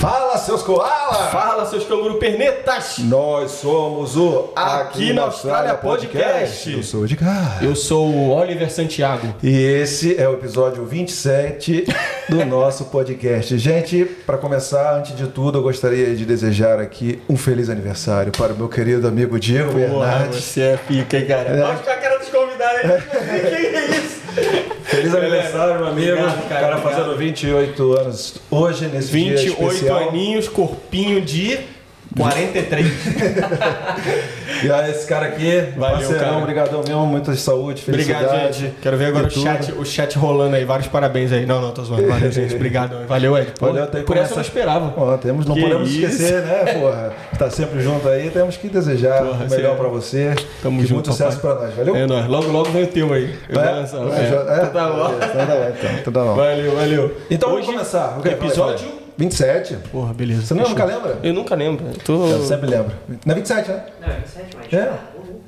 Fala, seus koala! Fala, seus canguru pernetas! Nós somos o Aqui na Austrália Podcast. Eu sou o Edgar. Eu sou o Oliver Santiago. E esse é o episódio 27 do nosso podcast. Gente, para começar, antes de tudo, eu gostaria de desejar aqui um feliz aniversário para o meu querido amigo Diego Porra, Bernardes. você é pica, hein, cara? É. Ficar a cara dos convidados aí. Feliz aniversário, meu amigo. obrigado, cara, o cara obrigado. fazendo 28 anos hoje, nesse dia 28 especial. aninhos, corpinho de 43. E aí, esse cara aqui, Valeu, parceirão, cara. obrigadão mesmo, muita saúde, felicidade. Obrigado, gente. Quero ver agora o chat, o chat rolando aí. Vários parabéns aí. Não, não, tô zoando. Valeu, gente. Obrigado. Valeu, Ed. Pô, Valeu, até por essa começar. eu esperava. Ó, temos, não Que podemos isso. esquecer, né, porra? Tá sempre junto aí, temos que desejar Porra, o melhor você- pra você. Tamo e junto, muito sucesso papai. pra nós, valeu? É nóis. Logo, logo vem o teu aí. Eu É? lançar. É, É. é? Tá bom. Então tá bom, então. Então tá bom. Valeu, valeu. Então Hoje, vamos começar. Ok, episódio... fala aí. 27. Porra, beleza. Você não nunca lembra? Eu nunca lembro. Eu tô... Eu sempre lembro. Não é 27, né? Não, é 27, mas. É.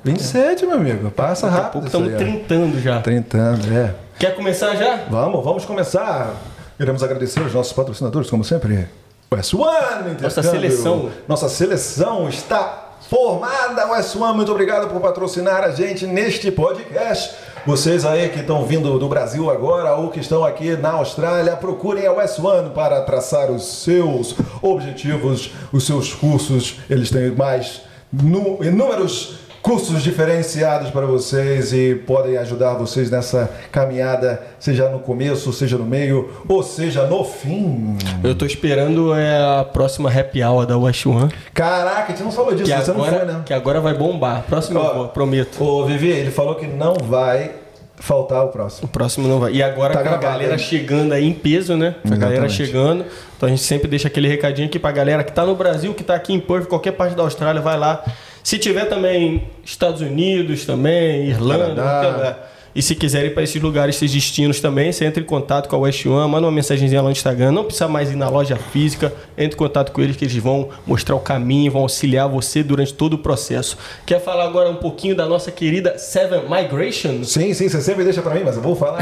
27, meu amigo. Passa Daqui rápido. estamos trintando já. 30 anos, é. Quer começar já? Vamos, vamos começar. Queremos agradecer aos nossos patrocinadores, como sempre. O S1 Nossa seleção. Nossa seleção está formada. O S1, muito obrigado por patrocinar a gente neste podcast. Vocês aí que estão vindo do Brasil agora ou que estão aqui na Austrália, procurem a S1 para traçar os seus objetivos, os seus cursos. Eles têm mais inúmeros cursos diferenciados para vocês e podem ajudar vocês nessa caminhada, seja no começo, seja no meio, ou seja no fim. Eu tô esperando é, a próxima happy hour da West One. Caraca, a gente não falou disso, Que você agora, não foi, né? que agora vai bombar. Próximo eu Ó, vou, prometo. Ô, Vivi, ele falou que não vai faltar o próximo. O próximo não vai. E agora Tá com a gravado, galera hein? chegando aí em peso, né? A galera chegando. Então a gente sempre deixa aquele recadinho aqui pra galera que tá no Brasil, que tá aqui em Perth, qualquer parte da Austrália, vai lá. Se tiver também Estados Unidos também, Irlanda, Canadá. E se quiser ir para esses lugares, esses destinos também, você entra em contato com a West One, manda uma mensagenzinha lá no Instagram. Não precisa mais ir na loja física, entre em contato com eles que eles vão mostrar o caminho, vão auxiliar você durante todo o processo. Quer falar agora um pouquinho da nossa querida Seven Migration? Sim, sim, você sempre deixa pra mim, mas eu vou falar.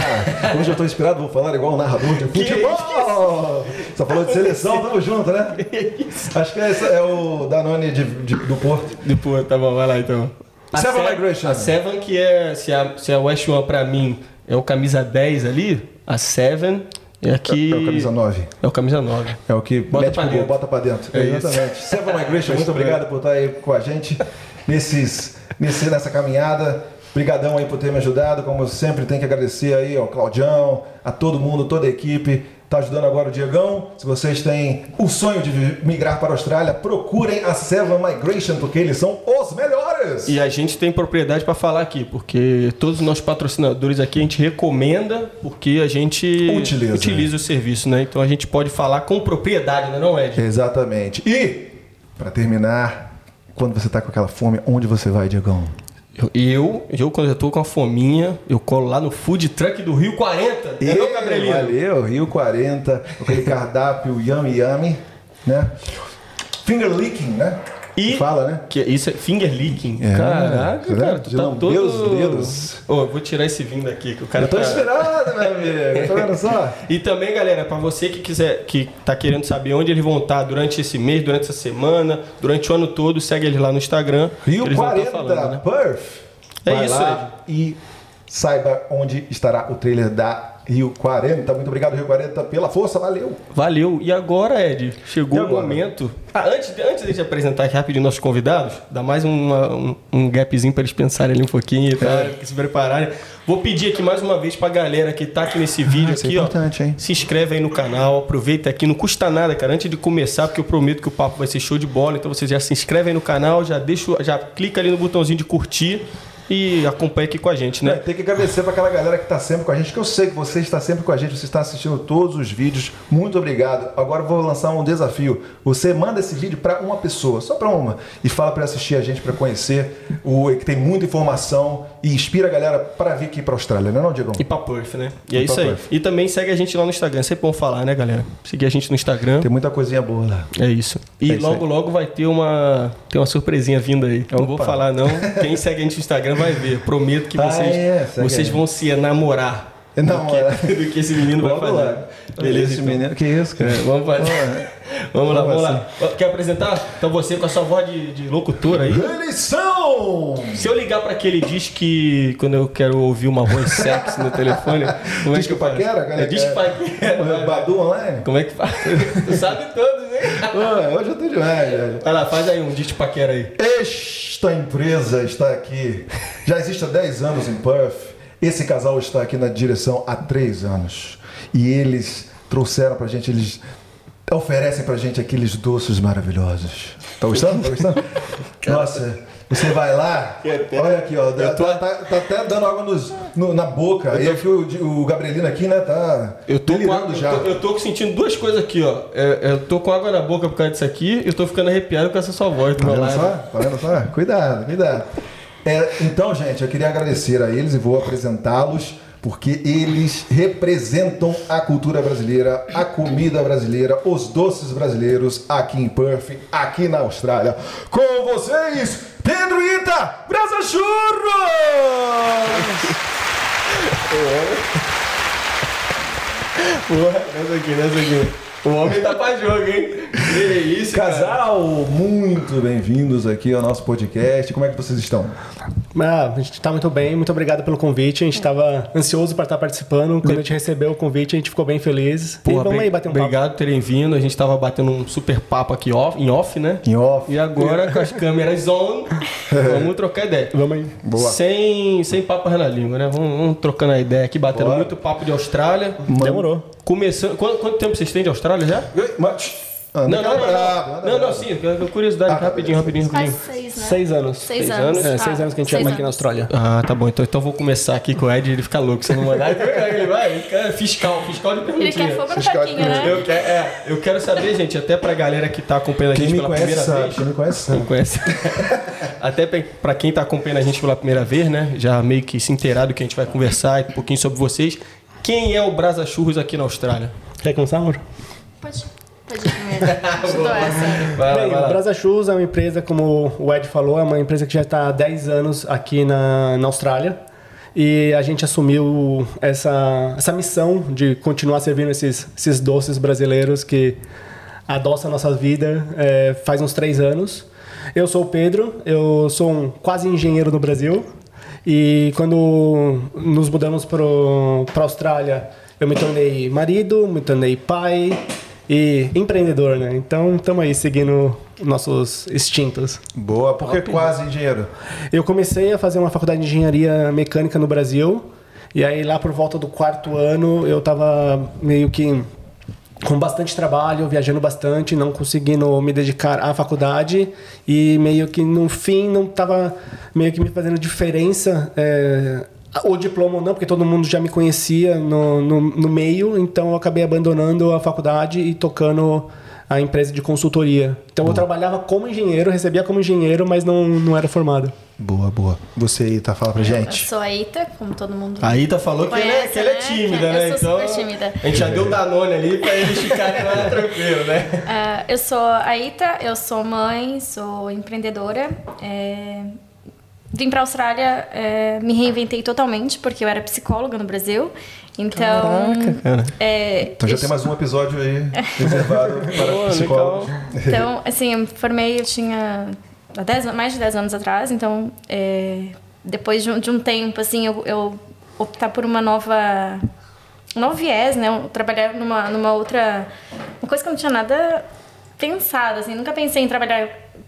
Hoje eu tô inspirado, vou falar igual um narrador de futebol. Só falou de seleção, tamo junto, né? Acho que esse é o Danone de- de- do Porto. Depois, tá bom, vai lá então. A Seven Se- Migration. A Seven, que é, se a, se a West One pra mim é o camisa 10 ali, a Seven é aqui. É o camisa 9. É o camisa 9. É o que Bota mete pra pro gol, dentro. bota pra dentro. É isso. Exatamente. Seven Migration, muito obrigado por estar aí com a gente nesses, nesse, nessa caminhada. Obrigadão aí por ter me ajudado. Como sempre, tem que agradecer aí ao Claudião, a todo mundo, toda a equipe. Tá ajudando agora o Diegão. Se vocês têm o sonho de migrar para a Austrália, procurem a Seven Migration, porque eles são os melhores. E a gente tem propriedade para falar aqui, porque todos os nossos patrocinadores aqui a gente recomenda, porque a gente Utiliza. o serviço, né? Então a gente pode falar com propriedade, né, não, Ed? Exatamente. E, para terminar, quando você tá com aquela fome, onde você vai, Diegão? Eu, eu, quando eu tô com a fominha, eu colo lá no food truck do Rio 40. É não, Gabrielino? Valeu, Rio 40, aquele cardápio yummy yummy, né? Finger licking, né? E- fala, né? Que isso é finger licking. É, Caraca, né? cara, tu De tá todo... os dedos. Ô, eu vou tirar esse vinho daqui, que o cara Eu tô tá... inspirado, meu amigo. Tá vendo só? E também, galera, pra você que quiser, que tá querendo saber onde eles vão estar durante esse mês, durante essa semana, durante o ano todo, segue eles lá no Instagram. Rio eles vão tá 40, falando, né? Perth. É Vai isso, lá e saiba onde estará o trailer da Rio 40. Muito obrigado, Rio 40, pela força. Valeu. Valeu. E agora, Ed, chegou E o agora? momento. Ah, antes, antes de a gente apresentar aqui rapidinho nossos convidados, dá mais uma- um, um gapzinho pra eles pensarem ali um pouquinho e tal, É. se prepararem. Vou pedir aqui mais uma vez pra galera que tá aqui nesse vídeo isso é aqui, ó. importante, hein? Se inscreve aí no canal, aproveita aqui, não custa nada, cara, antes de começar, porque eu prometo que o papo vai ser show de bola. Então você já se inscreve aí no canal, já deixa, já clica ali no botãozinho de curtir e acompanha aqui com a gente, É, né? tem que agradecer para aquela galera que está sempre com a gente, que eu sei que você está sempre com a gente, você está assistindo todos os vídeos. Muito obrigado. Agora eu vou lançar um desafio. Você manda esse vídeo para uma pessoa, só para uma, e fala para assistir a gente, para conhecer, o que tem muita informação e inspira a galera para vir aqui para a Austrália, não é não, Diego? E pra Perth, né? E é E isso pra aí. Perth. E também segue a gente lá no Instagram. É sempre bom falar, né, galera? Seguir a gente no Instagram. Tem muita coisinha boa lá. É isso. E É isso logo, logo vai ter uma, ter uma surpresinha vindo aí. Eu não vou falar, não. Quem segue a gente no Instagram vai ver. Prometo que Ah, vocês, é, vocês vão se enamorar. Não, do, que, é. do que esse menino vai Vamos fazer. lá. Beleza, Esse então. menino, que isso, cara? É, vamos fazer. vamos lá, Vamos vamos lá. Quer apresentar? Então você com a sua voz de, de locutor aí. Eles são! Se eu ligar pra aquele diz que quando eu quero ouvir uma voz sexy no telefone, como é Diz que paquera, cara? É, diz que paquera. Badu online? Como é que faz? tu sabe todos, hein? Pô, hoje eu tô demais, velho. Vai lá, faz aí um diz que paquera aí. Esta empresa está aqui. Já existe há 10 anos em Perth. Esse casal está aqui na direção há 3 anos. E eles trouxeram pra gente, eles oferecem pra gente aqueles doces maravilhosos. Tá gostando? Tá gostando? Nossa, você vai lá, olha aqui, ó. Tá, tá- tá até dando água nos- no- na boca. E aqui o, o Gabrielino aqui, né, tá Eu tô, com água, já. eu, tô, eu tô sentindo duas coisas aqui, ó. É, eu tô com água na boca por causa disso aqui e eu tô ficando arrepiado com essa sua voz Tá vendo só? Tá vendo só? Cuidado, cuidado. É, então, gente, eu queria agradecer a eles e vou apresentá-los porque eles representam a cultura brasileira, a comida brasileira, os doces brasileiros aqui em Perth, aqui na Austrália. Com vocês, Pedro Ita, Brasa Churros! Porra, nessa aqui, nessa aqui. O homem tá pra jogo, hein? Que isso, cara. Casal, muito bem-vindos aqui ao nosso podcast. Como é que vocês estão? Ah, a gente está muito bem, muito obrigado pelo convite. A gente estava ansioso para estar participando. Quando a gente recebeu o convite, a gente ficou bem feliz. e vamos aí bater um papo. Obrigado por terem vindo. A gente tava batendo um super papo aqui off, em off, né? Em off. E agora, com as câmeras on, vamos trocar ideia. Vamos aí. Boa. Sem, sem papo na língua, né? Vamos, vamos trocando a ideia aqui, batendo Bora. muito papo de Austrália. Demorou. Começando. Quanto, quanto tempo vocês têm de Austrália já? Mas, anda Não, não, não, não. Não, não, sim, curiosidade, Ah, rapidinho, rapidinho, rapidinho. seis, né? Seis anos. Seis, Seis anos. anos? É, seis Ah, anos que a gente chama aqui na. Austrália. Ah, tá bom. Então, então vou começar aqui com o Ed, ele fica louco. Se eu não mandar, ele vai. Ele quer fiscal, fiscal de Ele perguntinha. quer fogo Fiscal né? Eu, quero, é, eu quero saber, gente, até pra galera que tá acompanhando a gente pela conhece primeira sabe, vez. quem me conhece sabe. Quem conhece. Até pra- pra quem tá acompanhando a gente pela primeira vez, né? Já meio que se inteirado que a gente vai conversar um pouquinho sobre vocês. Quem é o Brasa Churros aqui na Austrália? Quer começar, amor? Pode, pode ir primeiro. Essa. Vai lá, Bem, vai o lá. Brasa Shoes é uma empresa, como o Ed falou, é uma empresa que já está há 10 anos aqui na, na Austrália. E a gente assumiu essa, essa missão de continuar servindo esses, esses doces brasileiros que adoçam a nossa vida é, faz uns três anos. Eu sou o Pedro, eu sou um quase engenheiro no Brasil. E quando nos mudamos para a Austrália, eu me tornei marido, me tornei pai e empreendedor, né? Então estamos aí seguindo nossos instintos. Boa, porque quase engenheiro. Eu comecei a fazer uma faculdade de engenharia mecânica no Brasil. E aí lá por volta do quarto ano eu tava meio que com bastante trabalho, viajando bastante, não conseguindo me dedicar à faculdade e meio que no fim não tava meio que me fazendo diferença é, o diploma ou não, porque todo mundo já me conhecia no, no, no meio, então eu acabei abandonando a faculdade e tocando a empresa de consultoria. Então eu trabalhava como engenheiro, recebia como engenheiro, mas não, não era formado. Boa, boa. Você aí, tá? Fala pra Eu gente. sou a Ita, como todo mundo. A Ita falou que, ele é, Conhece, que ela é né? tímida, Eu né? sou então, super tímida. A gente já deu Danone ali pra eles ficarem lá tranquilo, né? Ah, eu sou a Ita, eu sou mãe, sou empreendedora. é, Vim pra Austrália, é, me reinventei totalmente, porque eu era psicóloga no Brasil. Então. cara. é, Então já eu tem mais um episódio aí reservado para psicólogos. Então, assim, eu me formei, eu tinha há 10 an- mais de 10 anos atrás, então é, depois de um, de um tempo, assim, eu, eu optar por uma nova. Um novo viés, né? Eu trabalhar numa, numa outra. Uma coisa que eu não tinha nada pensado, assim, nunca pensei em trabalhar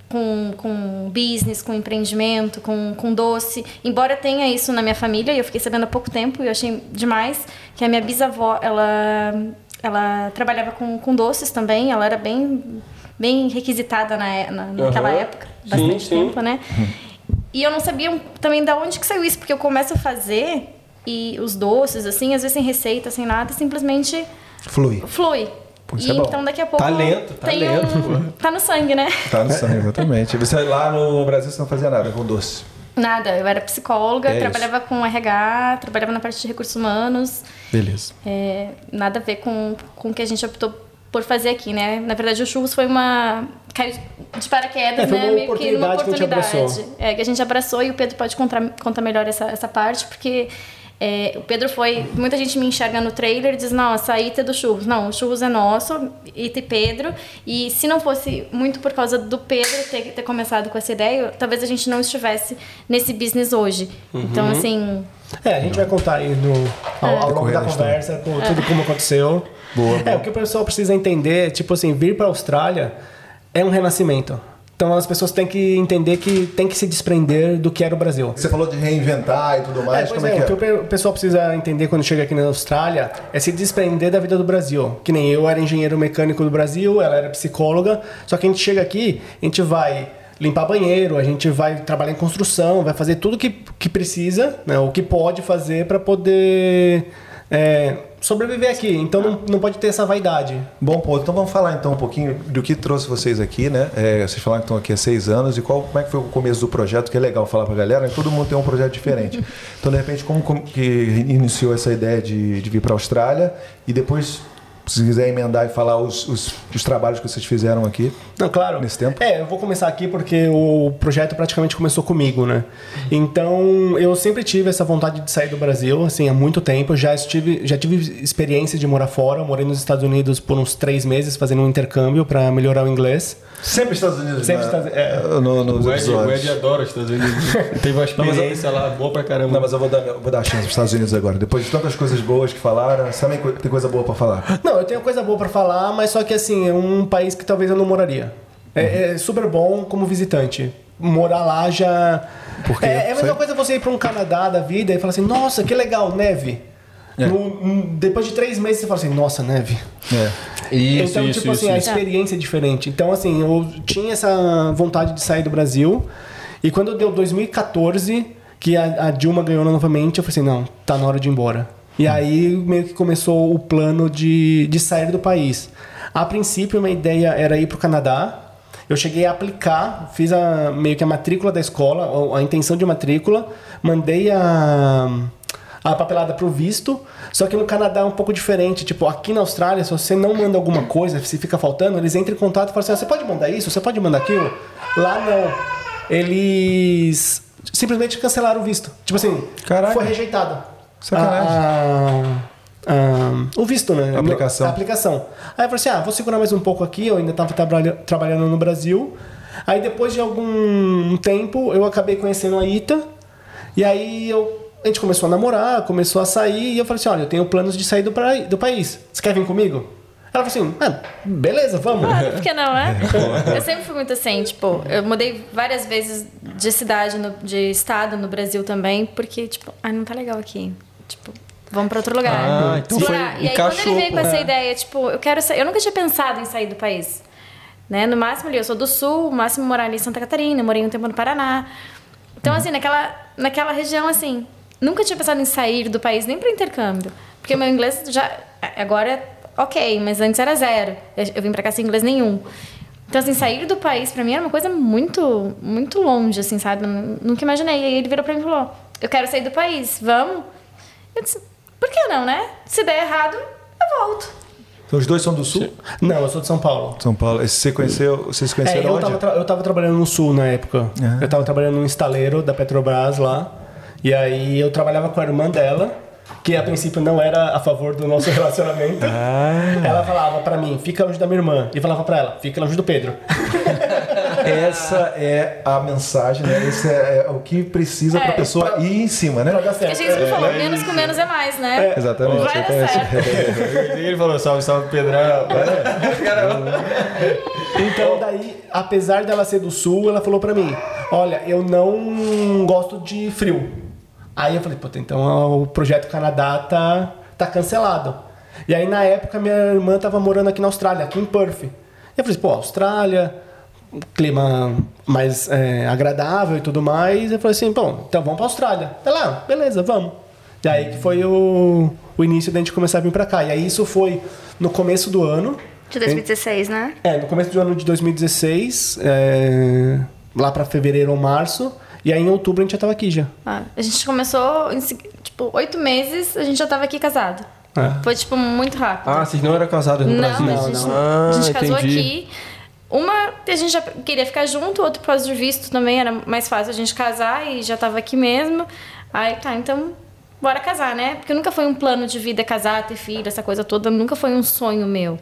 com, com business, com empreendimento, com, com doce. Embora tenha isso na minha família, e eu fiquei sabendo há pouco tempo, e eu achei demais, que a minha bisavó, ela, ela trabalhava com, com doces também, ela era bem, bem requisitada na, na- naquela Aham. época, bastante Sim, sim. tempo, né? E eu não sabia também da onde que saiu isso, porque eu começo a fazer e os doces, assim, às vezes sem receita, sem nada, simplesmente Flui. flui. Isso e é bom. então daqui a pouco. Talento, tem talento, Um, tá no sangue, né? Tá no sangue, exatamente. E Você lá no Brasil você não fazia nada com doce. Nada, eu era psicóloga, É trabalhava com RH, trabalhava na parte de recursos humanos. Beleza. É, nada a ver com, com o que a gente optou por fazer aqui, né? Na verdade, o churros foi uma. caiu de paraquedas, É, foi né? uma Meio que uma oportunidade que a gente abraçou. É, que a gente abraçou e o Pedro pode contar, contar melhor essa, essa parte, porque É, o Pedro foi. Muita gente me enxerga no trailer e diz: Nossa, a Ita é do churros. Não, o churros é nosso, Ita e Pedro. E se não fosse muito por causa do Pedro ter, ter começado com essa ideia, talvez a gente não estivesse nesse business hoje. Então, assim. É, a gente vai contar aí no, ao, ao longo da conversa com tudo como aconteceu. Boa, É, boa. o que o pessoal precisa entender, tipo assim, vir para a Austrália é um renascimento. Então as pessoas têm que entender que tem que se desprender do que era o Brasil. Você falou de reinventar e tudo mais, É, como é, é, que o que é? o pe- o pessoal precisa entender quando chega aqui na Austrália é se desprender da vida do Brasil. Que nem eu era engenheiro mecânico do Brasil, ela era psicóloga, só que a gente chega aqui, a gente vai limpar banheiro, a gente vai trabalhar em construção, vai fazer tudo que, que precisa, né, o que pode fazer para poder é, sobreviver aqui. Então não, não pode ter essa vaidade. Bom ponto. Então vamos falar então um pouquinho do que trouxe vocês aqui, né? É, vocês falaram que estão aqui há seis anos e qual, como é que foi o começo do projeto, que é legal falar pra galera, né? todo mundo tem um projeto diferente. Então, de repente, como, como que iniciou essa ideia de, de vir para a Austrália e depois, se quiser emendar e falar os, os, os trabalhos que vocês fizeram aqui. Não, claro. Nesse tempo? É, eu vou começar aqui porque o projeto praticamente começou comigo, né? Então, eu sempre tive essa vontade de sair do Brasil, assim, há muito tempo. Eu já estive, já tive experiência de morar fora. Eu morei nos Estados Unidos por uns três meses fazendo um intercâmbio para melhorar o inglês. Sempre Estados Unidos, Sempre né? Estados- é. no, nos O Ed, o. Ed adora os Estados Unidos. Teve uma experiência lá boa pra caramba. Não, mas eu vou dar, eu vou dar a chance para os Estados Unidos agora. Depois de tantas coisas boas que falaram, você também tem coisa boa para falar. Não, eu tenho coisa boa para falar, mas só que assim, é um país que talvez eu não moraria. É, é super bom como visitante. Morar lá já. Por quê? É, é a mesma Sei. coisa você ir para um Canadá da vida e falar assim, nossa, que legal, neve. É. No- no- depois de três meses você fala assim, nossa, neve. É. Isso, então, isso, tipo isso, assim, a isso. experiência é diferente. Então, assim, eu tinha essa vontade de sair do Brasil. E quando deu 2014, que a, a Dilma ganhou novamente, eu falei assim, não, tá na hora de ir embora. E aí meio que começou o plano de, de sair do país. A princípio, minha ideia era ir pro Canadá. Eu cheguei a aplicar, fiz a, meio que a matrícula da escola, a intenção de matrícula, mandei a, a papelada pro visto, só que no Canadá é um pouco diferente. Tipo, aqui na Austrália, se você não manda alguma coisa, se fica faltando, eles entram em contato e falam assim: ah, você pode mandar isso, você pode mandar aquilo. Lá não. Eles simplesmente cancelaram o visto. Tipo assim, Caraca. foi rejeitado. Sacanagem. A- a- o visto, né? A aplicação. A aplicação. Aí eu falei assim: ah, vou segurar mais um pouco aqui. Eu ainda estava trabalhando no Brasil. Aí depois de algum tempo, eu acabei conhecendo a Ita. E aí eu, a gente começou a namorar, começou a sair. E eu falei assim: olha, eu tenho planos de sair do, pra- do país. Você quer vir comigo? Ela falou assim: ah, beleza, vamos. Claro, por que não, é? Eu sempre fui muito assim, tipo, eu mudei várias vezes de cidade, no- de estado no Brasil também, porque, tipo, ah, não tá legal aqui. Tipo, vamos pra outro lugar. Ah, então Explorar. foi- E aí, quando ele veio com pô. essa ideia, tipo, eu quero sair. Eu nunca tinha pensado em sair do país. Né? No máximo ali, eu sou do sul, no máximo morar ali em Santa Catarina, morei um tempo no Paraná. Então, assim, naquela, naquela região, assim, nunca tinha pensado em sair do país, nem para intercâmbio. Porque meu inglês já. Agora é ok, mas antes era zero. Eu, vim pra cá sem inglês nenhum. Então, assim, sair do país pra mim era uma coisa muito, muito longe, assim, sabe? Eu nunca imaginei. E aí ele virou pra mim e falou: Eu quero sair do país, vamos? Eu disse: Por que não, né? Se der errado, eu volto. Então, os dois são do Sul? Não, eu sou de São Paulo. São Paulo. Esse Você conheceu, vocês se É, conheceram eu onde? tava, eu tava trabalhando no sul na época. Aham. Eu tava trabalhando num estaleiro da Petrobras lá. E aí eu trabalhava com a irmã dela, que a princípio não era a favor do nosso relacionamento. Ah. Ela falava pra mim, fica longe da minha irmã. E falava pra ela, fica longe do Pedro. Essa é a mensagem, né? Esse é, é o que precisa pra É, pessoa pra- ir em cima, né? Porque a gente sempre falou: menos com menos é mais, né? Exatamente. Vai dar certo. Ele falou, salve, salve, Pedrão. Então daí, apesar dela ser do sul, ela falou pra mim, olha, eu não gosto de frio. Aí eu falei, puta, então o projeto Canadá tá, tá cancelado. E aí na época minha irmã tava morando aqui na Austrália, aqui em Perth. E eu falei, pô, Austrália, clima mais é, agradável e tudo mais. Eu falei assim, bom, então vamos pra Austrália. Ela, ah, beleza, vamos. E aí que foi o, o início da gente começar a vir pra cá. E aí isso foi no começo do ano. De 2016, né? É, no começo do ano de 2016, é, lá pra fevereiro ou março, e aí em outubro a gente já tava aqui já. Ah, a gente começou, em, tipo, oito meses, a gente já tava aqui casado. É. Foi, tipo, muito rápido. Ah, vocês não eram casados no não, Brasil? a gente, Ah, a gente casou entendi. aqui. Uma, a gente já queria ficar junto, outro por causa do visto também, era mais fácil a gente casar e já tava aqui mesmo. Aí, tá, então, bora casar, né? Porque nunca foi um plano de vida casar, ter filho, essa coisa toda, nunca foi um sonho meu.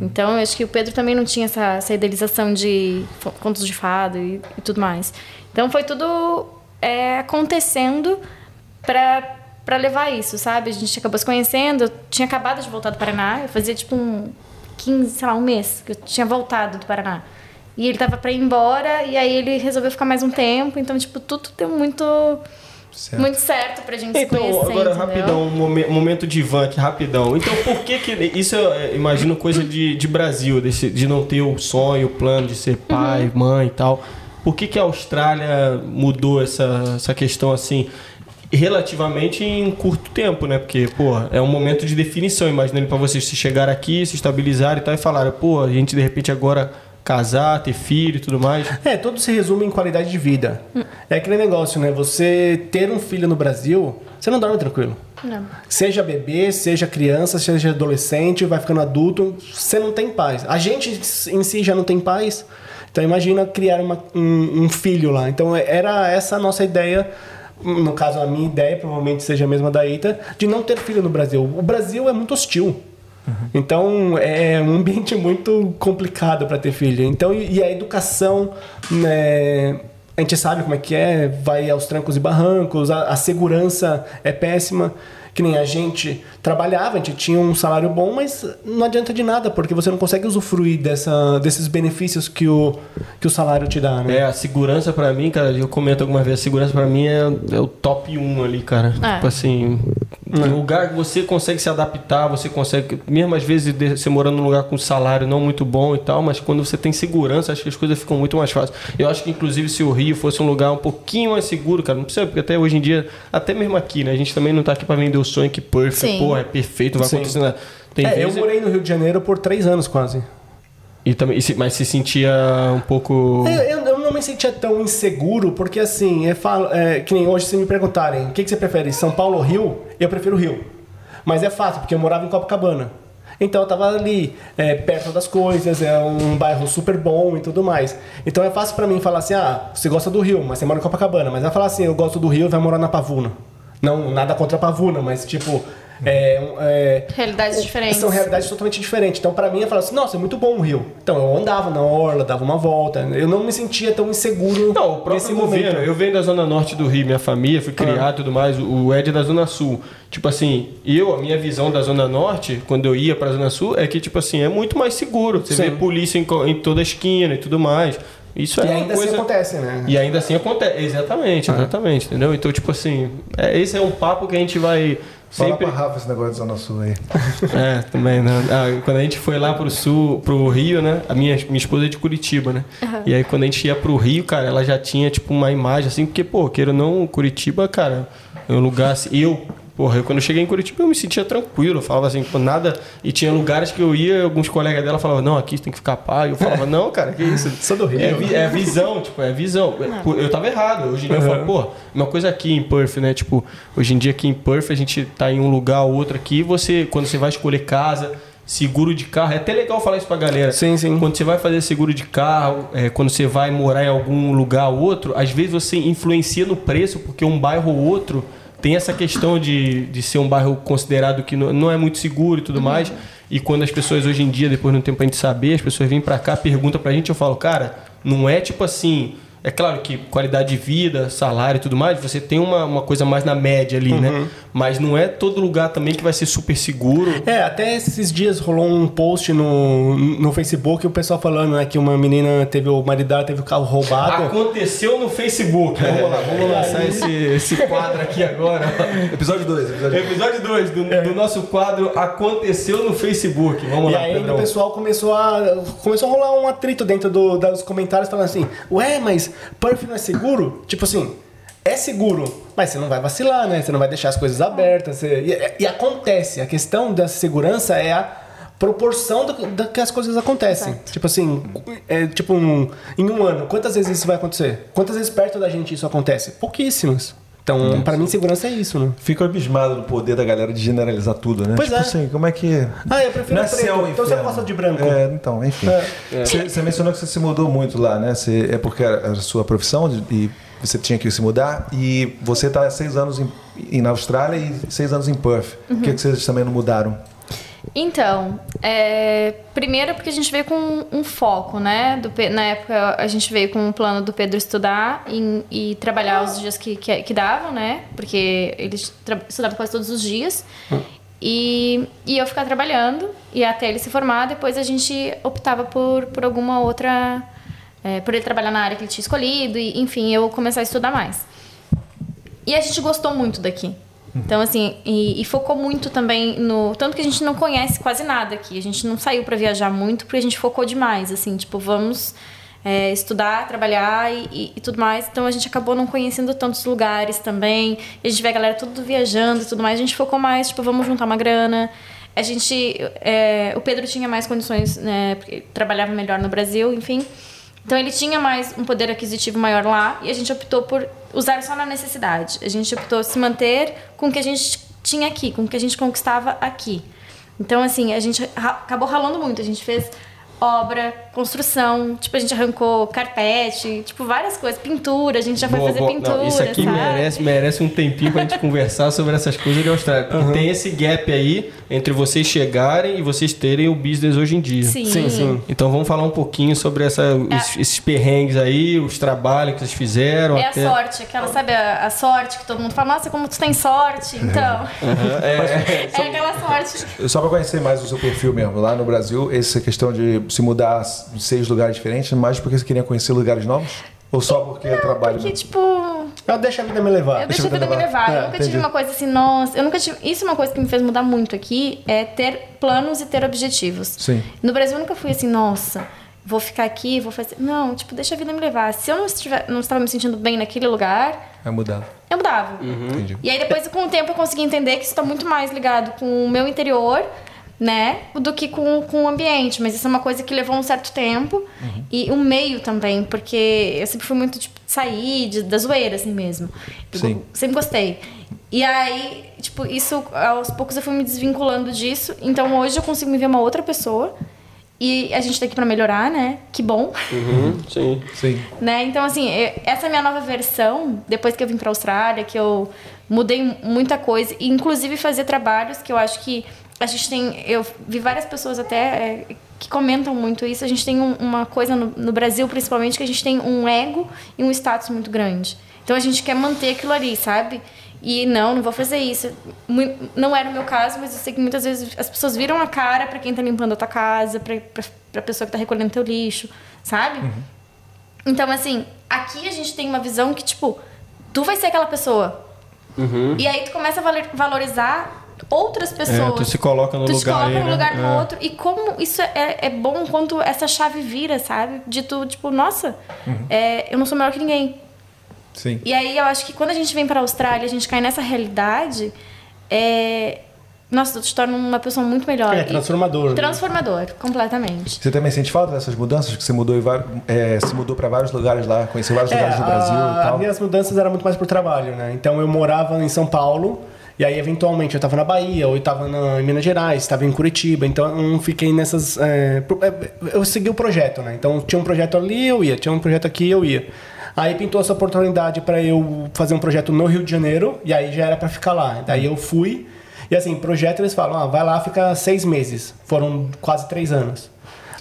Então, eu acho que o Pedro também não tinha essa, essa idealização de contos de fado e, e tudo mais. Então, foi tudo é, acontecendo pra, pra levar isso, sabe? A gente acabou se conhecendo, eu tinha acabado de voltar do Paraná, eu fazia tipo um 15, sei lá, um mês que eu tinha voltado do Paraná. E ele tava pra ir embora, e aí ele resolveu ficar mais um tempo, então, tipo, tudo deu muito Certo. muito certo pra gente se Então, conhecer. agora entendeu? rapidão, um momen- momento de van aqui, rapidão. Então, por que que... Isso eu é, imagino coisa de, de Brasil, desse, de não ter o sonho, o plano de ser pai, Uhum. mãe e tal. Por que que a Austrália mudou essa, essa questão assim... Relativamente em curto tempo, né? Porque, pô, é um momento de definição. Imaginando pra vocês se chegar aqui, se estabilizarem e tal, e falarem, pô, a gente de repente agora casar, ter filho e tudo mais. É, tudo se resume em qualidade de vida. É aquele negócio, né? Você ter um filho no Brasil, você não dorme tranquilo. Não. Seja bebê, seja criança, seja adolescente, vai ficando adulto, você não tem paz. A gente em si já não tem paz. Então imagina criar uma- um, um filho lá. Então era essa a nossa ideia, no caso a minha ideia, provavelmente seja a mesma da Ita, de não ter filho no Brasil. O Brasil é muito hostil. Então é um ambiente muito complicado para ter filho. Então e e a educação, né, a gente sabe como é que é, vai aos trancos e barrancos, a, a segurança é péssima. Que nem a gente trabalhava, a gente tinha um salário bom, mas não adianta de nada, porque você não consegue usufruir dessa, desses benefícios que o, que o salário te dá, né? É, a segurança pra mim, cara, eu comento alguma vez, a segurança pra mim é, é o top 1 ali, cara. É. Tipo assim, um lugar que você consegue se adaptar, você consegue, mesmo às vezes de- você morando num lugar com salário não muito bom e tal, mas quando você tem segurança, acho que as coisas ficam muito mais fáceis. Eu acho que inclusive se o Rio fosse um lugar um pouquinho mais seguro, cara, não precisa, porque até hoje em dia, até mesmo aqui, né, a gente também não tá aqui pra vender o sonho que Perth, Sim. pô, é perfeito, vai Sim. acontecer nada. Tem É, eu morei no Rio de Janeiro por três anos quase. e também, e se- mas se sentia um pouco... Eu, eu- eu não me sentia tão inseguro, porque assim, é, falo, é, que nem hoje se me perguntarem, o que, que você prefere, São Paulo ou Rio? Eu prefiro Rio. Mas é fácil, porque eu morava em Copacabana. Então eu tava ali, é, perto das coisas, é um bairro super bom e tudo mais. Então é fácil pra mim falar assim, ah, você gosta do Rio, mas você mora em Copacabana. Mas vai falar assim, eu gosto do Rio e vai morar na Pavuna. Não, nada contra a Pavuna, mas tipo, é, é, Realidades diferentes. são realidades totalmente diferentes. Então, pra mim, eu falo assim, nossa, é muito bom o Rio. Então, eu andava na orla, dava uma volta. Eu não me sentia tão inseguro Não, o próprio nesse governo. momento. Eu venho da zona norte do Rio, minha família, fui criado e tudo mais. O Ed é da zona sul. Tipo assim, eu, a minha visão da zona norte, quando eu ia pra zona sul, é que, tipo assim, é muito mais seguro. Você Sim. vê polícia em, em toda esquina e tudo mais. Isso E é uma ainda coisa... assim acontece, né? E ainda assim acontece. Exatamente, exatamente, entendeu? Então, tipo assim, é, esse é um papo que a gente vai Fala sempre... pra Rafa esse negócio de Zona Sul aí. É, também, né? Ah, quando a gente foi lá pro sul, pro Rio, né? A minha, minha esposa é de Curitiba, né? E aí quando a gente ia pro Rio, cara, ela já tinha, tipo, uma imagem assim, porque, pô, queira ou não, Curitiba, cara, é um lugar assim. Eu, porra, eu, quando eu cheguei em Curitiba, eu me sentia tranquilo. Eu falava assim, pô, nada. E tinha lugares que eu ia, alguns colegas dela falavam, não, aqui você tem que ficar pá. E eu falava, não, cara, que isso? Sou do Rio. É, vi- é visão, tipo, é visão. Pô, Eu tava errado. Hoje em dia eu falo, pô, uma coisa aqui em Perth, né? Tipo, hoje em dia aqui em Perth a gente tá em um lugar ou outro aqui, você, quando você vai escolher casa, seguro de carro, é até legal falar isso pra galera. Sim, sim. Quando você vai fazer seguro de carro, é, quando você vai morar em algum lugar ou outro, às vezes você influencia no preço, porque um bairro ou outro tem essa questão de, de ser um bairro considerado que não, não é muito seguro e tudo mais. E quando as pessoas hoje em dia, depois de um tempo a gente saber, as pessoas vêm pra cá, perguntam pra gente, eu falo, cara, não é tipo assim. É claro que qualidade de vida, salário e tudo mais, você tem uma, uma coisa mais na média ali, né? Mas não é todo lugar também que vai ser super seguro. É, até esses dias rolou um post no, no Facebook, o pessoal falando né, que uma menina teve o marido dela teve o carro roubado. Aconteceu no Facebook. Vamos lá, vamos lançar esse, esse quadro aqui agora. Episódio 2, episódio 2. Episódio 2 do, do nosso quadro Aconteceu no Facebook. Vamos E lá, aí Pedrão. o pessoal começou a começou a rolar um atrito dentro do- dos comentários falando assim, ué, mas Perth não é seguro? Tipo assim, é seguro, mas você não vai vacilar, né? Você não vai deixar as coisas abertas. você- E, e acontece, a questão da segurança é a proporção do, da que as coisas acontecem. Tipo assim, é, tipo um- em um ano, quantas vezes isso vai acontecer? Quantas vezes perto da gente isso acontece? Pouquíssimas. Então, para mim, segurança é isso, né? Fico abismado do poder da galera de generalizar tudo, né? Pois tipo é. assim, como é que. Ah, eu prefiro Não é preto. então você gosta de branco. É, então, enfim. Você, você mencionou que você se mudou muito lá, né? Você, é porque era a sua profissão de- e você tinha que se mudar. E você está seis anos em, na Austrália e seis anos em Perth. Por que, que vocês também não mudaram? Então, é, primeiro porque a gente veio com um foco, né? Do na época a gente veio com o plano do Pedro estudar e, e trabalhar os dias que, que, que davam, né? Porque ele estudava quase todos os dias. E, e eu ficar trabalhando e até ele se formar, depois a gente optava por, por alguma outra. é, por ele trabalhar na área que ele tinha escolhido, e enfim, eu começar a estudar mais. E a gente gostou muito daqui. Então, assim, e, e focou muito também no. Tanto que a gente não conhece quase nada aqui. A gente não saiu pra viajar muito porque a gente focou demais. Assim, tipo, vamos é, estudar, trabalhar e, e- e tudo mais. Então a gente acabou não conhecendo tantos lugares também. A gente vê a galera tudo viajando e tudo mais. A gente focou mais, tipo, vamos juntar uma grana. A gente. é, o Pedro tinha mais condições, né? Porque trabalhava melhor no Brasil, enfim. Então ele tinha mais um poder aquisitivo maior lá e a gente optou por usar só na necessidade. A gente optou se manter com o que a gente tinha aqui, com o que a gente conquistava aqui. Então assim, a gente acabou ralando muito. A gente fez obra, construção, tipo a gente arrancou carpete, tipo várias coisas, pintura, a gente já foi Boa, fazer boa. pintura, Não, isso aqui sabe? merece, merece um tempinho pra gente conversar sobre essas coisas de Austrália. Porque tem esse gap aí entre vocês chegarem e vocês terem o business hoje em dia. Sim. Sim, sim. Então vamos falar um pouquinho sobre essa, os- esses perrengues aí, os trabalhos que vocês fizeram. É a até- sorte, aquela, sabe, a, a sorte que todo mundo fala, nossa, como tu tem sorte. Então, É, é aquela sorte. Só para conhecer mais o seu perfil mesmo. Lá no Brasil, essa questão de se mudar seis lugares diferentes, mais porque você queria conhecer lugares novos? Ou só porque é trabalho? Porque, mesmo? tipo, Eu deixo a vida me levar. Eu deixei a vida me levar. levar. É, eu nunca entendi. tive uma coisa assim, nossa. Eu nunca tive. Isso é uma coisa que me fez mudar muito aqui, é ter planos e ter objetivos. Sim. No Brasil eu nunca fui assim, nossa, vou ficar aqui, vou fazer. Não, tipo, deixa a vida me levar. Se eu não, estiver, não estava me sentindo bem naquele lugar, É mudado. eu mudava. Entendi. E aí depois, com o tempo, eu consegui entender que isso está muito mais ligado com o meu interior, né? Do que com, com o ambiente. Mas isso é uma coisa que levou um certo tempo. E o meio também, porque eu sempre fui muito, tipo, de sair de, da zoeira, assim mesmo. Eu Sim. Sempre gostei. E aí, tipo, isso, aos poucos eu fui me desvinculando disso. Então hoje eu consigo me ver uma outra pessoa. E a gente tá aqui pra melhorar, né? Que bom. Uhum, sim. Sim. Né? Então, assim, eu- essa é a minha nova versão, depois que eu vim pra Austrália, que eu mudei muita coisa, e inclusive fazer trabalhos que eu acho que a gente tem. Eu vi várias pessoas até é, que comentam muito isso. A gente tem um- uma coisa no, no Brasil, principalmente, que a gente tem um ego e um status muito grande. Então a gente quer manter aquilo ali, sabe? E não, não vou fazer isso. Não era o meu caso, mas eu sei que muitas vezes as pessoas viram a cara pra quem tá limpando a tua casa, pra, pra, pra pessoa que tá recolhendo teu lixo, sabe? Então, assim, aqui a gente tem uma visão que, tipo, tu vai ser aquela pessoa. E aí tu começa a valorizar outras pessoas. É, tu se coloca no tu lugar te coloca aí, no né? lugar do É. outro. E como isso é, é bom quando essa chave vira, sabe? De tu, tipo, nossa, Uhum. é, eu não sou melhor que ninguém. Sim. E aí eu acho que quando a gente vem pra Austrália, a gente cai nessa realidade, é... Nossa, tu te torna uma pessoa muito melhor. É E- transformador. né? Transformador, completamente. Você também sente falta dessas mudanças? Que você mudou e var- é, se mudou para vários lugares lá, conheceu vários lugares do Brasil É, a- e tal? As minhas mudanças eram muito mais por trabalho, né? Então eu morava em São Paulo, e aí eventualmente eu estava na Bahia, ou eu estava em Minas Gerais, estava em Curitiba, então eu não fiquei nessas. é, eu segui o projeto, né? Então tinha um projeto ali, eu ia, tinha um projeto aqui, eu ia. Aí pintou essa oportunidade para eu fazer um projeto no Rio de Janeiro, e aí já era para ficar lá. Daí eu fui, e assim, projeto eles falam, ah, vai lá, fica seis meses. Foram quase três anos.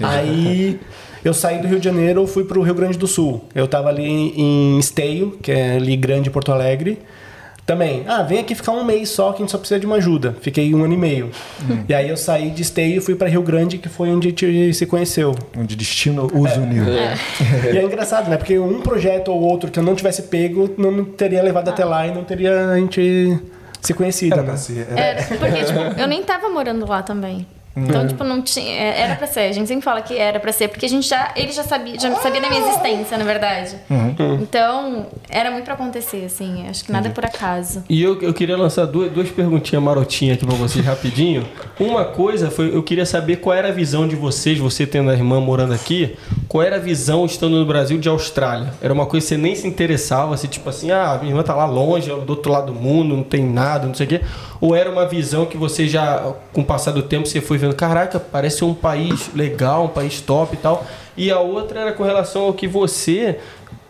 Aí eu saí do Rio de Janeiro, fui pro Rio Grande do Sul. Eu tava ali em Esteio, que é ali grande Porto Alegre. Também, ah, vem aqui ficar um mês só que a gente só precisa de uma ajuda. Fiquei um ano e meio. E aí eu saí de Esteio e fui para Rio Grande, que foi onde a gente se conheceu. Onde destino os uniu. E é engraçado, né? Porque um projeto ou outro que eu não tivesse pego, não me teria levado até lá e não teria a gente se conhecido, Era né? ser. era- É, porque, tipo, eu nem tava morando lá também. Então, tipo, não tinha. é, Era pra ser. A gente sempre fala que era pra ser, porque a gente já. Ele já sabia, já sabia da minha existência, na verdade. Então, era muito pra acontecer, assim. Acho que nada é por acaso. E eu, eu queria lançar duas, duas perguntinhas marotinhas aqui pra vocês rapidinho. Uma coisa foi, eu queria saber qual era a visão de vocês, você tendo a irmã morando aqui, qual era a visão estando no Brasil de Austrália? Era uma coisa que você nem se interessava, assim, tipo assim, ah, minha irmã tá lá longe, do outro lado do mundo, não tem nada, não sei o quê. Ou era uma visão que você já, com o passar do tempo, você foi vendo, caraca, parece um país legal, um país top e tal. E a outra era com relação ao que você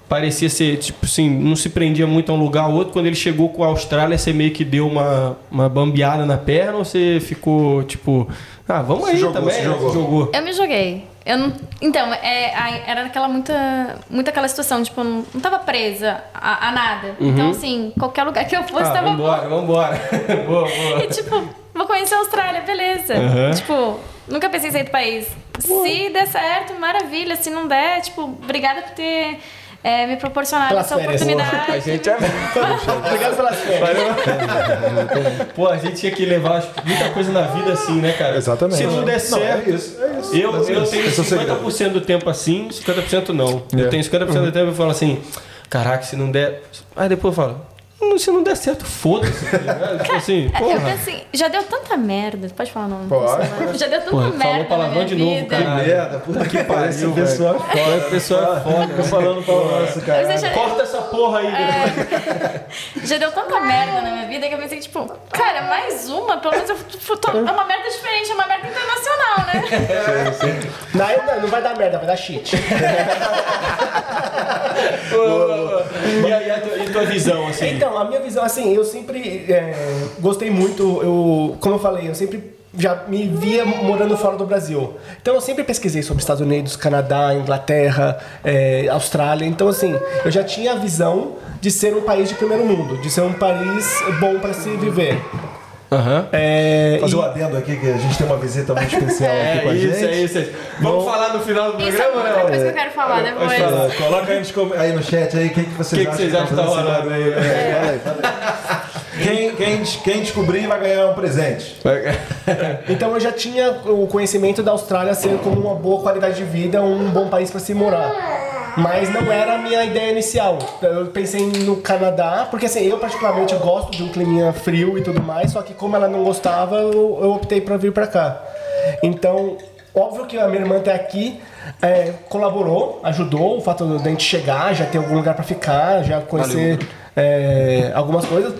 parecia ser, tipo assim, não se prendia muito a um lugar ou outro. Quando ele chegou com a Austrália, você meio que deu uma, uma bambeada na perna ou você ficou, tipo, ah, vamos Se aí jogou, também? se jogou. jogou. Eu me joguei. Eu não, então, é, era aquela muita, muito aquela situação, tipo, eu não, não tava presa a, a nada. Então, assim, qualquer lugar que eu fosse Ah, tava bom. vambora, vambora. boa, boa. E tipo, vou conhecer a Austrália, beleza. Aham. Tipo, nunca pensei em sair do país. Se der certo, maravilha. Se não der, tipo, obrigada por ter é, me proporcionado Pelas essa férias. oportunidade. A gente é... Obrigado pelas férias. Pô, a gente tinha que levar muita coisa na vida assim, né, cara? Exatamente. Se não der Não, certo. é isso, é isso. Eu, é eu isso. tenho Esse é o segredo. 50% do tempo assim, 50% não. É. Eu tenho 50% do tempo e eu falo assim, caraca, se não der. Aí depois eu falo, "Hum, se não der certo, foda-se. ligado? tipo assim, É, Eu porra. penso assim, já deu tanta merda. Pode falar não? não Pode. Já deu tanta Pô, merda. falou palavrão de novo, vida. cara. Merda, puta que pariu, pessoal é foda. O pessoal é foda. Tô falando nossa, cara. Já- Corta essa porra aí, né? Já deu tanta merda na minha vida que eu pensei, tipo, cara, mais uma? Pelo menos eu tipo, tô- é uma merda diferente, é uma merda internacional, né? Não, não, não vai dar merda, vai dar shit. E aí, a tua, e tua visão, assim? Então, a minha visão, assim, eu sempre é, gostei muito, eu, como eu falei, eu sempre já me via morando fora do Brasil. Então eu sempre pesquisei sobre Estados Unidos, Canadá, Inglaterra, é, Austrália. Então, assim, eu já tinha a visão de ser um país de primeiro mundo, de ser um país bom para se viver. Aham. É, Fazer e- um adendo aqui que a gente tem uma visita muito especial aqui com É a isso, gente. é isso, é isso. Vamos falar no final do Isso é programa, outra né? coisa que eu quero falar depois. Ah, Coloca aí, aí no chat aí, quem que vocês Que que acham vocês acham que tá rolando aí? barulho? É, fala aí, fala aí. Quem, quem, quem descobrir vai ganhar um presente. Então eu já tinha o conhecimento da Austrália ser como uma boa qualidade de vida, um bom país para se morar. Mas não era a minha ideia inicial. Eu pensei no Canadá, porque assim, eu particularmente gosto de um clima frio e tudo mais, só que como ela não gostava, eu, eu optei para vir para cá. Então, óbvio que a minha irmã até aqui é, colaborou, ajudou o fato de a gente chegar, já ter algum lugar para ficar, já conhecer é, algumas coisas.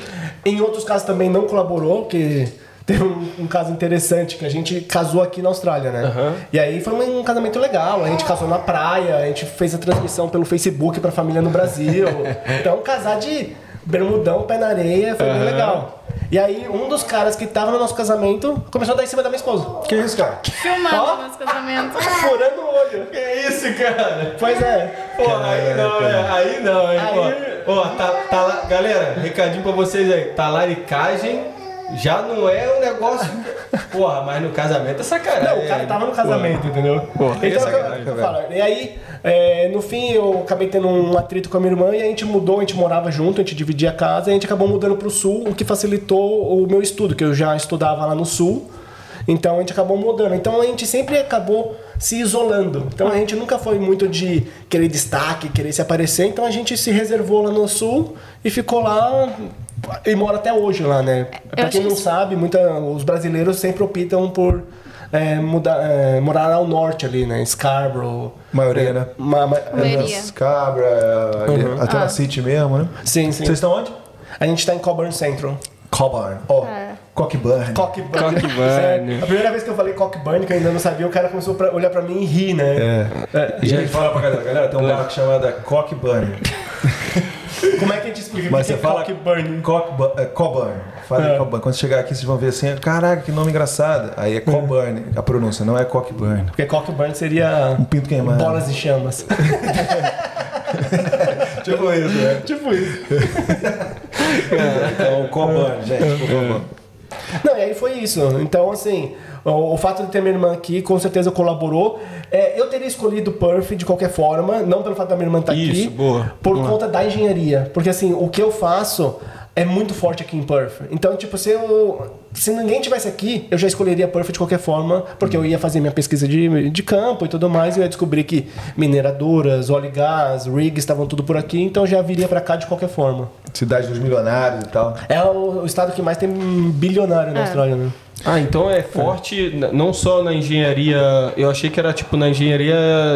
Em outros casos também não colaborou, que teve um, um caso interessante que a gente casou aqui na Austrália, né? E aí foi um, um casamento legal. A gente casou na praia, a gente fez a transmissão pelo Facebook pra família no Brasil. então, casar de bermudão, pé na areia, foi bem legal. E aí, um dos caras que tava no nosso casamento começou a dar em cima da minha esposa. Que isso, cara? Filmando Ó. nosso casamento. Furando o olho. Que isso, cara? Pois é. Pô, aí não, né? Aí não, hein? Aí- Pô, Ó, tá, tá lá, galera, recadinho pra vocês aí. Talaricagem já não é um negócio. Porra, mas no casamento é sacanagem. Não, o cara tava no casamento, entendeu? Porra, aí é então, sacanagem, eu, eu falo, e aí, é, no fim, eu acabei tendo um atrito com a minha irmã e a gente mudou, a gente morava junto, a gente dividia a casa e a gente acabou mudando pro sul, o que facilitou o meu estudo, que eu já estudava lá no sul. Então a gente acabou mudando. Então a gente sempre acabou se isolando. Então a gente nunca foi muito de querer destaque, querer se aparecer. Então a gente se reservou lá no sul e ficou lá e mora até hoje lá, né? Pra acho quem não isso- sabe, muita, os brasileiros sempre optam por é, mudar, é, morar ao norte ali, né? Scarborough. Maioria, né? Ma- ma- Maioria. Cabra, ali, Uhum. até Ah. na City mesmo, né? Sim, sim. Vocês estão onde? A gente tá em Coburn Central. Coburn. Ó, É. Cockburn. Cockburn. Cockburn. É, a primeira vez que eu falei Cockburn, que eu ainda não sabia, o cara começou a olhar pra mim e rir, né? É. E a gente fala pra galera, galera, tem um bar chamado Cockburn. Como é que a gente explica Mas que você é fala Cockburn? Cockburn. É, Coburn. Fala É. Coburn. Quando chegar aqui, vocês vão ver assim, caraca, que nome engraçado. Aí é Coburn, a pronúncia, não é Cockburn. Porque Cockburn seria Um pinto queimado. bolas de chamas. Tipo isso, né? tipo isso. Então, Coburn, gente, por favor. Não, e aí foi isso. Então, assim, o, o fato de ter minha irmã aqui com certeza colaborou. É, eu teria escolhido Perth de qualquer forma, não pelo fato da minha irmã estar Isso, aqui, boa, por boa. conta da engenharia. Porque, assim, o que eu faço é muito forte aqui em Perth. Então, tipo, se eu. Se ninguém tivesse aqui, eu já escolheria Perth de qualquer forma, porque eu ia fazer minha pesquisa de, de campo e tudo mais, e eu ia descobrir que mineradoras, óleo e gás, rigs estavam tudo por aqui, então eu já viria para cá de qualquer forma. Cidade dos milionários e tal. É o, o estado que mais tem bilionário na É. Austrália, né? Ah, então é forte n- não só na engenharia. Eu achei que era tipo na engenharia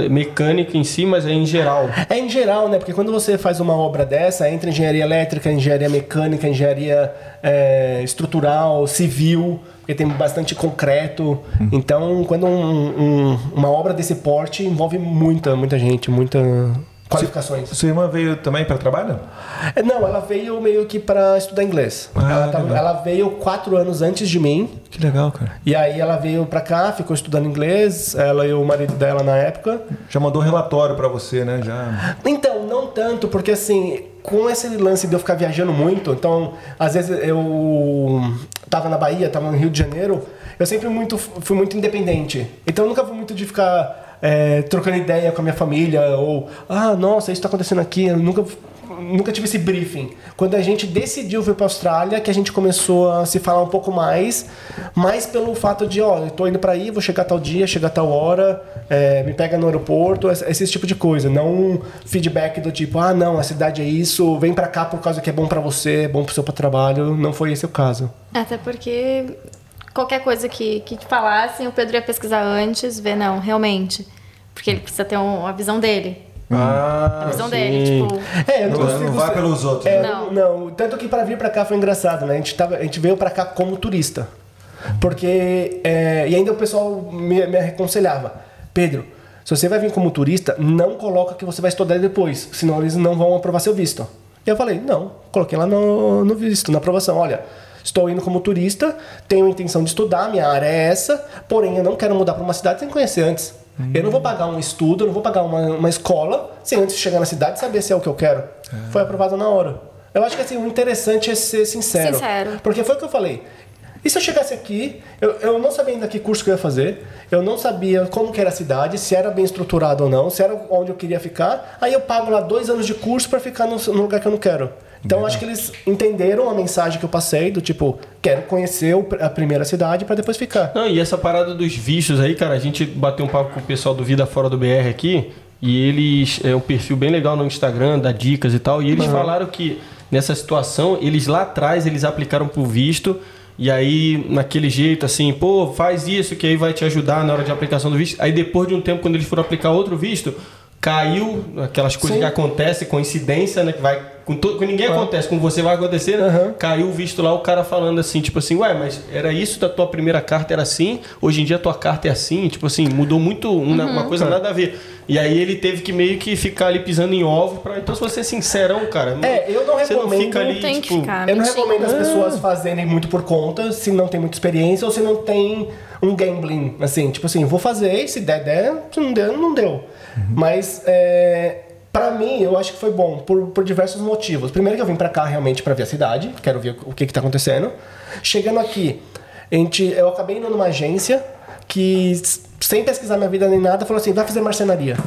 mecânica em si, mas é em geral. É em geral, né? Porque quando você faz uma obra dessa, entra engenharia elétrica, engenharia mecânica, engenharia é, estrutural, civil, porque tem bastante concreto. Então, quando um- um- uma obra desse porte envolve muita, muita gente, muita qualificações. Sua irmã veio também para trabalho? É, Não, ela veio meio que para estudar inglês. Ah, ela, tava- ela veio quatro anos antes de mim. Que legal, cara. E aí ela veio pra cá, ficou estudando inglês, ela e o marido dela na época. Já mandou relatório para você, né? Já. Então, não tanto, porque assim, com esse lance de eu ficar viajando muito, então, às vezes eu tava na Bahia, tava no Rio de Janeiro, eu sempre muito, fui muito independente. Então, eu nunca fui muito de ficar é, trocando ideia com a minha família, ou, ah, nossa, isso tá acontecendo aqui, eu nunca. Nunca tive esse briefing. Quando a gente decidiu vir para Austrália, que a gente começou a se falar um pouco mais, mais pelo fato de, ó, tô indo para aí, vou chegar tal dia, chegar tal hora, é, me pega no aeroporto, esse, tipo de coisa. Não um feedback do tipo, ah, não, a cidade é isso, vem para cá por causa que é bom para você, é bom pro seu trabalho. Não foi esse o caso. Até porque qualquer coisa que, que te falassem, o Pedro ia pesquisar antes, ver, não, realmente. Porque ele precisa ter um- a visão dele. Ah, A visão sim. dele, tipo. É, eu Não, consigo não vai pelos outros. É, né? não. não. Tanto que para vir para cá foi engraçado, né? A gente, tava, a gente veio para cá como turista. Porque. é, e ainda o pessoal me, me aconselhava: Pedro, se você vai vir como turista, não coloca que você vai estudar depois, senão eles não vão aprovar seu visto. E eu falei: não, coloquei lá no, no visto, na aprovação: olha. Estou indo como turista, tenho a intenção de estudar, minha área é essa, porém eu não quero mudar para uma cidade sem conhecer antes. Eu não vou pagar um estudo, eu não vou pagar uma, uma escola sem antes de chegar na cidade saber se é o que eu quero. Foi aprovado na hora. Eu acho que assim, o interessante é ser sincero. Sincero. Porque foi o que eu falei. E se eu chegasse aqui, eu, eu não sabia ainda que curso que eu ia fazer, eu não sabia como que era a cidade, se era bem estruturado ou não, se era onde eu queria ficar, aí eu pago lá dois anos de curso para ficar no, no lugar que eu não quero. Então eu acho que eles entenderam a mensagem que eu passei, do tipo, quero conhecer a primeira cidade para depois ficar. Não, e essa parada dos vistos aí, cara, a gente bateu um papo com o pessoal do Vida Fora do BR aqui, e eles é um perfil bem legal no Instagram, dá dicas e tal, e eles falaram que nessa situação, eles lá atrás, eles aplicaram pro visto, e aí naquele jeito assim, pô, faz isso que aí vai te ajudar na hora de aplicação do visto. Aí depois de um tempo, quando eles foram aplicar outro visto, caiu aquelas coisas Sim. que acontecem, coincidência, né, que vai com, to, com ninguém acontece, com você vai acontecer? Aham. Caiu o visto lá, o cara falando assim, tipo assim, ué, mas era isso da tua primeira carta, era assim, hoje em dia a tua carta é assim, tipo assim, mudou muito, uma, uma coisa nada a ver. E aí ele teve que meio que ficar ali pisando em ovo pra. Então, se você é sincerão, cara, É, eu não você não recomendo- fica ali, Tem que tipo. ficar. Eu não Mentira. recomendo as pessoas fazerem muito por conta, se não tem muita experiência ou se não tem um gambling, assim, tipo assim, vou fazer, se der, der, se não der, não deu. Mas, é, pra mim, eu acho que foi bom, por, por diversos motivos. Primeiro que eu vim pra cá realmente pra ver a cidade, quero ver o que que tá acontecendo. Chegando aqui, a gente, eu acabei indo numa agência que, sem pesquisar minha vida nem nada, falou assim, vai fazer marcenaria.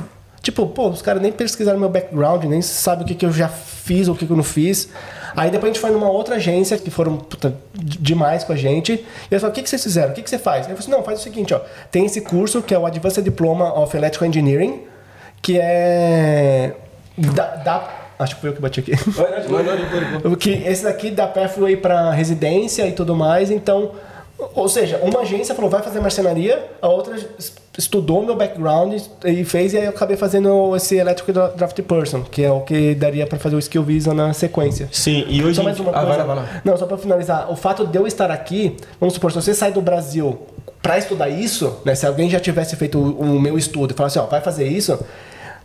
Tipo, pô, os caras nem pesquisaram meu background, nem sabem o que, que eu já fiz o que, que eu não fiz. Aí depois a gente foi numa outra agência que foram puta, demais com a gente. E eles falaram: o que, que vocês fizeram? O que, que você faz? Eu falei assim: não, faz o seguinte, ó. Tem esse curso que é o Advanced Diploma of Electrical Engineering, que é. Da, da- acho que foi eu que bati aqui. O que esse daqui dá pathway para residência e tudo mais, então, ou seja, uma agência falou vai fazer marcenaria, a outra es- estudou meu background e fez e aí eu acabei fazendo esse electrical draft person, que é o que daria para fazer o skill visa na sequência. Sim, e hoje. Só mais uma ah, coisa. vai lá, vai lá. Não, só para finalizar, o fato de eu estar aqui, vamos supor, se você sai do Brasil para estudar isso, né, se alguém já tivesse feito o, o meu estudo e falasse, ó, vai fazer isso,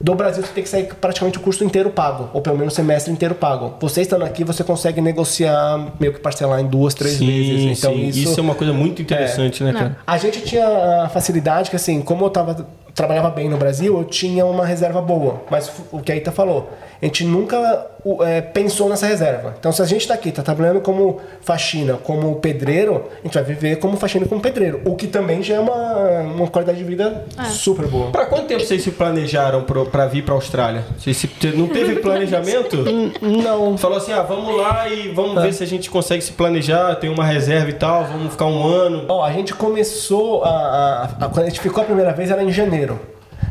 do Brasil você tem que sair praticamente o curso inteiro pago, ou pelo menos o semestre inteiro pago. Você estando aqui, você consegue negociar, meio que parcelar em duas, três Sim, vezes. Então sim. isso, Isso é uma coisa muito interessante, né, Não. cara? a gente tinha a facilidade que, assim, como eu tava trabalhava bem no Brasil, eu tinha uma reserva boa. Mas o que a Ita falou, a gente nunca é, pensou nessa reserva. Então, se a gente está aqui, está trabalhando como faxina, como pedreiro, a gente vai viver como faxina como pedreiro. O que também já é uma, uma qualidade de vida super boa. Pra quanto tempo vocês se planejaram pro, pra vir pra Austrália? Vocês se- não teve planejamento? Não. Falou assim, ah, vamos lá e vamos ver se a gente consegue se planejar, tem uma reserva e tal, vamos ficar um ano. Ó, a gente começou a, a- a- Quando a gente ficou a primeira vez era em janeiro.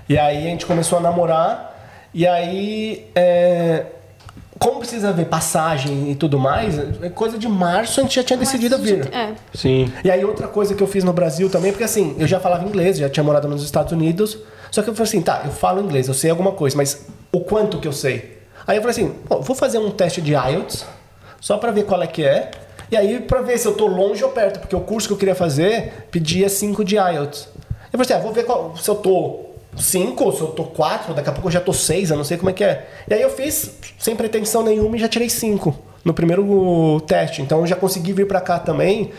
E aí a gente começou a namorar. E aí. é, como precisa ver passagem e tudo mais, é coisa de março a gente já tinha decidido a vir. É. Sim. E aí outra coisa que eu fiz no Brasil também, porque assim, eu já falava inglês, já tinha morado nos Estados Unidos, só que eu falei assim, tá, eu falo inglês, eu sei alguma coisa, mas o quanto que eu sei? Aí eu falei assim, pô, vou fazer um teste de IELTS, só pra ver qual é que é, e aí pra ver se eu tô longe ou perto, porque o curso que eu queria fazer pedia 5 de IELTS. Eu falei assim, ah, vou ver qual- se eu tô 5, se eu tô 4, daqui a pouco eu já tô 6, eu não sei como é que é. E aí eu fiz sem pretensão nenhuma e já tirei 5 no primeiro teste. Então eu já consegui vir pra cá também,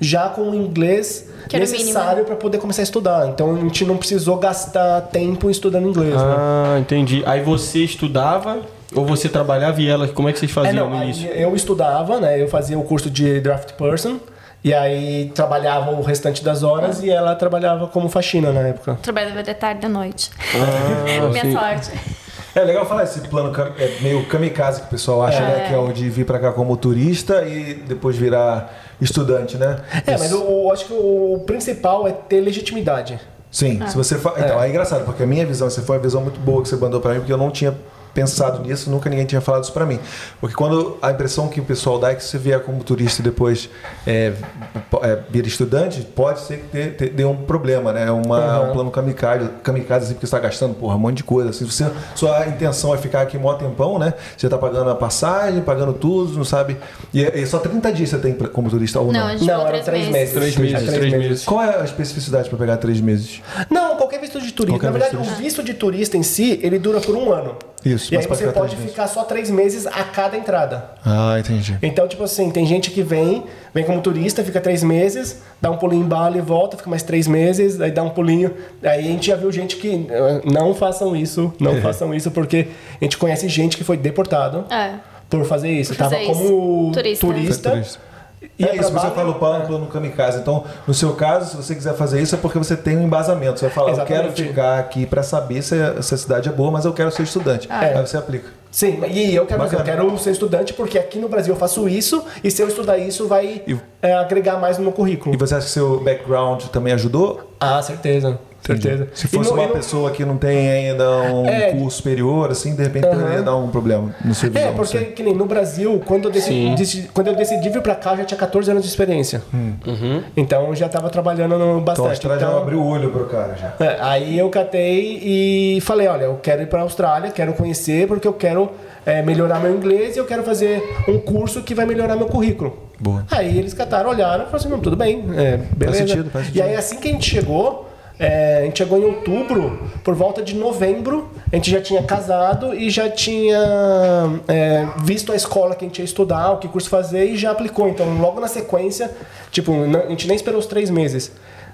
já com o inglês mínimo, necessário né? para poder começar a estudar. Então a gente não precisou gastar tempo estudando inglês, né? Ah, entendi. Aí você estudava ou você trabalhava e ela, como é que vocês É, faziam não, no início? eu estudava, né? Eu fazia o curso de draft person e aí trabalhava o restante das horas e ela trabalhava como faxina na época. Trabalhava de tarde e de noite. Ah, Minha sim. sorte. É legal falar esse plano é meio kamikaze que o pessoal acha, né? Que é o de vir pra cá como turista e depois virar estudante, né? É, mas eu, eu acho que o principal é ter legitimidade. Sim, se você fa... Então, é engraçado, porque a minha visão, essa foi uma visão muito boa que você mandou pra mim, porque eu não tinha pensado nisso, nunca ninguém tinha falado isso pra mim. Porque quando a impressão que o pessoal dá é que se você vier como turista e depois é, é, vir estudante, pode ser que dê, um problema, né? Uma, Uhum. Um plano kamikaze, kamikaze assim, porque você está gastando porra, um monte de coisa. Assim, você, sua intenção é ficar aqui um tempão, né? Você tá pagando a passagem, pagando tudo, não sabe? E, é- e só 30 dias você tem como turista ou não? Não, a gente Não, eram três meses. Três É, meses, três meses. Qual é a especificidade para pegar três meses? Não, qualquer visto de turista. Qualquer Na verdade, o visto de turista em si, ele dura por um ano. Isso, E mas aí você pode ficar só três meses a cada entrada. Ah, entendi. Então, tipo assim, tem gente que vem, vem como turista, fica três meses, dá um pulinho em Bali e volta, fica mais três meses, aí dá um pulinho. Aí a gente já viu gente que eh, não façam isso, não façam isso, porque a gente conhece gente que foi deportado É. por fazer isso. Por fazer Tava isso. como Turista. turista. Ia é pra isso, você fala o plano, é. plano kamikaze. Então, no seu caso, se você quiser fazer isso, é porque você tem um embasamento. Você vai falar, eu quero Exatamente. ficar aqui para saber se a, se a cidade é boa, mas eu quero ser estudante. É. Aí você aplica. Sim, e eu quero, eu quero ser estudante porque aqui no Brasil eu faço isso e se eu estudar isso vai E- eh, agregar mais no meu currículo. E você acha que seu background também ajudou? Ah, certeza. Certeza. Se fosse E no- uma e no- pessoa que não tem ainda um É. curso superior, assim, de repente Aham. poderia dar um problema no seu visão. É, porque que nem no Brasil, quando eu decidi, decidi- quando eu decidi vir pra cá, eu já tinha 14 anos de experiência. Então eu já tava trabalhando no Então, a bastante. Austrália já abriu o olho pro cara já. É, aí eu catei e falei, olha, eu quero ir pra Austrália, quero conhecer, porque eu quero é, melhorar meu inglês e eu quero fazer um curso que vai melhorar meu currículo. Boa. Aí eles cataram, olharam e falaram assim, não, tudo bem, é, beleza. sentido, faz E sentido. aí assim que a gente chegou, é, a gente chegou em outubro, por volta de novembro, a gente já tinha casado e já tinha é, visto a escola que a gente ia estudar, o que curso fazer e já aplicou. Então, logo na sequência, tipo, a gente nem esperou os três meses.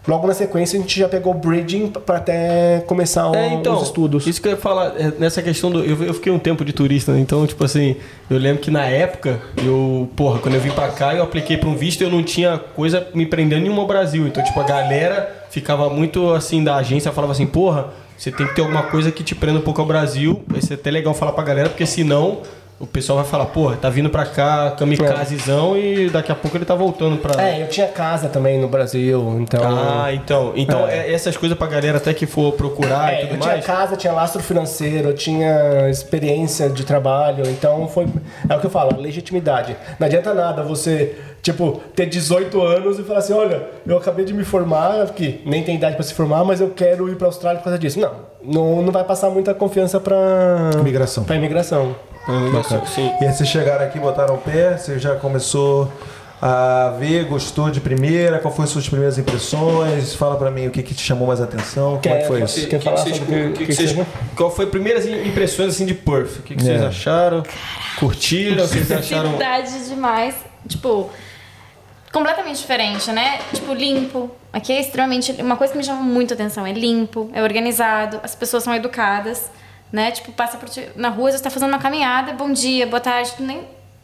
Logo na sequência, a gente já pegou o bridging para até começar o- É, então, os estudos. Isso que eu ia falar, é, nessa questão do. Eu, eu fiquei um tempo de turista, né? Então, tipo assim, eu lembro que na época, eu, porra, quando eu vim pra cá, eu apliquei pra um visto e eu não tinha coisa me prendendo nenhuma ao Brasil. Então, tipo, a galera ficava muito assim da agência, falava assim, porra, você tem que ter alguma coisa que te prenda um pouco ao Brasil. Vai ser até legal falar pra galera, porque senão. O pessoal vai falar, porra, tá vindo pra cá, kamikazezão, e daqui a pouco ele tá voltando pra. É, eu tinha casa também no Brasil, então. Ah, então. Então, é, essas coisas pra galera até que for procurar É, e tudo eu tinha mais. casa, tinha lastro financeiro, eu tinha experiência de trabalho, então foi. É o que eu falo, legitimidade. Não adianta nada você, tipo, ter 18 anos e falar assim: olha, eu acabei de me formar, que nem tem idade pra se formar, mas eu quero ir pra Austrália por causa disso. Não, não, não vai passar muita confiança pra. Imigração. Pra imigração. Bacana. E aí vocês chegaram aqui, botaram o pé, você já começou a ver, gostou de primeira, qual foram as suas primeiras impressões? Fala pra mim o que, que te chamou mais atenção, como é que foi Quer- isso? Quer falar vocês- sobre o que- que que que vocês- você- Qual foi as primeiras impressões assim de Perth? O que, que vocês É. acharam? Curtiram? Vocês acharam? Cidade demais. Tipo, completamente diferente, né? Tipo, limpo. Aqui é extremamente. Uma coisa que me chama muito atenção: é limpo, é organizado, as pessoas são educadas, né? Tipo, passa por ti, na rua, você está fazendo uma caminhada, bom dia, boa tarde, tu nem.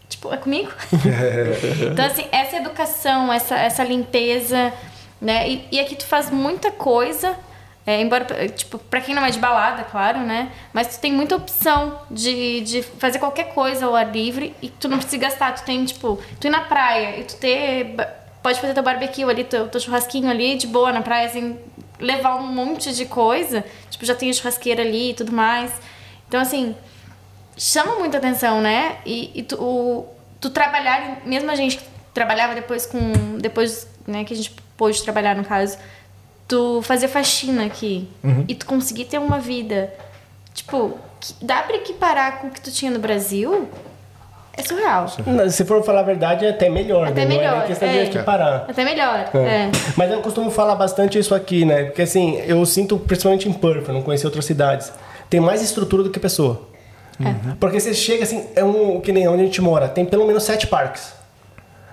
Tipo, é comigo? então, assim, essa educação, essa, essa limpeza, né? E, e aqui tu faz muita coisa. É, embora, tipo, pra quem não é de balada, claro, né? Mas tu tem muita opção de, de fazer qualquer coisa ao ar livre e tu não precisa gastar. Tu tem, tipo, tu ir na praia e tu ter pode fazer teu barbecue ali, teu, teu churrasquinho ali, de boa na praia, sem levar um monte de coisa. Tipo, já tem a churrasqueira ali e tudo mais. Então, assim, chama muita atenção, né? E, e tu, o, tu trabalhar, mesmo a gente que trabalhava depois com. Depois, né, que a gente pôde trabalhar no caso, tu fazer faxina aqui uhum. e tu conseguir ter uma vida. Tipo, dá pra equiparar com o que tu tinha no Brasil? É surreal. Se for falar a verdade, é até melhor. Até né? melhor. Não é questão é. de parar. Até melhor. É. É. Mas eu costumo falar bastante isso aqui, né? Porque assim, eu sinto, principalmente em Perth, não conheci outras cidades, tem mais estrutura do que pessoa. Uhum. Porque você chega assim, é um que nem onde a gente mora, tem pelo menos sete parques.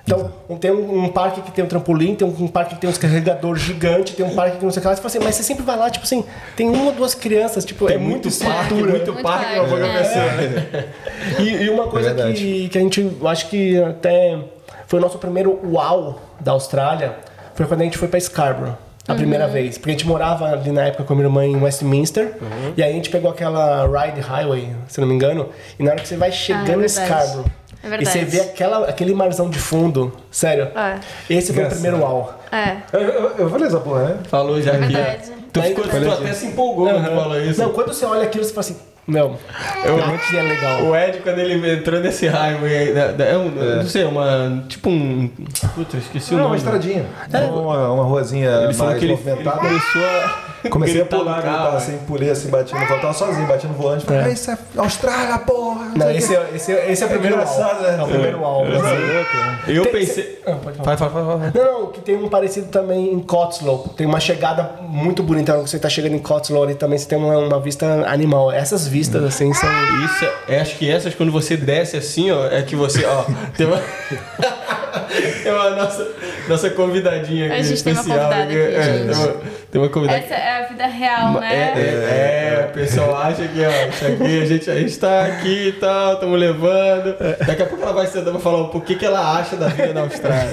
Então, tem um, um, parque que tem um trampolim, tem um, um parque que tem um carregador gigante, tem um parque que não sei o que lá. Você fala assim, mas você sempre vai lá, tipo assim, tem uma ou duas crianças, tipo, tem é muito parque, muito, muito parque, parque pra é. pessoa. E, e, uma coisa é que, que a gente, acho que até foi o nosso primeiro uau da Austrália, foi quando a gente foi pra Scarborough. A uhum. primeira vez. Porque a gente morava ali na época com a minha irmã em Westminster. Uhum. E aí a gente pegou aquela Ride Highway, se não me engano. E na hora que você vai chegando ah, é em Scarborough, é verdade. E você vê aquela, aquele marzão de fundo. Sério. É. Esse foi o primeiro uau. É. Eu, eu, eu falei essa porra, né? Falou já é aqui. Tu, ficou, tu até se empolgou uhum. quando falou isso. Não, quando você olha aquilo, você fala assim. Não, eu, realmente é legal. O Ed, quando ele entrou nesse raio, é, é um, é. não sei, uma. Tipo um. Puta, esqueci não, o nome. uma estradinha. É. Uma, uma ruazinha ele mais falou que ele, movimentada. Ele começou a. Comecei a pular, gritar assim, pulei assim, batendo, eu tava sozinho, batendo no volante. Falei, é. isso é Austrália, porra! Não, esse, é, esse, é, esse é o primeiro é engraçado, né? É o primeiro álbum. É. Eu pensei. Ah, pode falar. Vai, fala, fala. Não, não, que tem um parecido também em Cotslow. Tem uma chegada muito bonita. Quando você tá chegando em Cotslow ali também, você tem uma, uma vista animal. Essas vistas, assim, são. Isso, é, acho que essas, quando você desce assim, ó, é que você, ó, tem uma. tem uma nossa, nossa convidadinha aqui. A gente especial, tem uma convidada aqui, é, gente. Tem uma, tem uma convidada. Essa é a vida real, né? É, é, é, o pessoal acha que, ó, aqui, a gente, a gente tá aqui e tal, estamos levando. Daqui a pouco ela vai sentar pra falar o que, que ela acha da vida na Austrália.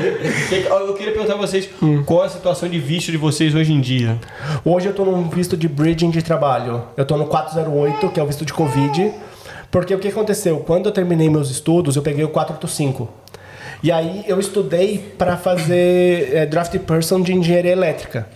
eu queria perguntar a vocês hum. qual a situação de visto de vocês hoje em dia. Hoje eu tô num visto de bridging de trabalho. Eu tô no 408, que é o visto de Covid. Porque o que aconteceu? Quando eu terminei meus estudos, eu peguei o 485. E aí eu estudei para fazer é, draft person de engenharia elétrica.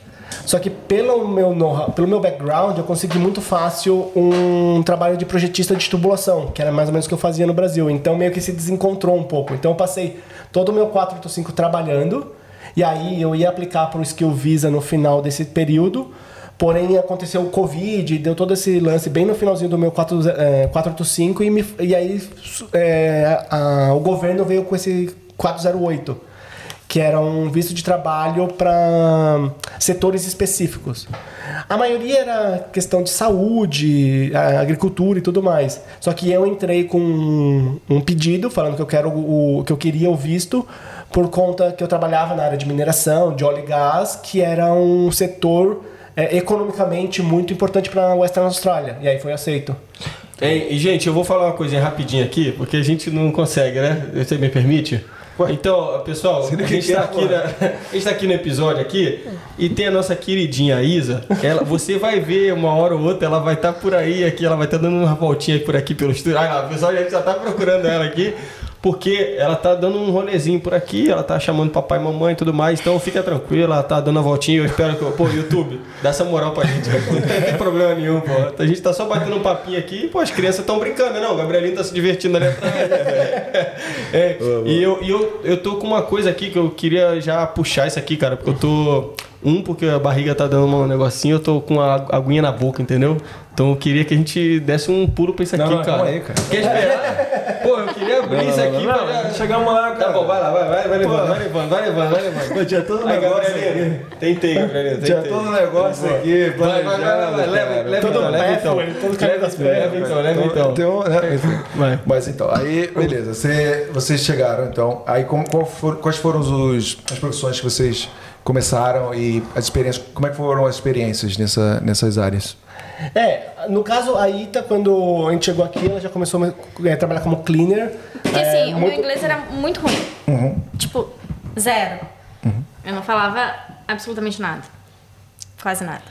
Só que pelo meu, pelo meu background, eu consegui muito fácil um trabalho de projetista de tubulação, que era mais ou menos o que eu fazia no Brasil. Então meio que se desencontrou um pouco. Então eu passei todo o meu 485 trabalhando, e aí eu ia aplicar para o Skill Visa no final desse período. Porém, aconteceu o Covid, deu todo esse lance bem no finalzinho do meu 4, é, 485 e, me, e aí é, a, o governo veio com esse 408, que era um visto de trabalho para setores específicos. A maioria era questão de saúde, agricultura e tudo mais. Só que eu entrei com um pedido falando que eu quero o que eu queria o visto por conta que eu trabalhava na área de mineração, de óleo e gás, que era um setor é, economicamente muito importante para a Western Austrália. E aí foi aceito. e, gente, eu vou falar uma coisinha rapidinho aqui, porque a gente não consegue, né? Você me permite? Então, pessoal, a gente está aqui, na, a gente tá aqui no episódio aqui e tem a nossa queridinha Isa. Ela, você vai ver uma hora ou outra, ela vai estar tá por aí aqui, ela vai estar tá dando uma voltinha por aqui pelo estúdio. Ah, o pessoal já está procurando ela aqui porque ela tá dando um rolezinho por aqui, ela tá chamando papai e mamãe e tudo mais, então fica tranquila, ela tá dando a voltinha, eu espero que. Pô, YouTube, dá essa moral pra gente, não tem problema nenhum, pô. A gente tá só batendo um papinho aqui, pô, as crianças estão brincando, não, o Gabrielinho tá se divertindo ali atrás. é, e eu, e eu, eu tô com uma coisa aqui que eu queria já puxar isso aqui, cara, porque eu tô. Um, porque a barriga tá dando um negocinho, eu tô com a aguinha na boca, entendeu? Então eu queria que a gente desse um pulo pra isso aqui, não, cara. Não, aí, cara. Quer esperar? Pô, eu queria abrir isso aqui não, pra... Chegamos lá, cara. Tá bom, vai lá, vai, vai, vai levando, vai levando, vai levando, vai levando. Tinha todo o negócio aqui. Tentei, Gabrielino, tentei. Tinha todo o negócio aqui, Vai, vai, vai, vai, leva, leva então, leva então. Leva então, leva então. então né, Mas então, aí, beleza, vocês chegaram, então. Aí, quais foram os, as profissões que vocês começaram e as experiências, como é que foram as experiências nessa, nessas áreas? É, no caso, a Ita, quando a gente chegou aqui, ela já começou a é, trabalhar como cleaner. Porque É, assim, o meu muito- inglês era muito ruim. Tipo, zero. Eu não falava absolutamente nada. Quase nada.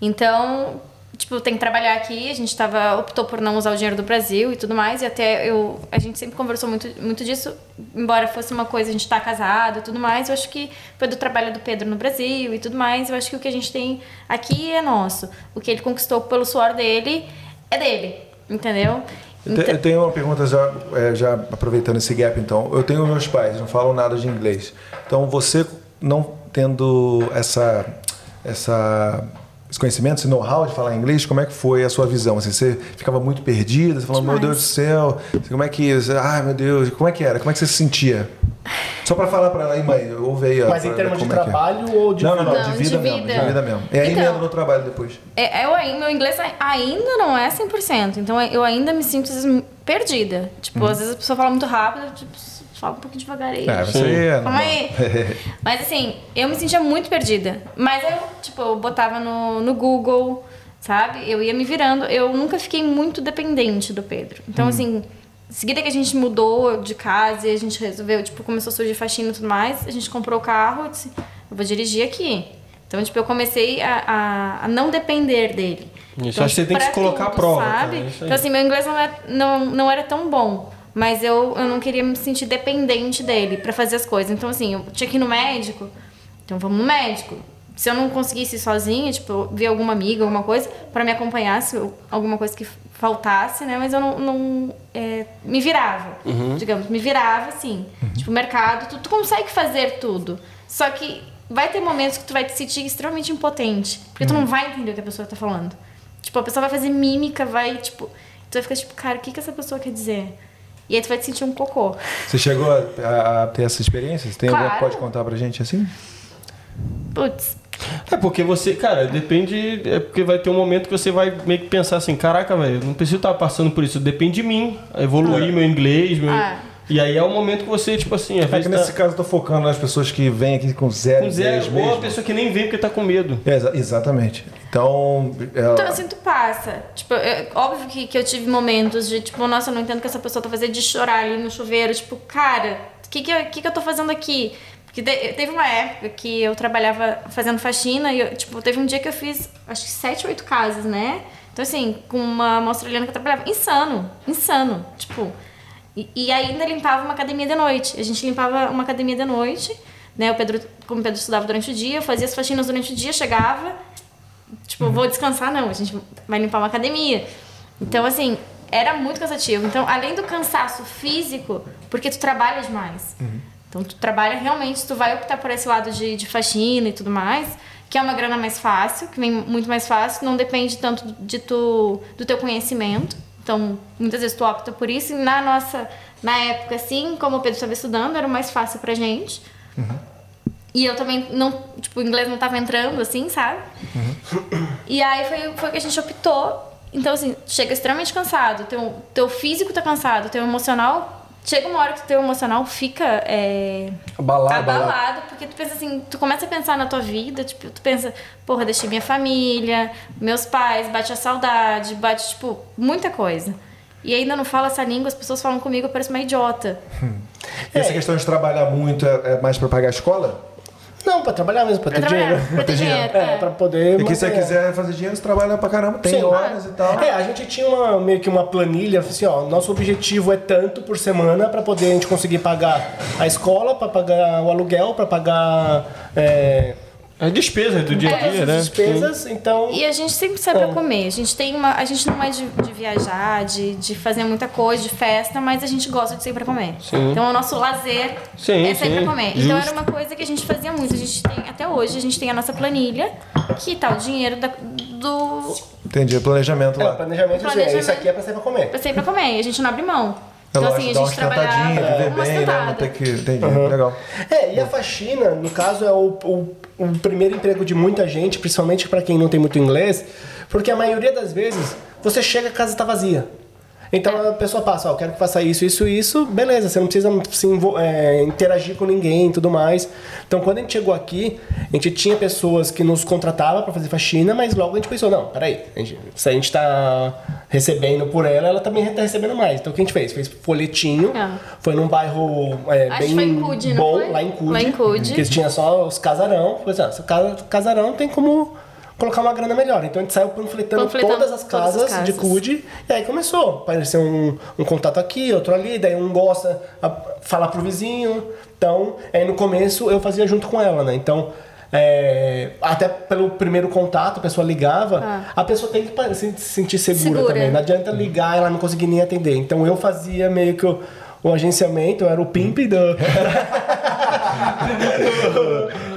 Então, tipo, tem que trabalhar aqui. A gente tava, optou por não usar o dinheiro do Brasil e tudo mais. E até eu. A gente sempre conversou muito, muito disso. Embora fosse uma coisa, a gente tá casado e tudo mais. Eu acho que foi do trabalho do Pedro no Brasil e tudo mais. Eu acho que o que a gente tem aqui é nosso. O que ele conquistou pelo suor dele é dele. Entendeu? Eu te- Eu tenho uma pergunta já, é, já aproveitando esse gap, então. Eu tenho meus pais, não falam nada de inglês. Então, você não tendo essa, essa, esse conhecimento, esse know-how de falar inglês, como é que foi a sua visão? Assim, você ficava muito perdida, você falava, meu. Deus do céu, como é que... Ai, meu Deus, como é que era? Como é que você se sentia? Só pra falar pra ela aí, mãe, ouve aí. Mas em pra- termos de como é que é. ou de Não, não, não, Não, de de vida mesmo, vida. de vida mesmo. E aí Então- mesmo no trabalho depois. É, eu, ai- meu inglês ai- ainda não é 100%, então eu ainda me sinto às vezes, perdida. Tipo, às vezes a pessoa fala muito rápido, eu, tipo, fala um pouquinho devagar aí. É, você é Calma aí. Mas assim, eu me sentia muito perdida. Mas eu, tipo, eu botava no, no Google, sabe? Eu ia me virando. Eu nunca fiquei muito dependente do Pedro. Então, assim, em seguida que a gente mudou de casa e a gente resolveu, tipo, começou a surgir faxina e tudo mais, a gente comprou o carro e disse, eu vou dirigir aqui. Então, tipo, eu comecei a, a, a não depender dele. Isso, Então, acho que você tem que se colocar à prova, Sabe? Então, assim, meu inglês não, é, não, não era tão bom. Mas eu, eu não queria me sentir dependente dele pra fazer as coisas. Então, assim, eu tinha que ir no médico. Então, vamos no médico. Se eu não conseguisse ir sozinha, tipo, ver alguma amiga, alguma coisa, pra me acompanhar, se eu- alguma coisa que faltasse, né? Mas eu não, não é, me virava, digamos, me virava, assim. Tipo, mercado, tu, tu consegue fazer tudo. Só que vai ter momentos que tu vai te sentir extremamente impotente. Porque tu não vai entender o que a pessoa tá falando. Tipo, a pessoa vai fazer mímica, vai, tipo... Tu vai ficar tipo, cara, o que, que essa pessoa quer dizer? E aí tu vai te sentir um cocô. Você chegou a, a- a ter essa experiência? Você tem alguma que Claro. pode contar pra gente assim? Putz, É porque você, cara, depende. É porque vai ter um momento que você vai meio que pensar assim: caraca, velho, não preciso estar passando por isso, depende de mim. Evoluir meu inglês, meu. Ah. E aí é o momento que você, tipo assim, às É que vezes. nesse tá caso eu tô focando nas pessoas que vêm aqui com zero, com zero, ou a mesmo. pessoa que nem vem porque tá com medo. É, exa- exatamente. Então, ela- Então, assim, tu passa. Tipo, é óbvio que, que eu tive momentos de, tipo, nossa, eu não entendo o que essa pessoa tá fazendo de chorar ali no chuveiro. Tipo, cara, o que que, eu- que que eu tô fazendo aqui? Porque te- teve uma época que eu trabalhava fazendo faxina e, eu, tipo, teve um dia que eu fiz, acho que sete, oito casas, né? Então, assim, com uma, uma australiana que eu trabalhava. Insano, insano. Tipo, e, e ainda limpava uma academia de noite. A gente limpava uma academia de noite, né? O Pedro, como o Pedro estudava durante o dia, fazia as faxinas durante o dia, chegava, Tipo, vou descansar, não. A gente vai limpar uma academia. Então, assim, era muito cansativo. Então, além do cansaço físico, porque tu trabalha demais. Então, tu trabalha realmente, tu vai optar por esse lado de, de faxina e tudo mais, que é uma grana mais fácil, que vem muito mais fácil, não depende tanto de tu, do teu conhecimento. Então, muitas vezes tu opta por isso. E na nossa, na época, assim, como o Pedro estava estudando, era mais fácil pra gente. E eu também não, tipo, o inglês não tava entrando, assim, sabe? E aí foi, foi que a gente optou. Então, assim, chega extremamente cansado, teu, teu físico tá cansado, teu emocional. Chega uma hora que teu emocional fica é, Abalado, abalado, porque tu pensa assim, tu começa a pensar na tua vida, tipo, tu pensa, porra, deixei minha família, meus pais, bate a saudade, bate, tipo, muita coisa. E ainda não fala essa língua, as pessoas falam comigo, eu pareço uma idiota. E essa questão de trabalhar muito é, é mais pra pagar a escola? Não, pra trabalhar mesmo, pra ter Pra trabalhar, dinheiro. pra ter dinheiro. É, pra poder. E que se você quiser fazer dinheiro, você trabalha pra caramba, tem Sim. horas e tal. É, a gente tinha uma- meio que uma planilha, assim, ó, nosso objetivo é tanto por semana pra poder a gente conseguir pagar a escola, pra pagar o aluguel, pra pagar é, As despesas do dia a dia, as né? despesas, então... E a gente sempre sai pra comer. A gente tem uma. A gente não é de, de viajar, de, de fazer muita coisa, de festa, mas a gente gosta de sair pra comer. Sim. Então o nosso lazer Sim, é sair sim. pra comer. Então Justo. era uma coisa que a gente fazia muito. A gente tem, até hoje, a gente tem a nossa planilha, que tá o dinheiro da- do. Entendi, planejamento É, o lá. planejamento, assim, Planejamento. isso aqui é pra sair pra comer. pra sair pra comer. E a gente não abre mão. É Então, assim, a gente trabalhava ostentadinha, viver uma bem, né? Não ter que... Entendi, legal. É, e a faxina, no caso, é o, o, o primeiro emprego de muita gente, principalmente pra quem não tem muito inglês, porque a maioria das vezes você chega a casa tá vazia. Então a pessoa passa, ó, eu quero que faça isso, isso, isso, beleza, você não precisa se é, interagir com ninguém e tudo mais. Então quando a gente chegou aqui, a gente tinha pessoas que nos contratavam para fazer faxina, mas logo a gente pensou, não, peraí, a gente- se a gente tá recebendo por ela, ela também tá recebendo mais. Então o que a gente fez? Fez folhetinho, Ah. foi num bairro é, bem em Cude, bom, lá em Cude. Lá em Cude. Que tinha só os casarão. Falei assim, ah, se o casa- casarão tem como colocar uma grana melhor. Então a gente saiu panfletando, Panfletando todas as todas as casas, de casas. Cude. E aí começou. Apareceu um, um contato aqui, outro ali. Daí um gosta a falar pro vizinho. Então, aí no começo eu fazia junto com ela, né? Então... é, até pelo primeiro contato, a pessoa ligava, Ah. a pessoa tem que se sentir segura, Segura. também. Não adianta ligar e ela não conseguir nem atender. Então eu fazia meio que o, o agenciamento, eu era o pimp do,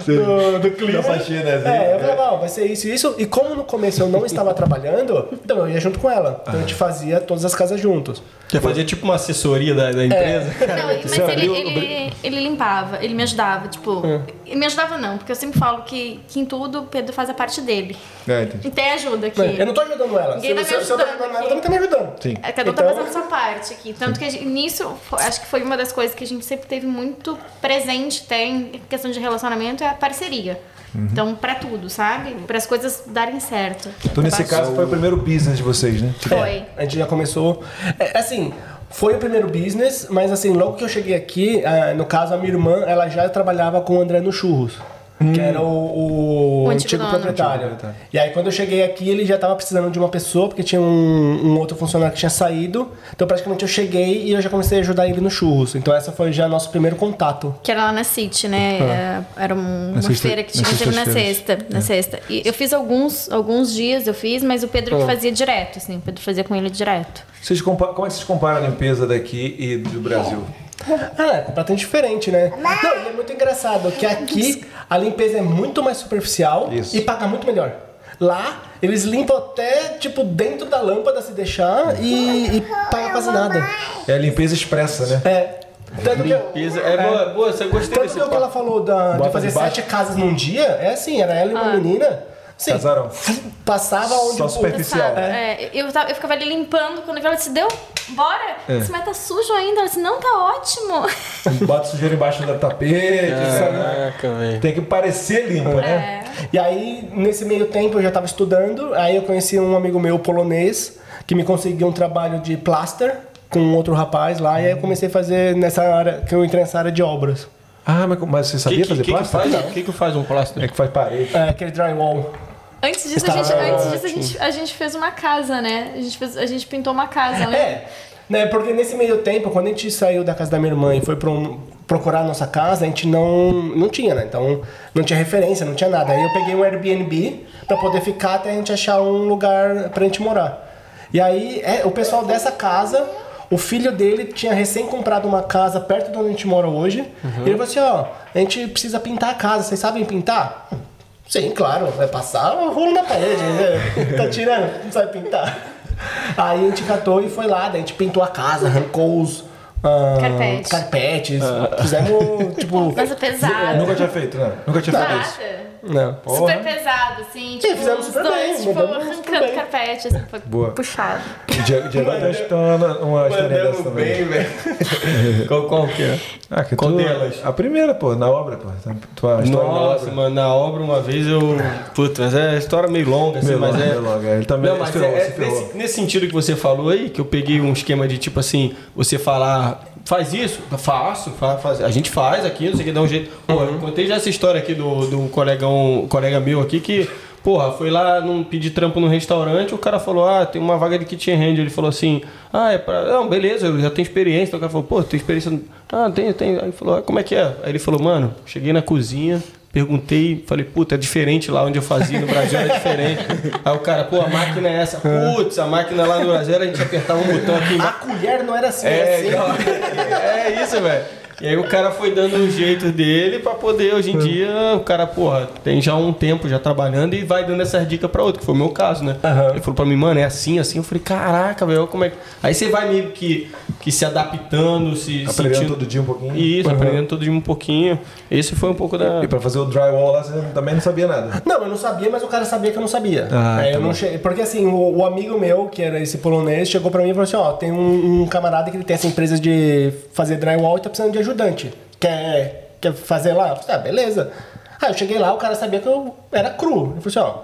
do, do cliente. Da faxina, assim. É, eu falava, ó, vai ser isso e isso. E como no começo eu não estava trabalhando, então eu ia junto com ela. Então a gente fazia todas as casas juntos. Quer fazer tipo uma assessoria da, da empresa? Não, mas Você ele, ele, ele limpava, ele me ajudava, tipo. Ele me ajudava não, porque eu sempre falo que, que em tudo o Pedro faz a parte dele. É, entendi. E tem ajuda aqui. Eu não tô ajudando ela. Ninguém tá me se, se eu tô ajudando ajudando ela, também tá me ajudando. Sim. É, Cada um Então- tá fazendo a sua parte aqui. Tanto que gente- nisso, acho que foi uma das coisas que a gente sempre teve muito presente até em questão de relacionamento, é a parceria. Uhum. Então, pra tudo, sabe? Para as coisas darem certo. Então, nesse Basta- caso, foi o primeiro business de vocês, né? Foi. A gente já começou. É, assim, foi o primeiro business, mas assim, logo que eu cheguei aqui, ah, no caso, a minha irmã, ela já trabalhava com o André no Churros. Que era o, o O antigo, antigo proprietário. E aí, quando eu cheguei aqui, ele já tava precisando de uma pessoa, porque tinha um, um outro funcionário que tinha saído. Então, praticamente, eu cheguei e eu já comecei a ajudar ele no churros. Então, essa foi já nosso primeiro contato. Que era lá na City, né? É, Era um- uma sexta- feira que tinha teve na sexta. Na sexta. E eu fiz alguns, alguns dias, eu fiz, mas o Pedro que fazia direto, assim. O Pedro fazia com ele direto. Vocês Como é que vocês comparam a limpeza daqui e do Brasil? Ah, é completamente diferente, né? Não, e é muito engraçado que aqui a limpeza é muito mais superficial Isso. e paga muito melhor. Lá, eles limpam até, tipo, dentro da lâmpada se deixar e, e paga quase nada. É a limpeza expressa, né? É. Tanto que, Limpeza. É, boa, boa, você gostei tanto desse que o que ela falou da, de Bota fazer debaixo. sete casas num dia, é assim, era ela e uma menina. Assim, Casarão. Passava onde Só o- superficial. Sabe? É, eu, tava- eu ficava ali limpando, quando ela disse, deu? Bora? É. Esse mas tá sujo ainda. Ela disse, não, tá ótimo. Bota sujeira embaixo do tapete, sabe? Caraca, velho. Tem que parecer limpo, né? É. E aí, nesse meio tempo, eu já estava estudando. Aí eu conheci um amigo meu polonês que me conseguiu um trabalho de plaster com um outro rapaz lá. E aí eu comecei a fazer nessa área, que eu entrei nessa área de obras. Ah, mas, mas você O sabia que, que, fazer que, que plástico? faz, que, que faz um plástico? É que faz parede. É, aquele drywall. Antes disso, a Está gente, antes disso a, gente, a gente fez uma casa, né? A gente, fez, a gente pintou uma casa, né? É, né? Porque nesse meio tempo, quando a gente saiu da casa da minha irmã e foi pro, procurar a nossa casa, a gente não, não tinha, né? Então não tinha referência, não tinha nada. Aí eu peguei um Airbnb pra poder ficar até a gente achar um lugar pra gente morar. E aí é, o pessoal dessa casa, o filho dele tinha recém comprado uma casa perto de onde a gente mora hoje. E ele falou assim: ó, a gente precisa pintar a casa, vocês sabem pintar? Sim, claro, vai passar o rolo na parede, né? Tá tirando, não sabe pintar. Aí a gente catou e foi lá, daí a gente pintou a casa, arrancou os ah, Carpete. carpetes, fizemos tipo. Nossa, pesado. Nunca tinha feito, né? Nunca tinha feito isso. Não. Super pesado, assim. Tipo, fizemos os super dois, bem, tipo, arrancando bem. carpete, assim, foi Boa. puxado. O Diego Diego tem uma, uma história dessa também. velho. qual, qual que é? Ah, que Qual tu, delas? A primeira, pô, na obra, pô. Tua história na Nossa, obra. mano, na obra uma vez eu. Puta, mas é história meio longa, assim, Meio mas longa, é. meio longa. Ele também Não, mas se ferrou, é- se é nesse, nesse sentido que você falou aí, que eu peguei um esquema de tipo assim, você falar, faz isso, faço, fa- faz, a gente faz aqui, não sei o que, dá um jeito. Pô, eu contei já essa história aqui do, do colegão, colega meu aqui que, porra, foi lá num, pedir trampo no restaurante, o cara falou, ah, tem uma vaga de kitchen hand. Ele falou assim, ah, é pra. Não, beleza, eu já tenho experiência. Então o cara falou, pô, tem experiência. Ah, tem, tem. Aí ele falou, ah, como é que é? Aí ele falou, mano, cheguei na cozinha. Perguntei, falei, puta, é diferente lá onde eu fazia, no Brasil era diferente. Aí o cara, pô, a máquina é essa. Putz, a máquina lá no Brasil era a gente apertava um botão aqui. A colher não era assim, É, assim. igual- é isso, velho. E aí o cara foi dando um jeito dele pra poder, hoje em dia, o cara, porra, tem já um tempo já trabalhando e vai dando essas dicas pra outro, que foi o meu caso, né? Aham. Ele falou pra mim, mano, é assim, assim. Eu falei, caraca, velho, como é que. Aí você vai meio que, que se adaptando, se Aprendendo sentindo. todo dia um pouquinho. Isso, aprendendo todo dia um pouquinho. Esse foi um pouco da. E pra fazer o drywall lá, você também não sabia nada. Não, eu não sabia, mas o cara sabia que eu não sabia. Ah, Aí tá eu não che... Porque assim, o, o amigo meu, que era esse polonês, chegou pra mim e falou assim: ó, tem um, um camarada que ele tem essa empresa de fazer drywall e tá precisando de ajudante. Quer, quer fazer lá? Eu falei, ah, beleza. Aí eu cheguei lá, o cara sabia que eu era cru. Ele falou assim: ó,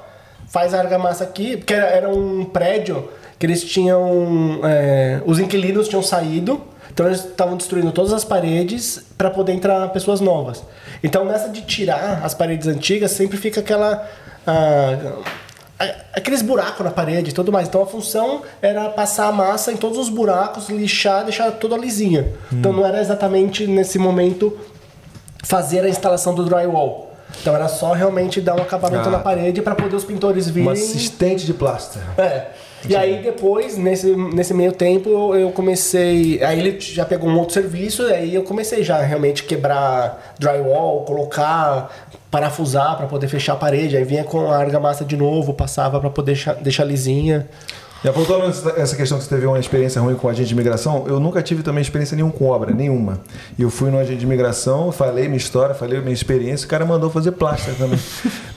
faz a argamassa aqui, porque era, era um prédio que eles tinham. é, os inquilinos tinham saído. Então eles estavam destruindo todas as paredes para poder entrar pessoas novas. Então nessa de tirar as paredes antigas sempre fica aquela ah, aqueles buracos na parede e tudo mais. Então a função era passar a massa em todos os buracos, lixar, deixar toda lisinha. Então não era exatamente nesse momento fazer a instalação do drywall. Então era só realmente dar um acabamento Ah. na parede para poder os pintores virem. Um assistente de plástico. É. E aí depois, nesse, nesse meio tempo, eu- comecei. Aí ele já pegou um outro serviço, e aí eu comecei já realmente quebrar drywall, colocar, parafusar para poder fechar a parede. Aí vinha com a argamassa de novo, passava para poder deixar, deixar lisinha. E apontando essa questão que você teve uma experiência ruim com agente de imigração, eu nunca tive também experiência nenhuma com obra, nenhuma. E eu fui no agente de imigração, falei minha história, falei minha experiência, o cara mandou fazer plástica também.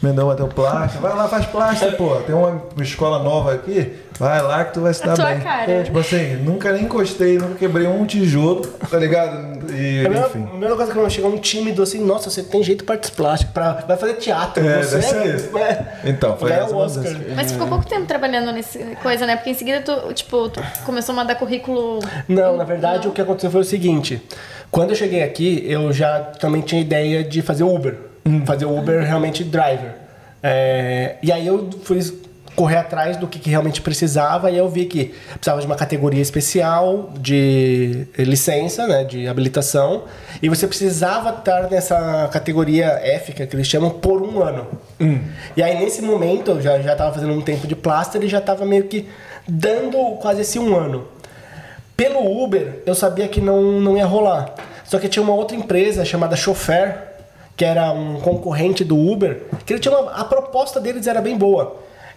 Mandou até o plástico, vai lá, faz plástica, pô. Tem uma escola nova aqui, vai lá que tu vai se A dar tua bem. cara. Tipo assim, nunca nem encostei, nunca quebrei um tijolo, tá ligado? E, A enfim. a primeira coisa que eu chegar um tímido assim, nossa, você tem jeito para artes plásticas, pra, vai fazer teatro. É, você deve ser isso. É, Então, foi essa o Oscar. Mas ficou pouco tempo trabalhando nessa coisa, né? Porque em seguida tu, tipo, tu começou a mandar currículo. Não, na verdade o que aconteceu foi o seguinte. Quando eu cheguei aqui, eu já também tinha ideia de fazer Uber. Fazer Uber realmente driver. É, e aí eu fui correr atrás do que, que realmente precisava e eu vi que precisava de uma categoria especial de licença, né, de habilitação, e você precisava estar nessa categoria F, que eles chamam, por um ano. E aí nesse momento eu já estava fazendo um tempo de plaster e já estava meio que dando quase esse um ano. Pelo Uber, eu sabia que não, não ia rolar. Só que tinha uma outra empresa chamada Chauffeur, que era um concorrente do Uber, que ele tinha uma- a proposta deles era bem boa.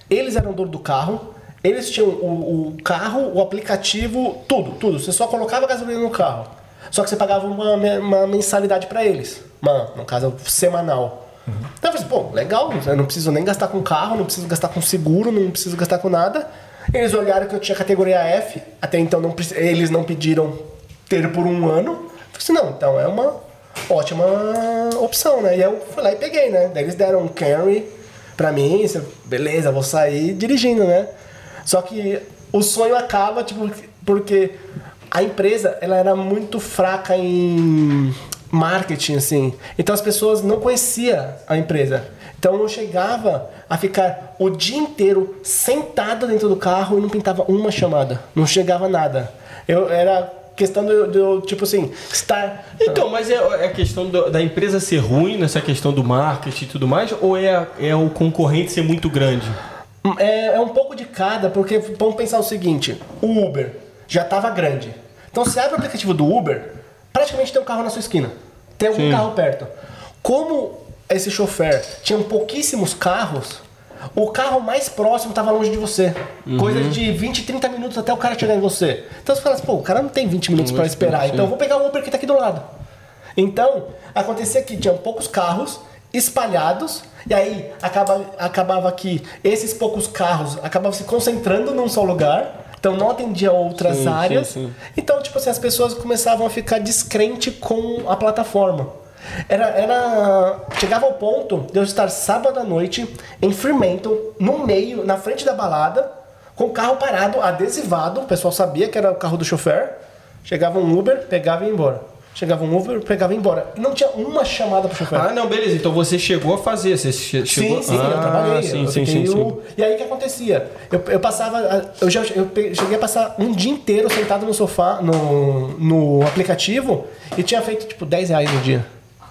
Eles eram dono do carro, eles tinham o, o carro, o aplicativo, tudo, tudo. Você só colocava gasolina no carro. Só que você pagava uma, uma mensalidade para eles. Uma, no caso, semanal. Então eu falei, assim, pô, legal, eu não preciso nem gastar com carro, não preciso gastar com seguro, não preciso gastar com nada. Eles olharam que eu tinha categoria F, até então não, eles não pediram ter por um ano. Eu falei assim, não, então é uma ótima opção, né? E eu fui lá e peguei, né? Daí eles deram um Camry pra mim, isso- beleza, vou sair dirigindo, né? Só que o sonho acaba, tipo, porque a empresa, ela era muito fraca em marketing, assim. Então as pessoas não conheciam a empresa. Então eu chegava a ficar o dia inteiro sentado dentro do carro e não pintava uma chamada. Não chegava nada. Eu era questão de eu, tipo assim, estar. Então, mas é, é a questão do- da empresa ser ruim nessa questão do marketing e tudo mais, ou é, é o concorrente ser muito grande? É, é um pouco de cada, porque vamos pensar o seguinte: o Uber já estava grande. Então você abre o aplicativo do Uber, praticamente tem um carro na sua esquina. Tem algum Sim. carro perto. Como esse chofer tinha pouquíssimos carros, o carro mais próximo estava longe de você. Coisa de 20, 30 minutos até o cara chegar em você. Então você fala assim, pô, o cara não tem 20 minutos para esperar, então eu vou pegar o Uber que tá aqui do lado. Então, acontecia que tinham poucos carros espalhados, e aí acaba, acabava que esses poucos carros acabavam se concentrando num só lugar, então não atendia outras sim, áreas. sim. Então, tipo assim, as pessoas começavam a ficar descrente com a plataforma. Era, era. Chegava ao ponto de eu estar sábado à noite em Fremantle, no meio, na frente da balada, com o carro parado, adesivado, o pessoal sabia que era o carro do chofer. Chegava um Uber, pegava e ia embora. Chegava um Uber, pegava e ia embora. E não tinha uma chamada pro chofer. Ah, não, beleza. Então você chegou a fazer. Você che- chegou... Sim, sim, ah, eu trabalhei. Sim, eu sim, sim, E aí o que acontecia? Eu, eu passava. Eu já eu cheguei a passar um dia inteiro sentado no sofá, no, no aplicativo, e tinha feito tipo 10 reais no dia.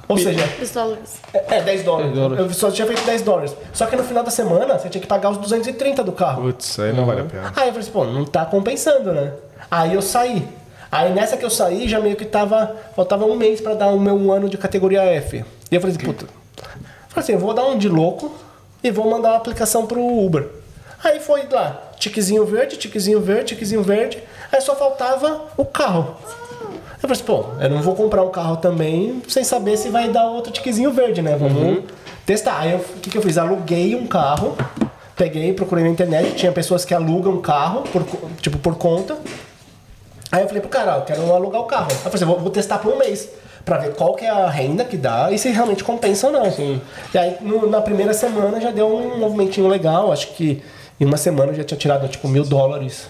Ou seja, Os dólares. é, é 10 dólares. 10 dólares. Eu só tinha feito 10 dólares. Só que no final da semana você tinha que pagar os 230 do carro. Putz, aí não vale a pena. Aí eu falei assim, pô, não tá compensando, né? Aí eu saí. Aí nessa que eu saí, já meio que tava. Faltava um mês pra dar o meu um ano de categoria F. E eu falei assim, puta. Falei assim, eu vou dar um de louco e vou mandar uma aplicação pro Uber. Aí foi lá, tiquezinho verde, tiquezinho verde, tiquezinho verde. Aí só faltava o carro. Eu falei assim, pô, eu não vou comprar um carro também sem saber se vai dar outro tiquezinho verde, né? Vamos testar. Aí o que, que eu fiz? Aluguei um carro, peguei, procurei na internet, tinha pessoas que alugam carro, por, tipo, por conta. Aí eu falei pro cara, ó, eu quero alugar o carro. Aí eu falei assim, vou, vou testar por um mês. Pra ver qual que é a renda que dá e se realmente compensa ou não. E aí no- na primeira semana já deu um movimentinho legal. Acho que em uma semana eu já tinha tirado tipo mil dólares.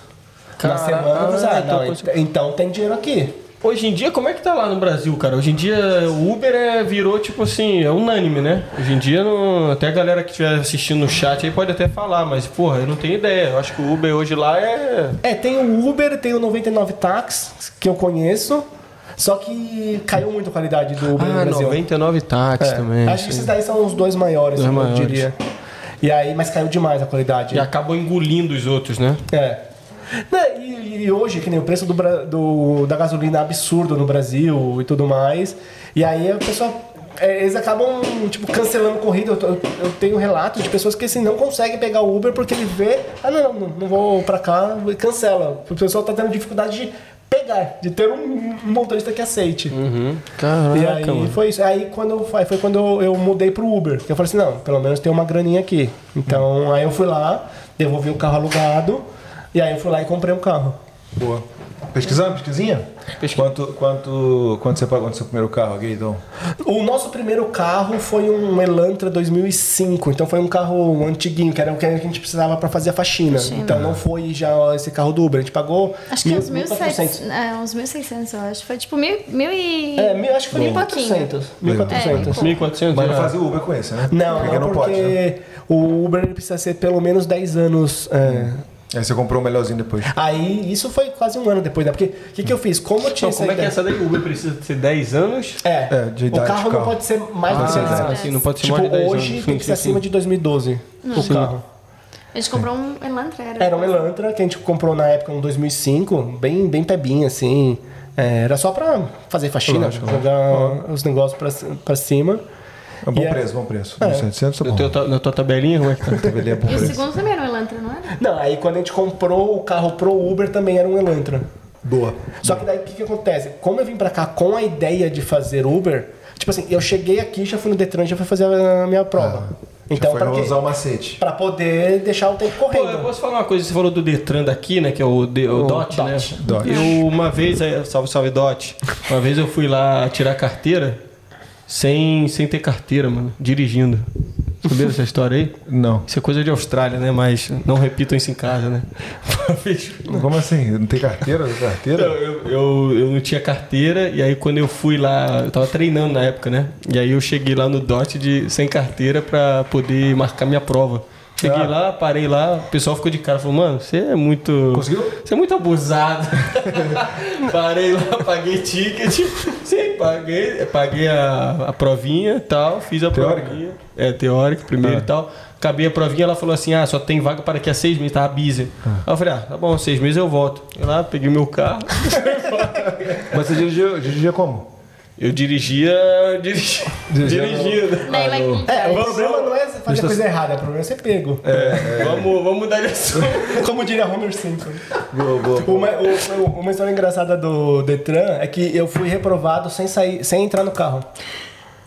na semana assim, ah, então não, coisa- ent- então tem dinheiro aqui. Hoje em dia, como é que tá lá no Brasil, cara? Hoje em dia o Uber é, virou, tipo assim, é unânime, né? Hoje em dia, não- até a galera que estiver assistindo no chat aí pode até falar, mas, porra, eu não tenho ideia. Eu acho que o Uber hoje lá é. É, tem o Uber, tem o 99 Tax, que eu conheço. Só que caiu muito a qualidade do Uber Ah, no Brasil. 99 táxis É, também. Acho que sim. esses daí são os dois maiores, Dois eu maiores. diria. E aí, mas caiu demais a qualidade. E acabam engolindo os outros, né? É. E, e hoje, que nem o preço do, do- da gasolina é absurdo no Brasil e tudo mais. E aí a pessoa. é, eles acabam, tipo, cancelando corrida. Eu, eu tenho relatos de pessoas que assim, não conseguem pegar o Uber porque ele vê, ah não, não, não vou pra cá, e cancela. O pessoal tá tendo dificuldade de pegar, de ter um, um motorista que aceite. Uhum. Caraca, E aí mano. foi isso. Aí quando foi foi quando eu, eu mudei pro Uber. Eu falei assim, não, pelo menos tem uma graninha aqui. Então aí eu fui lá, devolvi o carro alugado, e aí eu fui lá e comprei um carro. Boa. Pesquisando, pesquisinha? Quanto, quanto, quanto você pagou no seu primeiro carro, Gaydon? O nosso primeiro carro foi um Elantra 2005, então foi um carro antiguinho, que era o que a gente precisava para fazer a faxina. Faxina. Então não foi já esse carro do Uber. A gente pagou. Acho que mil- uns 1.700. 1.400. É, uns 1.600, eu acho. Foi tipo mil, mil e. É, mil- acho que foi mil e 1.400. 1.400. É, 1.400 Mas não já. fazia Uber com esse, né? Não, porque não, não pode, né? porque o Uber precisa ser pelo menos 10 anos. é, Aí você comprou um melhorzinho depois. Aí, isso foi quase um ano depois, né? Porque o que, que eu fiz? Como eu tinha Então, como é que é essa? O Uber precisa ser 10 anos? É, É, de idade o carro de não carro. pode ser mais do que 10 Ah, anos. sim, não pode ser Tipo, mais de 10 hoje anos. tem Sim, que sim, ser acima sim. de 2012 o carro. A gente comprou um Elantra, era. Era um Elantra que a gente comprou na época, um 2005, bem, bem pebinha, assim. É, era só pra fazer faxina, Lógico, jogar os negócios pra, pra cima. É um bom E é- preço, bom preço. É. 700 tá No bom. na tua tabelinha, como é que tá? Tabelinha é bom E o preço. segundo também era um Elantra, não era? Não, aí quando a gente comprou o carro pro Uber também era um Elantra. Boa. Só que daí o que, que acontece? Como eu vim pra cá com a ideia de fazer Uber, tipo assim, eu cheguei aqui, já fui no Detran, já fui fazer a minha prova. Então, então, quê? usar o macete. Pra poder deixar o tempo Pô, eu correndo. posso falar uma coisa? Você falou do Detran daqui, né? Que é o, D- o O DOT, né? DOT. DOT. Eu, uma vez, é, salve, salve, DOT. Uma vez eu fui lá tirar carteira sem, sem ter carteira, mano. Dirigindo. Sabia dessa história aí? Não. Isso é coisa de Austrália, né? Mas não repitam isso em casa, né? Como assim? Não tem carteira? Carteira? eu, eu, eu não tinha carteira e aí quando eu fui lá, eu tava treinando na época, né? E aí eu cheguei lá no DOT de, sem carteira pra poder marcar minha prova. Cheguei Ah. lá, parei lá, o pessoal ficou de cara, falou, mano, você é muito. Conseguiu? Você é muito abusado. parei lá, paguei ticket. Sim, paguei, paguei a, a provinha e tal, fiz a Teórica? provinha. É, teórica primeiro Ah. e tal. Acabei a provinha, ela falou assim: ah, só tem vaga para daqui a seis meses, tava busy. Aí eu falei, ah, tá bom, seis meses eu volto. Fui lá, peguei meu carro. Mas você dirigia, dirigia como? Eu dirigia. dirigia Dirigia like, É, o Vamos- problema não é fazer coisa errada, o problema é ser pego. Vamos, vamos mudar de assunto. Como diria Homer Simpson. Boa, boa. Uma, o- uma história engraçada do Detran é que eu fui reprovado sem sair, sem entrar no carro.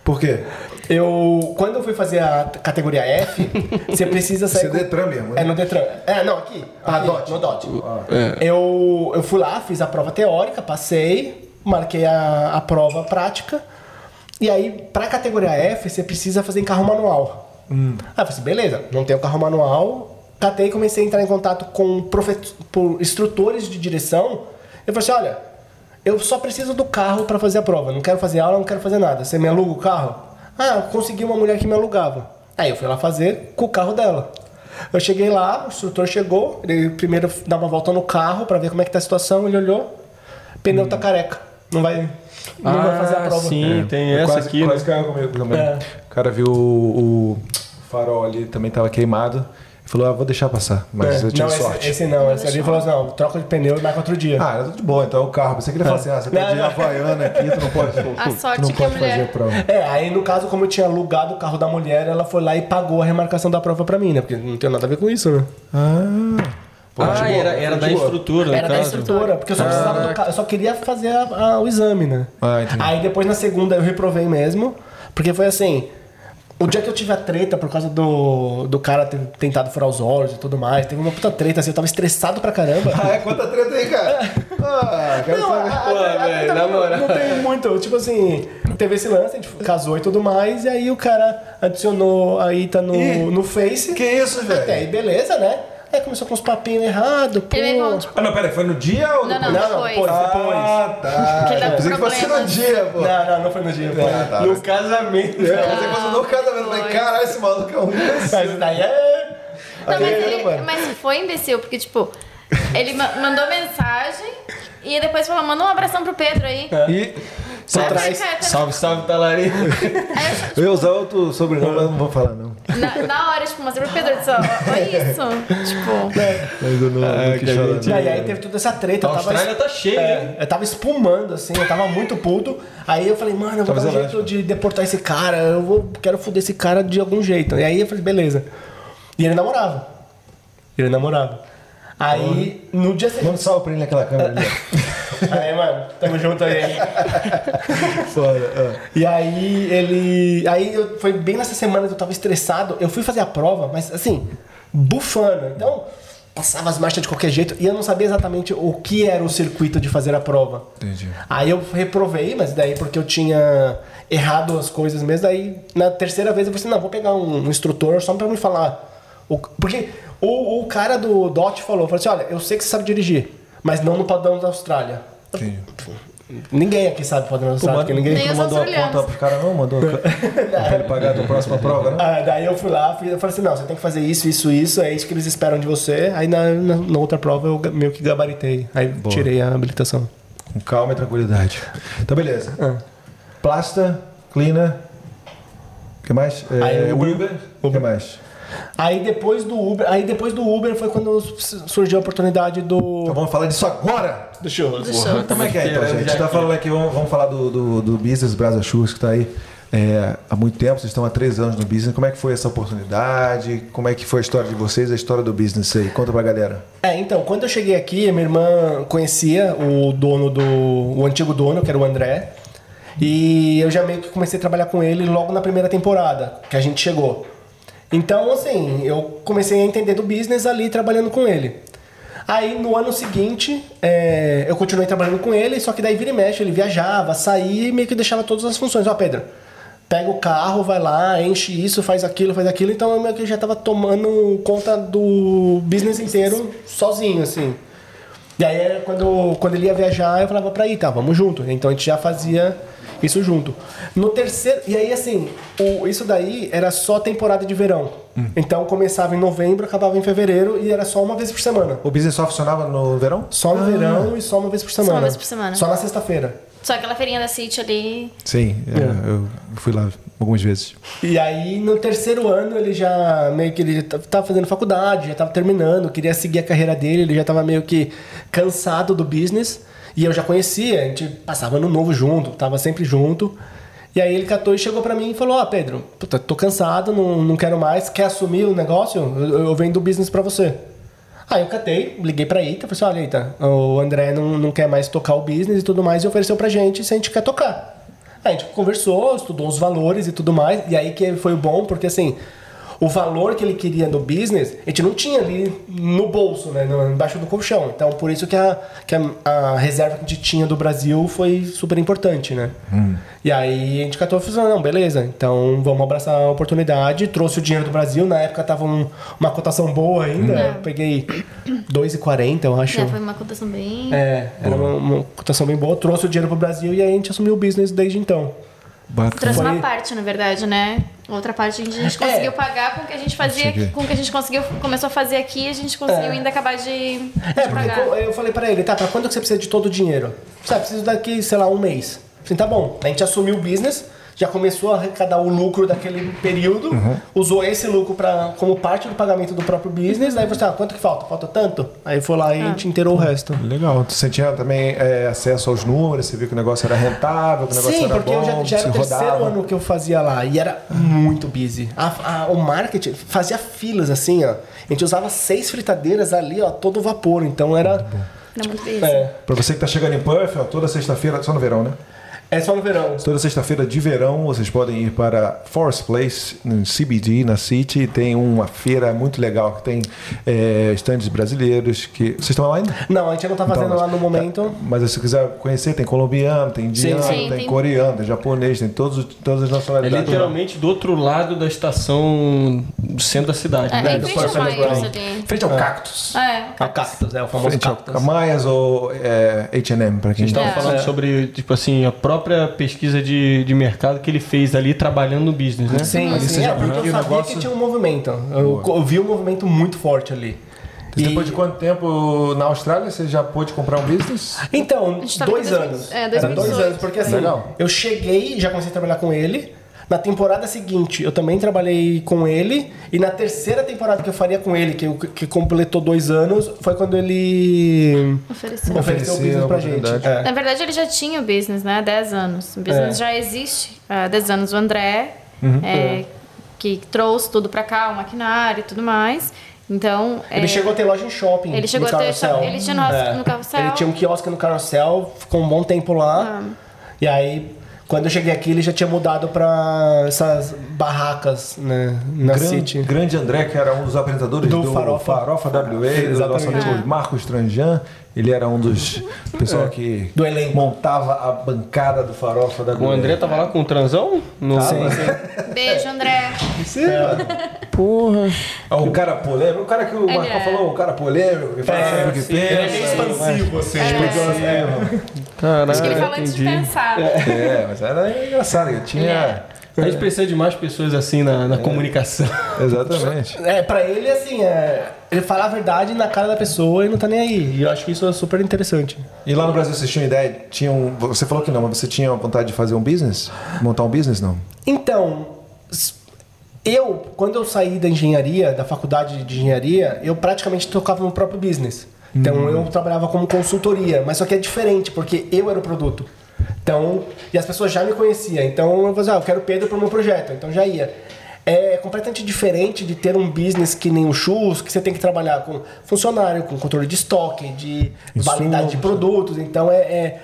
Por quê? Eu, quando eu fui fazer a categoria F, você precisa sair. Você é com- Detran mesmo, né? É no Detran. É, não, aqui. Ah, aqui, DOT. No DOT. É. Eu, eu fui lá, fiz a prova teórica, passei, marquei a, a prova prática. E aí, pra categoria F, você precisa fazer em carro manual. Hum. Aí eu falei assim, beleza, não tenho carro manual. Catei e comecei a entrar em contato com instrutores de direção. Eu falei assim, olha, eu só preciso do carro para fazer a prova. Não quero fazer aula, não quero fazer nada. Você me aluga o carro? Ah, eu consegui uma mulher que me alugava. Aí eu fui lá fazer com o carro dela. Eu cheguei lá, o instrutor chegou, ele primeiro dá uma volta no carro para ver como é que tá a situação, ele olhou, pneu tá careca. Não vai, não vai fazer a prova. Ah, Sim, tem Eu essa quase, aqui, Quase né? caiu comigo também. É. O cara viu o, o farol ali, também tava queimado. Falou, ah, vou deixar passar. Mas É, eu tive não, sorte. Esse, esse não, esse ali falou assim: não, troca de pneu e marca outro dia. Ah, era tudo de boa, então é o carro. Você queria falar assim, ah, você tem Não, de não. Havaiana aqui, tu não pode. A sorte tu não que a pode fazer mulher- prova. É, aí no caso, como eu tinha alugado o carro da mulher, ela foi lá e pagou a remarcação da prova pra mim, né? Porque não tem nada a ver com isso, né? Ah. Ah, boa, era, era da boa. estrutura, Era da estrutura, porque eu só precisava do eu só queria fazer a- a- o exame, né? Ah, entendi. Aí depois na segunda eu reprovei mesmo, porque foi assim. O dia que eu tive a treta por causa do, do cara ter tentado furar os olhos e tudo mais, teve uma puta treta, assim, eu tava estressado pra caramba. Ah, é? Conta a treta aí, cara. Ah, quero Não, saber. a- Pô, a- a- velho, não- na moral. Não tem muito. Tipo assim, teve esse lance, a gente casou e tudo mais, e aí o cara adicionou a Ita no, Ih, no Face. Que isso, Até aí, velho? beleza, né? Aí começou com uns papinhos errados. pô. Ele tipo, Ah, não, pera, foi no dia ou Não, depois? não, Não, não, foi. depois, depois. Ah, tá. Que Eu pensei que fosse no dia, pô. Não, não, não foi no dia. Foi Ah, tá. No casamento. Eu pensei que fosse no casamento. Falei, caralho, esse maluco é um Mas daí é. Não, mas, ele, mas foi imbecil, porque, tipo, ele ma- mandou mensagem e depois falou, manda um abração pro Pedro aí. E Só Aí eu traz. "Cara, Salve, salve, talarico. Aí eu ia usar outro sobrenome, mas não vou falar, não. eu, na, na hora, tipo, mostrei pro Pedro, eu disse, ó, olha isso. Tipo, Mas eu não, não quis que a falar, gente- não. E aí teve toda essa treta. A eu tava Austrália tá cheia, É, eu tava espumando, assim, eu tava muito puto. Aí eu falei, mano, eu vou Tava dar um jeito de deportar esse cara, eu vou, quero foder esse cara de algum jeito. E aí eu falei, beleza. E ele namorava. Ele namorava. Aí, no dia seguinte. Manda um salve pra ele naquela câmera ali. Aí, mano, tamo junto aí. Foda. ah. E aí ele. Aí eu, foi bem nessa semana que eu tava estressado. Eu fui fazer a prova, mas assim, bufando. Então, passava as marchas de qualquer jeito e eu não sabia exatamente o que era o circuito de fazer a prova. Entendi. Aí eu reprovei, mas daí porque eu tinha errado as coisas mesmo. Daí na terceira vez eu falei assim: não, vou pegar um, um instrutor só pra me falar. O- porque o, o cara do DOT falou: falou assim, olha, eu sei que você sabe dirigir, mas não no padrão da Austrália. Entendi. Ninguém aqui sabe o padrão da Austrália, porque ninguém. Não mandou a conta pro cara, não? Mandou pra ele pagar a próxima prova, né? Ah, daí eu fui lá, eu falei assim, não, você tem que fazer isso, isso, isso, é isso que eles esperam de você. Aí na, na, na outra prova eu meio que gabaritei. Aí tirei a habilitação. Com calma e tranquilidade. Tá, beleza. Ah. Plasta, cleaner. O que mais? É. Uber. O que mais? Aí depois do Uber, aí depois do Uber foi quando surgiu a oportunidade Então do. vamos falar disso agora. Do show. do show. Como é que é então, gente? já tá aqui. falando aqui, vamos, vamos falar do, do, do Business Brasa Shoes, que tá aí é, há muito tempo, vocês estão há três anos no business. Como é que foi essa oportunidade? Como é que foi a história de vocês, a história do business aí? Conta pra galera. É, então, quando eu cheguei aqui, a minha irmã conhecia o dono do. o antigo dono, que era o André. E eu já meio que comecei a trabalhar com ele logo na primeira temporada que a gente chegou. Então, assim, eu comecei a entender do business ali trabalhando com ele. Aí no ano seguinte, é, eu continuei trabalhando com ele, só que daí vira e mexe, ele viajava, saía e meio que deixava todas as funções. Ó, Pedro, pega o carro, vai lá, enche isso, faz aquilo, faz aquilo. Então eu meio que já tava tomando conta do business inteiro sozinho, assim. E aí quando, quando ele ia viajar, eu falava pra ir, tá, vamos junto. Então a gente já fazia isso junto. No terceiro. E aí, assim, o, isso daí era só temporada de verão. Então começava em novembro, acabava em fevereiro e era só uma vez por semana. O business só funcionava no verão? Só no verão e só uma vez por semana. uma vez por semana. Só na sexta-feira. Só aquela feirinha da City ali. Sim, é, eu fui lá algumas vezes. E aí, no terceiro ano, ele já meio que ele tava fazendo faculdade, já tava terminando, queria seguir a carreira dele, ele já tava meio que cansado do business. E eu já conhecia, a gente passava no novo junto, tava sempre junto. E aí ele catou e chegou pra mim e falou: Ó, Pedro, puta, tô cansado, não, não quero mais, quer assumir o negócio? Eu, eu vendo o business pra você. Aí eu catei, liguei pra Ita, falei assim, olha Ita, o André não, não quer mais tocar o business e tudo mais, e ofereceu pra gente se a gente quer tocar. Aí a gente conversou, estudou os valores e tudo mais, e aí que foi bom, porque assim, o valor que ele queria no business, a gente não tinha ali no bolso, né, no- embaixo do colchão. Então por isso que a, que a, a reserva que a gente tinha do Brasil foi super importante, né. E aí a gente catou e falou, não, beleza, então vamos abraçar a oportunidade, trouxe o dinheiro do Brasil, na época tava um- uma cotação boa ainda, É. eu peguei 2,40 eu acho. Já foi uma cotação bem. É, era uma, uma cotação bem boa, trouxe o dinheiro pro Brasil e aí a gente assumiu o business desde então. Bacana. Trouxe uma parte, na verdade, né? Outra parte a gente, É. conseguiu pagar com o que a gente fazia, com o que a gente conseguiu, começou a fazer aqui, a gente conseguiu É. ainda acabar de, de É, pagar. eu falei pra ele, tá, pra quando que você precisa de todo o dinheiro? Sabe, preciso daqui, sei lá, um mês. Falei, tá bom. A gente assumiu o business, já começou a arrecadar o lucro daquele período, usou esse lucro pra, como parte do pagamento do próprio business, aí você, ah, quanto que falta? Falta tanto? Aí foi lá e a gente inteirou o resto. Legal. Você tinha também é, acesso aos números, você viu que o negócio era rentável, que o negócio Sim, era porque bom, eu já, já era o terceiro rodava. ano que eu fazia lá e era muito busy. A- a- o marketing fazia filas assim, ó. A gente usava seis fritadeiras ali, ó, todo vapor. Então era. Era muito busy. É, Pra você que tá chegando em Perth, ó, toda sexta-feira, só no verão, né? É só no verão. Toda sexta-feira de verão vocês podem ir para Forest Place, no CBD, na City. Tem uma feira muito legal que tem é, estandes brasileiros. que Vocês estão lá ainda? Não, a gente não tá fazendo Então, lá no momento. Mas se quiser conhecer, tem colombiano, tem indiano, sim. tem, Tem- coreano, tem japonês, tem todos, os- todas as É nacionalidades. literalmente do outro lado da estação do centro da cidade. É, né? em Do frente ao ali. Frente ao Cactus. É, A Cactus, é o famoso Frente ao Cactus. Myers ou é, H&M, para quem A gente está estava É. falando sobre, tipo assim, a própria pesquisa de, de mercado que ele fez ali trabalhando no business, né? Sim, Ali sim. você já é, porque que eu sabia negócio- que tinha um movimento. Eu, eu vi um movimento muito forte ali. E depois de quanto tempo na Austrália você já pôde comprar um business? Então, dois em 2000, anos. é, Era 2018. dois anos, porque assim, Legal. eu cheguei e já comecei a trabalhar com ele. Na temporada seguinte, eu também trabalhei com ele. E na terceira temporada que eu faria com ele, que, que completou dois anos, foi quando ele ofereceu. ofereceu o business a pra gente. É. Na verdade, ele já tinha o business, né? Há 10 anos. O business É. já existe há 10 anos. O André, Uhum. é, que trouxe tudo pra cá, o maquinário e tudo mais. Então. Ele é, chegou a ter loja em shopping. Ele chegou no a ter Carousel. shop- ele tinha no- no Carousel. Ele tinha um quiosque no Carousel, ficou um bom tempo lá. Ah. E aí, quando eu cheguei aqui, ele já tinha mudado pra essas barracas, né? Na grande, City. grande André, que era um dos apresentadores do, Do Farofa, Farofa. WA, do nosso Exatamente. amigo Marcos Tranjan. Ele era um dos pessoal É. que Do elenco. montava a bancada do Farofa WA. O André tava lá com o transão? No... Sim, Beijo, André. Porra. Ah, o cara polêmico, o cara que o Ele Marcão é. falou, o cara polêmico, que fala sempre o que sim, ele é meio pensa. expansivo, assim. Expansivo. Caralho, Acho que ele falou antes de pensar. É, mas era engraçado, eu tinha. A gente precisa de mais pessoas assim na, na comunicação. Exatamente. É, pra ele, assim, é, ele fala a verdade na cara da pessoa e não tá nem aí. E eu acho que isso é super interessante. E lá no Brasil vocês tinham ideia? Tinham, você falou que não, mas você tinha vontade de fazer um business? Montar um business, não? Então, eu, quando eu saí da engenharia, da faculdade de engenharia, eu praticamente tocava meu próprio business. Então eu trabalhava como consultoria, mas só que é diferente, porque eu era o produto. Então, e as pessoas já me conheciam. Então eu falei, ah, eu quero Pedro para o meu projeto. Então já ia. É completamente diferente de ter um business que nem o Chus, que você tem que trabalhar com funcionário, com controle de estoque, de validade de produtos. Então é- é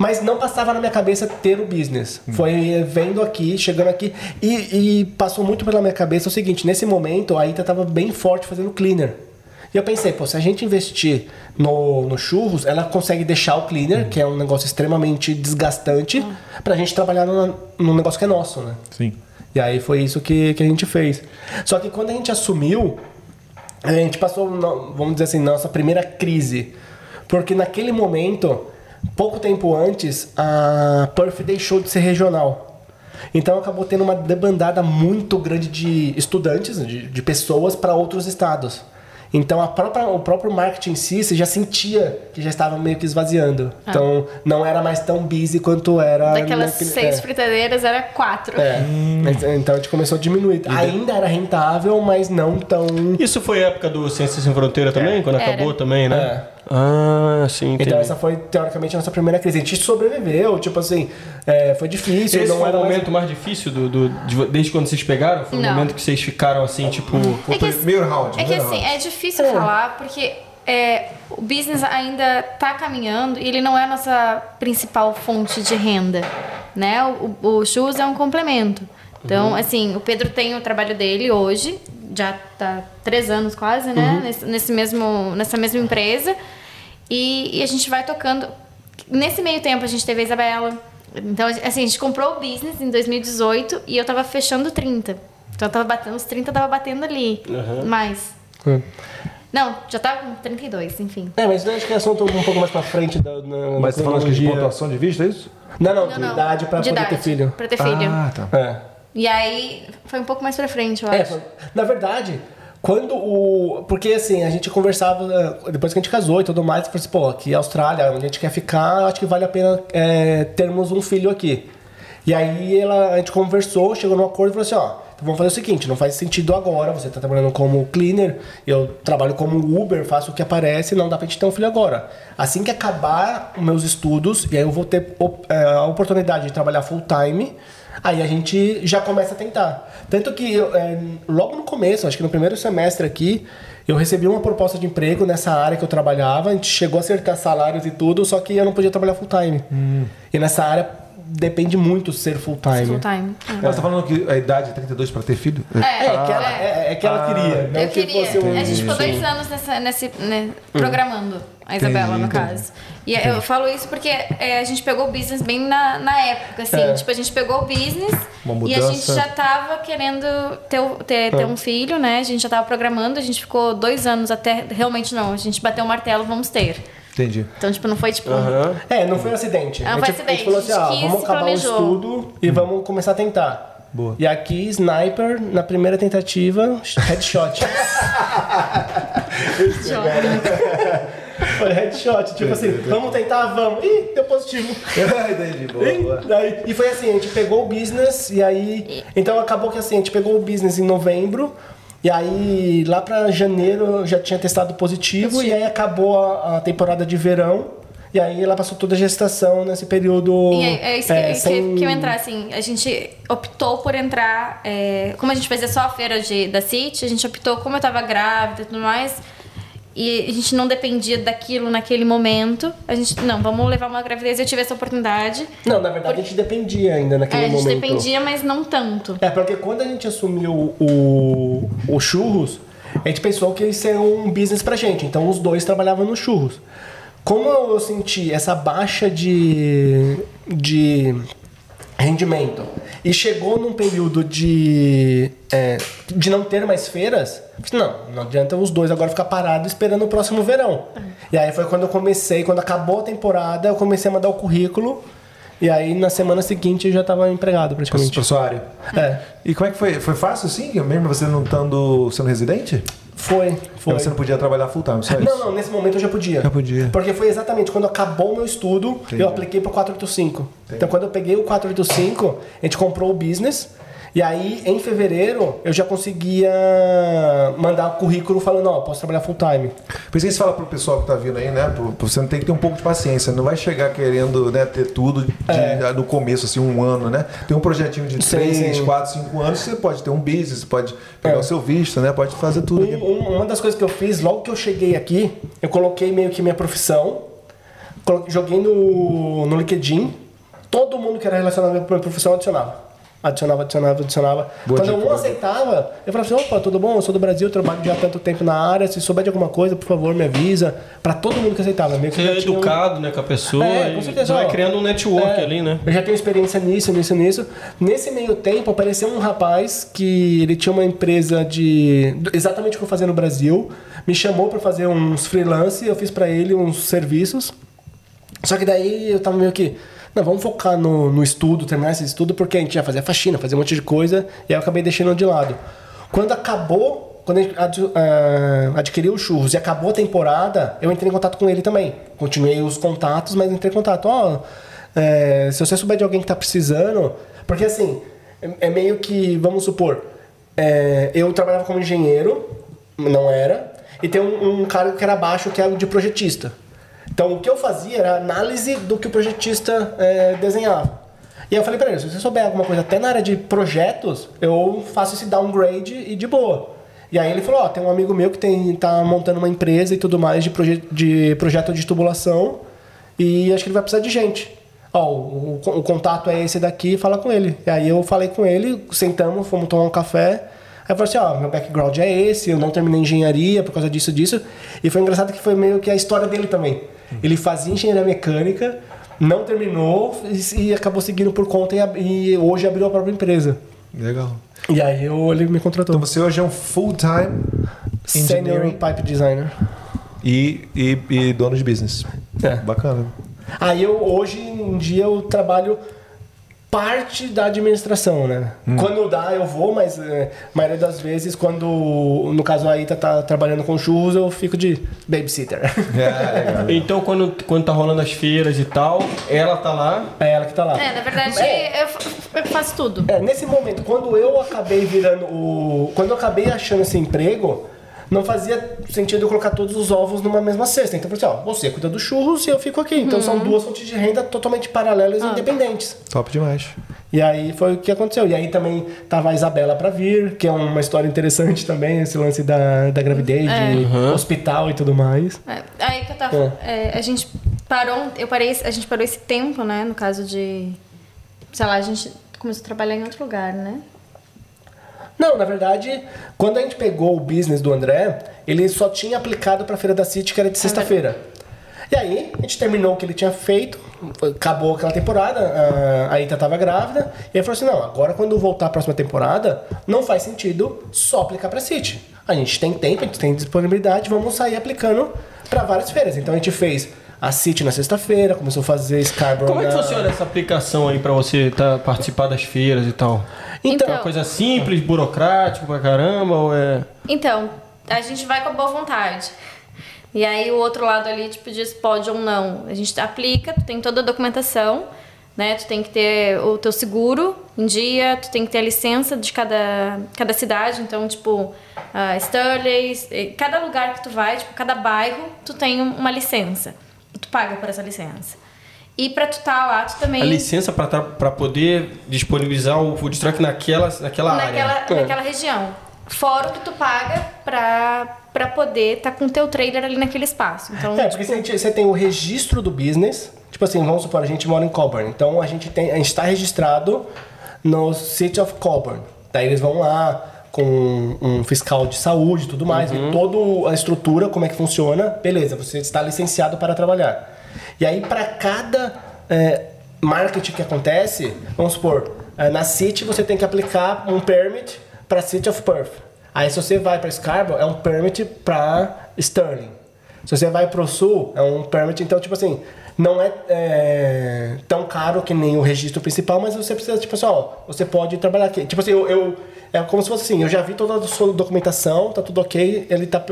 mas não passava na minha cabeça ter o business. Foi eh, vendo aqui, chegando aqui. E, e passou muito pela minha cabeça o seguinte: nesse momento, a Ita estava bem forte fazendo cleaner. E eu pensei, pô, se a gente investir no, no churros, ela consegue deixar o cleaner, que é um negócio extremamente desgastante, pra gente trabalhar no, num negócio que é nosso, né? Sim. E aí foi isso que, que a gente fez. Só que quando a gente assumiu, a gente passou, no- vamos dizer assim, nossa primeira crise. Porque naquele momento, pouco tempo antes, a Perth deixou de ser regional. Então acabou tendo uma debandada muito grande de estudantes, de, de pessoas para outros estados. Então a própria, o próprio marketing em si, você já sentia que já estava meio que esvaziando. Então não era mais tão busy quanto era. Daquelas naquele- seis é. fritadeiras, era quatro. É, mas, então a gente começou a diminuir. Ainda era rentável, mas não tão. Isso foi a época do Ciências Sem Fronteira também? Quando Era. acabou também, né? É. Ah, sim, entendi. Então essa foi, teoricamente, a nossa primeira crise. A gente sobreviveu, tipo assim, é, foi difícil, Esse não foi era o mais- momento mais, difícil do, do- de- desde quando vocês pegaram? Foi o Não. momento que vocês ficaram assim, tipo. É que, primeiro round. é que assim, round. é difícil falar porque é, o business ainda tá caminhando e ele não é a nossa principal fonte de renda, né? O, o, o Shoes é um complemento. Então, assim, o Pedro tem o trabalho dele hoje, já tá três anos quase, né? Nesse, nesse mesmo, nessa mesma empresa. E, e a gente vai tocando. Nesse meio tempo a gente teve a Isabela. Então, assim, a gente comprou o business em 2018 e eu tava fechando 30. Então eu tava batendo, os 30 tava batendo ali. Mais. É. Não, já tava com 32, enfim. É, mas acho que é assunto um pouco mais pra frente da. Na, Mas você falando aqui de pontuação de vista, é isso? Não, não, Não, de não. idade pra De poder idade, ter filho. Pra ter filho. Ah, tá. É. E aí foi um pouco mais pra frente, eu É, acho. foi- na verdade, quando o. Porque assim, a gente conversava, eh, depois que a gente casou e tudo mais, falou assim, pô, aqui é Austrália, onde a gente quer ficar, acho que vale a pena eh, termos um filho aqui. E aí ela, a gente conversou, chegou num acordo e falou assim, ó, então vamos fazer o seguinte, não faz sentido agora, você tá trabalhando como cleaner, eu trabalho como Uber, faço o que aparece, não dá pra gente ter um filho agora. Assim que acabar os meus estudos, e aí eu vou ter eh, a oportunidade de trabalhar full time, aí a gente já começa a tentar. Tanto que eu, eh, logo no começo, acho que no primeiro semestre aqui, eu recebi uma proposta de emprego nessa área que eu trabalhava, a gente chegou a acertar salários e tudo, só que eu não podia trabalhar full time. E nessa área depende muito ser full time. Full time. É. Ela tá falando que a idade é 32 pra ter filho? É, É, que ela, é, é que ela queria. Não Eu que queria. fosse um- A gente ficou dois anos nessa, nesse, né, programando a Isabela, no entendi. caso. E eu falo isso porque é, a gente pegou o business bem na, na época, assim. É. Tipo, a gente pegou o business e a gente já tava querendo ter, ter, ter um filho, né? A gente já tava programando, a gente ficou dois anos até. Realmente não, a gente bateu o martelo, vamos ter. Entendi. Então, tipo, não foi tipo. É, não foi um acidente. Não a, foi a gente acidente, falou assim, a gente ah, quis vamos e acabar planejou. o estudo e vamos começar a tentar. Boa. E aqui, Sniper, na primeira tentativa, headshot. foi headshot, tipo assim, vamos tentar, vamos. Ih, deu positivo. Entendi, boa, boa. E, daí- e foi assim, a gente pegou o business e aí. Então acabou que assim, a gente pegou o business em novembro. E aí, lá pra janeiro, eu já tinha testado positivo, e aí acabou a, a temporada de verão. E aí ela passou toda a gestação nesse período. E é, é isso que, é, que- sem- que eu entrar, assim, a gente optou por entrar, é, como a gente fazia só a feira de, da City, a gente optou, como eu tava grávida e tudo mais, e a gente não dependia daquilo naquele momento, a gente, não, vamos levar uma gravidez, eu tive essa oportunidade. Não, na verdade a gente dependia ainda naquele É, a gente momento. dependia, mas não tanto. É, porque quando a gente assumiu o, o churros, a gente pensou que ia ser um business pra gente. Então os dois trabalhavam no churros. Como eu senti essa baixa de, de rendimento e chegou num período de, é, de não ter mais feiras, não, não adianta os dois agora ficar parados esperando o próximo verão. E aí foi quando eu comecei, quando acabou a temporada, eu comecei a mandar o currículo. E aí na semana seguinte eu já estava empregado Pra, praticamente. pra sua área. É, E como é que foi? Foi fácil assim? Mesmo você não estando sendo residente? Foi, foi. Você não podia trabalhar full time, só isso? Não, não, nesse momento eu já podia. Já podia. Porque foi exatamente quando acabou o meu estudo, eu apliquei pro 485. Então quando eu peguei o 485, a gente comprou o business. E aí, em fevereiro, eu já conseguia mandar o currículo falando, ó, posso trabalhar full time. Por isso que você fala pro pessoal que tá vindo aí, né? Você tem que ter um pouco de paciência. Não vai chegar querendo né, ter tudo de, É. no começo, assim, um ano, né? Tem um projetinho de Sim, 3, sim. 4, 5 anos, você pode ter um business, pode pegar É. o seu visto, né? Pode fazer tudo. Um- um- uma das coisas que eu fiz, logo que eu cheguei aqui, eu coloquei meio que minha profissão, joguei no, no LinkedIn, todo mundo que era relacionado à minha profissão adicionava. Adicionava, adicionava, adicionava. Boa Quando dica, um boa aceitava, eu falava assim, opa, tudo bom? Eu sou do Brasil, eu trabalho já há tanto tempo na área, se souber de alguma coisa, por favor, me avisa. Pra todo mundo que aceitava. Meio que Você eu é tinha um- educado, né, com a pessoa. É, com certeza, Você vai ó. criando um network É, ali, né? Eu já tenho experiência nisso, nisso, nisso. Nesse meio tempo, apareceu um rapaz que ele tinha uma empresa de. exatamente o que eu fazia no Brasil. Me chamou para fazer uns freelance, eu fiz para ele uns serviços. Só que daí eu tava meio que. Não, vamos focar no, no estudo, terminar esse estudo, porque a gente ia fazer a faxina, fazer um monte de coisa, e aí eu acabei deixando de lado. Quando acabou, quando a gente ah, adquiriu os churros e acabou a temporada, eu entrei em contato com ele também. Continuei os contatos, mas entrei em contato. Ó, é, se você souber de alguém que tá precisando. Porque assim, é, é meio que, vamos supor, é, eu trabalhava como engenheiro, não era, e tem um, um cara que era abaixo que era de projetista. Então o que eu fazia era análise do que o projetista é, desenhava. E aí eu falei pra ele, se você souber alguma coisa até na área de projetos, eu faço esse downgrade e de boa. E aí ele falou, ó, tem um amigo meu que tem, tá montando uma empresa e tudo mais de, proje de projeto de tubulação e acho que ele vai precisar de gente. Ó, o, o- o contato é esse daqui, fala com ele. E aí eu falei com ele, sentamos, fomos tomar um café. Aí eu falei assim, ó, meu background é esse, eu não terminei engenharia por causa disso, disso. E foi engraçado que foi meio que a história dele também. Ele fazia engenharia mecânica, não terminou e, acabou seguindo por conta e, e hoje abriu a própria empresa. Legal. E aí eu, ele me contratou. Então você hoje é um full-time Senior Pipe Designer. e, e, e dono de business. É. Bacana. Aí eu, hoje em dia, eu trabalho parte da administração, né? Quando dá, eu vou, mas é, a maioria das vezes, quando, no caso a Ita tá trabalhando com churros, eu fico de babysitter. É. Então, quando, quando tá rolando as feiras e tal, ela tá lá. É ela que tá lá. É, na verdade, É. eu, eu faço tudo. É, nesse momento, quando eu acabei virando o. Quando eu acabei achando esse emprego, não fazia sentido eu colocar todos os ovos numa mesma cesta. Então eu falei assim, ó, você cuida dos churros e eu fico aqui. Então são duas fontes de renda totalmente paralelas e independentes. Top demais. E aí foi o que aconteceu. E aí também tava a Isabela pra vir, que é uma história interessante também, esse lance da, da gravidez, de hospital e tudo mais. É, aí que eu tava. é, a gente parou. Eu parei. A gente parou esse tempo, né? No caso de. Sei lá, a gente começou a trabalhar em outro lugar, né? Não, na verdade, quando a gente pegou o business do André, ele só tinha aplicado pra Feira da City, que era de sexta-feira. E aí, a gente terminou o que ele tinha feito, acabou aquela temporada, a- a Ita tava grávida, e ele falou assim: não, agora quando voltar a próxima temporada, não faz sentido só aplicar pra City. A gente tem tempo, a gente tem disponibilidade, vamos sair aplicando pra várias feiras. Então a gente fez a City na sexta-feira, começou a fazer Scarborough. Como é que na- funciona essa aplicação aí pra você tá, participar das feiras e tal? Então, É uma coisa simples, burocrático pra caramba, ou é. Então, a gente vai com a boa vontade. E aí o outro lado ali, tipo, diz pode ou não. A gente aplica, tu tem toda a documentação, né? Tu tem que ter o teu seguro em dia, tu tem que ter a licença de cada, cada cidade. Então, tipo, uh, Sturley, eh, cada lugar que tu vai, tipo, cada bairro, tu tem um- uma licença. E tu paga por essa licença. E pra tu estar lá, tu também... A licença pra, tra- pra poder disponibilizar o food truck naquela, naquela, naquela, área. naquela região. Fora o que tu paga pra, pra poder estar com o teu trailer ali naquele espaço. Então, É, porque gente- você tem o registro do business, tipo assim, vamos supor, a gente mora em Colburn, então a gente tem, a gente está registrado no City of Colburn. Daí eles vão lá com um fiscal de saúde e tudo mais, Uhum. toda a estrutura, como é que funciona, beleza, você está licenciado para trabalhar. E aí para cada é, marketing que acontece, vamos supor, é, na City você tem que aplicar um permit para City of Perth. Aí se você vai para Scarborough, é um permit para Sterling. Se você vai pro sul, é um permit, então, tipo assim, não é, é, tão caro que nem o registro principal, mas você precisa, tipo assim, ó, você pode trabalhar aqui. Tipo assim, eu, eu- é como se fosse assim, eu já vi toda a sua documentação, tá tudo ok, ele tá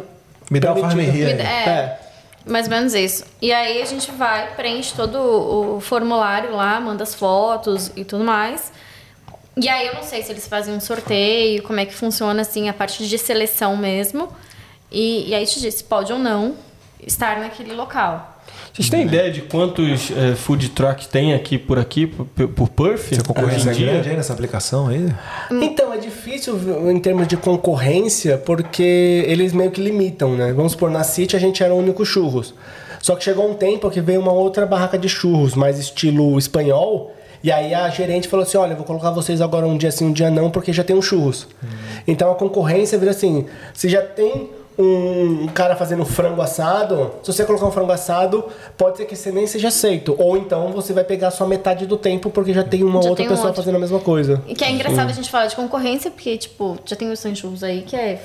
Me dá o permitido. farm here. É. É. mais ou menos isso. E aí a gente vai, preenche todo o formulário lá, manda as fotos e tudo mais. E aí eu não sei se eles fazem um sorteio, como é que funciona assim a parte de seleção mesmo. E, e aí te diz, pode ou não estar naquele local. Vocês têm ideia de quantos eh, food trucks tem aqui por aqui, por, por Perth? Essa concorrência é grande aí nessa aplicação aí? Então, é difícil em termos de concorrência, porque eles meio que limitam, né? Vamos supor, na City a gente era o único churros. Só que chegou um tempo que veio uma outra barraca de churros, mais estilo espanhol, e aí a gerente falou assim, olha, eu vou colocar vocês agora um dia sim, um dia não, porque já tem um churros. Então a concorrência vira assim, se já tem um cara fazendo frango assado, se você colocar um frango assado, pode ser que você nem seja aceito. Ou então você vai pegar só metade do tempo, porque já tem uma Já outra tem um pessoa outro. fazendo a mesma coisa. E que é engraçado a gente falar de concorrência, porque, tipo, já tem o Sanchurros aí, que é.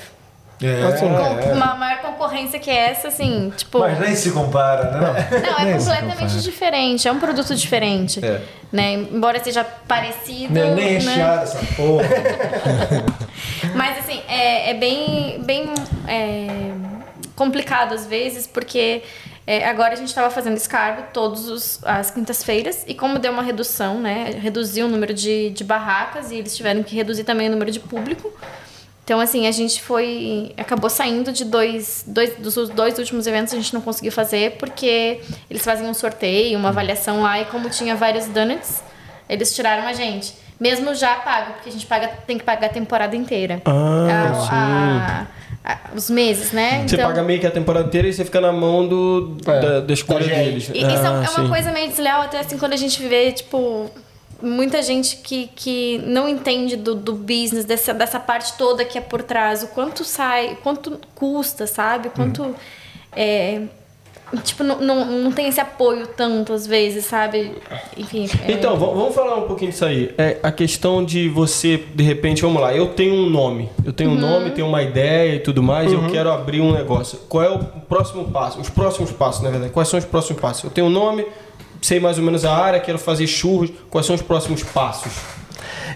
É, Assim, com- Uma maior concorrência que essa, assim, tipo. Mas nem se compara, né? Não, é Nem se completamente diferente, é um produto diferente. É. Né? Embora seja parecido. Não é nem né? recheado essa porra. Mas assim, é, é bem, bem é, complicado às vezes, porque é, agora a gente estava fazendo escargo todas as quintas-feiras, e como deu uma redução, né? Reduziu o número de, de barracas e eles tiveram que reduzir também o número de público. Então, assim, a gente foi. Acabou saindo de dois, dois. Dos dois últimos eventos a gente não conseguiu fazer porque eles fazem um sorteio, uma avaliação lá, e como tinha vários donuts, eles tiraram a gente. Mesmo já pago, porque a gente paga, tem que pagar a temporada inteira. Ah, A- a- a- os meses, né? Você paga meio que a temporada inteira e você fica na mão do, É, da, da escolha deles. E isso é- Ah, é sim. uma coisa meio desleal, até assim, quando a gente vê, tipo, muita gente que, que não entende do, do business, dessa, dessa parte toda que é por trás, o quanto sai, o quanto custa, sabe? Quanto. É, tipo, não, não, não tem esse apoio tanto às vezes, sabe? Enfim. é- Então, va- vamos falar um pouquinho disso aí. É a questão de você, de repente, vamos lá, eu tenho um nome. Eu tenho um nome, tenho uma ideia e tudo mais, e eu quero abrir um negócio. Qual é o próximo passo? Os próximos passos, na verdade. Quais são os próximos passos? Eu tenho um nome, sei mais ou menos a área, quero fazer churros, quais são os próximos passos?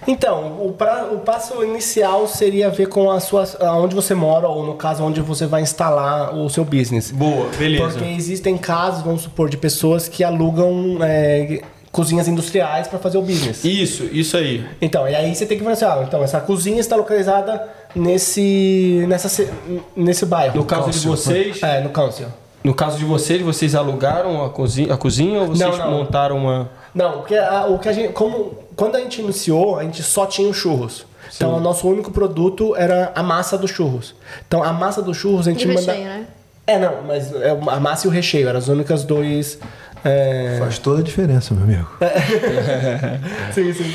Então, o, pra, o passo inicial seria ver com a sua, onde você mora, ou no caso, onde você vai instalar o seu business. Boa, beleza. Porque existem casos, vamos supor, de pessoas que alugam é, cozinhas industriais para fazer o business. Isso, isso aí. Então, e aí você tem que falar assim, ah, então essa cozinha está localizada nesse, nessa, nesse bairro. No caso de vocês, É, no council. No caso de vocês, vocês alugaram a cozinha, a cozinha ou vocês Não, não. montaram uma Não, porque a- o que a gente, como quando a gente iniciou, a gente só tinha os churros. Então, o nosso único produto era a massa dos churros. Então, a massa dos churros a gente E o manda. recheio, né? É, não, mas é a massa e o recheio eram as únicas dois. é, Faz toda a diferença, meu amigo. sim, sim.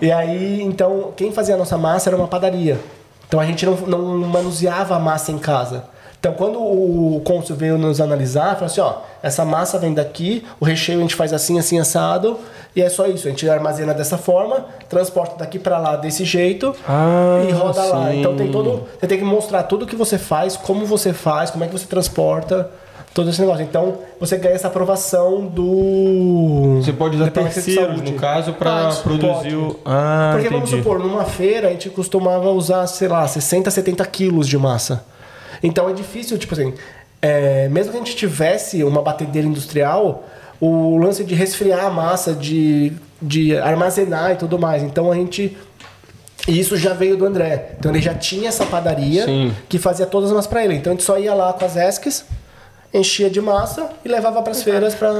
E aí, então, quem fazia a nossa massa era uma padaria. Então a gente não, não manuseava a massa em casa. Então, quando o cônsul veio nos analisar, falou assim: ó, essa massa vem daqui, o recheio a gente faz assim, assim, assado, e é só isso. A gente armazena dessa forma, transporta daqui pra lá desse jeito Ah, e roda lá. sim. Então, tem todo. Você tem que mostrar tudo que você faz, como você faz, como é que você transporta, todo esse negócio. Então, você ganha essa aprovação do. Você pode usar terceiros, no caso, para produzir o. Ah, Porque vamos entendi. supor, numa feira a gente costumava usar, sei lá, 60, 70 quilos de massa. Então é difícil, tipo assim, é, mesmo que a gente tivesse uma batedeira industrial, o lance de resfriar a massa, de, de armazenar e tudo mais. Então a gente. E isso já veio do André. Então ele já tinha essa padaria Sim. que fazia todas as massas pra ele. Então a gente só ia lá com as esques, enchia de massa e levava pras feiras pra.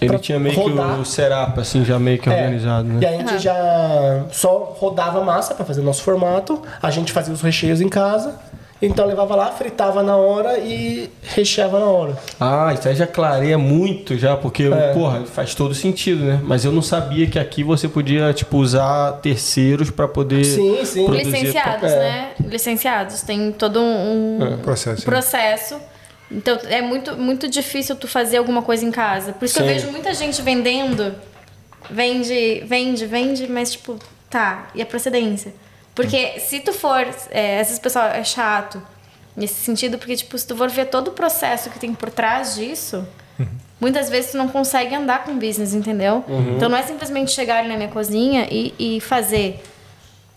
Ele pra tinha meio rodar. que o setup, assim, já meio que É. organizado, E né? aí a gente já só rodava a massa para fazer o nosso formato, a gente fazia os recheios em casa, então levava lá, fritava na hora e recheava na hora. Ah, isso aí já clareia muito já, porque, É. porra, faz todo sentido, né? Mas eu não sabia que aqui você podia, tipo, usar terceiros para poder. Sim, sim. Produzir- Licenciados, é. né? Licenciados. Tem todo um, um Processo. processo. Então é muito, muito difícil tu fazer alguma coisa em casa. Por isso que eu Sim. vejo muita gente vendendo. Vende, vende, vende, mas tipo, tá, e a procedência? Porque se tu for. É, essas pessoas é chato nesse sentido, porque, tipo, se tu for ver todo o processo que tem por trás disso, muitas vezes tu não consegue andar com o business, entendeu? Então não é simplesmente chegar ali na minha cozinha e, e fazer.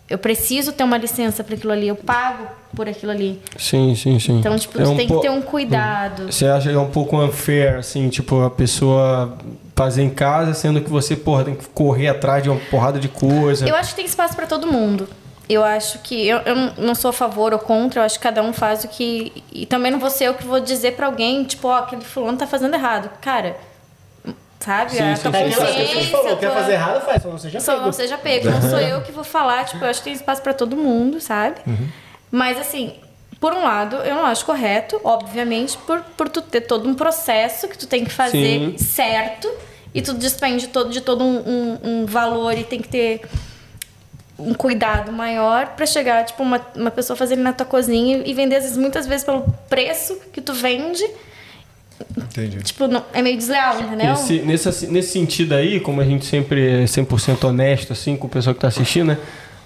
Eu preciso ter uma licença para aquilo ali, eu pago por aquilo ali. Sim, sim, sim. Então, tipo, É tu um tem po- que ter um cuidado. Você acha que é um pouco unfair, assim, tipo, a pessoa fazer em casa, sendo que você, porra, tem que correr atrás de uma porrada de coisa. Eu acho que tem espaço para todo mundo. Eu acho que eu, eu não sou a favor ou contra, eu acho que cada um faz o que. E também não vou ser eu que vou dizer pra alguém, tipo, ó, aquele fulano tá fazendo errado. Cara, sabe? Sim, a sim, sim, É aquilo que falou, quer fazer errado, faz, só não seja Só pego. não seja pego. Não sou eu que vou falar, tipo, eu acho que tem espaço pra todo mundo, sabe? Mas assim, por um lado, eu não acho correto, obviamente, por, por tu ter todo um processo que tu tem que fazer Sim. certo e tu despende todo, de todo um, um- um valor e tem que ter um cuidado maior pra chegar, tipo, uma, uma pessoa fazendo na tua cozinha e vender, às vezes, muitas vezes pelo preço que tu vende. Entendi. Tipo, não- é meio desleal, entendeu? Esse, nesse, nesse sentido aí, como a gente sempre é 100% honesto, assim, com o pessoal que tá assistindo, né?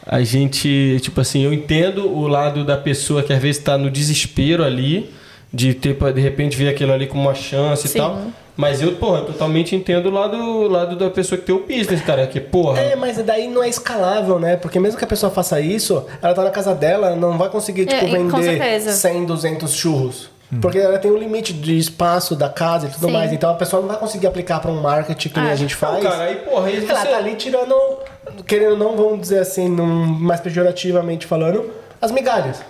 A gente, tipo assim, eu entendo o lado da pessoa que às vezes tá no desespero ali, de ter, de repente, ver aquilo ali como uma chance Sim. e tal. Mas eu, porra, totalmente entendo o lado, lado da pessoa que tem o business, cara. Que, porra, É, mas daí não é escalável, né? Porque mesmo que a pessoa faça isso, ela tá na casa dela, não vai conseguir, tipo, É, e com vender certeza. 100, 200 churros. Porque ela tem um limite de espaço da casa e tudo Sim. mais. Então a pessoa não vai conseguir aplicar pra um marketing que Ah. a gente Não, faz. cara, aí, porra, aí Ela você... tá ali tirando, querendo ou não, vamos dizer assim, num, mais pejorativamente falando, as migalhas.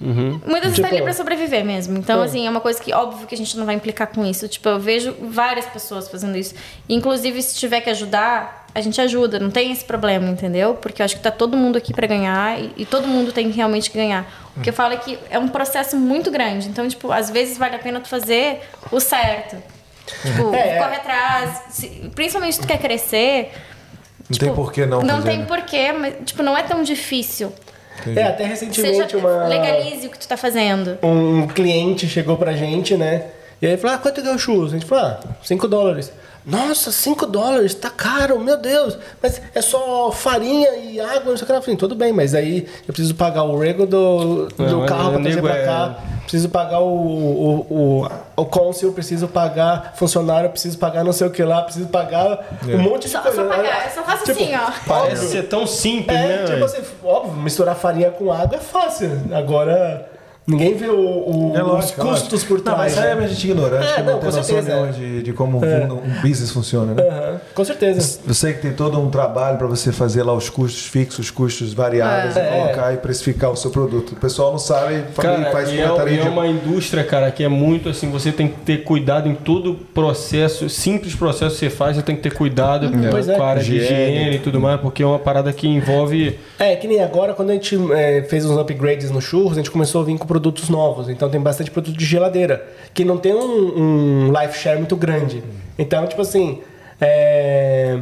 Muitas vezes tá Tipo- ali pra sobreviver mesmo. Então, Hum. assim, é uma coisa que óbvio que a gente não vai implicar com isso. Tipo, eu vejo várias pessoas fazendo isso. Inclusive, se tiver que ajudar, a gente ajuda. Não tem esse problema, entendeu? Porque eu acho que tá todo mundo aqui pra ganhar e, e todo mundo tem realmente que ganhar. O que eu falo é que é um processo muito grande. Então, tipo, às vezes vale a pena tu fazer o certo. Tipo, É, é. corre atrás. Se- principalmente se tu quer crescer. Não tem por que não Não fazer, tem né? porquê, mas, tipo, não é tão difícil. É, até Seja, recentemente uma... legalize o que tu tá fazendo. um cliente chegou pra gente, né? E aí ele falou, ah, quanto que é o churros? A gente falou, ah, 5 dólares. Nossa, 5 dólares, tá caro, meu Deus. Mas é só farinha e água, não sei o que. Eu falei, tudo bem, mas aí eu preciso pagar o rego do, do Não, carro pra o trazer pra é- cá. Preciso pagar o, o, o, o cônsul, preciso pagar funcionário, preciso pagar não sei o que lá, preciso pagar um monte de Só, coisa. só pagar, eu só faço Tipo, assim, ó. Parece ser tão simples, É, né? tipo assim, óbvio, misturar farinha com água é fácil. Agora, ninguém vê o, o- É os lógico, é custos por Não, mas trás. aí é a gente ignorante, É, que não, não, tem noção certeza, é. de, de como É. um, um business funciona, né? Aham, com certeza. Eu sei que tem todo um trabalho para você fazer lá os custos fixos, custos variáveis É. e colocar e precificar o seu produto. O pessoal não sabe, faz, Cara, faz e é, e é uma indústria, cara, que é muito assim, você tem que ter cuidado em todo processo, simples processo que você faz, você tem que ter cuidado é. com a área de Higiene. e tudo mais, porque é uma parada que envolve... É, que nem agora, quando a gente é, fez uns upgrades no churros, a gente começou a vir com produtos novos. Então tem bastante produto de geladeira, que não tem um, um life share muito grande. Então, tipo assim, é,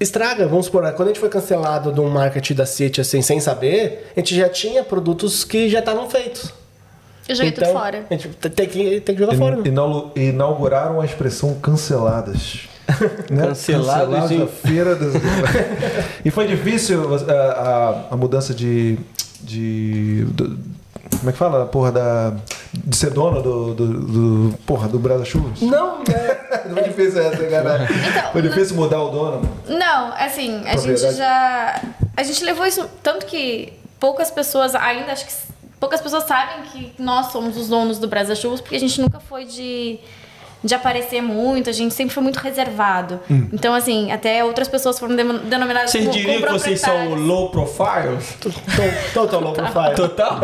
estraga, vamos supor, quando a gente foi cancelado de um market da City, assim, sem saber, a gente já tinha produtos que já estavam feitos. Eu joguei então, tudo fora. A gente tem que, tem que jogar fora. né? Inau- Inauguraram a expressão canceladas. Né? Sim. na feira das... E foi difícil a, a- a mudança de. de do- como é que fala? Porra, da. De ser dono do. do, do porra, do Brasa Churros? Não, é, Foi difícil essa, cara. Então, Foi difícil mudar o dono. Não, assim, a gente já. A gente levou isso. Tanto que poucas pessoas, ainda acho que poucas pessoas sabem que nós somos os donos do Brasa Churros, porque a gente nunca foi de, de aparecer muito, a gente sempre foi muito reservado. Hum. Então, assim, até outras pessoas foram deno- denominadas Vocês como, diriam que vocês são low profile? total low profile. Total?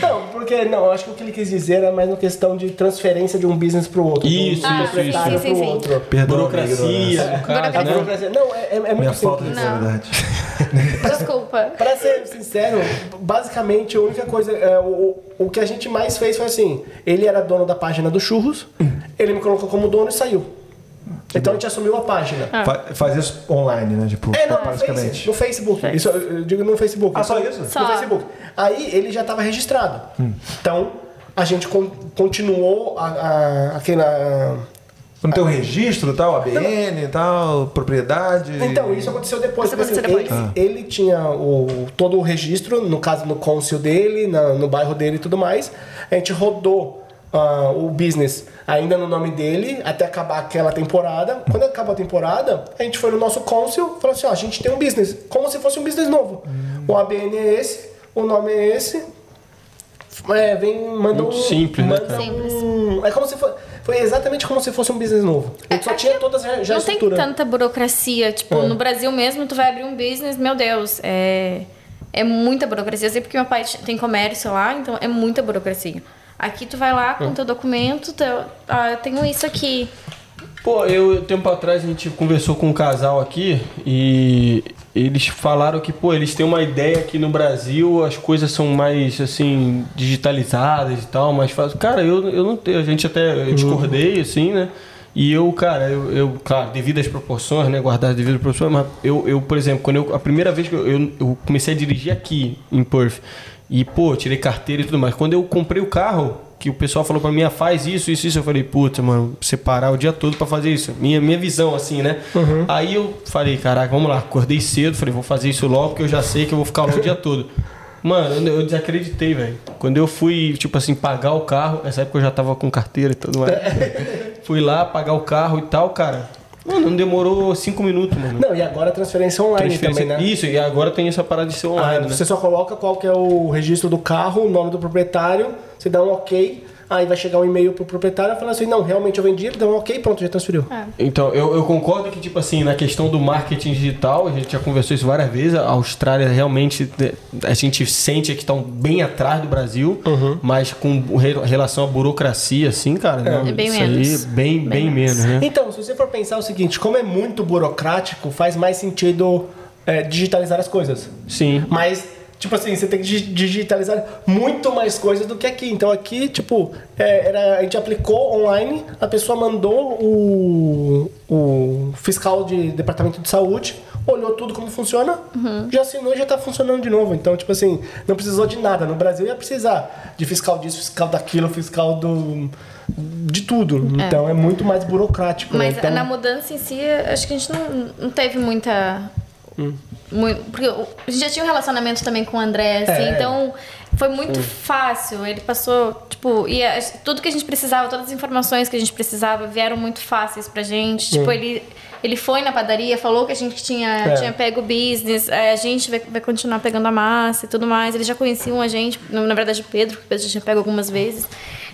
Não, porque não, eu acho que o que ele quis dizer era mais uma questão de transferência de um business pro outro. Isso, um isso, isso. Sim, sim, sim. outro. Perdão, Burocracia, no caso, A né? burocracia. Não, é, é, é muito Minha falta de simples. Seriedade. Desculpa. Pra ser sincero, basicamente a única coisa. é, o, o que a gente mais fez foi assim: ele era dono da página do churros, ele me colocou como dono e saiu. Então a gente assumiu a página. Fa- Faz isso online, né? Tipo, É, não, no, praticamente. Face, no Facebook. Isso, eu digo no Facebook. Ah, só isso? No Só. Facebook. Aí ele já estava registrado. Então a gente con- continuou a, a, aquela. Não tem o registro tal, ABN e tal, propriedade. Então, isso aconteceu depois. Isso aconteceu assim, depois. Ele, ele tinha o, todo o registro, no caso no cônsul dele, na- no bairro dele e tudo mais. A gente rodou ah, o business ainda no nome dele até acabar aquela temporada. Quando acabou a temporada, a gente foi no nosso cônsul e falou assim: ó, a gente tem um business, como se fosse um business novo. O ABN é esse, o nome é esse. É, vem, manda Muito um. simples, né, manda cara? um- é como se foi. Foi exatamente como se fosse um business novo. A gente só Aqui tinha todas já, não tem tanta burocracia. Tipo, É. no Brasil mesmo, tu vai abrir um business, meu Deus, é, é muita burocracia. Eu sei porque meu pai tem comércio lá, então é muita burocracia. Aqui tu vai lá com teu documento, teu, ah, eu tenho isso aqui. Pô, eu, tempo atrás a gente conversou com um casal aqui e eles falaram que, pô, eles têm uma ideia que no Brasil as coisas são mais, assim, digitalizadas e tal, mas faz... cara, eu, eu não tenho, a gente até eu discordei, assim, né? E eu, cara, eu, eu claro, devido às proporções, né, guardar as devidas proporções, mas eu, eu por exemplo, quando eu, a primeira vez que eu, eu, eu comecei a dirigir aqui em Perth, e, pô, tirei carteira e tudo mais, quando eu comprei o carro, que o pessoal falou pra mim, ah, faz isso, isso, isso. Eu falei, puta, mano, separar o dia todo pra fazer isso. Minha, minha visão, assim, né? Aí eu falei, caraca, vamos lá. Acordei cedo, falei, vou fazer isso logo, porque eu já sei que eu vou ficar lá o dia todo. Mano, eu, eu desacreditei, velho. Quando eu fui, tipo assim, pagar o carro, nessa época eu já tava com carteira e tudo mais. fui lá pagar o carro e tal, cara. Mano, não demorou cinco minutos, mano. Não, e agora a transferência online Transferência- também, né? Isso, e agora tem essa parada de ser Ah, online, né? Você só coloca qual que é o registro do carro, o nome do proprietário, você dá um ok, aí vai chegar um e-mail pro proprietário falando assim, não, realmente eu vendi, ele dá um ok, pronto, já transferiu. Então, eu, eu concordo que, tipo assim, na questão do marketing digital, a gente já conversou isso várias vezes, a Austrália realmente, né, a gente sente que estão bem atrás do Brasil, Uhum. mas com re- relação à burocracia, assim, cara, não, É bem isso menos. aí, bem, bem, Bem menos, né? Então, se você for pensar o seguinte, como é muito burocrático, faz mais sentido é, digitalizar as coisas. Sim. Mas tipo assim, você tem que dig- digitalizar muito mais coisas do que aqui. Então aqui, tipo, é, era, a gente aplicou online, a pessoa mandou o, o fiscal de departamento de saúde, olhou tudo como funciona, já assinou e já tá funcionando de novo. Então, tipo assim, não precisou de nada. No Brasil ia precisar de fiscal disso, fiscal daquilo, fiscal do. de tudo. Então é muito mais burocrático. né? Mas Então, na mudança em si, acho que a gente não, não teve muita. Mui- porque o- a gente já tinha um relacionamento também com o André, assim, É. então foi muito fácil. Ele passou, tipo, e a- tudo que a gente precisava, todas as informações que a gente precisava vieram muito fáceis pra gente. Tipo, ele. Ele foi na padaria, falou que a gente tinha, É. tinha pego o business, é, a gente vai, vai continuar pegando a massa e tudo mais. Eles já conheciam a gente, na na verdade o Pedro, que o Pedro já tinha pego algumas vezes.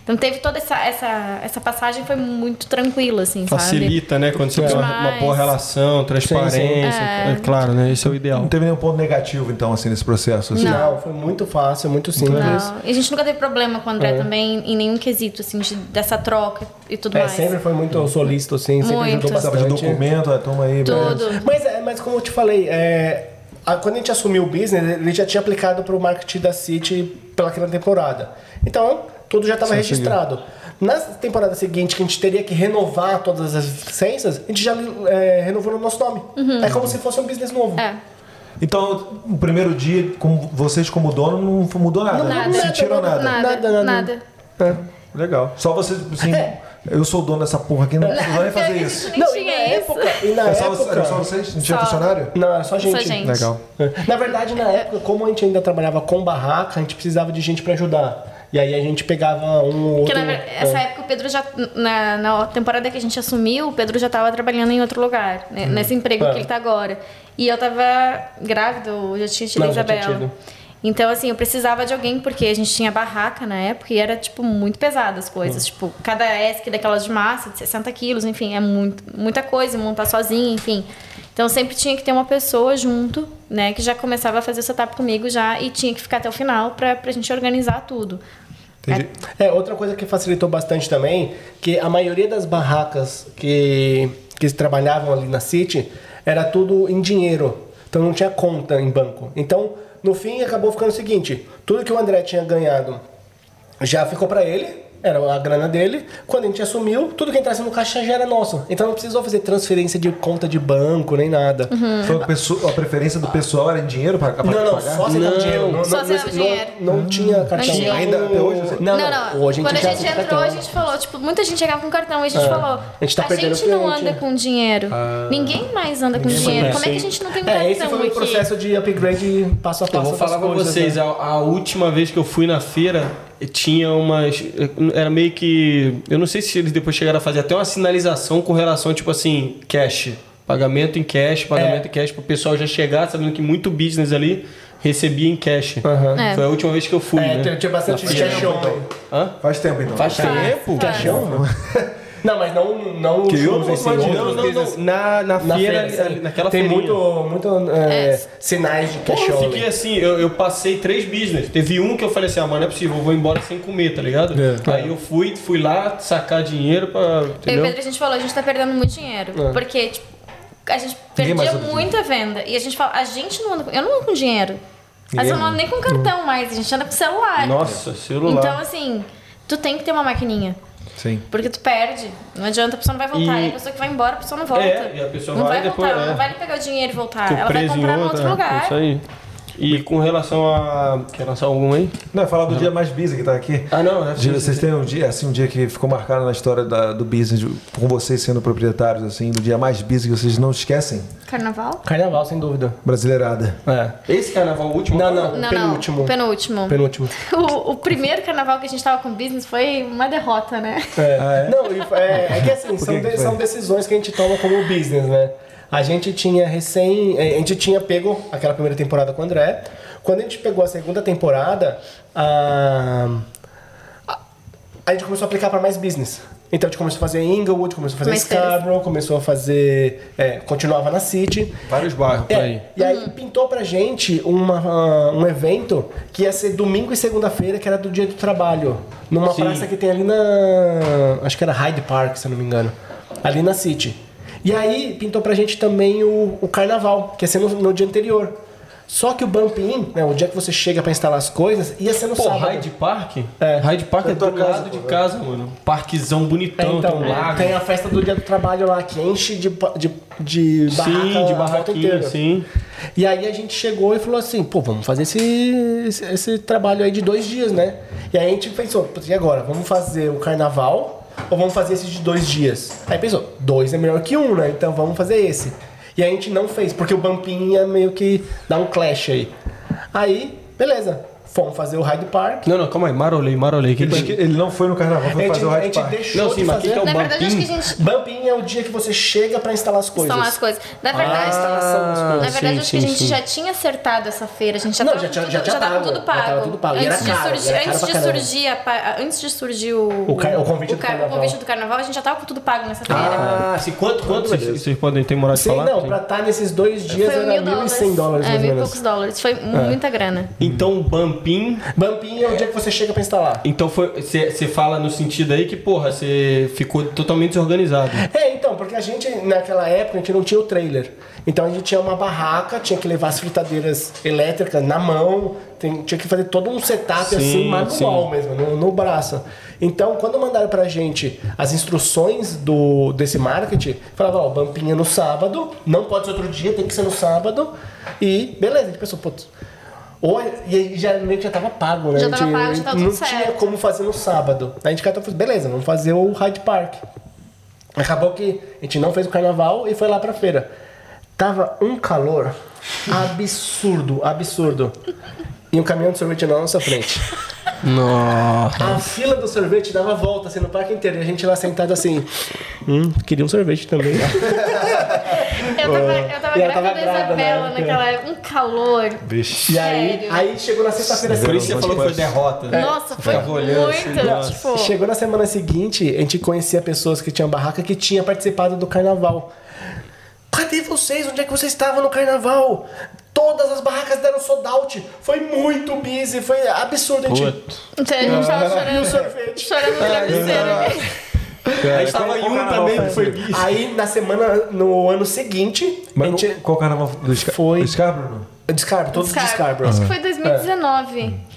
Então teve toda essa, essa, essa passagem, foi muito tranquila, assim, sabe? Facilita, né? Quando você tem uma, uma boa relação, transparência. É. claro, né? Esse é o ideal. Não teve nenhum ponto negativo, então, assim, nesse processo. Assim. Não, foi muito fácil, muito simples. Não, e a gente nunca teve problema com o André também em nenhum quesito, assim, de- dessa troca e tudo É, mais. sempre foi muito solícito, assim, sempre Muito. ajudou Precisava de bastante. documento, ah, toma aí. Tudo. Mas, é, mas como eu te falei, é, quando a gente assumiu o business, ele já tinha aplicado para o marketing da City pelaquela temporada. Então, tudo já estava registrado. Na temporada seguinte, que a gente teria que renovar todas as licenças, a gente já é, renovou no nosso nome. É como se fosse um business novo. É. Então, o primeiro dia, como vocês como dono, não mudou nada. Nada. Não sentiram nada. Nada, Nada, nada. nada. É, legal. Só vocês, assim, eu sou o dono dessa porra aqui, não precisa nem fazer isso. Não, e tinha na isso. época, e na É só, época... era só vocês? Não tinha Só. funcionário? Não, era só gente. Só gente. Legal. Na verdade, na época, como a gente ainda trabalhava com barraca, a gente precisava de gente para ajudar. E aí a gente pegava um ou Porque outro. na ver- essa é. época o Pedro já. Na, na temporada que a gente assumiu, o Pedro já tava trabalhando em outro lugar, né, nesse emprego É. que ele tá agora. E eu tava grávida, eu já tinha tido Não, a Isabela. Então, assim, eu precisava de alguém, porque a gente tinha barraca na época e era, tipo, muito pesado as Hum. coisas. Tipo, cada ESC daquelas de massa, de 60 quilos, enfim, é muito, muita coisa, montar sozinha, enfim. Então, sempre tinha que ter uma pessoa junto, né, que já começava a fazer o setup comigo já e tinha que ficar até o final pra, pra gente organizar tudo. Entendi. É, outra coisa que facilitou bastante também, que a maioria das barracas que, que trabalhavam ali na City era tudo em dinheiro. Então não tinha conta em banco. Então, no fim, acabou ficando o seguinte: tudo que o André tinha ganhado já ficou pra ele, era a grana dele. Quando a gente assumiu, tudo que entrasse no caixa já era nosso. Então não precisou fazer transferência de conta de banco nem nada. Foi a, pessoa- a preferência do pessoal era em dinheiro para pra Não, não, pagar? só aceitava Não. dinheiro. Não, Só não, não- dinheiro. Não, tinha cartão. tinha. Ainda até hoje, assim? Não, não, não. Hoje a Quando a gente entrou, a cartão. gente falou, tipo, muita gente chegava com cartão e a gente É. falou, A gente tá perdendo gente não cliente. anda com dinheiro. Ninguém mais anda com dinheiro. Como é que a gente não tem um cartão É, esse foi o processo de upgrade passo a passo. Eu vou falar coisas, vocês, né? a, a última vez que eu fui na feira, tinha umas. Era meio que. Eu não sei se eles depois chegaram a fazer até uma sinalização com relação, tipo assim, cash. Pagamento em cash, pagamento É. em cash, pro pessoal já chegar, sabendo que muito business ali recebia em cash. Aham. É. Foi a última vez que eu fui, É, né? tinha- bastante cash on. Hã? Faz tempo, então. Faz tempo? Caixão? Não, mas não, não Que eu shows, não assim, imagino. Não, outros não. Na, na, Na feira, feira, ali, sim. naquela Tem feirinha. muito, muito é, É. sinais de Pô, cash eu fiquei assim, eu, eu passei três business. Teve um que eu falei assim, ah, mas não é possível, eu vou embora sem comer, tá ligado? É. Aí eu fui, fui lá sacar dinheiro pra. Eu e o Entendeu? Pedro, a gente falou, a gente tá perdendo muito dinheiro. É. Porque, tipo, a gente perdia muita venda. E a gente fala, a gente não anda com... Eu não ando com dinheiro. Vezes eu não ando nem com cartão mais, a gente anda com celular. Nossa, celular. Então, assim, tu tem que ter uma maquininha. Sim. Porque tu perde. Não adianta, a pessoa não vai voltar. E- E a pessoa que vai embora, a pessoa não volta. É, e a pessoa não vai vai, depois, voltar, é. não vai pegar o dinheiro e voltar. Ela vai comprar em outra, outro lugar. Isso aí. E com relação a. Quer lançar algum aí? Não, é falar do dia mais busy que tá aqui. Ah, não, é Dia- vocês têm um dia, assim, um dia que ficou marcado na história da- do business, com vocês sendo proprietários, assim, do dia mais busy que vocês não esquecem? Carnaval? Carnaval, sem dúvida. Brasileirada. É. Esse carnaval último? Não, não, Não, penúltimo. não. Penúltimo. Penúltimo. O, o primeiro carnaval que a gente tava com business foi uma derrota, né? É. Ah, é? Não, é, é que assim, são, que de- são decisões que a gente toma como business, né? A gente tinha recém. A gente tinha pego aquela primeira temporada com o André. Quando a gente pegou a segunda temporada, a, a, a gente começou a aplicar para mais business. Então a gente começou a fazer Inglewood, começou a fazer. Scarborough, começou a fazer. é, continuava na City. Vários bairros É, aí. e aí pintou pra gente uma, um evento que ia ser domingo e segunda-feira, que era do dia do trabalho. Numa Sim. praça que tem ali na. Acho que era Hyde Park, se eu não me engano. Ali na City. E aí pintou pra gente também o, o carnaval, que ia ser no, no dia anterior. Só que o Bump In, né, o dia que você chega pra instalar as coisas, ia ser no Pô, sábado. Hyde Park? É. Hyde Park é do casa, lado de casa, mano. Parquezão É, bonitão, então, tem um lago. tem a festa do dia do trabalho lá, que enche de, de, de barraca Sim, de barraquinha, sim. E aí a gente chegou e falou assim, pô, vamos fazer esse, esse, esse trabalho aí de dois dias, né? E aí a gente pensou, "Putz, e agora? Vamos fazer o carnaval ou vamos fazer esse de dois dias? Aí pensou, dois é melhor que um, né? Então vamos fazer esse. E a gente não fez, porque o Bumpin ia meio que dar um clash aí. Aí, beleza. Fomos fazer o Hyde Park. Não, não, calma aí, marolei, marolei. Que Ele, ele não foi no carnaval, A foi gente, fazer o a Hyde gente Park. deixou Não, sim, de mas o que fazer. que é o Na verdade, acho que a Bumpin? gente Bumpin é o dia que você chega pra instalar as coisas. instalar as coisas. Na verdade, instalação das coisas. na verdade sim, acho que a sim, gente sim. já tinha acertado essa feira. A gente já Não, tava, já tinha- tudo, já tinha tava pago, tudo já pago. tava tudo pago. Era Antes de caro, surgir, antes de surgir, a antes de surgir o, O ca- o convite do ca- carnaval. o convite do carnaval, a gente já tava com tudo pago nessa feira. Ah, assim, quanto, quanto vocês, podem ter moral de Sim, falar? não, Sim. pra estar nesses dois dias Foi era mil 1.100 dólares, É, mil e poucos dólares. Foi muita grana. Então, o Bumpin é o dia que você chega pra instalar. Então, você fala no sentido aí que, porra, você ficou totalmente desorganizado. É, então, porque a gente, naquela época, a gente não tinha o trailer. Então a gente tinha uma barraca, tinha que levar as fritadeiras elétricas na mão, tem- tinha que fazer todo um setup Sim, assim, manual sim. mesmo, no, no braço. Então, quando mandaram pra gente as instruções do, desse marketing, falava, ó, Bampinha no sábado, não pode ser outro dia, tem que ser no sábado. E beleza, a gente pensou, putz. Ou, e aí já meio que já tava pago, né? Já tava pago, já tava não tudo tinha certo. como fazer no sábado. Aí a gente falou, beleza, vamos fazer o Hyde Park. Acabou que a gente não fez o carnaval e foi lá pra feira. Tava um calor absurdo, absurdo. E um caminhão de sorvete na nossa frente. Nossa. A fila do sorvete dava volta assim no parque inteiro. E a gente lá sentado assim. Hum, queria um sorvete também. Eu tava, eu tava grávida tava da grávida, Isabela né? naquela época. Um calor. Vixe. E aí, aí chegou na sexta-feira Por isso você seguinte. falou que foi derrota. né? Nossa, foi olhando assim, muito, tipo... Chegou na semana seguinte, a gente conhecia pessoas que tinham barraca que tinham participado do carnaval. Cadê vocês? Onde é que vocês estavam no carnaval? Todas as barracas deram sold out. Foi muito busy, foi absurdo. A gente, Puta. A gente tava E o chorando, sorvete? chorando no travesseiro. A gente tava em um também que foi bicho. Aí na semana, no ano seguinte, a Mas gente. no- qual carnaval do Scar Foi. do Scarborough? não? Descarbo, todos de Scar- Scarborough. Acho que foi 2019. É,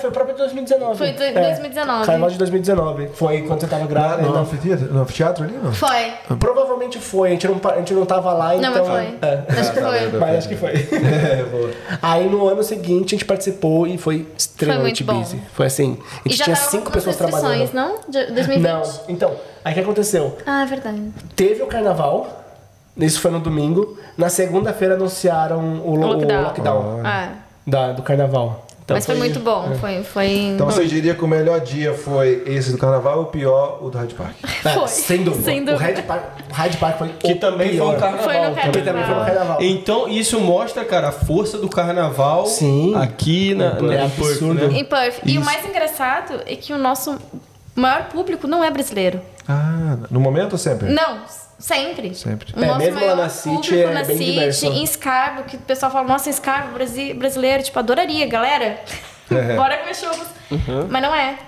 foi o próprio de 2019. Foi do- É, 2019. Carnaval de 2019. Foi quando você tava Ah, grávida. no, então- anfiteatro, no anfiteatro ali, não? Foi. Provavelmente foi, a gente não, a gente não tava lá, Não, então. mas foi. É. Acho que foi. Mas acho que foi. É, boa. Aí no ano seguinte a gente participou e foi extremamente muito bom. busy. Foi assim. A E gente já tinha cinco pessoas trabalhando. não? De 2020? Não. Então, aí o que aconteceu? Ah, é verdade. Teve o carnaval, isso foi no domingo. Na segunda-feira anunciaram o, o Lockdown. lockdown Ah, da, do carnaval. Então mas foi muito bom. Foi, foi... Então você diria que o melhor dia foi esse do carnaval e o pior o do Hyde Park? É, Foi. sem dúvida. Sem O dúvida. Hyde Park, o Hyde Park foi Que o também foi pior. um carnaval. Foi no Que também foi no carnaval. Então isso mostra, cara, a força do carnaval Sim. aqui na, na É Perth, absurdo. né? Em Perth. E o mais engraçado é que o nosso maior público não é brasileiro. Ah, no momento ou sempre? Não, sempre. Sempre. O É, nosso mesmo lá maior na City público é na bem City, diverso. em Scarborough, que o pessoal fala, nossa, Scarborough, brasi- brasileiro, tipo, adoraria, galera. É. Bora comer churros. Mas não é.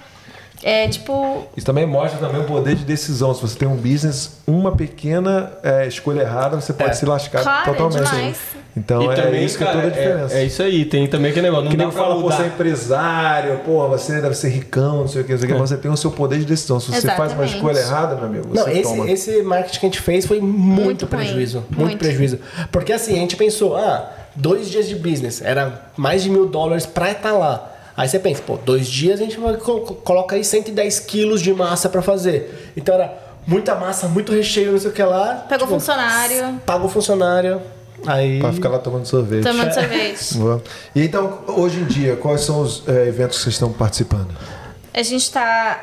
É tipo, Isso também mostra também o poder de decisão. Se você tem um business, uma pequena é, escolha errada, você pode É. se lascar Claro, totalmente. demais. Então E é também, isso que cara, é toda a diferença. É, é isso aí, tem também aquele negócio. Não Que nem pô, mudar. você é empresário, pô, você deve ser ricão, não sei o que, não sei o que. Você tem o seu poder de decisão. Se você faz uma Exatamente. escolha errada, meu amigo, Não, esse, toma. esse marketing que a gente fez foi muito, Muito prejuízo. Muito, Muito. prejuízo. Porque assim, a gente pensou, ah, dois dias de business, era mais de mil dólares pra estar lá. Aí você pensa, pô, dois dias a gente coloca aí 110 quilos de massa pra fazer. Então era muita massa, muito recheio, não sei o que lá. pegou Tipo, funcionário, Paga o funcionário. Aí. Pra ficar lá tomando sorvete. tomando sorvete. Boa. E então, hoje em dia, quais são os é, eventos que vocês estão participando? A gente tá.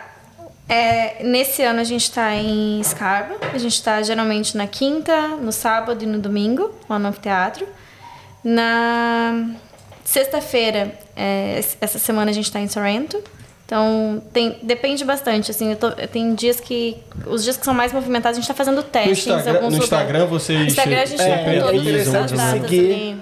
é, nesse ano a gente tá em Scarborough. A gente tá geralmente na quinta, no sábado e no domingo, lá no anfiteatro. Na sexta-feira, é, essa semana a gente tá em Sorrento. Então, tem, depende bastante, assim, eu tô- tem dias que... Os dias que são mais movimentados, a gente tá fazendo No testes em Instagram, no lugares. Instagram vocês No Instagram a gente É, tá é com interessante as datas seguir.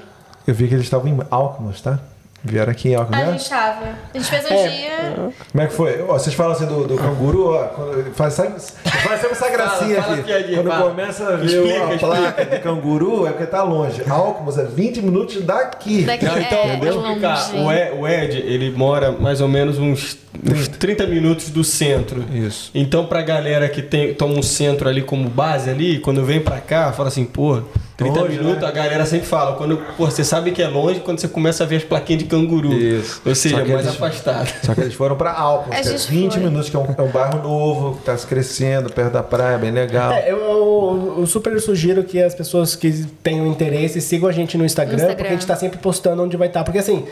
Eu vi que eles estavam em Alkmaar, tá? Vieram aqui em A né? gente tava. A gente fez um É. dia. Como é que foi? Ó, vocês falam assim do, do canguru, ó, faz, sabe, faz sempre essa gracinha fala aqui. piadinha, Quando fala. começa a ver Explica, a explica. placa de canguru, é porque tá longe. Alckmin é 20 minutos daqui. Daqui Não, então, é, deixa eu longe. explicar. O Ed, o Ed, ele mora mais ou menos uns, uns 30 minutos do centro. Isso. Então, pra galera que tem, toma um centro ali como base ali, quando vem pra cá, fala assim, pô, 30 Longe, minutos, né? a galera sempre fala, quando, pô, você sabe que é longe quando você começa a ver as plaquinhas de canguru. Isso. Ou seja, Só que mais eles- afastado. Só que eles foram pra Alckmin, A que é gente 20 foi. minutos, que é um, é um bairro novo, que tá se crescendo, perto da praia, bem legal. É, eu, eu- eu super sugiro que as pessoas que tenham interesse sigam a gente no Instagram, No Instagram. porque a gente tá sempre postando onde vai estar. Porque assim,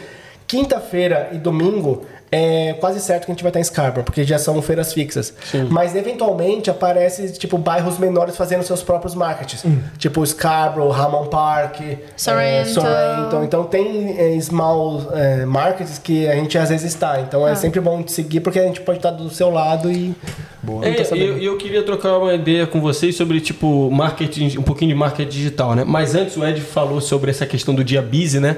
quinta-feira e domingo é quase certo que a gente vai estar em Scarborough, porque já são feiras fixas. Mas eventualmente aparece tipo bairros menores fazendo seus próprios markets. Tipo Scarborough, Hammond Park, é, Sorrento. Sorrento. Então tem é, small é, markets que a gente às vezes está. Então é sempre bom seguir porque a gente pode estar do seu lado e. É, Não tô e eu, e eu queria trocar uma ideia com vocês sobre, tipo, marketing, um pouquinho de marketing digital, né? Mas antes o Ed falou sobre essa questão do dia busy, né?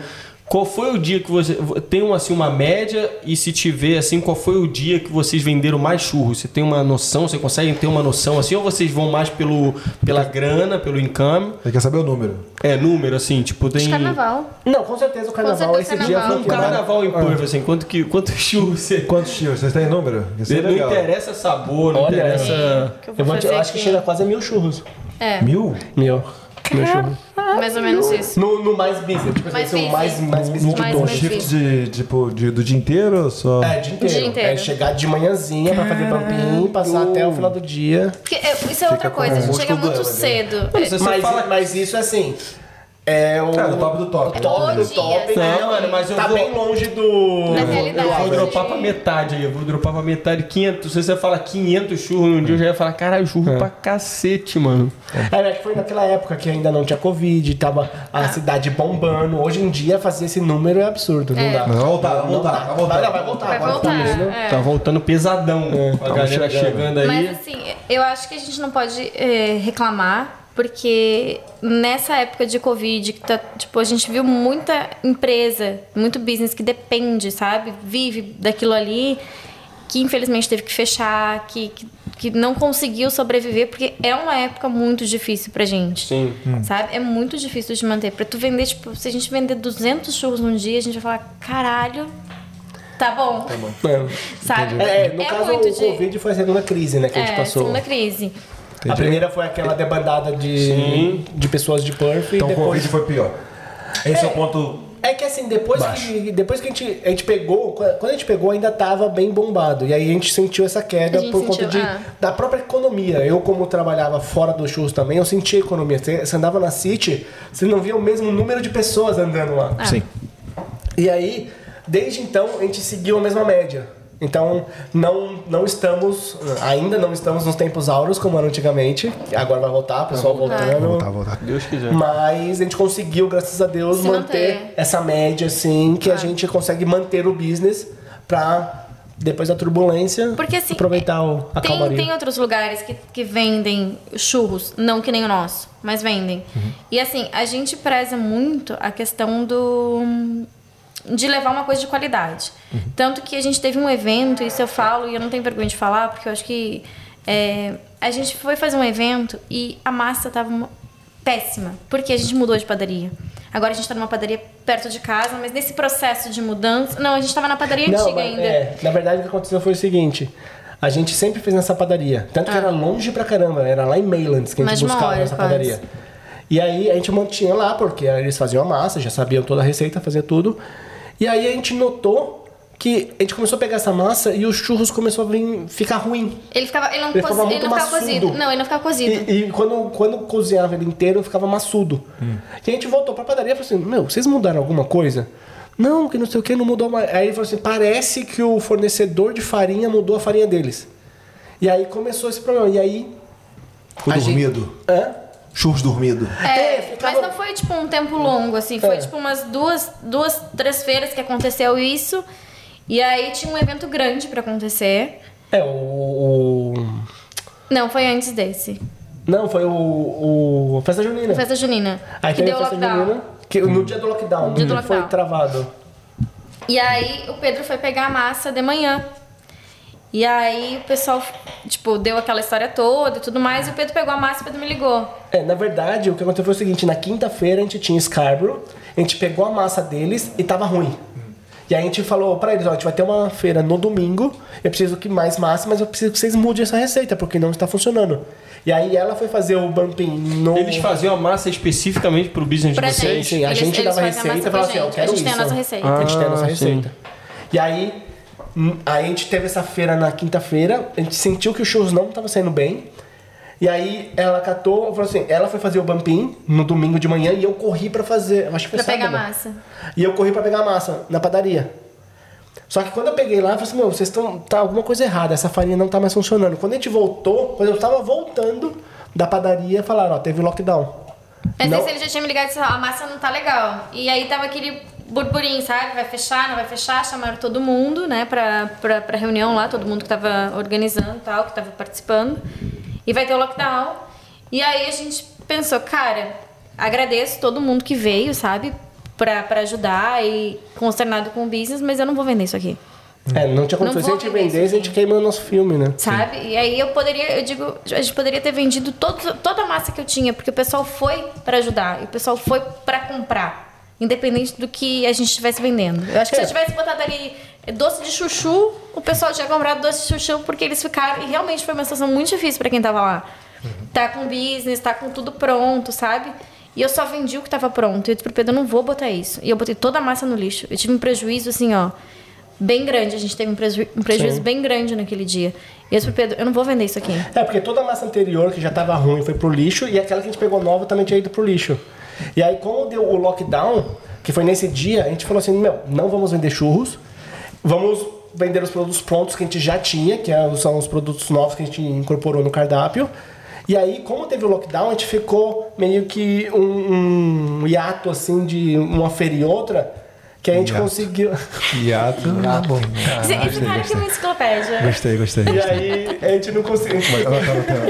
Qual foi o dia que você. Tem uma, assim, uma média e se tiver, assim, qual foi o dia que vocês venderam mais churros? Você tem uma noção? Você consegue ter uma noção assim? Ou vocês vão mais pelo, pela grana, pelo income? Você quer saber o número? É, número, assim, tipo, tem. De carnaval. Não, com certeza o carnaval. certeza esse o dia carnaval. foi Um carnaval em Perth, assim, quanto, que, quanto churros você. Quantos tios? Vocês têm número? Isso é Não legal. interessa sabor, não Olha, interessa. Que eu Eu, te- acho que chega quase a mil churros. É, Mil? Mil. Mais ou menos isso. No, no mais busy. Tipo Mais assim, o busy. mais, mais busy de Mais busy. Shift de, tipo, de, do dia inteiro ou só? É, dia inteiro. Dia inteiro. É chegar de manhãzinha pra fazer pampim, passar até o final do dia. Porque é, isso é outra coisa, a gente chega muito né? cedo. Mas você Mas, fala- mas isso é assim. É o. É, no top do top. O top do top. né? Mano, mas eu tá vou- bem longe do. Da Eu vou, realidade. eu vou dropar pra metade aí, eu vou dropar pra metade 500. Se você fala 500 churros num dia, eu já ia falar, caralho, churro pra cacete, mano. É, acho que foi naquela época que ainda não tinha Covid, tava a cidade bombando. Hoje em dia, fazer esse número é absurdo, não É. dá. Vai voltar, vai voltar, vai voltar. Vai, vai voltar. Vai voltar. tá indo. é. Tá voltando pesadão. a galera chegando. chegando, aí. Mas assim, eu acho que a gente não pode é, reclamar, porque nessa época de Covid, que tá, tipo, a gente viu muita empresa, muito business que depende, sabe? Vive daquilo ali, que infelizmente teve que fechar, que, que, que não conseguiu sobreviver, porque é uma época muito difícil pra gente. Sim. Sabe? É muito difícil de manter. Pra tu vender, tipo, se a gente vender 200 churros num dia, a gente vai falar, caralho, tá bom. É. Sabe? É, no caso, muito o Covid foi a segunda crise, né, que a gente é, passou. segunda crise. A primeira foi aquela debandada de, de pessoas de Perth e Então o depois... Covid foi pior. Esse é, o ponto. É que assim, depois que, depois que a gente, a gente pegou, quando a gente pegou ainda tava bem bombado. E aí a gente sentiu essa queda por conta sentiu, de, ah. da própria economia. Eu, como trabalhava fora do churros também, eu senti a economia. Você, você andava na City, você não via o mesmo número de pessoas andando lá. Sim. E aí, desde então, a gente seguiu a mesma média. Então, não, não estamos, ainda não estamos nos tempos áureos como era antigamente. Agora vai voltar, o pessoal voltando. Voltar, voltar. Deus quiser. Mas a gente conseguiu, graças a Deus, Se manter, manter. essa média, assim, que a gente consegue manter o business pra, depois da turbulência, Porque assim. aproveitar o, a tem, calmaria. tem outros lugares que, que vendem churros, não que nem o nosso, mas vendem. Uhum. E assim, a gente preza muito a questão do. De levar uma coisa de qualidade. Uhum. Tanto que a gente teve um evento, isso eu falo e eu não tenho vergonha de falar, porque eu acho que. é, a gente foi fazer um evento e a massa tava uma- péssima, porque a gente mudou de padaria. Agora a gente tá numa padaria perto de casa, mas nesse processo de mudança. Não, a gente tava na padaria Não, antiga mas, ainda. é, na verdade, o que aconteceu foi o seguinte. A gente sempre fez nessa padaria. Tanto que era longe pra caramba. Era lá em Maylands que a Ah. Gente buscava hora, essa quase. padaria. E aí a gente mantinha lá, porque eles faziam a massa, já sabiam toda a receita, fazia tudo. E aí a gente notou que a gente começou a pegar essa massa e os churros começou a vir, ficar ruim. Ele ficava, ele não, Ele ficava ele não muito ficava cozido. Não, ele não ficava cozido. E, e quando, quando cozinhava ele inteiro, ficava maçudo. E a gente voltou pra padaria e falou assim: Meu, vocês mudaram alguma coisa? Não, que não sei o que, não mudou mais. Aí ele falou assim: Parece que o fornecedor de farinha mudou a farinha deles. E aí começou esse problema. E aí. Ficou a gente- dormido. Hã? Churros dormido. É, É, ficava- mas não foi tipo um tempo longo, assim. Foi É. tipo umas duas, duas, três feiras que aconteceu isso. E aí tinha um evento grande pra acontecer. É, o. o- Não, foi antes desse. Não, foi o. o Festa Junina. Festa junina. Aí que deu lockdown. junina, que no dia do lockdown, No dia do foi lockdown. travado. E aí o Pedro foi pegar a massa de manhã. E aí o pessoal, tipo, deu aquela história toda e tudo mais, e o Pedro pegou a massa e o Pedro me ligou. É, na verdade, o que aconteceu foi o seguinte, na quinta-feira a gente tinha Scarborough, a gente pegou a massa deles e tava ruim. E aí a gente falou pra eles, ó, a gente vai ter uma feira no domingo, eu preciso que mais massa, mas eu preciso que vocês mudem essa receita, porque não está funcionando. E aí ela foi fazer o bumping no... Eles faziam a massa especificamente pro business Pra de vocês? gente. Sim, a Eles- gente eles dava a receita e falava assim, ó, eu quero A gente tem a isso. nossa receita. A gente tem a nossa Ah, receita. E aí, aí a gente teve essa feira na quinta-feira, a gente sentiu que o churros não estava saindo bem. E aí ela catou, falou assim, ela foi fazer o bumping no domingo de manhã e eu corri pra fazer, acho que foi Pra pegar sábado. massa. E eu corri pra pegar a massa na padaria. Só que quando eu peguei lá, eu falei assim, meu, vocês estão. tá alguma coisa errada, essa farinha não tá mais funcionando. Quando a gente voltou, quando eu tava voltando da padaria, falaram, ó, teve lockdown. Mas Não- esse ele já tinha me ligado e disse, ó, a massa não tá legal. E aí tava aquele burburinho, sabe? Vai fechar, não vai fechar. Chamaram todo mundo, né, pra, pra, pra reunião lá, todo mundo que tava organizando e tal, que tava participando. E vai ter o lockdown. E aí a gente pensou, cara, agradeço todo mundo que veio, sabe? Pra, pra ajudar e consternado com o business, mas eu não vou vender isso aqui. É, não tinha condições. Se a gente vender vendesse, a gente queima o nosso filme, né? Sabe? E aí eu poderia, eu digo, a gente poderia ter vendido todo, toda a massa que eu tinha, porque o pessoal foi pra ajudar, e o pessoal foi pra comprar, independente do que a gente estivesse vendendo. Eu acho que se eu tivesse botado ali doce de chuchu, o pessoal tinha comprado doce de chuchu porque eles ficaram, e realmente foi uma situação muito difícil pra quem tava lá. Tá com business, tá com tudo pronto, sabe? E eu só vendi o que tava pronto. E eu disse pro Pedro, eu não vou botar isso. E eu botei toda a massa no lixo. Eu tive um prejuízo assim, ó, bem grande. A gente teve um, preju- um prejuízo bem grande naquele dia. E eu disse pro Pedro, eu não vou vender isso aqui. É, porque toda a massa anterior, que já tava ruim, foi pro lixo, e aquela que a gente pegou nova também tinha ido pro lixo. E aí, como deu o lockdown, que foi nesse dia, a gente falou assim, meu, não vamos vender churros, vamos vender os produtos prontos que a gente já tinha, que é- são os produtos novos que a gente incorporou no cardápio. E aí, como teve o lockdown, a gente ficou meio que um, um hiato, assim, de uma feira e outra, que a gente Hiato. conseguiu... Hiato. Ah, bom. Você esse cara que é uma enciclopédia. Gostei, gostei. E aí, a gente não conseguiu... Ela tá no tema.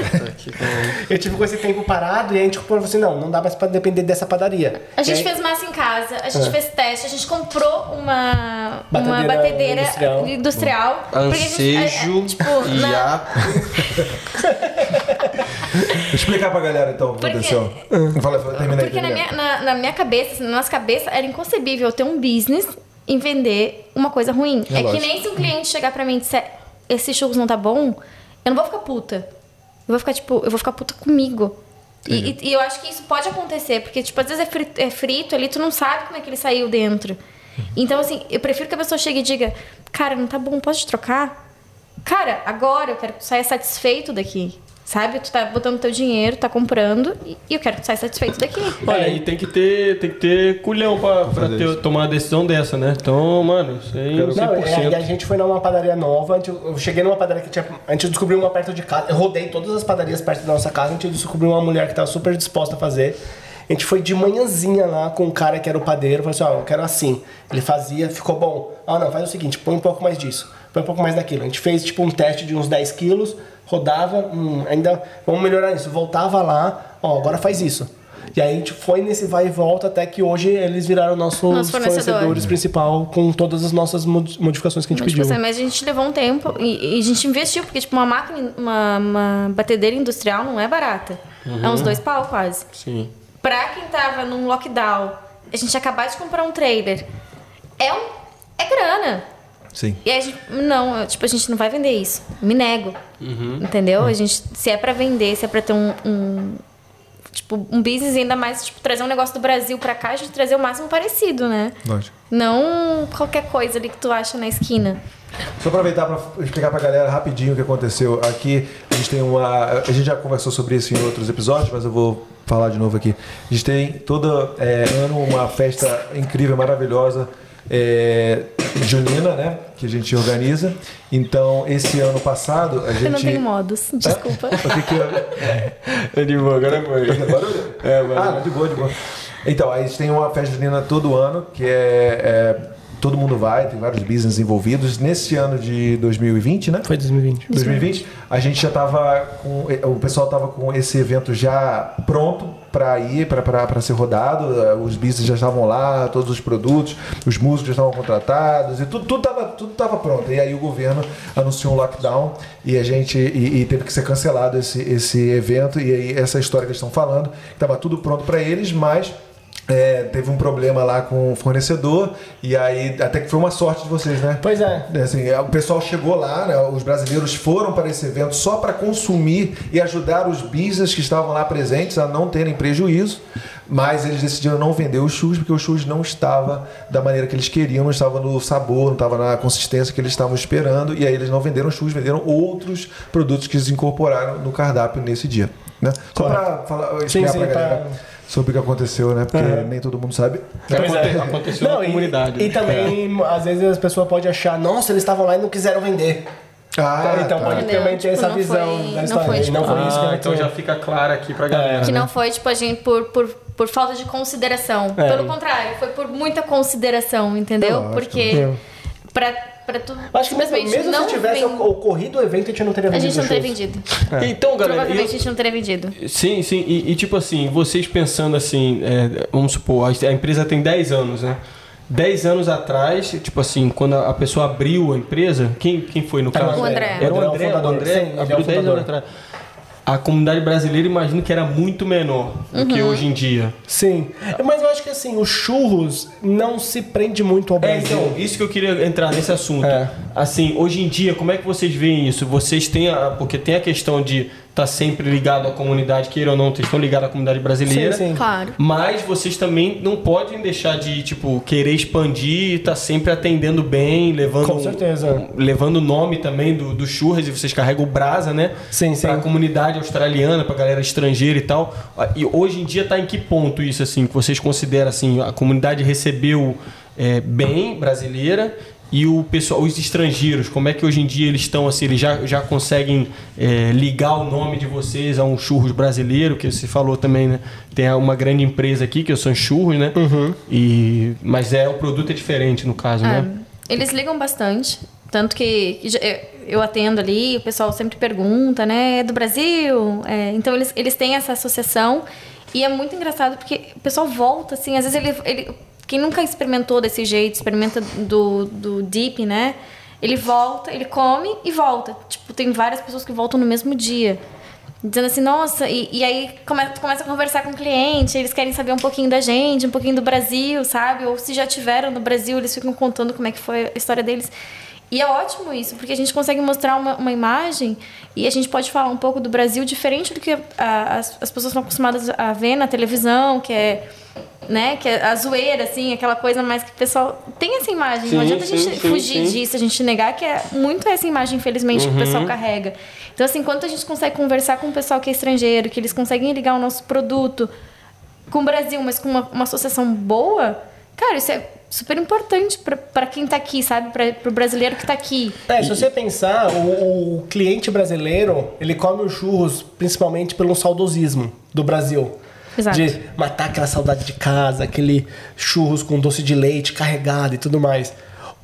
Eu tive com esse tempo parado e a gente falou assim, não, não dá mais pra depender dessa padaria. A gente aí- fez massa em casa, a gente É. fez teste, a gente comprou uma, uma Batedeira batedeira industrial. industrial. porque a gente- é, Ansejo é, tipo, na- a... Explicar pra galera então o que Porque- aconteceu. Fala, fala, termina aí. Porque na minha, na, na minha cabeça, assim, na nossa cabeça, era inconcebível eu ter um business em vender uma coisa ruim. É É, que nem se um cliente chegar pra mim e disser, esse churros não tá bom, eu não vou ficar puta. Eu vou ficar, tipo, eu vou ficar puta comigo. E, e- e eu acho que isso pode acontecer, porque, tipo, às vezes é frito, é frito ali, tu não sabe como é que ele saiu dentro. Então, assim, eu prefiro que a pessoa chegue e diga, cara, não tá bom, pode trocar? Cara, agora eu quero que tu saia satisfeito daqui. Sabe? Tu tá botando teu dinheiro, tá comprando, e e eu quero que tu saia satisfeito daqui. Olha, e tem que ter, tem que ter culhão pra, pra ter- tomar uma decisão dessa, né? Então, mano, isso aí é Não, e 100%. aí a gente foi numa padaria nova, eu cheguei numa padaria que tinha. A gente descobriu uma perto de casa. Eu rodei todas as padarias perto da nossa casa, a gente descobriu uma mulher que tava super disposta a fazer. A gente foi de manhãzinha lá com um cara que era o padeiro, falou assim, ó, eu quero assim. Ele fazia, ficou bom. Ah, não, faz o seguinte, põe um pouco mais disso, põe um pouco mais daquilo. A gente fez tipo um teste de uns 10 quilos, rodava, hum, ainda, vamos melhorar isso. Voltava lá, ó, agora faz isso. E aí a gente foi nesse vai e volta até que hoje eles viraram nossos Nosso fornecedor. fornecedores principal com todas as nossas mod- modificações que a gente pediu. mas a gente levou um tempo e, e a gente investiu, porque tipo, uma máquina, uma, uma batedeira industrial não é barata. É uns dois pau quase. Sim. Pra quem tava num lockdown, a gente acabou de comprar um trailer. É um. É grana. Sim. E aí a gente. Não, tipo, a gente não vai vender isso. Me nego. Entendeu? A gente. Se é pra vender, se é pra ter um. um, tipo, um business ainda mais, tipo, trazer um negócio do Brasil pra cá, a gente trazer o máximo parecido, né? Lógico. Não qualquer coisa ali que tu acha na esquina. Só aproveitar para explicar pra galera rapidinho o que aconteceu. Aqui a gente tem uma. A gente já conversou sobre isso em outros episódios, mas eu vou falar de novo aqui. A gente tem todo é, ano uma festa incrível, maravilhosa. É, junina, né? Que a gente organiza. Então, esse ano passado, a gente. Eu não tenho modos, desculpa. O que que eu- É de boa, agora foi. É, mas- Ah, não, de boa, de boa. Então, a gente tem uma festa junina todo ano, que é, é todo mundo vai, tem vários business envolvidos. Nesse ano de 2020, né? Foi 2020. 2020, a gente já estava com. O pessoal estava com esse evento já pronto para ir, para ser rodado. Os business já estavam lá, todos os produtos, os músicos já estavam contratados e tudo tudo estava tudo tava pronto. E aí o governo anunciou um lockdown e a gente e, e teve que ser cancelado esse, esse evento. E aí essa história que eles estão falando, estava tudo pronto para eles, mas é, teve um problema lá com o fornecedor e aí até que foi uma sorte de vocês, né? Pois é. Assim, o pessoal chegou lá, né, os brasileiros foram para esse evento só para consumir e ajudar os business que estavam lá presentes a não terem prejuízo, mas eles decidiram não vender os churros porque o churros não estava da maneira que eles queriam, não estava no sabor, não estava na consistência que eles estavam esperando e aí eles não venderam churros, venderam outros produtos que eles incorporaram no cardápio nesse dia. Né? Só para falar, explicar para galera. Pra sobre o que aconteceu, né? Porque uhum. nem todo mundo sabe. Pois é, aconteceu não, na comunidade. E, e também, é. às vezes, as pessoas podem achar, nossa, eles estavam lá e não quiseram vender. Ah, então tá. pode também ter tipo, essa visão foi, da história. Não foi, tipo, não foi ah, isso que ah, então já fica claro aqui pra galera. Que né? não foi, tipo, a gente por, por, por falta de consideração. É. Pelo contrário, foi por muita consideração, entendeu? Porque pra para tu. Acho que mesmo, mesmo se tivesse vem... ocorrido o evento, a gente não teria vendido. A gente não teria vendido. É. Então, galera. Provavelmente eu... a gente não teria vendido. Sim, sim. E, e tipo assim, vocês pensando assim, é, vamos supor, a empresa tem 10 anos, né? 10 anos atrás, tipo assim, quando a pessoa abriu a empresa, quem, quem foi no caso? O André. Era o André, o André, o André abriu 10 anos atrás a comunidade brasileira imagino que era muito menor do que uhum. hoje em dia. Sim. Mas eu acho que assim, os churros não se prende muito ao Brasil. É, então, isso que eu queria entrar nesse assunto. É. Assim, hoje em dia, como é que vocês veem isso? Vocês têm a, porque tem a questão de está sempre ligado à comunidade, queira ou não, vocês estão ligados à comunidade brasileira. Sim, sim. Claro. Mas vocês também não podem deixar de, tipo, querer expandir e estar tá sempre atendendo bem, levando. Com certeza. levando o nome também do, do churras e vocês carregam o Brasa, né? Sim, sim. Pra comunidade australiana, pra galera estrangeira e tal. E hoje em dia tá em que ponto isso, assim, que vocês consideram, assim, a comunidade recebeu é, bem brasileira e o pessoal, os estrangeiros, como é que hoje em dia eles estão assim? Eles já, já conseguem é, ligar o nome de vocês a um churros brasileiro, que você falou também, né? Tem uma grande empresa aqui que são churros, né? Uhum. E, mas é o produto é diferente no caso, é, né? Eles ligam bastante. Tanto que eu atendo ali, o pessoal sempre pergunta, né? É do Brasil? É, então eles, eles têm essa associação. E é muito engraçado porque o pessoal volta, assim, às vezes ele, ele quem nunca experimentou desse jeito, experimenta do, do dip, né? Ele volta, ele come e volta. Tipo, tem várias pessoas que voltam no mesmo dia. Dizendo assim, nossa, e, e aí começa, começa a conversar com o cliente, eles querem saber um pouquinho da gente, um pouquinho do Brasil, sabe? Ou se já tiveram no Brasil, eles ficam contando como é que foi a história deles. E é ótimo isso, porque a gente consegue mostrar uma, uma imagem e a gente pode falar um pouco do Brasil diferente do que a, as, as pessoas estão acostumadas a ver na televisão, que é né? Que é a zoeira, assim, aquela coisa mais que o pessoal tem essa imagem. Sim, não adianta sim, a gente sim, fugir disso, a gente negar que é muito essa imagem, infelizmente, uhum. que o pessoal uhum. carrega. Então, assim, enquanto a gente consegue conversar com o pessoal que é estrangeiro, que eles conseguem ligar o nosso produto com o Brasil, mas com uma, uma associação boa, cara, isso é super importante para quem está aqui, sabe? Para o brasileiro que está aqui. É, se você pensar, o, o, cliente brasileiro, ele come os churros principalmente pelo saudosismo do Brasil. Exato. De matar aquela saudade de casa, aquele churros com doce de leite carregado e tudo mais.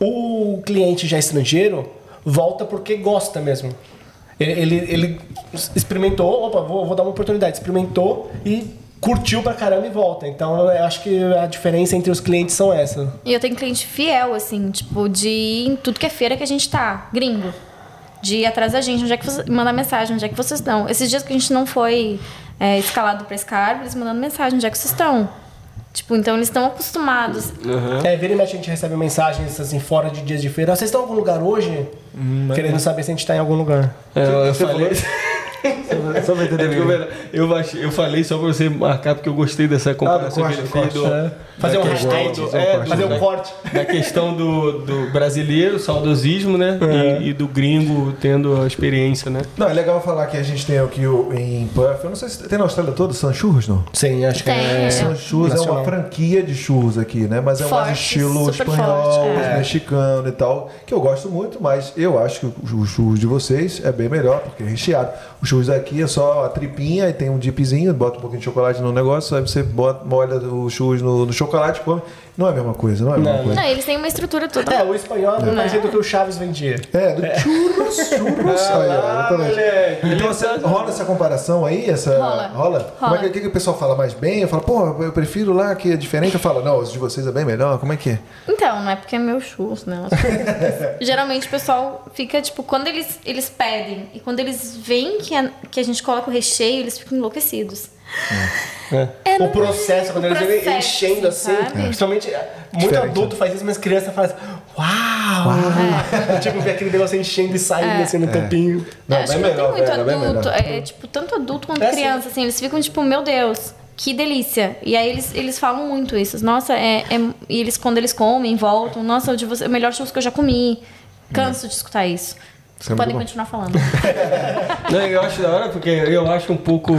O cliente já estrangeiro volta porque gosta mesmo. Ele, ele, ele experimentou, opa, vou, vou dar uma oportunidade, experimentou e curtiu pra caramba e volta. Então eu acho que a diferença entre os clientes são essa. E eu tenho cliente fiel, assim, tipo, de ir em tudo que é feira que a gente tá, gringo. De ir atrás da gente, onde é que você. mandar mensagem, onde é que vocês estão. Esses dias que a gente não foi é, escalado para Scarpa, eles mandando mensagem, onde é que vocês estão? Tipo, então eles estão acostumados. Uhum. É, vira e mexe a gente recebe mensagens assim, fora de dias de feira. Vocês estão em algum lugar hoje? Hum, Querendo saber se a gente está em algum lugar. É, eu, eu falei. só pra entender. É eu, eu falei só pra você marcar, porque eu gostei dessa comparação ah, que ele fez. É. Fazer um hashtag, do, é, fazer um corte. Da questão do, do brasileiro, saudosismo, né? É. E, e, do gringo tendo a experiência, né? Não, é legal falar que a gente tem aqui o, em Puff, eu não sei se tem na Austrália toda San Churros, não? Sim, acho que tem, é. San Churros é uma franquia de churros aqui, né? Mas é forte, mais estilo espanhol, forte, é. mexicano e tal, que eu gosto muito, mas eu acho que o churros de vocês é bem melhor, porque é recheado. O churros aqui é só a tripinha e tem um dipzinho, bota um pouquinho de chocolate no negócio, aí você bota, molha o churros no, no chocolate, come Não é a mesma coisa, não é a mesma Não, coisa. Não, eles têm uma estrutura toda. É, o espanhol é muito parecido com o que o Chaves vendia. É, do churros, churros. Olha, exatamente. moleque. Então você, rola essa comparação aí? Essa, Rola. Rola? Como é que, Rola. que, que o pessoal fala mais bem? Eu falo, pô, eu prefiro lá que é diferente. Eu falo, não, os de vocês é bem melhor. Como é que é? Então, não é porque é meu churros, né? Geralmente o pessoal fica, tipo, quando eles, eles pedem e quando eles veem que a, que a gente coloca o recheio, eles ficam enlouquecidos. É, não o processo, quando o eles vêm enchendo assim. sabe? Principalmente, muito Diferente, adulto faz isso, mas criança faz. Uau! tipo, ver aquele negócio enchendo e saindo assim no tampinho. Não, Acho bem que melhor, tem muito velho, é adulto. melhor. É, tipo, tanto adulto quanto É, criança, assim, eles ficam tipo, meu Deus, que delícia. E aí eles, eles falam muito isso. Nossa, é, é- E eles, quando eles comem, voltam, nossa, o de você, o melhor churros que eu já comi. Canso de escutar isso. É Podem bom. continuar falando. Não, eu acho da hora porque eu acho um pouco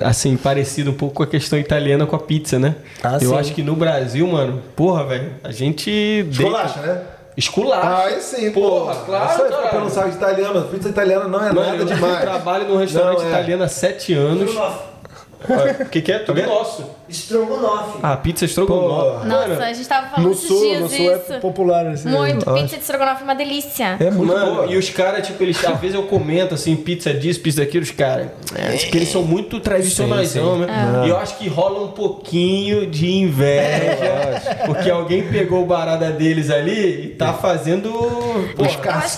assim, parecido um pouco com a questão italiana com a pizza, né? Ah, eu sim. acho que no Brasil, mano, porra, velho, a gente Esculacha, né? Esculacha. Ah, aí sim, Porra, pô. claro, Só cara. pelo site italiano. Pizza italiana não é Mano, nada eu demais. trabalho num restaurante Não, é. italiano há sete anos. O que, que é? Tudo nosso. Estrogonofe. Ah, pizza estrogonofe. Nossa, a gente tava falando No esses sul, dias no sul isso. é popular assim. Muito. Pizza de estrogonofe é uma delícia. É muito Mano, boa. e os caras, tipo, eles, às vezes eu comento assim, pizza disso, pizza daquilo, os caras. É, tipo, eles são muito tradicionais, né? E eu acho que rola um pouquinho de inveja, porque alguém pegou o barada deles ali e tá fazendo. Que a gente faz-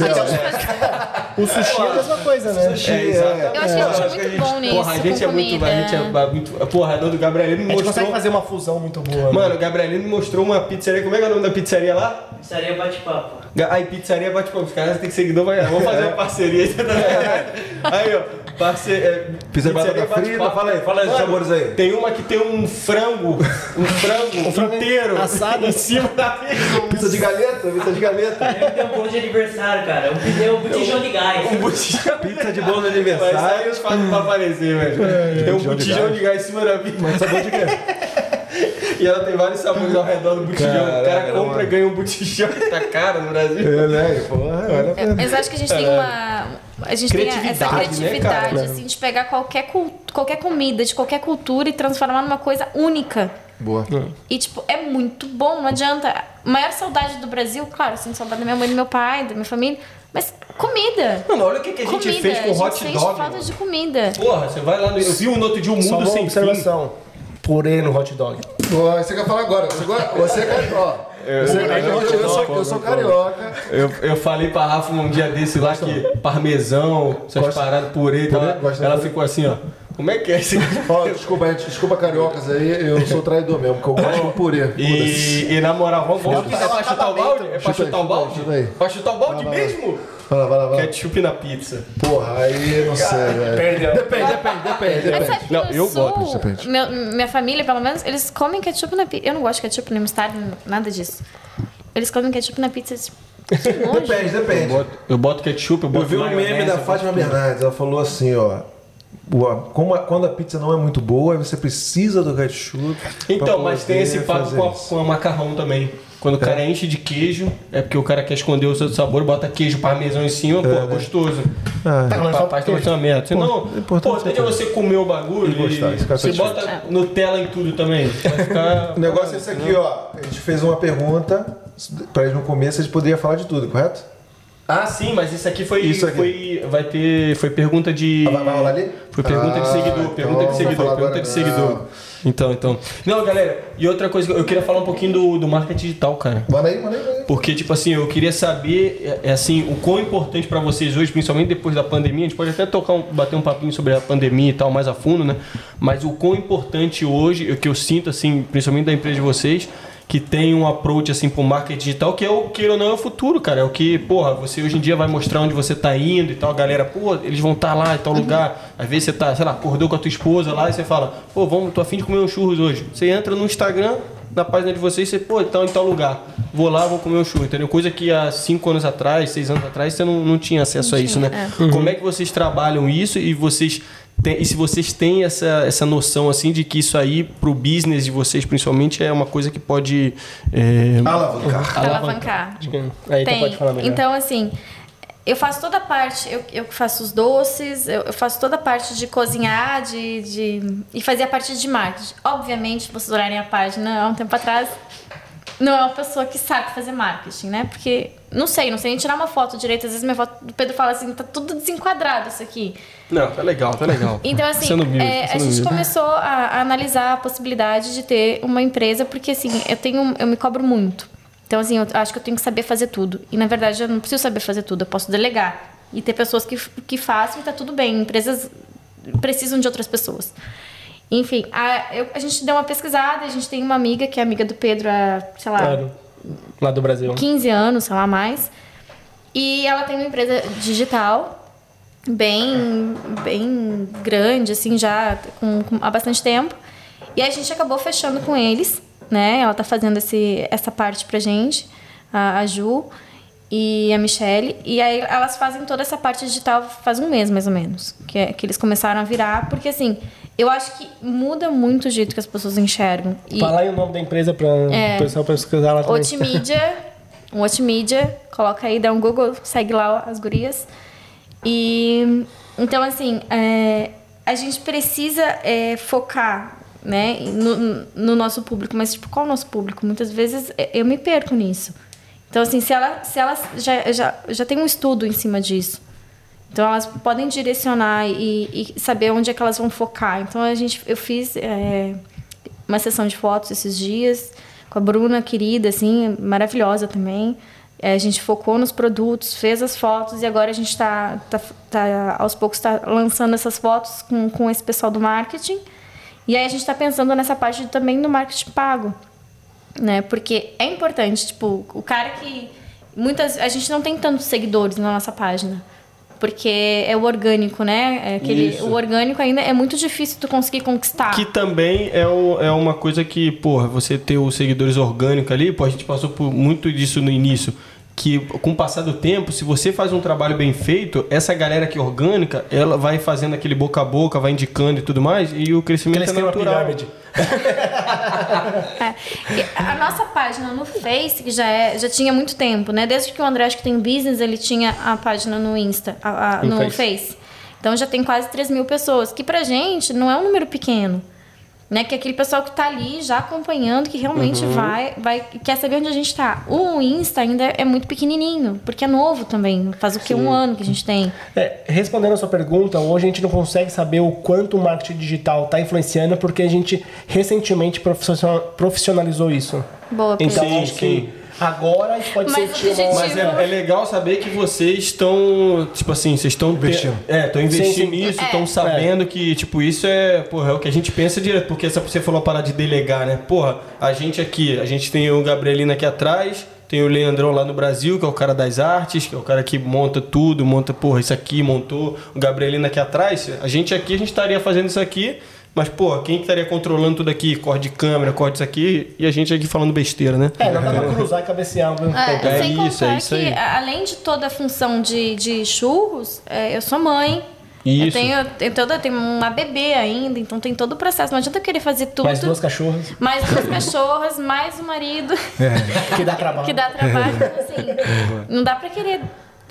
O sushi é a mesma coisa, né? Sushi, É, exatamente. Eu acho que a gente é muito bom nisso. Porra, a gente é muito. A gente é muito. Porra, do A me gente mostrou. consegue fazer uma fusão muito boa. né? Mano, o Gabrielino me mostrou uma pizzaria. Como é que é o nome da pizzaria lá? Pizzaria bate-papo. Aí, pizzaria bate palma. Os caras têm que seguidor, vai. Vamos fazer uma parceria. aí, ó. Parce... É, Pizza de batata pizzaria frita, bate-papo. fala aí, fala aí os sabores aí. Tem uma que tem um frango, um frango, frango inteiro assado. em cima da mesa. Pizza de galeta, pizza de galeta. Ter um bolo de aniversário, cara. Um, pneu, um botijão de gás. Um botijão. Pizza de bolo de Mas aí aniversário. os fazem pra aparecer, velho. Tem um botijão de botijão gás. de gás em cima da pizza. Mas sabor de quê? E ela tem vários sabores ao redor do botijão. o cara compra mano. e ganha um botijão. Tá caro no Brasil. É, né? Porra, olha pra Mas eu acho que a gente tem uma. A gente tem essa Criatividade, né, assim, de pegar qualquer, qualquer comida, de qualquer cultura e transformar numa coisa única. Boa. E, tipo, é muito bom, não adianta. A maior saudade do Brasil, claro, sinto saudade da minha mãe, do meu pai, da minha família, mas comida. Mano, olha o que, que a gente comida. fez com a gente hot sente dog. falta mano. de comida. Porra, você vai lá no. Eu vi um no outro dia, Só mundo uma sem fim. Purê no hot dog. Ó, você quer falar agora? Você, quer. Ó. Você, eu, eu, eu sou, eu sou carioca. Eu, eu falei pra Rafa um dia desse lá que parmesão, essas Gosta? paradas, purê e tal. Ela ficou assim, ó. Como é que é esse? Ó, desculpa, gente, desculpa cariocas aí, eu sou traidor mesmo, porque eu gosto de purê. E, e na moral, vamos, vamos é pra chutar o balde? É pra chutar o balde? Pra chutar o balde mesmo? Vai lá, vai lá, vai lá. Ketchup na pizza. Porra, aí não sei, velho. Depende, depende, depende, Mas depende. sabe que Não, no eu sul, gosto, depende. meu- minha família, pelo menos, eles comem ketchup na pizza. Eu não gosto de ketchup, nem mostarda, nada disso. Eles comem ketchup na pizza de longe. Depende, Eu depende. boto, eu boto ketchup, eu Eu boto vi um meme da eu boto Fátima Bernardes, ela falou assim, ó. o- Como a- quando a pizza não é muito boa, aí você precisa do ketchup. pra Então, mas tem poder esse papo fazer com a, isso. com a macarrão também. Quando o cara enche de queijo, é porque o cara quer esconder o seu sabor, bota queijo parmesão em cima, pô, gostoso. Ah, Tá, mas Papai só tá gostando merda. Senão, é pô, deixa você comer o bagulho E gostar, e cara você tá bota Nutella em tudo também. Ficar... O negócio é esse aqui, ó. A gente fez uma pergunta pra eles no começo, a gente poderia falar de tudo, correto? Ah, sim, mas isso aqui foi. Isso aqui. foi vai ter. Foi pergunta de. Ah, vai- vai rolar ali? Foi pergunta de Ah, seguidor, então pergunta de seguidor, pergunta de não. seguidor. Então, então. Não, galera, e outra coisa, eu queria falar um pouquinho do, do marketing digital, cara. Manda aí, manda aí. manda aí. Porque, tipo assim, eu queria saber, é, é assim, o quão importante pra vocês hoje, principalmente depois da pandemia, a gente pode até tocar um, bater um papinho sobre a pandemia e tal, mais a fundo, né? Mas o quão importante hoje, o que eu sinto, assim, principalmente da empresa de vocês, que tem um approach, assim, pro marketing digital, que é o, queira ou não, é o futuro, cara. É o que, porra, você hoje em dia vai mostrar onde você tá indo e tal, a galera, pô, eles vão estar lá em tal lugar. Às vezes você tá, sei lá, acordou com a tua esposa lá e você fala, pô, vamos, tô afim de comer um churros hoje. Você entra no Instagram, na página de vocês, você, pô, então em tal lugar. Vou lá, vou comer um churro, entendeu? Coisa que há cinco anos atrás, seis anos atrás, você não, não tinha acesso a isso, né? Como é que vocês trabalham isso e vocês. Têm- e se vocês têm essa, essa noção assim de que isso aí pro business de vocês principalmente é uma coisa que pode é, Alavancar. Alavancar. Aí então Tem. pode falar melhor. Então, assim, eu faço toda a parte, eu, eu faço os doces, eu, eu faço toda a parte de cozinhar, de, de e fazer a parte de marketing. Obviamente, se vocês olharem a página há um tempo atrás, não é uma pessoa que sabe fazer marketing, né? Porque, não sei, não sei nem tirar uma foto direito. Às vezes minha foto do Pedro fala assim, tá tudo desenquadrado isso aqui. Não, tá legal, tá legal. Então, assim, Sendo humilde, é, a gente humilde. começou a, a analisar a possibilidade de ter uma empresa, porque assim, eu tenho. Eu me cobro muito. Então, assim, eu acho que eu tenho que saber fazer tudo. E na verdade eu não preciso saber fazer tudo, eu posso delegar. E ter pessoas que, que façam e tá tudo bem. Empresas precisam de outras pessoas. Enfim, a, eu- a gente deu uma pesquisada, a gente tem uma amiga que é amiga do Pedro há, sei lá, Claro. Lá do Brasil. 15 anos, sei lá mais. E ela tem uma empresa digital bem, bem grande, assim, já com, com- há bastante tempo. E a gente acabou fechando com eles, né? Ela tá fazendo esse, essa parte pra gente, a, a Ju e a Michelle. E aí elas fazem toda essa parte digital faz um mês, mais ou menos, que, é, que eles começaram a virar. Porque, assim, eu acho que muda muito o jeito que as pessoas enxergam. E Fala aí o nome da empresa pra É. o pessoal pesquisar lá também. Otimídia, um Otimídia, coloca aí, dá um Google, segue lá as gurias. E então assim, é, a gente precisa é, focar, né, no, no nosso público, mas tipo, qual é o nosso público? Muitas vezes é, eu me perco nisso. Então assim, se ela, se elas já, já, já tem um estudo em cima disso. Então elas podem direcionar e, e saber onde é que elas vão focar. Então a gente, eu fiz é, uma sessão de fotos esses dias com a Bruna, querida, assim, maravilhosa também. É, a gente focou nos produtos, fez as fotos e agora a gente está, tá, tá, aos poucos, está lançando essas fotos com, com esse pessoal do marketing. E aí a gente está pensando nessa parte também do marketing pago, né? Porque é importante, tipo, o cara que muitas a gente não tem tantos seguidores na nossa página. Porque é o orgânico, né? É aquele, Isso. o orgânico ainda é muito difícil tu conseguir conquistar. Que também é, o- é uma coisa que, porra, você ter os seguidores orgânicos ali, pô, a gente passou por muito disso no início. Que com o passar do tempo, se você faz um trabalho bem feito, essa galera que é orgânica, ela vai fazendo aquele boca a boca, vai indicando e tudo mais, e o crescimento Aquele é natural. É. E A nossa página no Face, que já, é, já tinha muito tempo, né? Desde que o André acho que tem business, ele tinha a página no Insta, a- a- No no Face. Face. Então já tem quase 3 mil pessoas, que pra gente não é um número pequeno. Né? Que é aquele pessoal que tá ali já acompanhando, que realmente Uhum. vai, vai, quer saber onde a gente tá. O Insta ainda é muito pequenininho, porque é novo também. Faz o que? Um ano que a gente tem. É, respondendo a sua pergunta, hoje a gente não consegue saber o quanto o marketing digital está influenciando porque a gente recentemente profissional- profissionalizou isso. Boa, Pedro. Então, Sim, acho sim. que agora isso pode Mas ser objetivo- Mas é, é legal saber que vocês estão, tipo assim, vocês estão Investindo. É, estão investindo Sim, sim. nisso, É. estão sabendo que, tipo, isso é, porra, é o que a gente pensa direto. Porque essa você falou a parada de delegar, né? Porra, a gente aqui, a gente tem o Gabrielino aqui atrás, tem o Leandrão lá no Brasil, que é o cara das artes, que é o cara que monta tudo, monta, porra, isso aqui, montou. O Gabrielino aqui atrás, a gente aqui, a gente estaria fazendo isso aqui. Mas, pô, quem que estaria controlando tudo aqui? Corte de câmera, corte isso aqui, e a gente aqui falando besteira, né? É, não dá pra cruzar e cabecear ao mesmo É, tempo. É sem isso, é isso que, aí. além de toda a função de, de churros, é, eu sou mãe. Eu Isso. tenho, eu tenho, toda, eu tenho uma bebê ainda, então tem todo o processo. Não adianta eu querer fazer tudo. Mais duas cachorras mais duas cachorras, mais o marido, que dá trabalho. que dá trabalho. Então, assim, não dá pra querer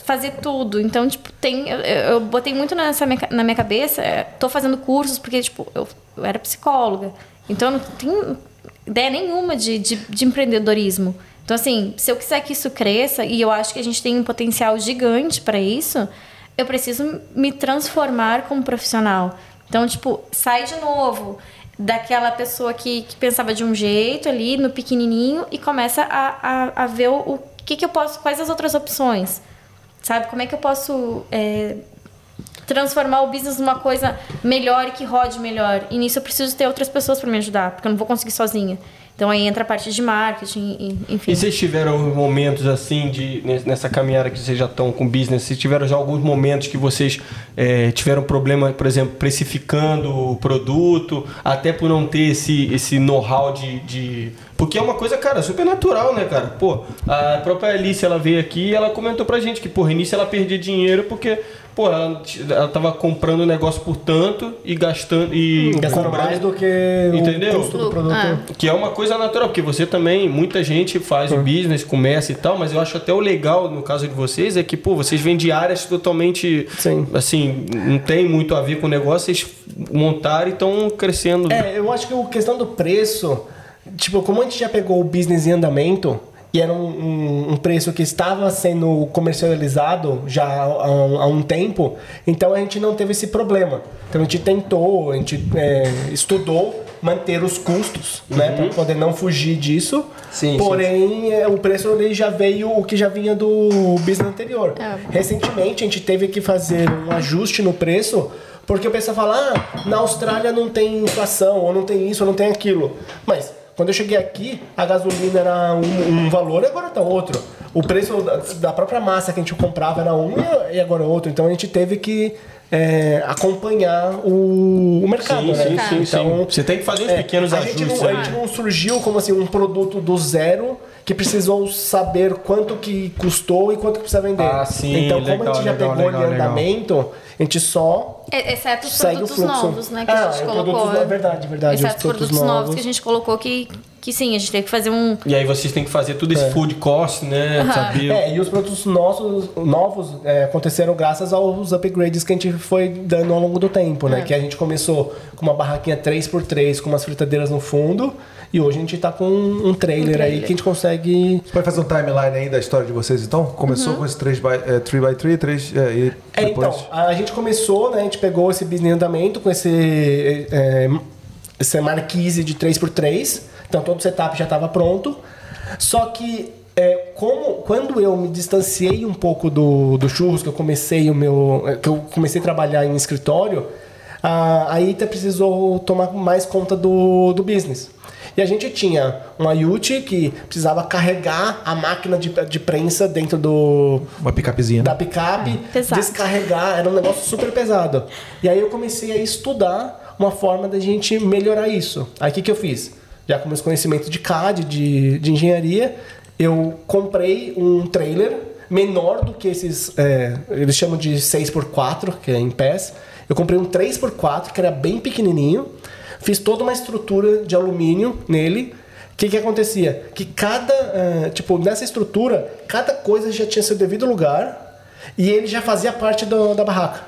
fazer tudo. Então, tipo, tem. Eu, eu botei muito nessa minha, na minha cabeça. é, tô fazendo cursos, porque, tipo, eu, eu era psicóloga. Então, eu não tenho ideia nenhuma de, de, de empreendedorismo. Então, assim, se eu quiser que isso cresça, e eu acho que a gente tem um potencial gigante para isso, eu preciso me transformar como profissional. Então, tipo, sai de novo daquela pessoa que, que pensava de um jeito ali, no pequenininho, e começa a, a, a ver o, o que, que eu posso, quais as outras opções. Sabe? Como é que eu posso é, transformar o business numa coisa melhor e que rode melhor? E nisso eu preciso ter outras pessoas para me ajudar, porque eu não vou conseguir sozinha. Então aí entra a parte de marketing, enfim. E vocês tiveram momentos assim de nessa caminhada que vocês já estão com business, vocês tiveram já alguns momentos que vocês é, tiveram problema, por exemplo, precificando o produto, até por não ter esse, esse know-how de, de Porque é uma coisa, cara, super natural, né, cara? Pô, a própria Alice, ela veio aqui e ela comentou pra gente que, porra, início ela perdia dinheiro porque, pô, ela, ela tava comprando o negócio por tanto e gastando e Gastando comprando- mais do que Entendeu? o custo do produto. Ah. que é uma coisa natural, porque você também, muita gente faz o business, começa e tal, mas eu acho até o legal no caso de vocês é que, pô, vocês vêm de áreas totalmente, Sim. assim, não tem muito a ver com o negócio, vocês montaram e estão crescendo. É, eu acho que a questão do preço, tipo, como a gente já pegou o business em andamento, e era um, um- um preço que estava sendo comercializado já há, um- há um tempo, então a gente não teve esse problema. Então a gente tentou, a gente é, estudou manter os custos, né, para poder não fugir disso. Uhum. Sim, Porém, é, o preço ele já veio o que já vinha do business anterior. É. Recentemente a gente teve que fazer um ajuste no preço porque o pessoal fala, ah, na Austrália não tem inflação, ou não tem isso, ou não tem aquilo. Mas quando eu cheguei aqui, a gasolina era um, um valor e agora tá outro. O preço da, da própria massa que a gente comprava era um e- agora é outro. Então a gente teve que é, acompanhar o, o mercado, Sim, né? sim, sim, sim. Então, Você tem que fazer uns é, pequenos a gente, ajustes. não, a né? gente não surgiu como assim um produto do zero que precisou saber quanto que custou e quanto que precisa vender. Ah, sim, então, como a gente já legal, pegou legal, em legal. andamento, a gente só É, Exceto os produtos novos, né? Que ah, a gente é, colocou. produtos, é verdade, verdade. Exceto os os produtos novos. que a gente colocou que, que sim, a gente teve que fazer um. E aí vocês têm que fazer tudo esse É. food cost, né? Saber. É, e os produtos nossos, novos é, aconteceram graças aos upgrades que a gente foi dando ao longo do tempo, né? É. Que a gente começou com uma barraquinha 3x3 com umas fritadeiras no fundo e hoje a gente tá com um trailer, Um trailer. aí que a gente consegue... Você pode fazer um timeline aí da história de vocês, então? Começou com esse 3x3, 3x3 3, é, e É, depois... então, a gente começou, né? A gente pegou esse business em andamento com esse, é, esse marquise de 3x3. Então todo o setup já estava pronto. Só que é, como quando eu me distanciei um pouco do, do churros, que eu comecei o meu. É, que eu comecei a trabalhar em escritório, a, a ITA precisou tomar mais conta do, do business. E a gente tinha uma Yuti que precisava carregar a máquina de, de prensa dentro do. Uma picapezinha. Da né? picape, é. descarregar, era um negócio super pesado. E aí eu comecei a estudar uma forma da gente melhorar isso. Aí o que, que eu fiz? Já com meus conhecimentos de CAD, de, de engenharia, eu comprei um trailer menor do que esses, é, eles chamam de 6x4, que é em pés. Eu comprei um 3x4, que era bem pequenininho. Fiz toda uma estrutura de alumínio nele. O que, que acontecia? Que cada, eh, tipo, nessa estrutura, cada coisa já tinha seu devido lugar e ele já fazia parte do- da barraca.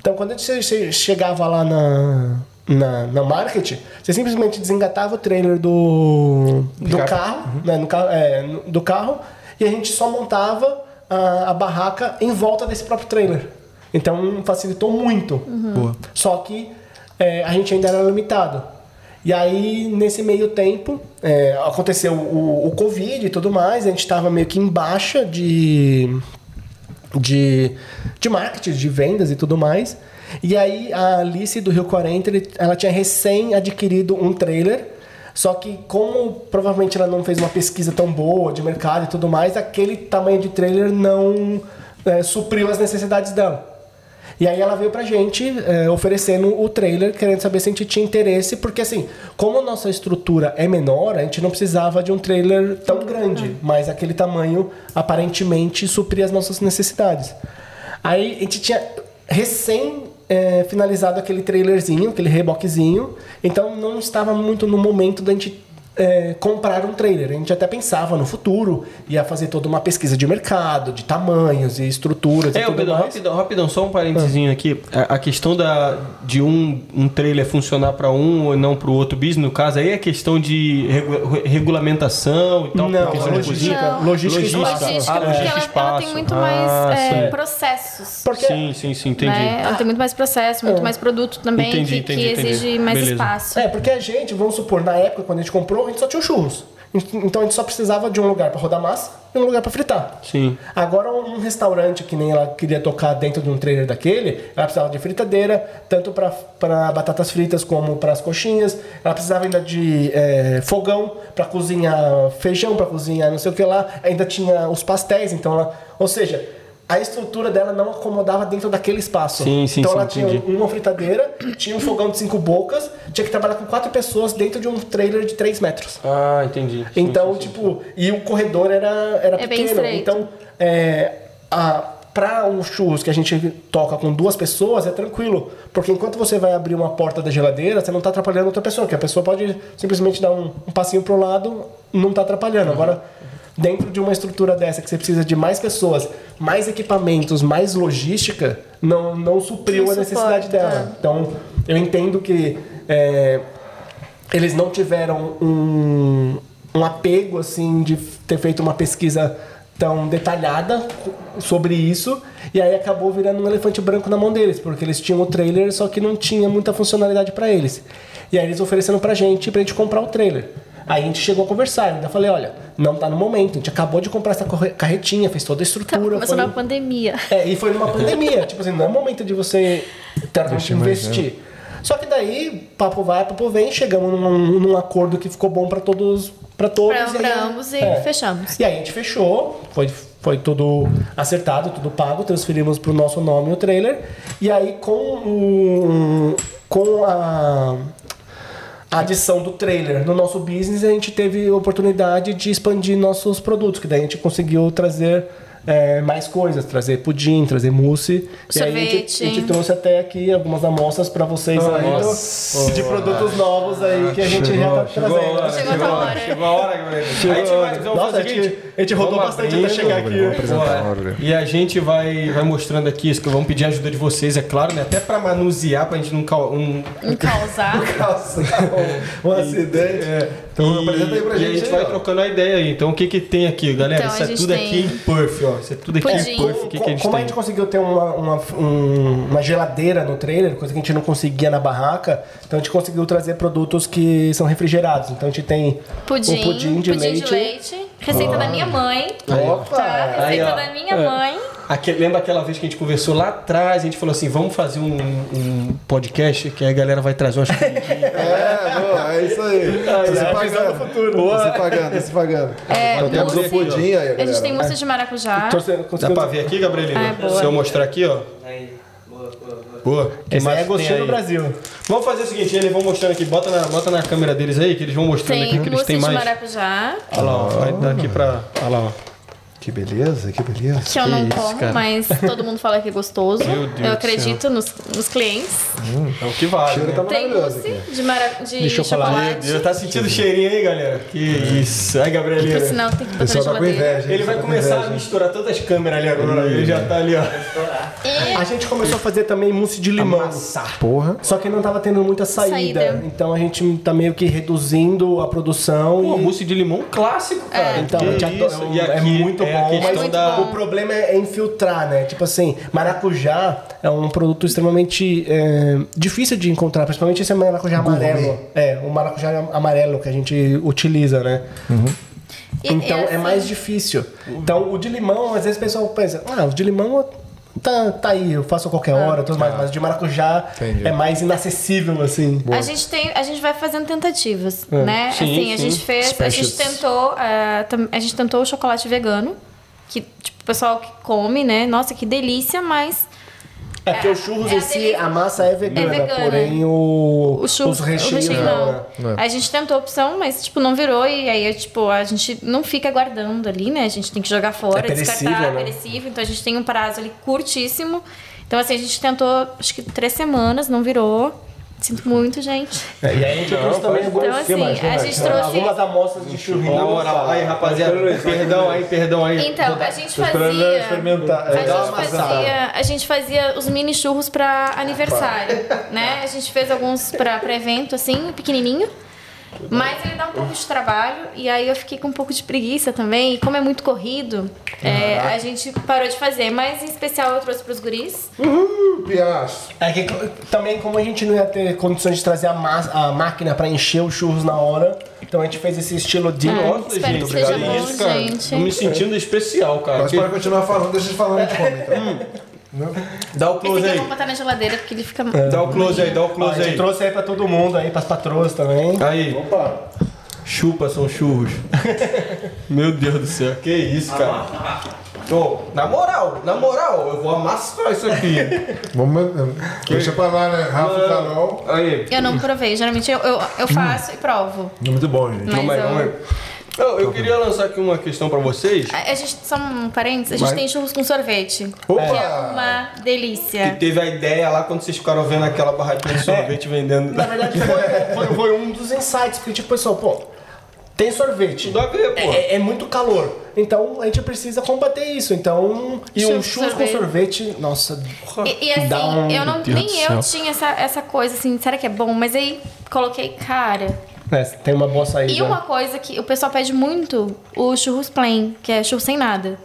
Então, quando você che- chegava lá na, na, na market, você simplesmente desengatava o trailer do, do Picape. carro, né, no carro, é, no- do carro, e a gente só montava a, a barraca em volta desse próprio trailer. Então, facilitou muito. Boa. Só que é, a gente ainda era limitado. E aí, nesse meio tempo, é, aconteceu o, o Covid e tudo mais, a gente estava meio que em baixa de, de, de marketing, de vendas e tudo mais. E aí, a Alice do Rio 40, ele- ela tinha recém adquirido um trailer. Só que, como provavelmente ela não fez uma pesquisa tão boa de mercado e tudo mais, aquele tamanho de trailer não é, supriu as necessidades dela. E aí ela veio pra gente é, oferecendo o trailer, querendo saber se a gente tinha interesse, porque assim, como a nossa estrutura é menor, a gente não precisava de um trailer tão grande, mas aquele tamanho aparentemente supria as nossas necessidades. Aí a gente tinha recém é, finalizado aquele trailerzinho, aquele reboquezinho, então não estava muito no momento da gente é, comprar um trailer. A gente até pensava no futuro, ia fazer toda uma pesquisa de mercado, de tamanhos e estruturas e É, tudo Pedro, mais. rapidão, rapidão, só um parênteses aqui. A, a questão da, de um, um trailer funcionar para um ou não para o outro business, no caso, aí é questão de regu- re- regulamentação e tal, Não, questão logística. Não. Logística e Logística. Logística, Ah, porque logística, ela, ela espaço. tem muito Ah, mais é, sim. processos. Porque Sim, sim, sim, entendi. Né? Ela tem muito mais processo, muito mais produto também, Entendi, que, entendi, que entendi. exige mais Beleza. espaço. É, porque a gente, vamos supor, na época quando a gente comprou, a gente só tinha churros. Então a gente só precisava de um lugar para rodar massa e um lugar para fritar. Sim. Agora um restaurante que nem ela queria tocar dentro de um trailer daquele, ela precisava de fritadeira, tanto para batatas fritas como para as coxinhas. Ela precisava ainda de é, fogão para cozinhar feijão, para cozinhar não sei o que lá. Ainda tinha os pastéis, então ela, ou seja, a estrutura dela não acomodava dentro daquele espaço. Sim, sim, então sim, ela tinha entendi. uma fritadeira, tinha um fogão de cinco bocas, tinha que trabalhar com quatro pessoas dentro de um trailer de 3 metros. Ah, entendi. Sim, Então, sim, sim. tipo, e o corredor era, era É bem pequeno. Então, é, a, pra um churros que a gente toca com duas pessoas, é tranquilo. Porque enquanto você vai abrir uma porta da geladeira, você não tá atrapalhando outra pessoa. Que a pessoa pode simplesmente dar um, um passinho pro lado, não tá atrapalhando. Agora, dentro de uma estrutura dessa que você precisa de mais pessoas, mais equipamentos, mais logística, não, não supriu Não a necessidade suporta, dela. Então, eu entendo que é, eles não tiveram um, um apego assim de ter feito uma pesquisa tão detalhada sobre isso e aí acabou virando um elefante branco na mão deles porque eles tinham o trailer só que não tinha muita funcionalidade para eles. E aí eles ofereceram pra gente pra gente comprar o trailer aí a gente chegou a conversar eu ainda falei olha não tá no momento a gente acabou de comprar essa carretinha fez toda a Tá, estrutura começou foi- na pandemia. é, e foi numa pandemia. tipo assim, não é momento de você teoricamente investir. Só que daí, papo vai, papo vem, chegamos num, num acordo que ficou bom pra todos. Pra todos. Pra, e aí- pra ambos e é. fechamos. E aí a gente fechou, foi, foi tudo acertado, tudo pago, transferimos pro nosso nome o trailer. E aí com, o- com a, a adição do trailer. No nosso business, a gente teve oportunidade de expandir nossos produtos, que daí a gente conseguiu trazer é, mais coisas, trazer pudim, trazer mousse. E aí a gente, Sorvete. a gente trouxe até aqui algumas amostras para vocês aí, Nossa. de produtos novos aí que a gente Chegou, já tá chegou trazendo. a hora, Chegou a hora. Chegou a hora, galera. Chegou a gente a vai, hora. vamos Nossa, fazer a o gente- a gente rodou vamos bastante abrindo, até chegar aqui. Hora. E a gente vai, vai mostrando aqui isso, que vamos pedir a ajuda de vocês, é claro, né? Até pra manusear, pra gente não... cau- Um, Em causar. um acidente. Então e, apresenta aí pra e gente. a gente aí, vai ó. trocando a ideia aí. Então o que que tem aqui, galera? Então, isso a é tudo tem aqui em Perf, ó. Isso é tudo aqui Pudim. em Perf. O que, que a gente Como a tem? gente conseguiu ter uma, uma, um- uma geladeira no trailer, coisa que a gente não conseguia na barraca, então a gente conseguiu trazer produtos que são refrigerados. Então a gente tem Pudim, o pudim de leite. Receita da minha mãe. Opa! Tá? Aí, Receita ó. da minha É. mãe. Lembra aquela vez que a gente conversou lá atrás? A gente falou assim: vamos fazer um, um podcast que aí a galera vai trazer umas comidinhas. É, boa, é isso aí. Tá se é, pagando. Tá se pagando, tá se pagando. É, Então temos o mousse. pudim aí, A gente galera. tem mousse de maracujá. Trouxe- Dá pra ver aqui, Gabrielina? Ah, é. Se eu mostrar aqui, ó. Aí, Boa. Que Esse mais é tem gostinho do Brasil. Vamos fazer o seguinte: eles vão mostrando aqui, bota na, bota na câmera deles aí, que eles vão mostrando Tem aqui que eles mousse têm de mais. maracujá, Olha lá, ó. Vai daqui pra. Olha lá, ó. Que beleza, que beleza. que eu não isso, como, cara. mas todo mundo fala que é gostoso. Meu Deus eu acredito nos, nos clientes. É o que vale. cheiro né? tá Tem mousse de, mara... de, De chocolate. chocolate. Deus, tá sentindo o cheirinho aí, galera? Que isso. Aí, Por Gabrielina. sinal, tem que O botar na pessoal tá com inveja. Ele vai tá com começar a inveja. misturar todas as câmeras ali agora. Ele já tá ali, ó. A gente começou a fazer também mousse de limão. Porra. Só que não tava tendo muita saída. Saída. Então a gente tá meio que reduzindo a produção. Pô, e... mousse de limão clássico, cara. Então, Que a gente adora- isso. E é aqui muito é bom, mas da- o problema é infiltrar, né? Tipo assim, maracujá é um produto extremamente é, difícil de encontrar, principalmente esse maracujá amarelo. É, o maracujá amarelo que a gente utiliza, né? E- Então é assim, mais difícil. Então o de limão, às vezes o pessoal pensa, ah, o de limão tá, tá aí, eu faço a qualquer hora, tudo mais, mas o de maracujá Entendi. é mais inacessível, assim. A gente tem, a gente vai fazendo tentativas, É. né? Sim, assim, a sim. gente fez, a gente Specials. tentou, ah, tam- a gente tentou o chocolate vegano, que tipo, o pessoal que come, né? Nossa, que delícia, mas É porque os churros É em a si, a massa é vegana, É vegana. porém o, o churro, os recheios o recheio não, não. né? É. A gente tentou a opção, mas tipo não virou e aí tipo a gente não fica guardando ali, né? A gente tem que jogar fora, É descartar, né? é perecível. Então a gente tem um prazo ali curtíssimo. Então assim a gente tentou, acho que três semanas, não virou. Sinto muito, gente. É, e a gente trouxe também algumas, Então, assim, a gente trouxe- algumas amostras de churrinho. Na moral, aí, rapaziada, perdão aí, perdão aí. Então, a gente fazia. experimentar. A É, gente, fazia, a gente fazia os mini churros pra aniversário, né? A gente fez alguns pra, pra evento, assim, pequenininho. Mas ele dá um pouco de trabalho e aí eu fiquei com um pouco de preguiça também. E como é muito corrido, é, a gente parou de fazer. Mas em especial eu trouxe pros guris. Piaço. É que também, como a gente não ia ter condições de trazer a, a máquina pra encher os churros na hora, então a gente fez esse estilo de. Nossa, espero gente, que seja obrigado. bom, isso, cara. gente. Tô me sentindo especial, cara. Mas Que- para continuar falando, deixa eu falar de come, então. Dá o Esse close eu aí. vou botar na geladeira porque ele fica. Dá o close aí, dá o close gente aí. trouxe aí pra todo mundo aí, pras patroas também. Aí, Opa! chupa, são churros. Meu Deus do céu, que isso, cara. Ô, na moral, na moral, eu vou amassar isso aqui. Vamos, deixa pra lá, né? Rafa e Carol. Aí. Eu não provei. Geralmente eu, eu, eu faço e provo. Muito bom, gente. Mas Vamos aí, eu- vamos aí. Eu, eu queria lançar aqui uma questão pra vocês. A a gente, só um parênteses, a gente Vai. tem churros com sorvete. Opa! Que é uma Que delícia. teve a ideia lá quando vocês ficaram vendo aquela barraquinha de sorvete vendendo. Na verdade, foi, foi- foi um dos insights, porque, tipo, pessoal, pô, tem sorvete. Tudo a ver, pô. É, é muito calor. Então a gente precisa combater isso. Então. E um Churros churros com sorvete. nossa. E, e assim, dá um- eu não, Meu Deus nem eu céu. tinha essa, essa coisa assim, será que é bom? Mas aí coloquei, cara. É, tem uma boa saída. E uma coisa que o pessoal pede muito, o churros plain, que é churros sem nada.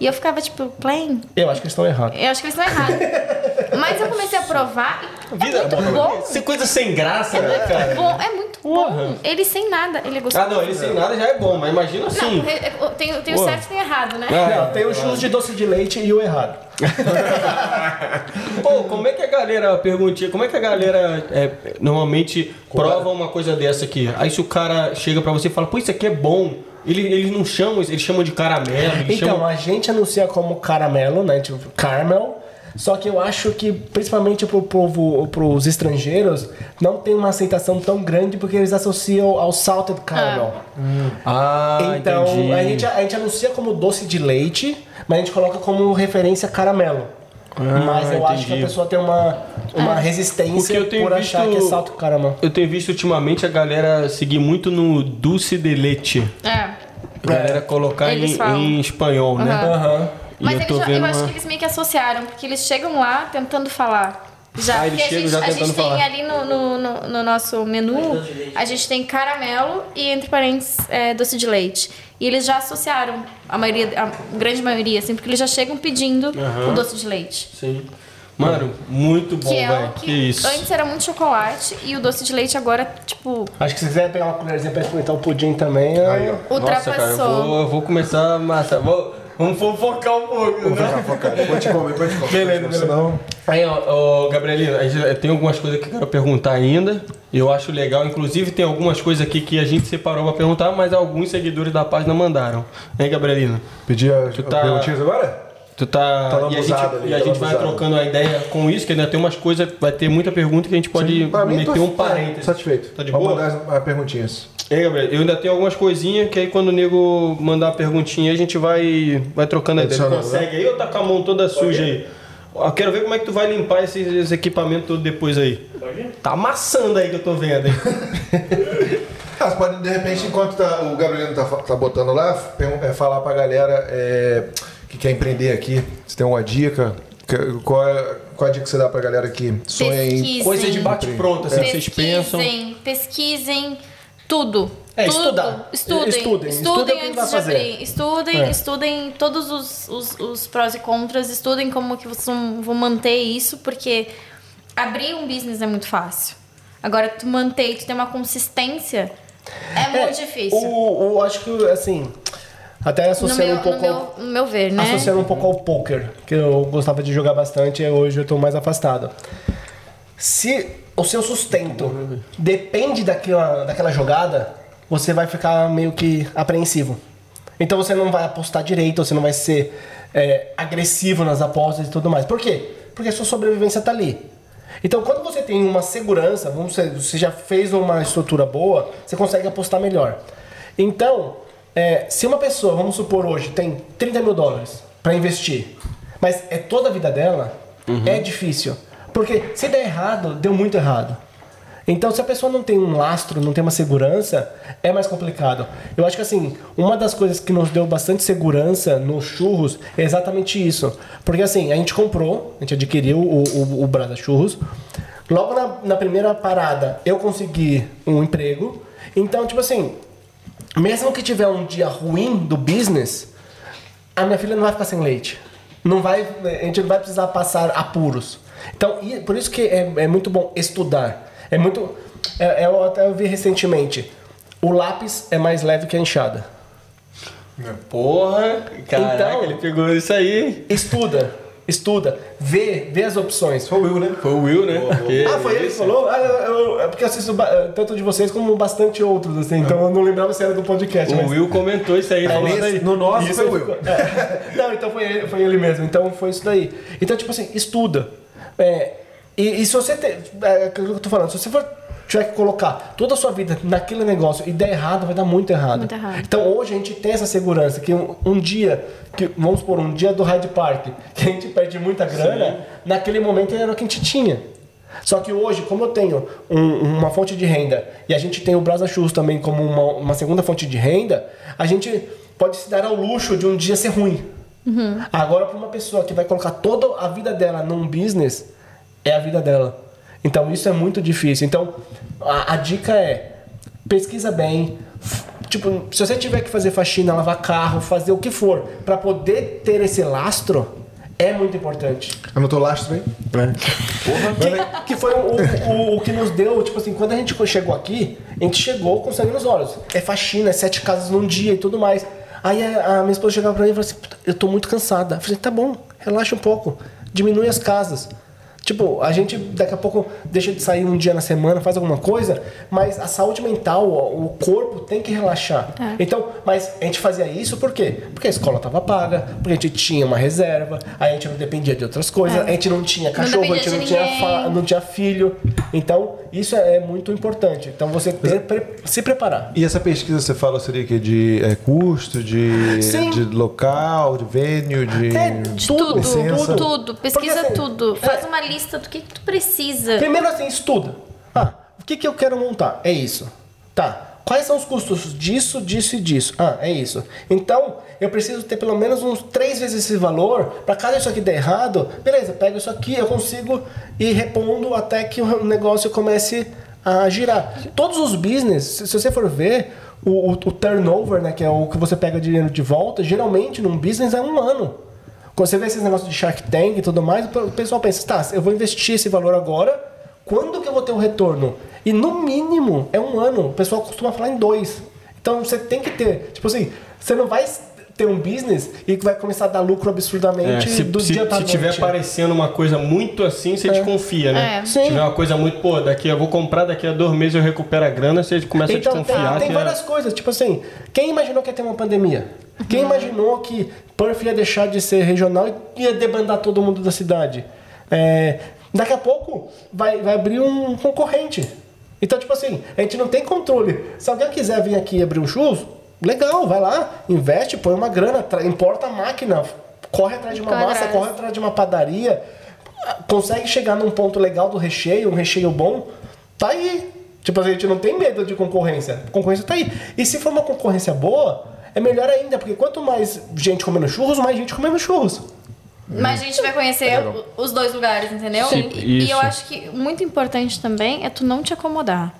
E eu ficava tipo, plain? Eu acho que eles estão errados. Eu acho que eles estão errados. Mas eu comecei a provar e Vida é muito bom. Isso é coisa sem graça, né, cara? Bom, é muito bom. Ele sem nada, ele é gostoso. Ah, não, ele sem nada já é bom, mas imagina assim. Não, é- é- tem, tem o certo e tem o errado, né? Ah, Não, tem o churros de doce de leite e o errado. Pô, como é que a galera, perguntinha, como é que a galera é, normalmente prova uma coisa dessa aqui? Aí se o cara chega pra você e fala, pô, isso aqui é bom. Ele- Eles não chamam, eles chamam de caramelo, Então, chamam... a gente anuncia como caramelo, né? Tipo, caramel. Só que eu acho que, principalmente pro povo, pros estrangeiros, não tem uma aceitação tão grande porque eles associam ao salted caramel. Ah, então, entendi. a gente, a gente anuncia como doce de leite, mas a gente coloca como referência caramelo. mas eu acho que a entendi. pessoa tem uma, uma Porque resistência eu tenho por achar visto- que é salted caramel. Eu tenho visto ultimamente a galera seguir muito no dulce de leite. É. A galera colocar em, em espanhol, né? Aham. E Mas eu já- eu, acho uma- que eles meio que associaram, porque eles chegam lá tentando falar. Já, Ah, eles porque a chegam gente, já a tentando gente tem falar. ali no, no, no- no nosso menu, a gente tem caramelo e entre parênteses é, doce de leite. E eles já associaram, a maioria, a grande maioria, assim, porque eles já chegam pedindo o doce de leite. Sim. Mano, muito bom, Que é velho. Que, que, isso. antes era muito chocolate e o doce de leite agora, tipo, Acho que se quiser pegar uma colherzinha pra experimentar o pudim também, é- Aí, ó. Nossa, cara, eu ultrapassou. vou, eu vou começar a massa. Vou, vamos fofocar um pouco, né? Focar, focar. Pode comer, pode comer. Beleza, beleza. Senão, Aí, ó, ó, Gabrielina, tem algumas coisas que eu quero perguntar ainda. Eu acho legal. Inclusive, tem algumas coisas aqui que a gente separou pra perguntar, mas alguns seguidores da página mandaram. Hein, Gabrielina? Pedir as tá- perguntinhas agora? Tu tá. Tá e a gente, ali, e a tá gente vai trocando a ideia com isso, que ainda tem umas coisas, vai ter muita pergunta que a gente pode mim, meter tô um parênteses. Satisfeito. Tá de Vamos boa? mandar as, as perguntinhas. Ei, Gabriel, eu ainda tenho algumas coisinhas que aí quando o nego mandar uma perguntinha a gente vai, vai trocando a ideia. Tu Adicionando, consegue aí ou tá com a mão toda suja aí? Eu quero ver como é que tu vai limpar esses, esses equipamentos todos depois aí. Tá amassando aí que eu tô vendo, hein? Ah, você pode, de repente, enquanto tá- o Gabrielino tá, tá botando lá, é, falar pra galera é, que quer empreender aqui, se tem alguma dica, qual é, qual é a dica que você dá pra galera que sonha em... Pesquisem. Coisa de bate-pronto, assim, que vocês pensam. Pesquisem, pesquisem tudo. É, tudo. estudar. Estudem. Estudem. Estudem Estudem antes de fazer. abrir. Estudem, É. estudem todos os, os, os prós e contras. Estudem como que vocês vão, manter isso, porque abrir um business é muito fácil. Agora, tu manter e tu ter uma consistência é muito difícil. O, o- acho que, assim, até associando meu, um pouco no, ao- meu, no meu ver, né? associando um pouco ao poker, que eu gostava de jogar bastante e hoje eu tô mais afastado. Se o seu sustento depende daquela, daquela jogada, você vai ficar meio que apreensivo. Então você não vai apostar direito, você não vai ser é, agressivo nas apostas e tudo mais. Por quê? Porque a sua sobrevivência tá ali. Então, quando você tem uma segurança, vamos dizer, você já fez uma estrutura boa, você consegue apostar melhor. Então, é, se uma pessoa, vamos supor hoje, tem 30 mil dólares para investir, mas é toda a vida dela, é difícil. Porque se der errado, deu muito errado. Então, se a pessoa não tem um lastro, não tem uma segurança, é mais complicado. Eu acho que assim, uma das coisas que nos deu bastante segurança nos churros é exatamente isso. Porque assim, a gente comprou, a gente adquiriu o, o, o Brada Churros. Logo na, na primeira parada, eu consegui um emprego. Então, tipo assim, mesmo que tiver um dia ruim do business, a minha filha não vai ficar sem leite. Não vai, a gente não vai precisar passar apuros. Então, por isso que é, é muito bom estudar. É muito. é- eu até vi recentemente. O lápis é mais leve que a enxada. Porra, caraca, Então- ele pegou isso aí. Estuda. Estuda, vê, vê as opções. Foi o Will, né? Foi o Will, né? Porque Ah, foi ele que falou? Ah, eu, eu- é porque eu assisto eh, tanto de vocês como bastante outros, assim, então eu não lembrava se era do podcast. O mas- Will comentou isso aí, falou nesse- daí. no nosso Isso foi o aí Will. é. Não, então foi ele, foi ele mesmo. Então foi isso daí. Então, tipo assim, estuda. É, e, e se você tem. É aquilo que eu tô falando, se você for. Tiver que colocar toda a sua vida naquele negócio e der errado, vai dar muito errado. Muito errado. Então hoje a gente tem essa segurança que um, um dia, que, vamos supor, um dia do Hyde Park, que a gente perde muita grana, naquele momento era o que a gente tinha. Só que hoje, como eu tenho um- uma fonte de renda e a gente tem o Brasa Churros também como uma, uma segunda fonte de renda, a gente pode se dar ao luxo de um dia ser ruim. Agora, para uma pessoa que vai colocar toda a vida dela num business, é a vida dela. Então, isso é muito difícil. Então, a, a dica é: pesquisa bem. Tipo, se você tiver que fazer faxina, lavar carro, fazer o que for, para poder ter esse lastro, é muito importante. Anotou lastro aí? Que, que foi o, o, o que nos deu, tipo assim, quando a gente chegou aqui, a gente chegou com sangue nos olhos. É faxina, é sete casas num dia e tudo mais. Aí a, a minha esposa chegava pra mim e falou assim, "Puta, eu tô muito cansada. Eu falei, tá bom, relaxa um pouco, diminui as casas. Tipo, a gente daqui a pouco deixa de sair um dia na semana, faz alguma coisa, mas a saúde mental, o corpo tem que relaxar. Então, mas a gente fazia isso por quê? Porque a escola tava paga, porque a gente tinha uma reserva, a gente não dependia de outras coisas, a gente não tinha cachorro, a gente não tinha, fa- não tinha filho. Então, isso é muito importante. Então, você ter, pre- se preparar. E essa pesquisa você fala seria que de é, custo, de, Sim. de local, de venue, de. É, De tudo, tudo, licença. tudo. Pesquisa Porque, assim, tudo. é- Faz uma lista do que, que tu precisa. Primeiro assim, estuda. Ah, o que, que eu quero montar? É isso. Tá. Quais são os custos disso, disso e disso? Ah, é isso. Então, eu preciso ter pelo menos uns três vezes esse valor. Para caso isso aqui der errado, beleza, pego isso aqui, eu consigo ir repondo até que o negócio comece a girar. Todos os business, se você for ver, o, o- o turnover, né, que é o que você pega dinheiro de volta, geralmente num business é um ano. Quando você vê esses negócios de Shark Tank e tudo mais, o pessoal pensa, tá, eu vou investir esse valor agora, quando que eu vou ter o retorno? E no mínimo é um ano. O pessoal costuma falar em dois. Então você tem que ter, tipo assim, você não vai ter um business e que vai começar a dar lucro É, absurdamente se do se, dia pra se tiver aparecendo uma coisa muito assim, você desconfia, né? É. Se tiver uma coisa muito, pô, daqui eu vou comprar, daqui a dois meses eu recupero a grana, você começa a Então tem, desconfiar. tem que é- várias coisas, tipo assim, quem imaginou que ia ter uma pandemia? Quem imaginou que Perth ia deixar de ser regional e ia debandar todo mundo da cidade? É, daqui a pouco vai, vai abrir um concorrente. Então, tipo assim, a gente não tem controle. Se alguém quiser vir aqui e abrir um churros, legal, vai lá, investe, põe uma grana, importa a máquina, corre atrás de uma massa, corre atrás de uma padaria, consegue chegar num ponto legal do recheio, um recheio bom, tá aí. Tipo, a gente não tem medo de concorrência. A concorrência tá aí. E se for uma concorrência boa, é melhor ainda, porque quanto mais gente comendo churros, mais gente comendo churros. Mas a gente vai conhecer o- os dois lugares, entendeu? Sim, e, e eu acho que muito importante também é tu não te acomodar.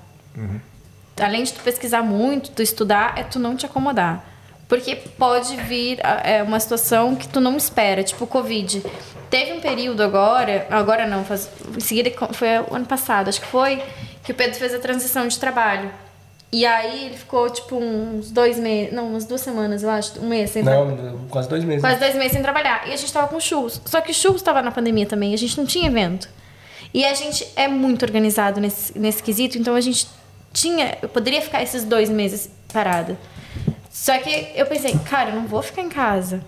Além de tu pesquisar muito, tu estudar, é tu não te acomodar. Porque pode vir é, uma situação que tu não espera, tipo o Covid. Teve um período agora, agora não, faz, em seguida foi o ano passado, acho que foi, que o Pedro fez a transição de trabalho. E aí ele ficou tipo uns dois meses, não, umas duas semanas, eu acho, um mês sem trabalhar. Não, quase dois meses. Quase dois meses sem trabalhar. E a gente tava com churros. Só que o churros tava na pandemia também. A gente não tinha evento. E a gente é muito organizado nesse, nesse quesito. Então a gente tinha. Eu poderia ficar esses dois meses parada. Só que eu pensei, cara, eu não vou ficar em casa.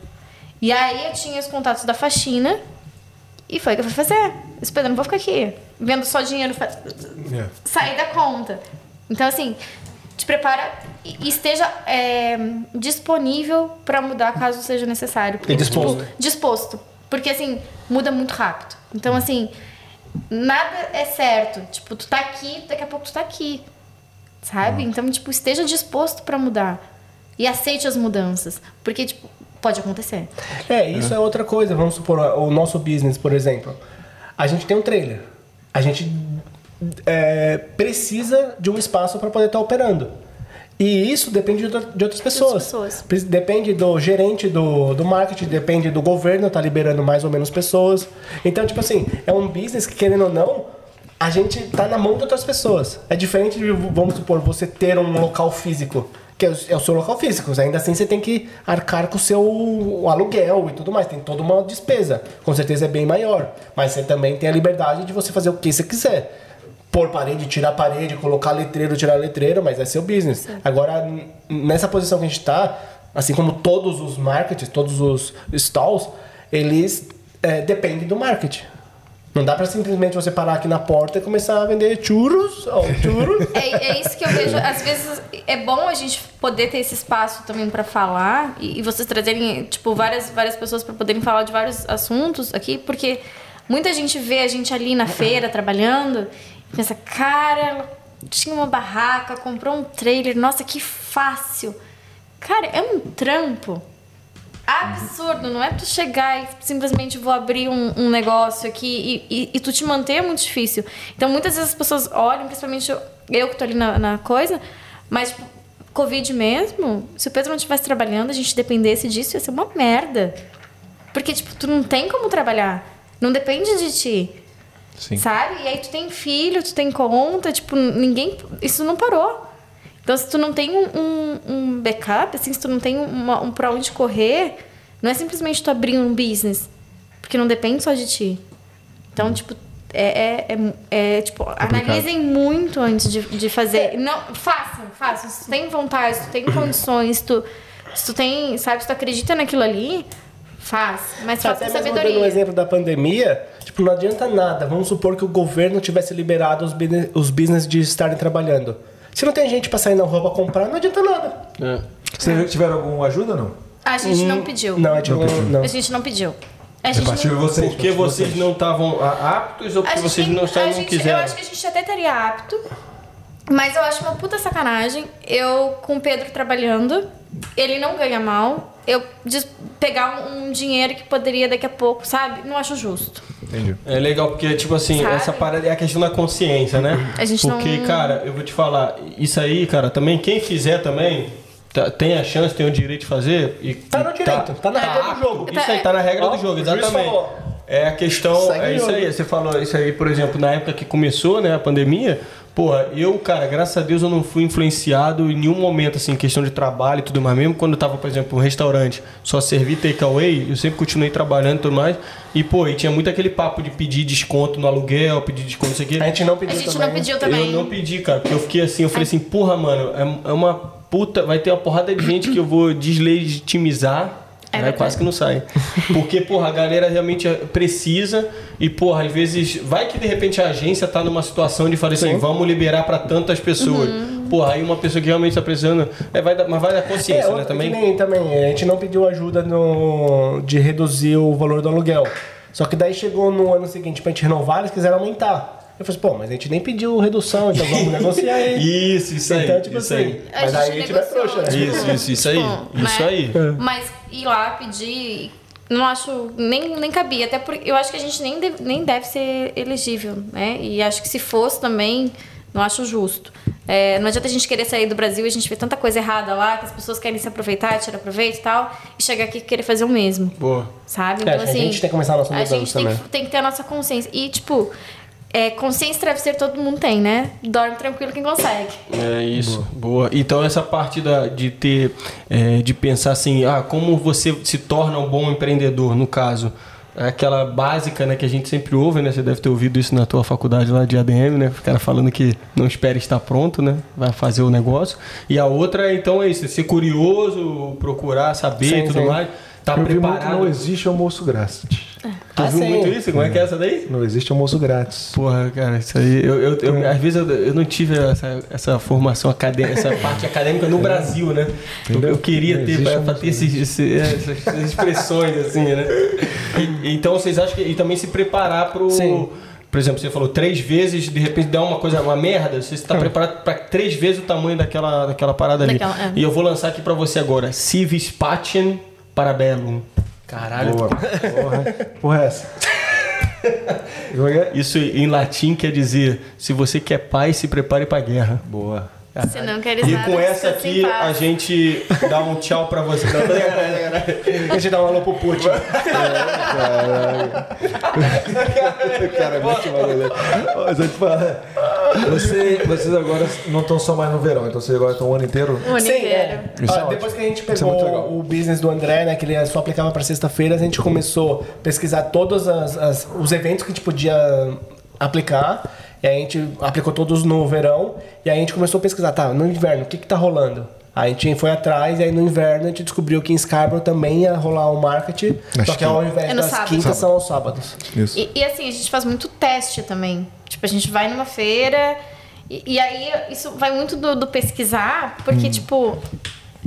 E aí eu tinha os contatos da faxina. E foi o que eu fui fazer. Eu não vou ficar aqui. Vendo só dinheiro fa- sair da conta. Então, assim, te prepara e esteja é, disponível para mudar caso seja necessário. Porque, E disposto. tipo, disposto. Porque, assim, muda muito rápido. Então, assim, nada é certo. Tipo, tu tá aqui, daqui a pouco tu tá aqui. Sabe? Então, tipo, esteja disposto para mudar. E aceite as mudanças. Porque, tipo, pode acontecer. É, isso é outra coisa. Vamos supor, o nosso business, por exemplo. A gente tem um trailer. A gente é, precisa de um espaço para poder estar operando. E isso depende de outra- de outras pessoas. pessoas. Depende do gerente do, do marketing, depende do governo, tá liberando mais ou menos pessoas. Então, tipo assim, é um business que, querendo ou não, a gente tá na mão de outras pessoas. É diferente de, vamos supor, você ter um local físico. que é o, é o seu local físico. Ainda assim, você tem que arcar com o seu o aluguel e tudo mais. Tem toda uma despesa. Com certeza é bem maior. Mas você também tem a liberdade de você fazer o que você quiser. Pôr parede, tirar parede, colocar letreiro, tirar letreiro, mas é seu business. Agora, n- nessa posição que a gente tá, assim como todos os markets, todos os stalls, eles é, dependem do marketing. Não dá pra simplesmente você parar aqui na porta e começar a vender churros, ó, churros. É, é isso que eu vejo. Às vezes é bom a gente poder ter esse espaço também pra falar e, e vocês trazerem, tipo, várias, várias pessoas pra poderem falar de vários assuntos aqui, porque muita gente vê a gente ali na feira trabalhando pensa, cara, tinha uma barraca, comprou um trailer, nossa, que fácil. Cara, é um trampo. Absurdo, não é tu chegar e simplesmente vou abrir um, um negócio aqui e, e, e tu te manter é muito difícil. Então muitas vezes as pessoas olham, principalmente eu, eu que tô ali na, na coisa, mas tipo, Covid mesmo, se o Pedro não estivesse trabalhando, a gente dependesse disso, ia ser uma merda. Porque, tipo, tu não tem como trabalhar. Não depende de ti. Sim. Sabe? E aí tu tem filho, tu tem conta, tipo, ninguém. Isso não parou. Então, se tu não tem um, um, um backup, assim, se tu não tem uma, um pra onde correr, não é simplesmente tu abrir um business. Porque não depende só de ti. Então, tipo, é, é, é, é, tipo, analisem muito antes de, de fazer. Não, façam, façam. Se tu tem vontade, se tu tem condições, se tu, se tu tem, sabe, se tu acredita naquilo ali, faz. Mas faz Até com mesmo dando um sabedoria. exemplo da pandemia, tipo, não adianta nada. Vamos supor que o governo tivesse liberado os, bine- os business de estarem trabalhando. Se não tem gente pra sair na rua pra comprar, não adianta nada. É. Vocês tiveram alguma ajuda não? A gente não pediu. Não, a gente não. não. A gente não pediu. A É gente não... vocês. Porque vocês não estavam a- aptos ou porque gente vocês não, estavam, não gente- quiseram? Eu acho que a gente até estaria apto, mas eu acho uma puta sacanagem. Eu, com o Pedro trabalhando, ele não ganha mal. Eu pegar um, um dinheiro que poderia daqui a pouco, sabe? Não acho justo. Entendi. É legal porque, tipo assim, Sabe? essa parada é a questão da consciência, né? A gente porque, não- cara, eu vou te falar, isso aí, cara, também, quem fizer também, tá- tem a chance, tem o direito de fazer. E, Tá no direito, tá na regra do apto. jogo. Isso aí tá na regra Ó, do jogo, exatamente. falou. É a questão, Segue é isso jogo. aí. Você falou isso aí, por exemplo, na época que começou, né, a pandemia. Porra, eu, cara, graças a Deus eu não fui influenciado em nenhum momento, assim, em questão de trabalho e tudo mais. Mesmo quando eu tava, por exemplo, um restaurante, só servi takeaway, eu sempre continuei trabalhando e tudo mais. E, pô, e tinha muito aquele papo de pedir desconto no aluguel, pedir desconto, não sei o quê. A gente não A pediu gente também. não pediu também. Eu não pedi, cara, porque eu fiquei assim, eu falei assim, porra, mano, é, é uma puta. Vai ter uma porrada de gente que eu vou deslegitimizar. É né, quase que não sai. Porque, porra, a galera realmente precisa e, porra, às vezes vai que de repente a agência tá numa situação de falar assim, vamos liberar pra tantas pessoas. Uhum. Porra, aí uma pessoa que realmente tá precisando. É, vai dar, mas vai dar consciência, É, né? Também. nem também, a gente não pediu ajuda no, de reduzir o valor do aluguel. Só que daí chegou no ano seguinte pra gente renovar, eles quiseram aumentar. Eu falei, assim, pô, mas a gente nem pediu redução, então vamos negociar aí. Isso, isso aí. então, tipo isso assim, aí. mas aí a gente é negociou. trouxa, né? Isso, isso, isso aí. Tipo, Isso né? aí. Mas ir lá pedir, não acho, nem, nem cabia. Até porque eu acho que a gente nem deve, nem deve ser elegível, né? E acho que se fosse também, não acho justo. É, não adianta a gente querer sair do Brasil e a gente vê tanta coisa errada lá, que as pessoas querem se aproveitar, tirar proveito e tal, e chegar aqui e querer fazer o mesmo. Boa. Sabe? É, Então, a assim. gente tem que começar a nossa A gente tem também. que, tem que ter a nossa consciência. E, tipo, é, consciência e travesseiro todo mundo tem, né? Dorme tranquilo quem consegue. É isso, boa. Então essa parte da, de ter, é, de pensar assim, ah, como você se torna um bom empreendedor, no caso, é aquela básica, né, que a gente sempre ouve, né? Você deve ter ouvido isso na tua faculdade lá de ADM, né? O cara falando que não espera estar pronto, né? Vai fazer o negócio. E a outra, então, é isso, ser curioso, procurar saber e tudo sim. mais. Tá Eu vi muito preparado. não existe almoço grátis. Tu Ah, viu sim. muito isso? Como é que é essa daí? Não existe almoço grátis. Porra, cara, isso aí. Eu, eu, eu- às vezes eu, eu não tive essa, essa formação acadêmica, essa parte acadêmica no Brasil, né? Eu, eu queria Não ter pra ter esses- esse- essas, expressões, assim, né? E- então vocês acham que. E também se preparar pro. Sim. Por exemplo, você falou três vezes, de repente dá uma coisa, uma merda, você está preparado para três vezes o tamanho daquela, daquela parada ali. Daquela, é. E eu vou lançar aqui pra você agora. Civis Patien Parabellum. Caralho. Boa. Porra, porra é essa? É é? Isso em latim quer dizer: se você quer paz, se prepare pra guerra. Boa. Se não queres E com essa aqui a gente dá um tchau pra você. Não, A gente dá um alô pro Putin. Cara, é muito maluco. Falar. Você, vocês agora não estão só mais no verão, então vocês agora estão o ano inteiro. O ano Sim, inteiro. é. Ah, é depois que a gente é pegou o business do André, né, que ele só aplicava para sexta-feiras, a gente começou a pesquisar todos as, as- os eventos que a gente podia aplicar. E aí a gente aplicou todos no verão. E aí a gente começou a pesquisar, tá, no inverno, o que que tá rolando? Aí a gente foi atrás, e aí no inverno a gente descobriu que em Scarborough também ia rolar o market, Acho só que que- ao invés É no das sábado. quintas são aos sábados. Isso. E, e, assim, a gente faz muito teste também. Tipo, a gente vai numa feira e, e aí isso vai muito do, do pesquisar, porque, tipo,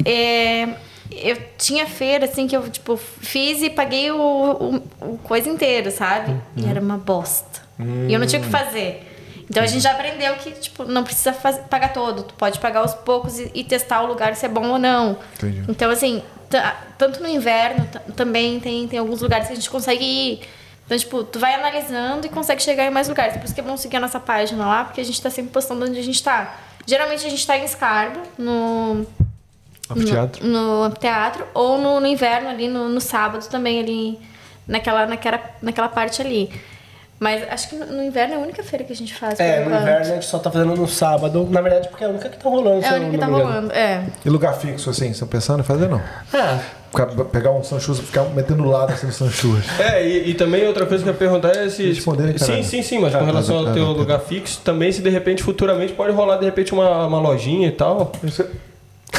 é, eu tinha feira, assim, que eu, tipo, fiz e paguei o, o- o coisa inteira, sabe? E era uma bosta. E eu não tinha o que fazer. Então a gente já aprendeu que, tipo, não precisa faz- pagar todo. Tu pode pagar aos poucos e, e testar o lugar se é bom ou não. Entendi. Então, assim, ta- tanto no inverno ta- também tem, tem alguns lugares que a gente consegue ir. Então, tipo, tu vai analisando e consegue chegar em mais lugares. Por isso que é bom seguir a nossa página lá, porque a gente tá sempre postando onde a gente tá. Geralmente a gente tá em Scarborough, no, Anfiteatro. no, no ou no, no inverno ali, no, no sábado também ali, naquela, naquela, naquela parte ali. Mas acho que no, no inverno é a única feira que a gente faz. É, no enquanto. inverno a gente só tá fazendo no sábado. Na verdade, porque é a única que tá rolando. É a eu única que não tá rolando, é. E lugar fixo, assim, estão pensando em fazer, não? Ah, Ficar- Pegar um Sanchus e ficar metendo lado assim no Sanchus. É, e, e também outra coisa que eu ia perguntar é se. Responderem, sim, caralho. sim, sim, mas com Ah, relação mas- ao teu tá. lugar fixo, também se de repente futuramente pode rolar de repente uma, uma lojinha e tal.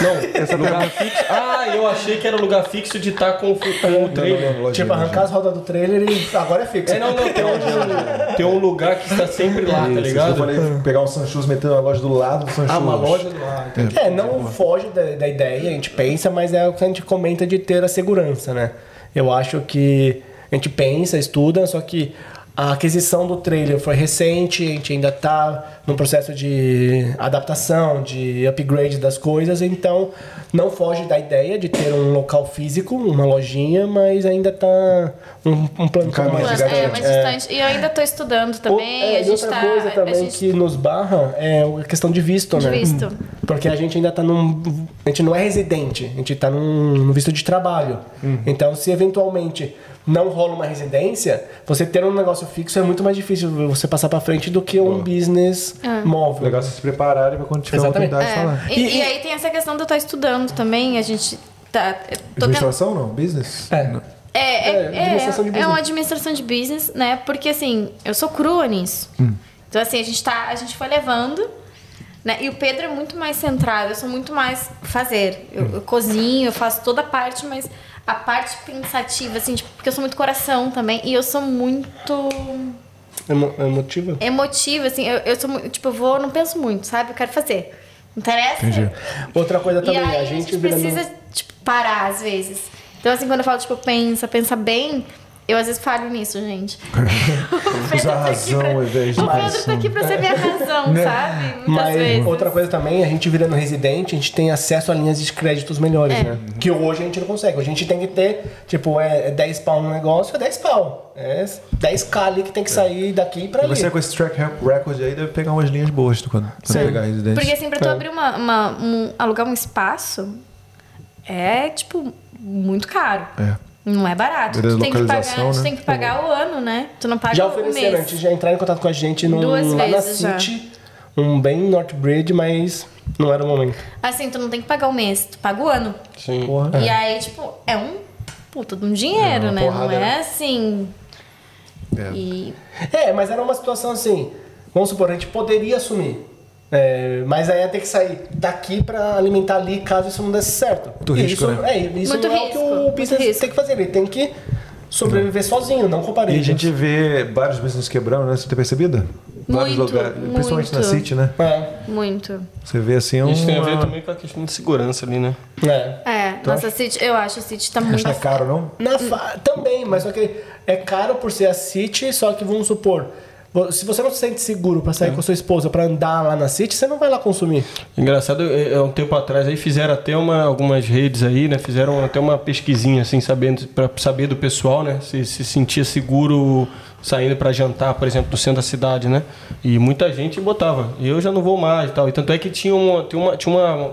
Não, lugar fixo. Ah, eu achei que era lugar fixo de estar com, o fu- com o trailer. tipo, arrancar as rodas do trailer e agora é fixo. É, não, não, tem um, tem um lugar que está sempre lá, tá Eu ligado? falei pegar um Sanchus, meter na loja do lado do Sanchus. Ah, uma loja do lado. entendi. É, não foge da, da ideia, a gente pensa, mas é o que a gente comenta de ter a segurança, né? Eu acho que a gente pensa, estuda, só que a aquisição do trailer foi recente, a gente ainda tá num processo de adaptação, de upgrade das coisas, então não foge da ideia de ter um local físico, uma lojinha, mas ainda tá um, um plano um caminho mais É, Gigante. mais distante. E eu ainda tô estudando também. O- é, a e gente outra tá. coisa também gente que nos barra é a questão de visto, De né? visto. Porque a gente ainda tá num. A gente não é residente, a gente tá num, num visto de trabalho. Então, se eventualmente não rola uma residência, você ter um negócio fixo é muito mais difícil você passar pra frente do que um business móvel. Legal vocês se prepararem pra quando tiver Exatamente. oportunidade de É, falar. E, E- e aí tem essa questão de eu estar estudando também. A gente tá. Tô tendo- Administração não? Business? É. Não. É, é, É, administração de é, é uma administração de business, né? Porque assim, eu sou crua nisso. Então, assim, a gente tá. A gente foi levando. Né? E o Pedro é muito mais centrado, eu sou muito mais fazer. Eu, eu cozinho, eu faço toda a parte, mas a parte pensativa, assim, tipo, porque eu sou muito coração também. E eu sou muito Emo- Emotiva? emotiva, assim, eu, eu sou muito. Tipo, eu vou, não penso muito, sabe? Eu quero fazer. Não interessa? Outra coisa E também, aí a gente, virando- precisa, tipo, parar às vezes. Então, assim, quando eu falo, tipo, pensa, pensa bem, eu às vezes falho nisso, gente. o Pedro Usar a tá aqui razão pra- ao invés de O Pedro tá aqui pra ser minha razão, sabe? Muitas Mas vezes. outra coisa também, a gente virando residente, a gente tem acesso a linhas de créditos melhores, É. né? Que hoje a gente não consegue. Hoje a gente tem que ter, tipo, é, é 10 pau no negócio, é 10 pau. É 10k ali que tem que sair daqui pra E ali. você com esse track record aí deve pegar umas linhas boas quando, quando Sim. pegar a residência. Porque assim, pra tu É. abrir uma, uma- um, alugar um espaço, é, tipo, muito caro. É. Não é barato. Tu tem, que pagar, localização, tu né? tem que pagar o ano, né? Tu não paga Já o ofereceram, mês. antes de entrar em contato com a gente num, Duas lá na vezes já. City, um bem Northbridge, mas não era o momento. Assim, tu não tem que pagar o mês, tu paga o ano. Sim. Porra. E aí, tipo, é um puta de um dinheiro, É né? Não porrada, é né? assim. É. E. É, mas era uma situação assim, vamos supor, a gente poderia assumir. É, mas aí ia ter que sair daqui pra alimentar ali caso isso não desse certo. Muito E risco, isso, né? É, isso Muito não é o risco, que o muito business risco. tem que fazer. Ele tem que sobreviver sozinho, não com E parede. a gente vê vários business quebrando, né? Você tem percebido? Vários Muito, lugares. Principalmente na muito. City, né? É, Muito. Você vê assim um. Isso tem a ver também com a questão de segurança ali, né? é. É, nossa City, eu acho a City tá muito. Acho que é caro, não? Na fa- Também, mas só que é caro por ser a City, só que vamos supor, se você não se sente seguro pra sair com a sua esposa pra andar lá na City, você não vai lá consumir. Engraçado, é, é, um tempo atrás aí fizeram até uma, algumas redes aí, né? Fizeram até uma pesquisinha, assim, sabendo, pra saber do pessoal, né? Se se sentia seguro saindo pra jantar, por exemplo, no centro da cidade, né? E muita gente botava. E eu já não vou mais e tal. E tanto é que tinha uma. Tinha uma, tinha uma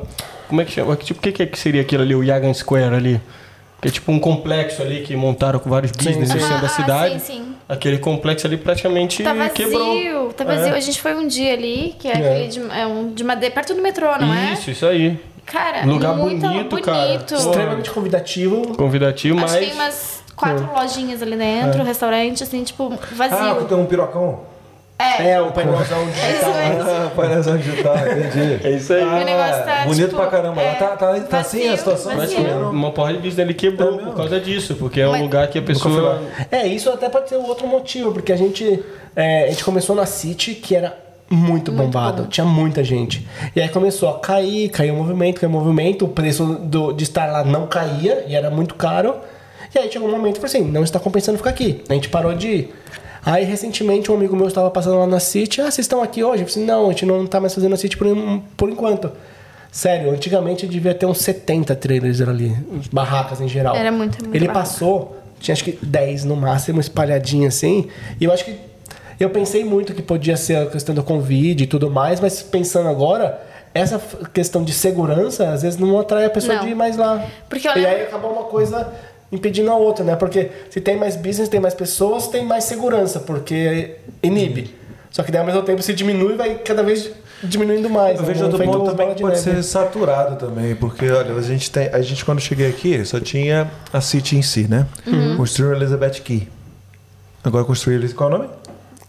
como é que chama? Tipo, o que, que é que seria aquilo ali, o Yagan Square ali? Que é tipo um complexo ali que montaram com vários business no sim. centro da Ah, cidade. sim, sim. Aquele complexo ali praticamente Tá vazio, quebrou. tá vazio. É. A gente foi um dia ali, que é, É. aquele de, é um de madeira, perto do metrô, não é? Isso, isso aí. Cara, Lugar muito bonito, cara. bonito. Extremamente convidativo. Convidativo, Acho mas. tem umas quatro lojinhas ali dentro, restaurante, assim, tipo, Ah, vazio. tem um pirocão. É, É, o painelzão é digital. mesmo. Ah, painelzão digital, entendi. É isso aí. o negócio tá, bonito tipo, pra caramba. é, tá, tá, tá assim a vazio, situação? Mas vazio. Uma porra de business ele quebrou É por causa disso, porque é um Mas- lugar que a pessoa. É, isso até pode ser outro motivo, porque a gente, é, a gente começou na City, que era muito, bombado, tinha muita gente. E aí começou a cair, caiu o movimento, caiu o movimento, o preço do, de estar lá não caía e era muito caro. E aí chegou um momento que assim, não está compensando ficar aqui. A gente parou de ir. Aí recentemente um amigo meu estava passando lá na City, ah, vocês estão aqui hoje? Eu falei não, a gente não está mais fazendo a City por, por enquanto. Sério, antigamente devia ter uns 70 trailers ali, barracas em geral. Era muito, muito Ele barraca. passou, tinha acho que 10 no máximo, espalhadinho assim. E eu acho que. Eu pensei muito que podia ser a questão do Covid e tudo mais, mas pensando agora, essa questão de segurança às vezes não atrai a pessoa Não. de ir mais lá. Porque eu e aí acabou uma coisa impedindo a outra, né? Porque se tem mais business, tem mais pessoas, tem mais segurança, porque inibe. Só que daí ao mesmo tempo se diminui vai cada vez diminuindo mais. Eu né? vejo outro ponto também que pode neve. ser saturado também, porque olha, a gente tem, a gente quando cheguei aqui só tinha a City em si, né? Uhum. Construíram Elizabeth Key. Agora construíram qual é o nome?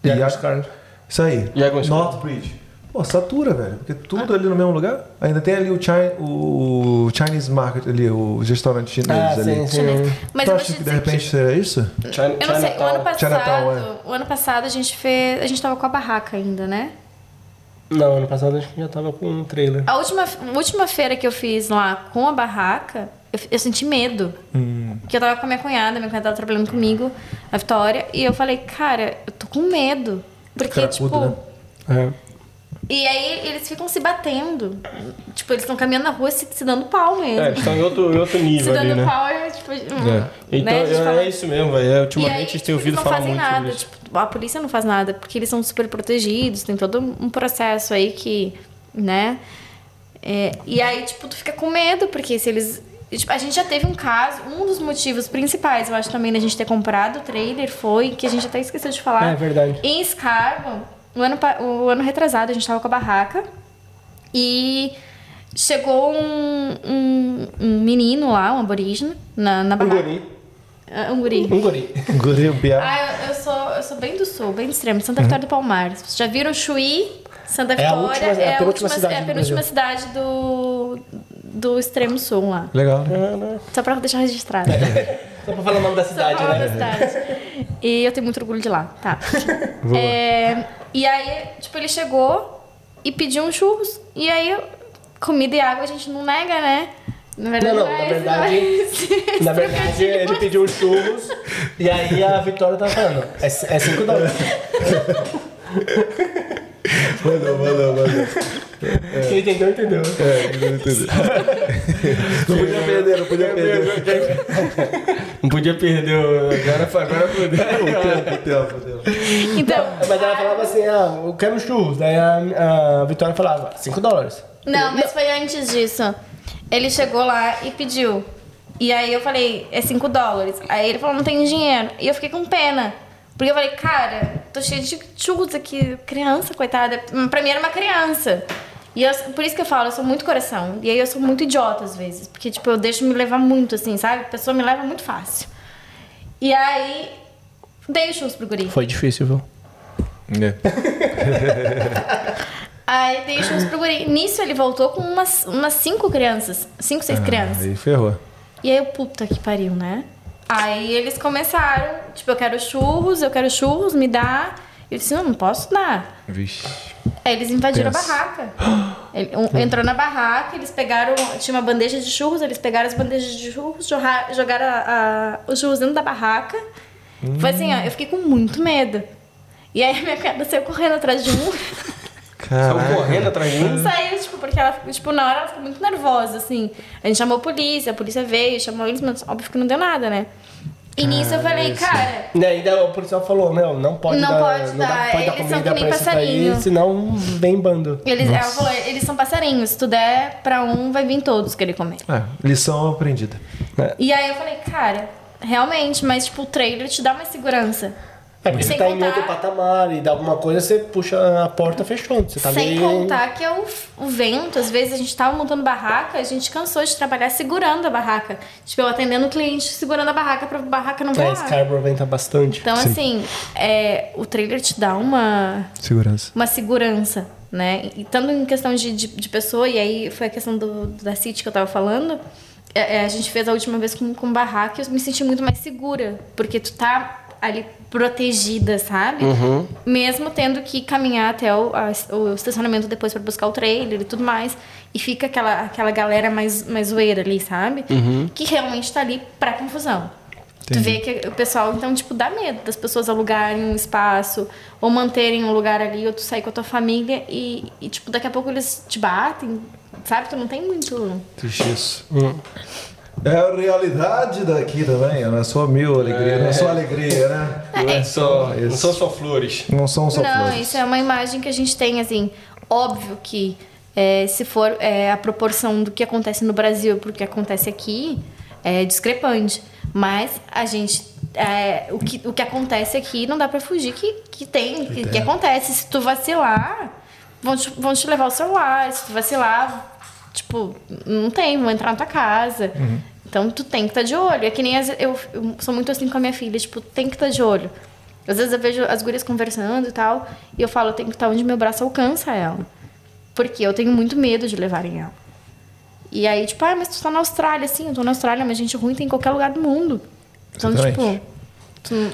Iago Iago- Scar. Isso aí. Iago. North Bridge. Pô, satura, velho. Porque tudo ali no mesmo lugar. Ainda tem ali o, Chi- o Chinese Market ali, os restaurantes chineses Ah, ali. sim, sim. Mas tu acha que de repente seria isso? China, Eu não sei, o ano passado, Chinatown, é. o ano passado a gente fez, a gente tava com a barraca ainda, né? Não, ano passado acho que já tava com um trailer. A última, a última feira que eu fiz lá com a barraca, eu, eu senti medo. Hum. Porque eu tava com a minha cunhada, minha cunhada tava trabalhando comigo, a Vitória, e eu falei, cara, eu tô com medo. Porque, Cracudo, tipo. né? É. E aí eles ficam se batendo. Tipo, eles estão caminhando na rua se, se dando pau mesmo. É, estão em outro, em outro se nível ali, dando né? pau é tipo. Então né, a gente é, fala- isso mesmo, velho. É, Ultimamente aí, a gente tipo, tem ouvido eles não falar fazem muito nada. sobre isso. Tipo, a polícia não faz nada, porque eles são super protegidos, tem todo um processo aí que, né? É, e aí, tipo, tu fica com medo, porque se eles. Tipo, a gente já teve um caso, um dos motivos principais, eu acho também, da gente ter comprado o trailer foi que a gente até esqueceu de falar. É verdade. Em Scarbo, o ano, o ano retrasado, a gente tava com a barraca e chegou um, um, um menino lá, um aborígene, na, na Um barraca. guri. Ah, Um guri. Um guri. Guri, o Biá. Ah, eu, eu sou, eu sou bem do sul, bem do extremo, Santa Vitória do Palmar. Vocês já viram Chuí? Santa É a Vitória última- é a penúltima cidade é a do penúltima cidade do, do extremo sul lá. Legal, né? Só pra deixar registrado. Só pra falar o nome da Só cidade, pra falar né? da cidade. E eu tenho muito orgulho de lá, tá. É, e aí, tipo, ele chegou e pediu um churros. E aí, comida e água a gente não nega, né? Na verdade, Não, não, é na esse, verdade- é esse Na verdade, ele pediu os churros e aí a Vitória tava falando. É 5 dólares. Mandou, mandou, mandou. Quem entendeu, entendeu. É, não entendi. Não podia perder, não podia perder. Não podia perder. Agora, foi- agora tempo, o tempo, o tempo. Então, Mas ela falava assim, ah, eu quero churros. Daí a, a Vitória falava, 5 dólares. Não, mas foi antes disso. Ele chegou lá e pediu. E aí eu falei, é 5 dólares. Aí ele falou, não tenho dinheiro. E eu fiquei com pena. Porque eu falei, cara, tô cheio de churros aqui. Criança, coitada. Hum, Pra mim era uma criança. E eu- por isso que eu falo, eu sou muito coração. E aí eu sou muito idiota às vezes. Porque, tipo, eu deixo me levar muito, assim, sabe? A pessoa me leva muito fácil. E aí, dei os churros pro guri. Foi difícil, viu? Aí dei os churros pro guri. Nisso ele voltou com umas, umas cinco crianças. Cinco, seis crianças. Aí ferrou. E aí eu, puta que pariu, né? Aí eles começaram, tipo, eu quero churros, eu quero churros, me dá. Eu disse, não, não posso dar. Vixe. Aí eles invadiram Pensa. a barraca. Ele, um, entrou na barraca, eles pegaram, tinha uma bandeja de churros, eles pegaram as bandejas de churros, jorra- jogaram a- a- os churros dentro da barraca. Foi assim, ó, eu fiquei com muito medo. E aí a minha cara saiu correndo atrás de um. Saiu correndo atrás de mim. Saiu, tipo, porque ela, tipo, na hora ela ficou muito nervosa, assim. A gente chamou a polícia, a polícia veio, chamou eles, mas óbvio que não deu nada, né? E nisso eu falei, cara, E ainda o policial falou, meu, não pode Não dar, pode não dar, dá, pode dar eles são comida que nem pra isso passarinho. daí, senão vem bando. eles, ela falou, eles são passarinhos, se tu der pra um, vai vir todos querer comer. É, lição aprendida. E aí eu falei, cara, realmente, mas tipo, o trailer te dá mais segurança. É, porque você Sem tá em contar- outro patamar e dá alguma coisa, você puxa a porta, fechou. Você tá Sem ali... contar que é o, o vento. Às vezes a gente tava montando barraca, a gente cansou de trabalhar segurando a barraca. Tipo, eu atendendo o cliente, segurando a barraca pra barraca não É, voar. Scarborough venta bastante. Então, assim, é, o trailer te dá uma, Segurança. uma segurança, né? E tanto em questão de, de, de pessoa, e aí foi a questão do, da City que eu tava falando. é, é, a gente fez a última vez com, com barraca e eu me senti muito mais segura. Porque tu tá ali protegida, sabe? Mesmo tendo que caminhar até o, a- o estacionamento depois pra buscar o trailer e tudo mais. E fica aquela, aquela galera mais, mais zoeira ali, sabe? Que realmente tá ali pra confusão. Tu vê que o pessoal, então, tipo, dá medo das pessoas alugarem um espaço ou manterem um lugar ali, ou tu sair com a tua família e, e, tipo, daqui a pouco eles te batem, sabe? Tu não tem muito. Triste isso. É a realidade daqui também, não é só mil alegria, não é só alegria, né? Não, é só, não são só flores. Não são só não, flores. isso é uma imagem que a gente tem, assim, óbvio que é, se for é, a proporção do que acontece no Brasil pro que acontece aqui, é discrepante. Mas a gente. é, o, que, o que acontece aqui não dá pra fugir que, que tem, que, que acontece. Se tu vacilar, vão te, vão te levar o celular. Se tu vacilar, tipo, não tem, vão entrar na tua casa. Então tu tem que estar de olho. É que nem as, eu, eu sou muito assim com a minha filha, tipo, tem que estar de olho. Às vezes eu vejo as gurias conversando e tal, e eu falo, eu tenho que estar onde meu braço alcança ela. Porque eu tenho muito medo de levarem ela. E aí, tipo, ah, mas tu tá na Austrália, sim, eu tô na Austrália, mas gente ruim tem em qualquer lugar do mundo. Então, Exatamente. tipo,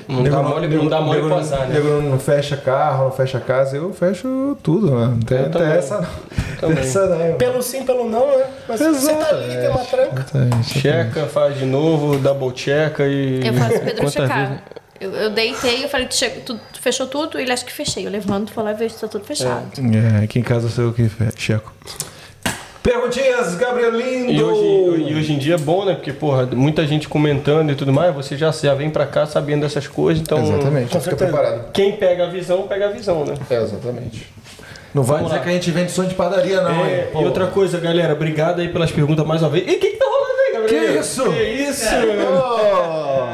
Não dá mole, não dá mole né? nego não fecha carro, não fecha casa, eu fecho tudo, né? Não tem, essa não. Tem essa não. Pelo sim, pelo não, né? Mas você tá ali, Exato, tem uma tranca. Exatamente. Checa, faz de novo, double checa e. eu faço o Pedro checar. vezes- Eu, eu deitei, eu falei, tu, che- tu, tu fechou tudo? Ele acha que fechei. Eu levanto, vou lá e vejo se tá tudo fechado. É, aqui em casa sou eu que fe- checo. Perguntinhas, Gabrielindo! E hoje, e hoje em dia é bom, né? Porque, porra, muita gente comentando e tudo mais, você já, já vem pra cá sabendo dessas coisas, então. Exatamente, Com fica preparado. Quem pega a visão, pega a visão, né? É, exatamente. Não vai Vamos dizer lá. que a gente vende sonho de padaria, não, É, hein? e outra coisa, galera, obrigado aí pelas perguntas mais uma vez. E o que, que tá rolando aí, Gabriel? Que isso? Que isso? Oh!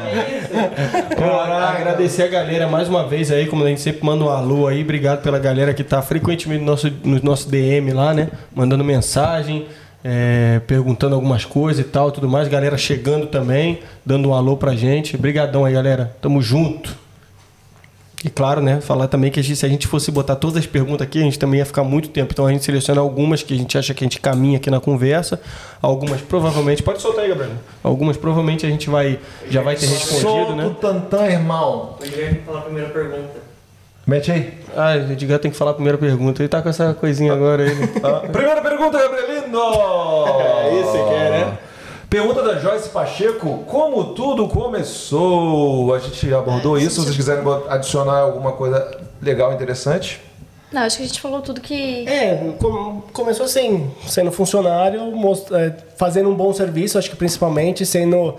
Pô, agradecer a galera mais uma vez aí, como a gente sempre manda um alô aí. Obrigado pela galera que tá frequentemente no nosso, no nosso DM lá, né? Mandando mensagem, é, perguntando algumas coisas e tal, tudo mais. Galera chegando também, dando um alô pra gente. Obrigadão aí, galera. Tamo junto. E claro, né, falar também que a gente- se a gente fosse botar todas as perguntas aqui, a gente também ia ficar muito tempo. Então a gente seleciona algumas que a gente acha que a gente caminha aqui na conversa. Algumas provavelmente. Pode soltar aí, Gabriel. Algumas provavelmente a gente vai já vai ter respondido, Solta né? o tantã, irmão. O Guilherme falar a primeira pergunta. Mete aí. Ah, o Edgar tem que falar a primeira pergunta. Ele tá com essa coisinha agora aí. Ah, primeira pergunta, Gabrielino! É isso que quer, né? Pergunta da Joyce Pacheco: Como tudo começou? A gente abordou isso. Se vocês quiserem adicionar alguma coisa legal, interessante. Não, acho que a gente falou tudo que. É, com- começou assim, sendo funcionário, most- é, fazendo um bom serviço, acho que principalmente sendo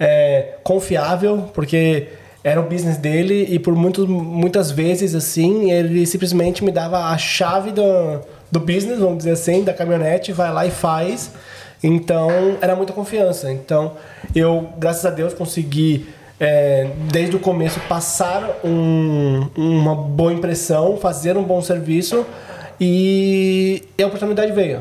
é, confiável, porque era o business dele e por muito, muitas vezes assim, ele simplesmente me dava a chave do, do business, vamos dizer assim, da caminhonete, vai lá e faz. Então, era muita confiança. Então, eu, graças a Deus, consegui, é, desde o começo, passar um- uma boa impressão, fazer um bom serviço e, a oportunidade veio.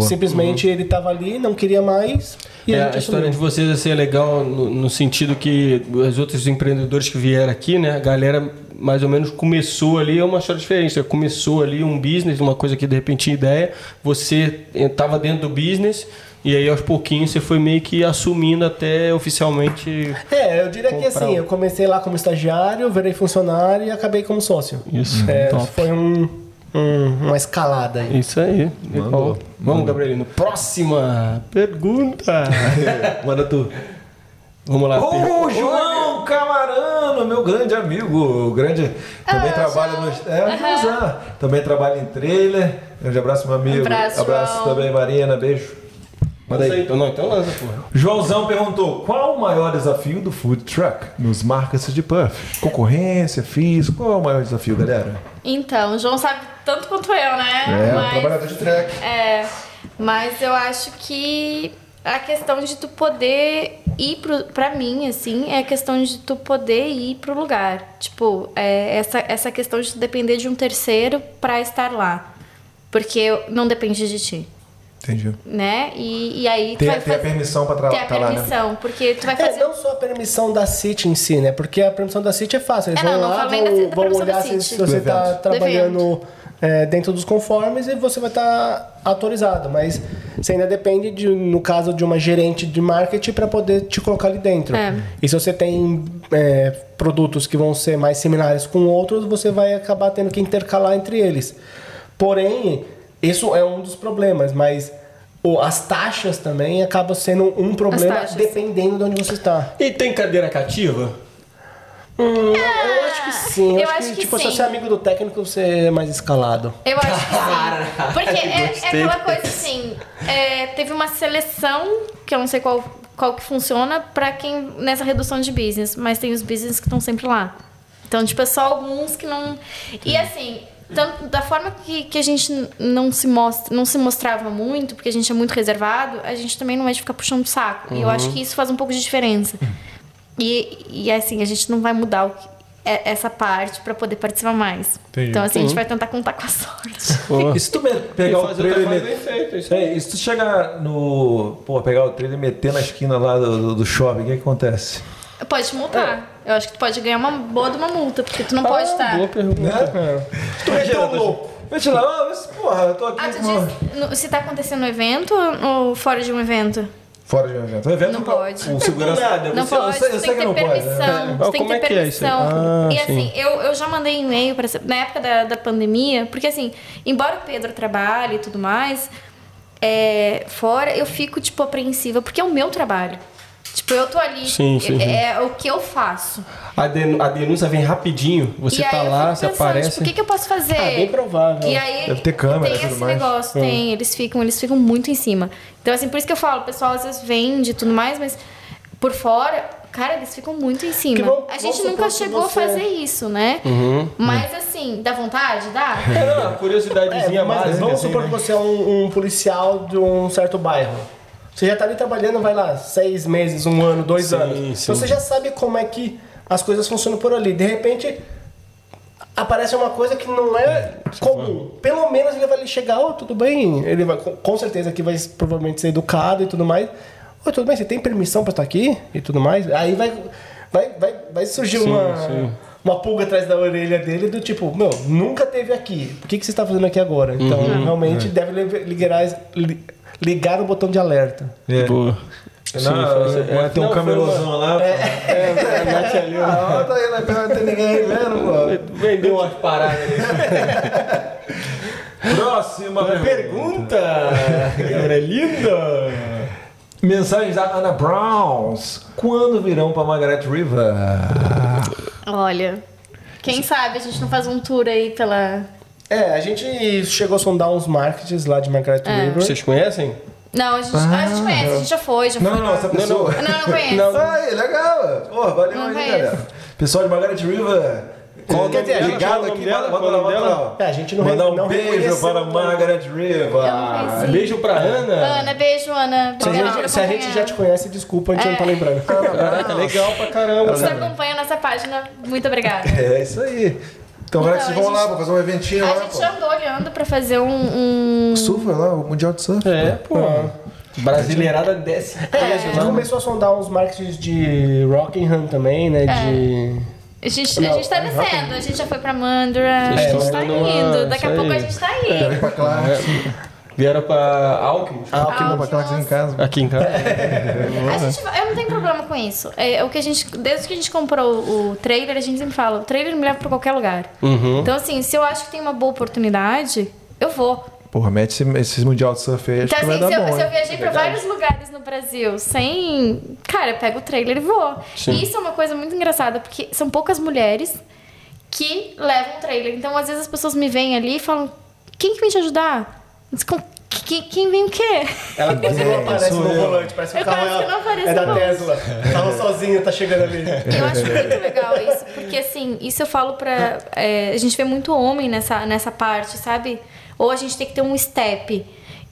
Simplesmente ele estava ali, não queria mais e É, a a, história de vocês assim, é legal no, no sentido que os outros empreendedores que vieram aqui, né? A galera mais ou menos começou ali, é uma história diferente. né? Começou ali um business, uma coisa que de repente tinha ideia, você estava dentro do business e aí aos pouquinhos você foi meio que assumindo até oficialmente É, eu diria que assim, um. eu comecei lá como estagiário, virei funcionário e acabei como sócio. isso. É, Top. foi um- um- uma escalada aí. Isso aí. Mandou. Vamos, Gabrielino. Próxima pergunta. Manda tu. Vamos lá. Ô, João Camarano, meu grande amigo. Grande. Também Ah, trabalha João. no. É, João. Também trabalha em trailer. Grande abraço, meu amigo. Abraço, João. também, Marina. Beijo. Manda aí. Então, não, então lança, porra. Joãozão perguntou: qual o maior desafio do food truck nos marcas de puff? Concorrência, físico, qual é o maior desafio, galera? Então, o João sabe tanto quanto eu, né? É, Mas- trabalhador de track. É, mas eu acho que a questão de tu poder ir pro, pra mim, assim, é a questão de tu poder ir pro lugar. Tipo, é essa, essa questão de tu depender de um terceiro pra estar lá. Porque não depende de ti, Entendi. né? E, e aí tu Ter, vai ter a permissão pra tra- ter a tá lá, né? permissão, porque tu vai É, fazer... não só a permissão da City em si, né? Porque a permissão da City é fácil. Eles É, não, vão não lá, nem vão, da- vão permissão da olhar se, você está trabalhando é, dentro dos conformes e você vai estar autorizado. Mas você ainda depende, de, no caso, de uma gerente de marketing para poder te colocar ali dentro. É. E se você tem é, produtos que vão ser mais similares com outros, você vai acabar tendo que intercalar entre eles. Porém, isso é um dos problemas, mas o- as taxas também acabam sendo um problema taxas. dependendo de onde você está. E tem cadeira cativa? Hum, eu acho que sim. Eu, eu acho, acho que, que tipo, se sim. você é amigo do técnico, você é mais escalado. Eu acho que sim. Porque é, é aquela coisa assim, é, teve uma seleção, que eu não sei qual, qual que funciona, pra quem nessa redução de business, mas tem os business que estão sempre lá. Então, tipo, é só alguns que não. E assim, tanto, da forma que, que a gente não se, mostra, não se mostrava muito, porque a gente é muito reservado, a gente também não é de ficar puxando o saco. E eu acho que isso faz um pouco de diferença. E, e assim, a gente não vai mudar o que- é- essa parte pra poder participar mais. Entendi. Então, assim, a gente vai tentar contar com a sorte. E se tu pegar o trailer e meter... bem feito, isso É, e se tu chegar no... Pô, pegar o trailer e meter na esquina lá do, do- shopping, o que, que acontece? Pode te multar. Eu acho que tu pode ganhar uma boa de uma multa, porque tu não pode tá? estar. Boa pergunta. Né? Tu meteu um louco. Mete lá, ah, mas, porra, eu tô aqui Ah, tu com... diz no- se tá acontecendo no evento ou fora de um evento? Fora de um evento. O evento Não pode. O segurança... Do nada, Não pode, eu sei tem que ter não pode, né? permissão. Ah, Tu tem que é ter é permissão. Ah, e assim, sim. eu, eu já mandei e-mail pra, essa- na época da, da pandemia, porque assim, embora o Pedro trabalhe e tudo mais, é, fora eu fico, tipo, apreensiva, porque é o meu trabalho. Tipo, eu tô ali, Sim, sim, sim. é, é o que eu faço. A, den- a denúncia vem rapidinho, você e tá lá, você pensando, aparece. tipo, o que, que eu posso fazer? Ah, bem provável. E aí Deve ter câmera tem esse mais. negócio, tem, eles ficam, eles ficam muito em cima. Então assim, por isso que eu falo, o pessoal às vezes vende e tudo mais, mas por fora, cara, eles ficam muito em cima. Que bom- a gente nunca chegou você- a fazer isso, né? Uhum. Mas assim, dá vontade? Dá? É, não, curiosidadezinha É, mas básica, vamos assim, supor né? que você é um, um policial de um certo bairro. Você já tá ali trabalhando, vai lá, seis meses, um ano, dois Sim, anos. sim. Então você já sabe como é que as coisas funcionam por ali. De repente, aparece uma coisa que não é comum. Pelo menos ele vai chegar, oh, tudo bem. Ele vai, com- certeza que vai provavelmente ser educado e tudo mais. Oi, tudo bem, você tem permissão pra estar aqui? E tudo mais. Aí vai, vai, vai, vai surgir Sim, uma, sim. uma pulga atrás da orelha dele do tipo, meu, nunca teve aqui. Por que, que você está fazendo aqui agora? Então, Uhum. realmente, deve li- ligar, li- ligar o botão de alerta. É. Boa. Não, Sim, foi- é, é, tem um camelôzão lá. É, ali. Ah, tá aí, não tem ninguém aí vendo, pô. Vendeu umas paradas ali. Próxima Pergunta, Gabrielina. Mensagens da Ana Browns. Quando virão pra Margaret River? Olha, quem sabe a gente não faz um tour aí pela. É, a gente chegou a sondar uns markets lá de Margaret É. River. Vocês conhecem? Não, a gente, ah, a gente conhece, a gente já foi, já Não, foi. não, essa pessoa. Não, não conheço. Não. Ai, legal. Pô, valeu Não aí, conheço. galera. Pessoal de Margaret River. Qual- quer dizer, ligado aqui, dela? lá. É, a gente não Mandar um não beijo reconheceu para. Margaret River. Não. Beijo pra Ana. Ana, beijo, Ana. Se a, gente, se a gente já te conhece, desculpa, a gente não tá lembrando. Caraca, legal pra caramba. Você acompanha a nossa página. Muito obrigada. É isso aí. Então, agora Então, vocês a vão lá gente- pra fazer um eventinho lá, A gente pô. andou olhando pra fazer um. um... Surf lá, o Mundial de Surf. É, pô. Brasileirada desce. É, a gente começou a sondar uns markets de Rockingham também, né? De. A gente, a Não, gente tá é descendo, a gente já foi pra Mandra, a Vocês gente tá uma- indo. Daqui a pouco a gente tá indo. Pra Clark. Vieram pra Alckmin. Ah, Aqui pra Clark em casa. Aqui em casa. A gente, eu não tenho problema com isso. É, o que a gente, desde que a gente comprou o, trailer, a gente sempre fala, o trailer me leva pra qualquer lugar. Uhum. Então, assim, se eu acho que tem uma boa oportunidade, eu vou. Porra, mete esse, esse Mundial de Surf aí, acho Então, que vai assim, dar se eu, bom. se eu viajei pra vários lugares no Brasil sem. Cara, eu pego o trailer e vou. Sim. E isso é uma coisa muito engraçada, porque são poucas mulheres que levam o trailer. Então, às vezes, as pessoas me veem ali e falam: quem que vem te ajudar? "Com- Quem, quem vem o quê? Ela quase não aparece sou no volante, parece que o carro é, não apareço é da volante. Tesla. O carro sozinho tá chegando ali. Eu acho muito legal isso, porque assim, isso eu falo pra. é, a gente vê muito homem nessa, nessa parte, sabe? Ou a gente tem que ter um step.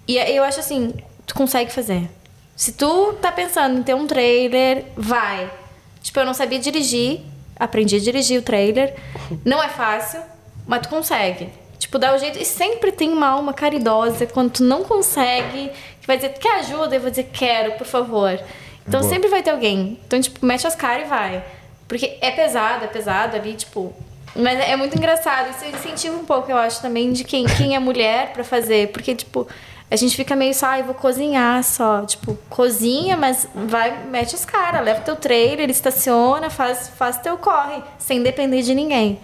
E eu acho assim, tu consegue fazer. Se tu tá pensando em ter um trailer, vai. Tipo, eu não sabia dirigir, aprendi a dirigir o trailer. Não é fácil, mas tu consegue. Tipo, dá o jeito. E sempre tem uma alma caridosa quando tu não consegue, que vai dizer, tu quer ajuda? Eu vou dizer, quero, por favor. Então Boa. sempre vai ter alguém. Então, tipo, mete as caras e vai. Porque é pesado, é pesado ali, tipo. Mas é muito engraçado. Isso incentiva um pouco, eu acho, também, de quem, quem é mulher pra fazer. Porque, tipo, a gente fica meio só, ai, vou cozinhar só. Tipo, cozinha, mas vai, mete as caras, leva teu trailer, estaciona, faz, faz teu corre, sem depender de ninguém.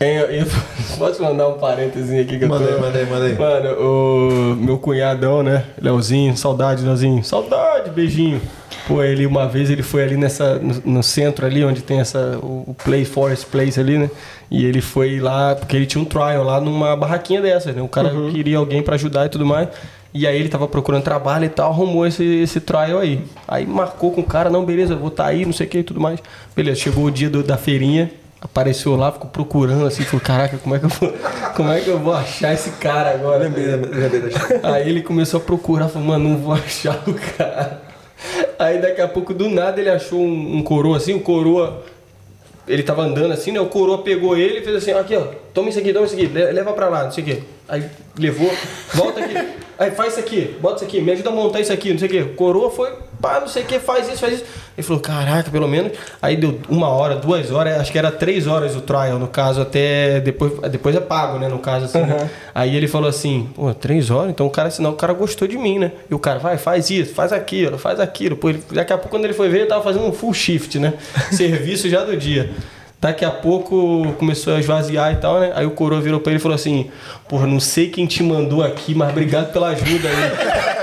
Hein, eu, eu posso mandar um parênteses aqui que eu Manda tô... aí, manda aí. Mano, o meu cunhadão, né? Leozinho, saudade, Leozinho. Saudade, beijinho. Pô, ele uma vez ele foi ali nessa no, no centro ali onde tem essa o, o Play Forest Place ali, né? E ele foi lá porque ele tinha um trial lá numa barraquinha dessa, né? O cara queria alguém pra ajudar e tudo mais. E aí ele tava procurando trabalho e tal, arrumou esse, esse trial aí. Aí marcou com o cara, não, beleza, vou estar aí, não sei o que e tudo mais. Beleza, chegou o dia do- da feirinha, apareceu lá, ficou procurando assim, falou, caraca, como é que eu vou, como é que eu vou achar esse cara agora? Aí ele começou a procurar, falou, mano, não vou achar o cara. Aí daqui a pouco, do nada, ele achou um, um coroa assim, o coroa. Ele tava andando assim, né? O coroa pegou ele e fez assim, aqui, ó, toma isso aqui, toma isso aqui, le- leva pra lá, não sei o quê. Aí levou, volta aqui, aí faz isso aqui, bota isso aqui, me ajuda a montar isso aqui, não sei o quê. Coroa foi, pá, não sei o que, faz isso, faz isso. Ele falou, caraca, pelo menos. Aí deu uma hora, duas horas, acho que era três horas o trial, no caso, até depois, depois é pago, né? No caso, assim. né? Aí ele falou assim, pô, três horas? Então o cara, senão o cara gostou de mim, né? E o cara, vai, faz isso, faz aquilo, faz aquilo. Pô, ele, daqui a pouco, quando ele foi ver, ele tava fazendo um full shift, né? Serviço já do dia. Daqui a pouco começou a esvaziar e tal, né? Aí o coroa virou pra ele e falou assim: Porra, não sei quem te mandou aqui, mas obrigado pela ajuda aí.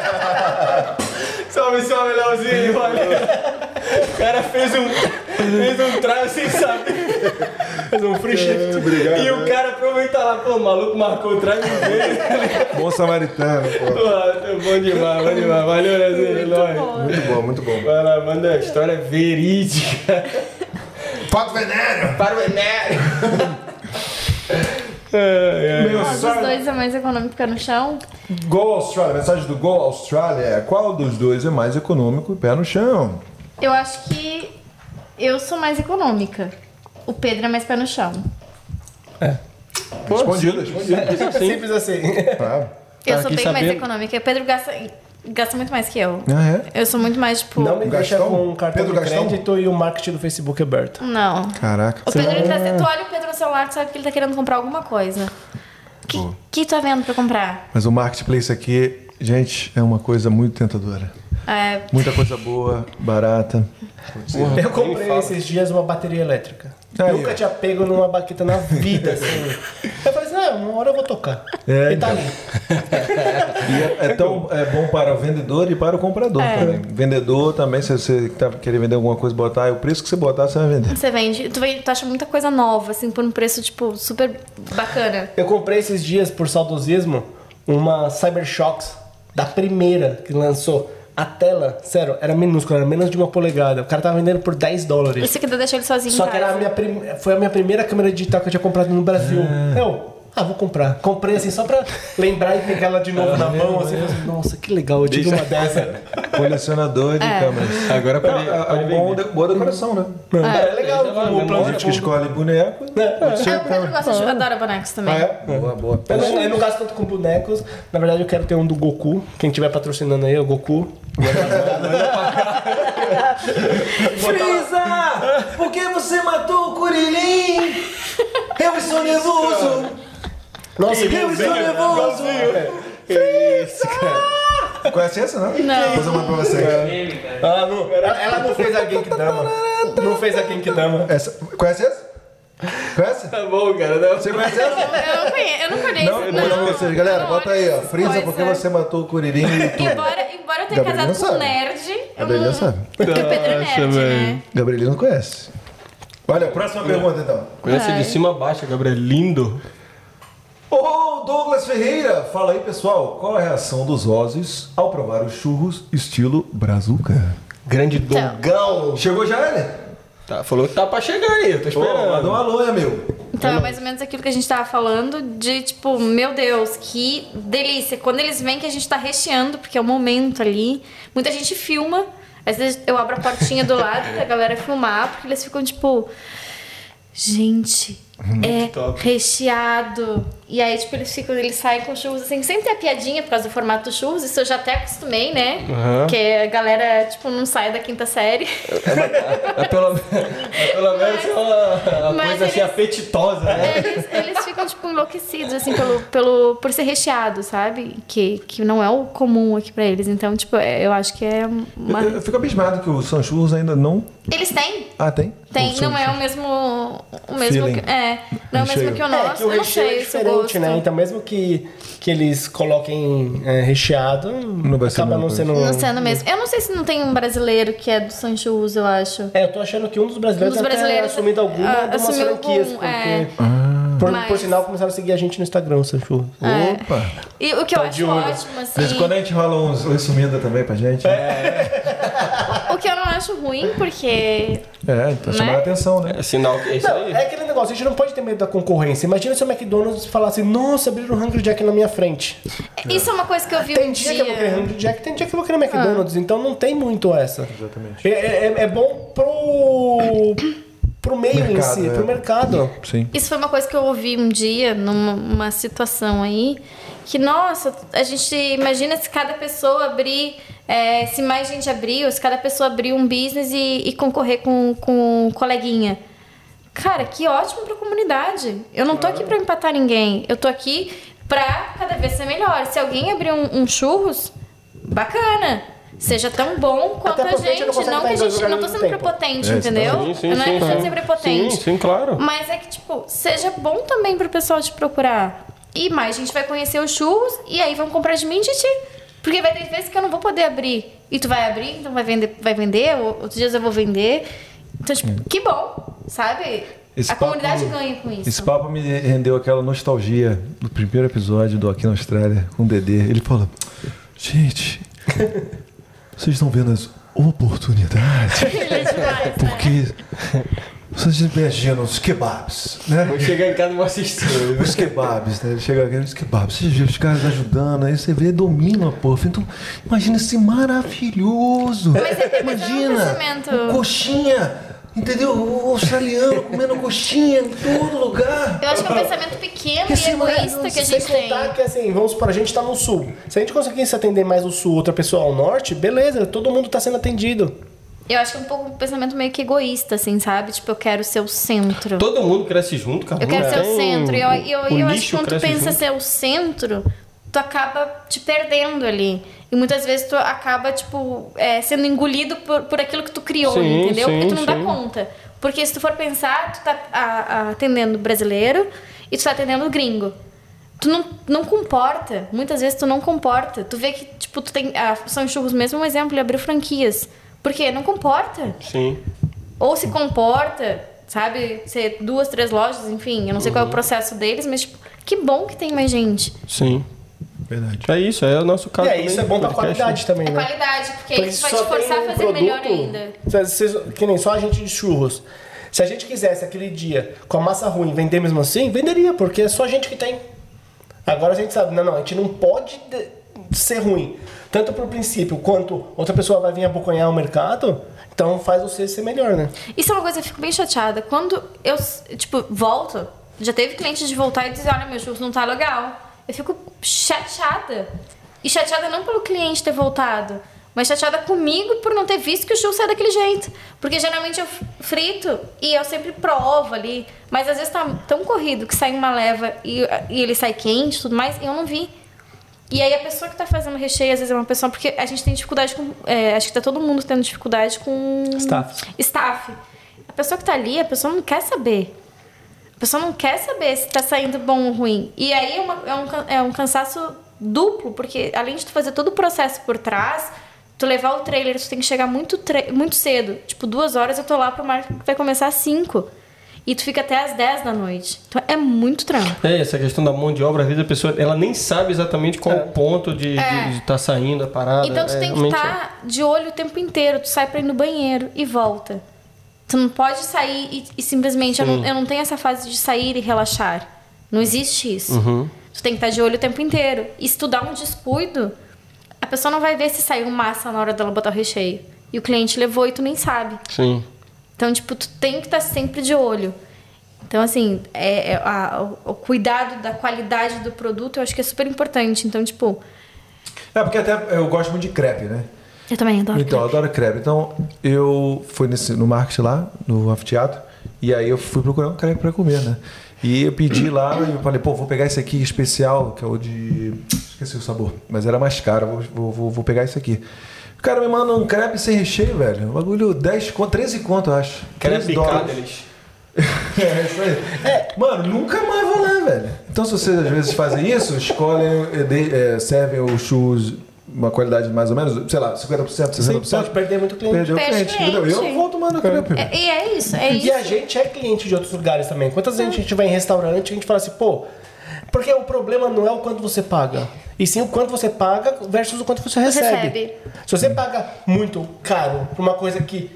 Valeu. O cara fez um, fez um trago sem saber. Fez um free shift. obrigado, e o né? cara aproveita lá, pô, o maluco marcou o trago e veio. Bom samaritano, pô. Pô, bom demais, bom demais. Valeu, Leozinho. nóis. Muito bom, muito bom. Vai lá, manda a história verídica. Pato veneno! Para o Ai. Meu Qual dos dois é mais econômico pé no chão? Go Austrália, a mensagem do Go Austrália é qual dos dois é mais econômico e pé no chão? Eu acho que eu sou mais econômica. O Pedro é mais pé no chão. Respondido, respondido. Simples assim. Tá. Eu Tá sou aqui bem mais econômica. O Pedro gasta, gasta muito mais que eu. Ah, é? Eu sou muito mais, tipo. Não me deixa com um cartão Pedro de Gastão? crédito e o marketing do Facebook aberto. Não. Caraca. O Pedro, ele tá, tu olha o Pedro no celular, tu sabe que ele tá querendo comprar alguma coisa. O que, que tu tá vendo pra comprar? Mas o marketplace aqui, gente, é uma coisa muito tentadora. É, Muita coisa boa, barata. Eu comprei esses dias uma bateria elétrica. Aí, Nunca ó. tinha pego numa baqueta na vida, assim. Eu falei assim, ah, uma hora eu vou tocar. É, e tá ali. E é, é tão é bom para o vendedor e para o comprador É. também. Vendedor também, se você tá querendo vender alguma coisa, botar, o preço que você botar, você vai vender. você vende, tu, vende, tu acha muita coisa nova, assim, por um preço, tipo, super bacana. Eu comprei esses dias, por saudosismo, uma Cybershocks da primeira que lançou. A tela, sério, era minúscula, era menos de uma polegada. O cara tava vendendo por 10 dólares. Isso aqui deixa ele sozinho Só em que era a minha prim... foi a minha primeira câmera digital que eu tinha comprado no Brasil. Eu, ah, vou comprar. Comprei assim só pra lembrar e pegar ela de novo na mão. Assim, assim, Nossa, que legal, eu tive uma dessa. Colecionador de É. câmeras. Agora É, pode, é, é um bom de, boa decoração, né? É, legal, Deixa lá, o memória, plano A gente que escolhe boneco. É, o Pedro gosta de adora bonecos também. Ah, é? Boa, boa. Eu não, eu não gasto tanto com bonecos. Na verdade, eu quero ter um do Goku. Quem estiver patrocinando aí é o Goku. Frieza! Por que você matou o Kuririn? Eu estou nervoso! Nossa, Eu estou nervoso! Isso, cara. Conhece essa, não? Não. Eu mando pra você. Cara. Ah, não, ela, ela não fez a Genkidama. Não fez a Genkidama. Essa, conhece essa? Conhece? Tá bom, cara. Não. Você conhece essa? Eu não conheço, eu não conheço. Não, pra vocês. Galera, bota aí, ó. essas Frieza, por que coisas. você matou o Kuririn no YouTube? Embora, embora eu tenha Gabriel casado não com um nerd, eu Gabriel não... sabe. Porque o Pedro é Nossa, nerd, né? Gabrielino não conhece. Olha, próxima pergunta então. Conhece Ai. de cima a baixo, Gabriel. Lindo. Ô, Douglas Ferreira, fala aí, pessoal. Qual a reação dos Ozzy ao provar os churros estilo brazuca? Grande Então. Dogão. Chegou já, ele? Tá, falou que tá pra chegar aí, eu tô Ô, manda um esperando. alô, é meu. Então é mais ou menos aquilo que a gente tava falando de tipo, meu Deus, que delícia. Quando eles veem que a gente tá recheando, porque é o momento ali, muita gente filma. Às vezes eu abro a portinha do lado pra galera filmar, porque eles ficam tipo. Gente, é top. recheado. E aí, tipo, eles ficam, eles saem com churros assim, sem ter a piadinha por causa do formato do churros, isso eu já até acostumei, né? Aham. Porque a galera, tipo, não sai da quinta série. É pelo, é pelo menos uma, uma coisa assim eles- apetitosa, né? Eles, eles ficam, tipo, enlouquecidos, assim, pelo, pelo, por ser recheado, sabe? Que, que não é o comum aqui pra eles. Então, tipo, é- eu acho que é uma. Eu, eu fico abismado que o Sanchurros ainda não. Eles têm. Ah, tem? Tem, não é o mesmo. O mesmo que, é, não é o mesmo que o É, nosso. que o eu não recheio sei é se eu diferente, gosto. né? Então mesmo que, que eles coloquem é, recheado, Não vai ser acaba não sendo... Não sendo mesmo. Eu não sei se não tem um brasileiro que é do Sanchus, eu acho. É, eu tô achando que um dos brasileiros, Um dos até brasileiros, assumido alguma ah, de umas franquias, algum, porque... é. Por, Mas- por sinal, começaram a seguir a gente no Instagram, Sanchu. É. Opa! E o que eu Tá de acho ótimo, De vez em assim. quando a gente rola uns oi sumida também pra gente. É, O que eu não acho ruim, porque. é tá chamando a atenção, né? É sinal que é isso Não, aí. é aquele negócio, a gente não pode ter medo da concorrência. Imagina se o McDonald's falasse, nossa, abriram um Hungry Jack na minha frente. Isso é uma coisa que eu vi Tem um dia, dia. que eu vou querer Hungry Jack, tem dia que eu vou querer McDonald's, então não tem muito essa. Exatamente. É, é- é bom pro, pro meio em Mercado, si, é. pro mercado. Sim. Isso foi uma coisa que eu ouvi um dia, numa uma situação aí, que, nossa, a gente imagina se cada pessoa abrir, é, se mais gente abrir, ou se cada pessoa abrir um business e, e concorrer com, com um coleguinha. Cara, que ótimo pra comunidade. Eu não tô aqui pra empatar ninguém. Eu tô aqui pra cada vez ser melhor. Se alguém abrir um, um churros, bacana. Seja tão bom quanto a a gente não que a gente não tô ao sendo prepotente, É, entendeu? Sim, sim, Eu não é sim, sim. ser prepotente. Sim, sim, claro. Mas é que, tipo, seja bom também pro pessoal te procurar. E mais gente vai conhecer os churros e aí vão comprar de mim, Titi. Porque vai ter vezes que eu não vou poder abrir. E tu vai abrir, então vai vender, vai vender, ou outros dias eu vou vender. Então, tipo, que bom, sabe? Esse a papo- comunidade ganha com isso. Esse papo me rendeu aquela nostalgia do primeiro episódio do Aqui na Austrália com o Dedê. Ele falou: Gente, vocês estão vendo as oportunidades? É né? Porque vocês imaginam os kebabs, né? Vou chegar em casa e vou assistir. Os kebabs, né? Chega aqui, os kebabs. Você vê os caras ajudando, aí você vê, domina, pô. Então, imagina esse maravilhoso. Mas um imagina, o coxinha, entendeu? O australiano comendo coxinha em todo lugar. Eu acho que é um pensamento pequeno e Esse egoísta que a gente tem. contar que assim, vamos supor, a gente tá no sul. Se a gente conseguisse atender mais o sul, outra pessoa ao norte, beleza, todo mundo tá sendo atendido. Eu acho que é um pouco um pensamento meio que egoísta, assim, sabe? Tipo, eu quero ser o centro. Todo mundo cresce junto, cara. Eu quero Não ser o centro. E eu, eu, o e eu acho que quando tu pensa junto. ser o centro, tu acaba te perdendo ali. E muitas vezes tu acaba, tipo, é, sendo engolido por, por aquilo que tu criou, Sim, entendeu? sim, Porque tu não dá sim. conta. Porque se tu for pensar, tu tá a- a- atendendo brasileiro e tu tá atendendo gringo. Tu não, não comporta. Muitas vezes tu não comporta. Tu vê que, tipo, tu tem. A São Churros mesmo um exemplo, ele abriu franquias. Por quê? Não comporta Sim. ou se comporta, sabe? Ser duas, três lojas, enfim, eu não sei qual é o processo deles, mas tipo, que bom que tem mais gente. Sim. Verdade. É isso, é o nosso caso. e também isso é bom pra podcast. qualidade também, É né? qualidade, porque Porque isso vai só te forçar a um fazer melhor produto- ainda. Se- se- que nem só a gente de churros. Se a gente quisesse aquele dia com a massa ruim vender mesmo assim, venderia, porque é só a gente que tem. Agora a gente sabe, não, não, a gente não pode de- ser ruim. Tanto por princípio, quanto outra pessoa vai vir abocanhar o mercado, então faz você ser melhor, né? Isso é uma coisa que eu fico bem chateada. Quando eu, tipo, volto, já teve cliente de voltar e dizer, olha, meu churros não tá legal. Eu fico chateada. E chateada não pelo cliente ter voltado, mas chateada comigo por não ter visto que o churro sai daquele jeito. Porque geralmente eu frito e eu sempre provo ali, mas às vezes tá tão corrido que sai uma leva e, e ele sai quente e tudo mais, e eu não vi. E aí a pessoa que tá fazendo recheio, às vezes é uma pessoa, porque a gente tem dificuldade com. é, acho que tá todo mundo tendo dificuldade com. Staff. Staff. A pessoa que tá ali, a pessoa não quer saber. A pessoa não quer saber se tá saindo bom ou ruim. E aí é, uma- é um, é um cansaço duplo, porque além de tu fazer todo o processo por trás, tu levar o trailer, tu tem que chegar muito, muito cedo. Tipo, duas horas eu tô lá pro marco que vai começar às cinco. E tu fica até às 10 da noite. Então é muito trampo. É, essa questão da mão de obra, às vezes a pessoa ela nem sabe exatamente qual o ponto de estar tá saindo a parada. Então tu É, tem que estar de olho o tempo inteiro. Tu sai pra ir no banheiro e volta. Tu não pode sair e, e simplesmente. Eu não, eu não tenho essa fase de sair e relaxar. Não existe isso. Tu tem que estar de olho o tempo inteiro. E se tu dá um descuido, a pessoa não vai ver se saiu massa na hora dela botar o recheio. E o cliente levou e tu nem sabe. Sim. Então, tipo, tu tem que estar sempre de olho. Então, assim, é, é a- o, o cuidado da qualidade do produto eu acho que é super importante. Então, tipo, É, porque até eu gosto muito de crepe, né? Eu também adoro. Então, eu adoro crepe. Então, eu fui nesse, no market lá, no anfiteatro, e aí eu fui procurar um crepe pra comer, né? E eu pedi lá e eu falei, pô, vou pegar esse aqui especial, que é o de. Esqueci o sabor, mas era mais caro, vou, vou, vou, pegar esse aqui. O cara me manda um crepe sem recheio, velho. Um bagulho 10 conto, 13 conto, eu acho. Querem 13 picar dólares. deles. É, isso aí. Mano, nunca mais vou lá, velho. Então, se vocês às vezes fazem isso, escolhem, eh, eh, servem os churros uma qualidade mais ou menos, sei lá, 50%, 60%. Sim, pode perder muito cliente. Perdeu o Perde cliente, entendeu? Eu cliente. vou tomando crepe. É- e é isso, é E isso. a gente é cliente de outros lugares também. Quantas vezes a gente vai em restaurante e a gente fala assim, pô. Porque o problema não é o quanto você paga, e sim o quanto você paga versus o quanto você recebe. recebe. Se você paga muito caro por uma coisa que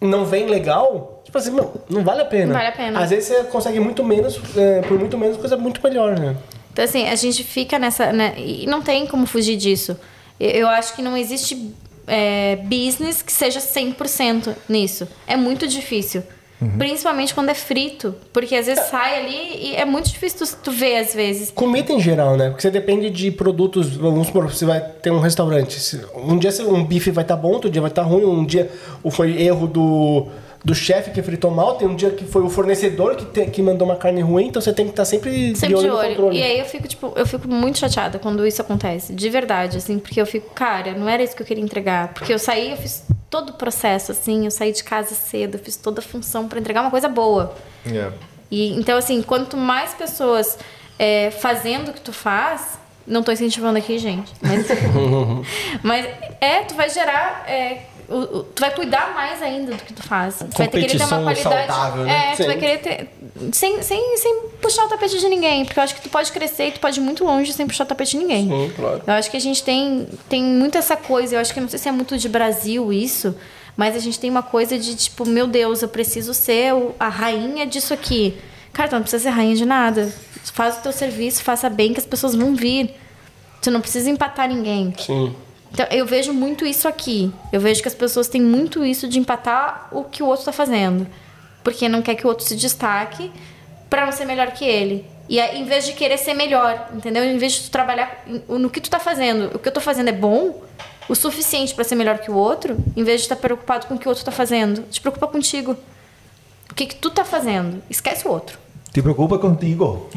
não vem legal, tipo assim, meu, não vale a pena. Não vale a pena. Às vezes você consegue muito menos, é, por muito menos, coisa muito melhor, né? Então, assim, a gente fica nessa. Né, e não tem como fugir disso. Eu, acho que não existe é, business que seja 100% nisso. É muito difícil. Principalmente quando é frito. Porque às vezes sai ali e é muito difícil tu, tu ver, às vezes. Comida em geral, né? Porque você depende de produtos. Vamos supor, você vai ter um restaurante. Um dia um bife vai estar bom, outro dia vai estar ruim. Um dia o- foi erro do, do chefe que fritou mal. Tem um dia que foi o fornecedor que, te- que mandou uma carne ruim. Então você tem que estar sempre, Sempre de olho. controle. E aí eu fico, tipo, eu fico muito chateada quando isso acontece. De verdade, assim, porque eu fico, cara, não era isso que eu queria entregar. Porque eu saí, eu fiz todo o processo, assim, eu saí de casa cedo, eu fiz toda a função pra entregar uma coisa boa. E, então, assim, quanto mais pessoas é, fazendo o que tu faz, não tô incentivando aqui, gente, mas, mas é, tu vai gerar, é, o- tu vai cuidar mais ainda do que tu faz. Tu vai ter querer ter uma qualidade. saudável, né? É, tu vai Sim. querer ter. Sem, sem, sem puxar o tapete de ninguém, porque eu acho que tu pode crescer e tu pode ir muito longe sem puxar o tapete de ninguém. Sim, claro. Eu acho que a gente tem, tem muito essa coisa, eu acho que não sei se é muito de Brasil isso, mas a gente tem uma coisa de tipo, meu Deus, eu preciso ser a rainha disso aqui. Cara, tu não precisa ser rainha de nada. Faz o teu serviço, faça bem que as pessoas vão vir. Tu não precisa empatar ninguém. Sim. Então, eu vejo muito isso aqui. Eu vejo que as pessoas têm muito isso de empatar o que o outro está fazendo. Porque não quer que o outro se destaque para não ser melhor que ele. E aí, em vez de querer ser melhor, entendeu? Em vez de tu trabalhar no que tu tá fazendo, o que eu tô fazendo é bom, o suficiente para ser melhor que o outro, em vez de estar preocupado com o que o outro tá fazendo, te preocupa contigo. O que, que tu tá fazendo? Esquece o outro. Te preocupa contigo.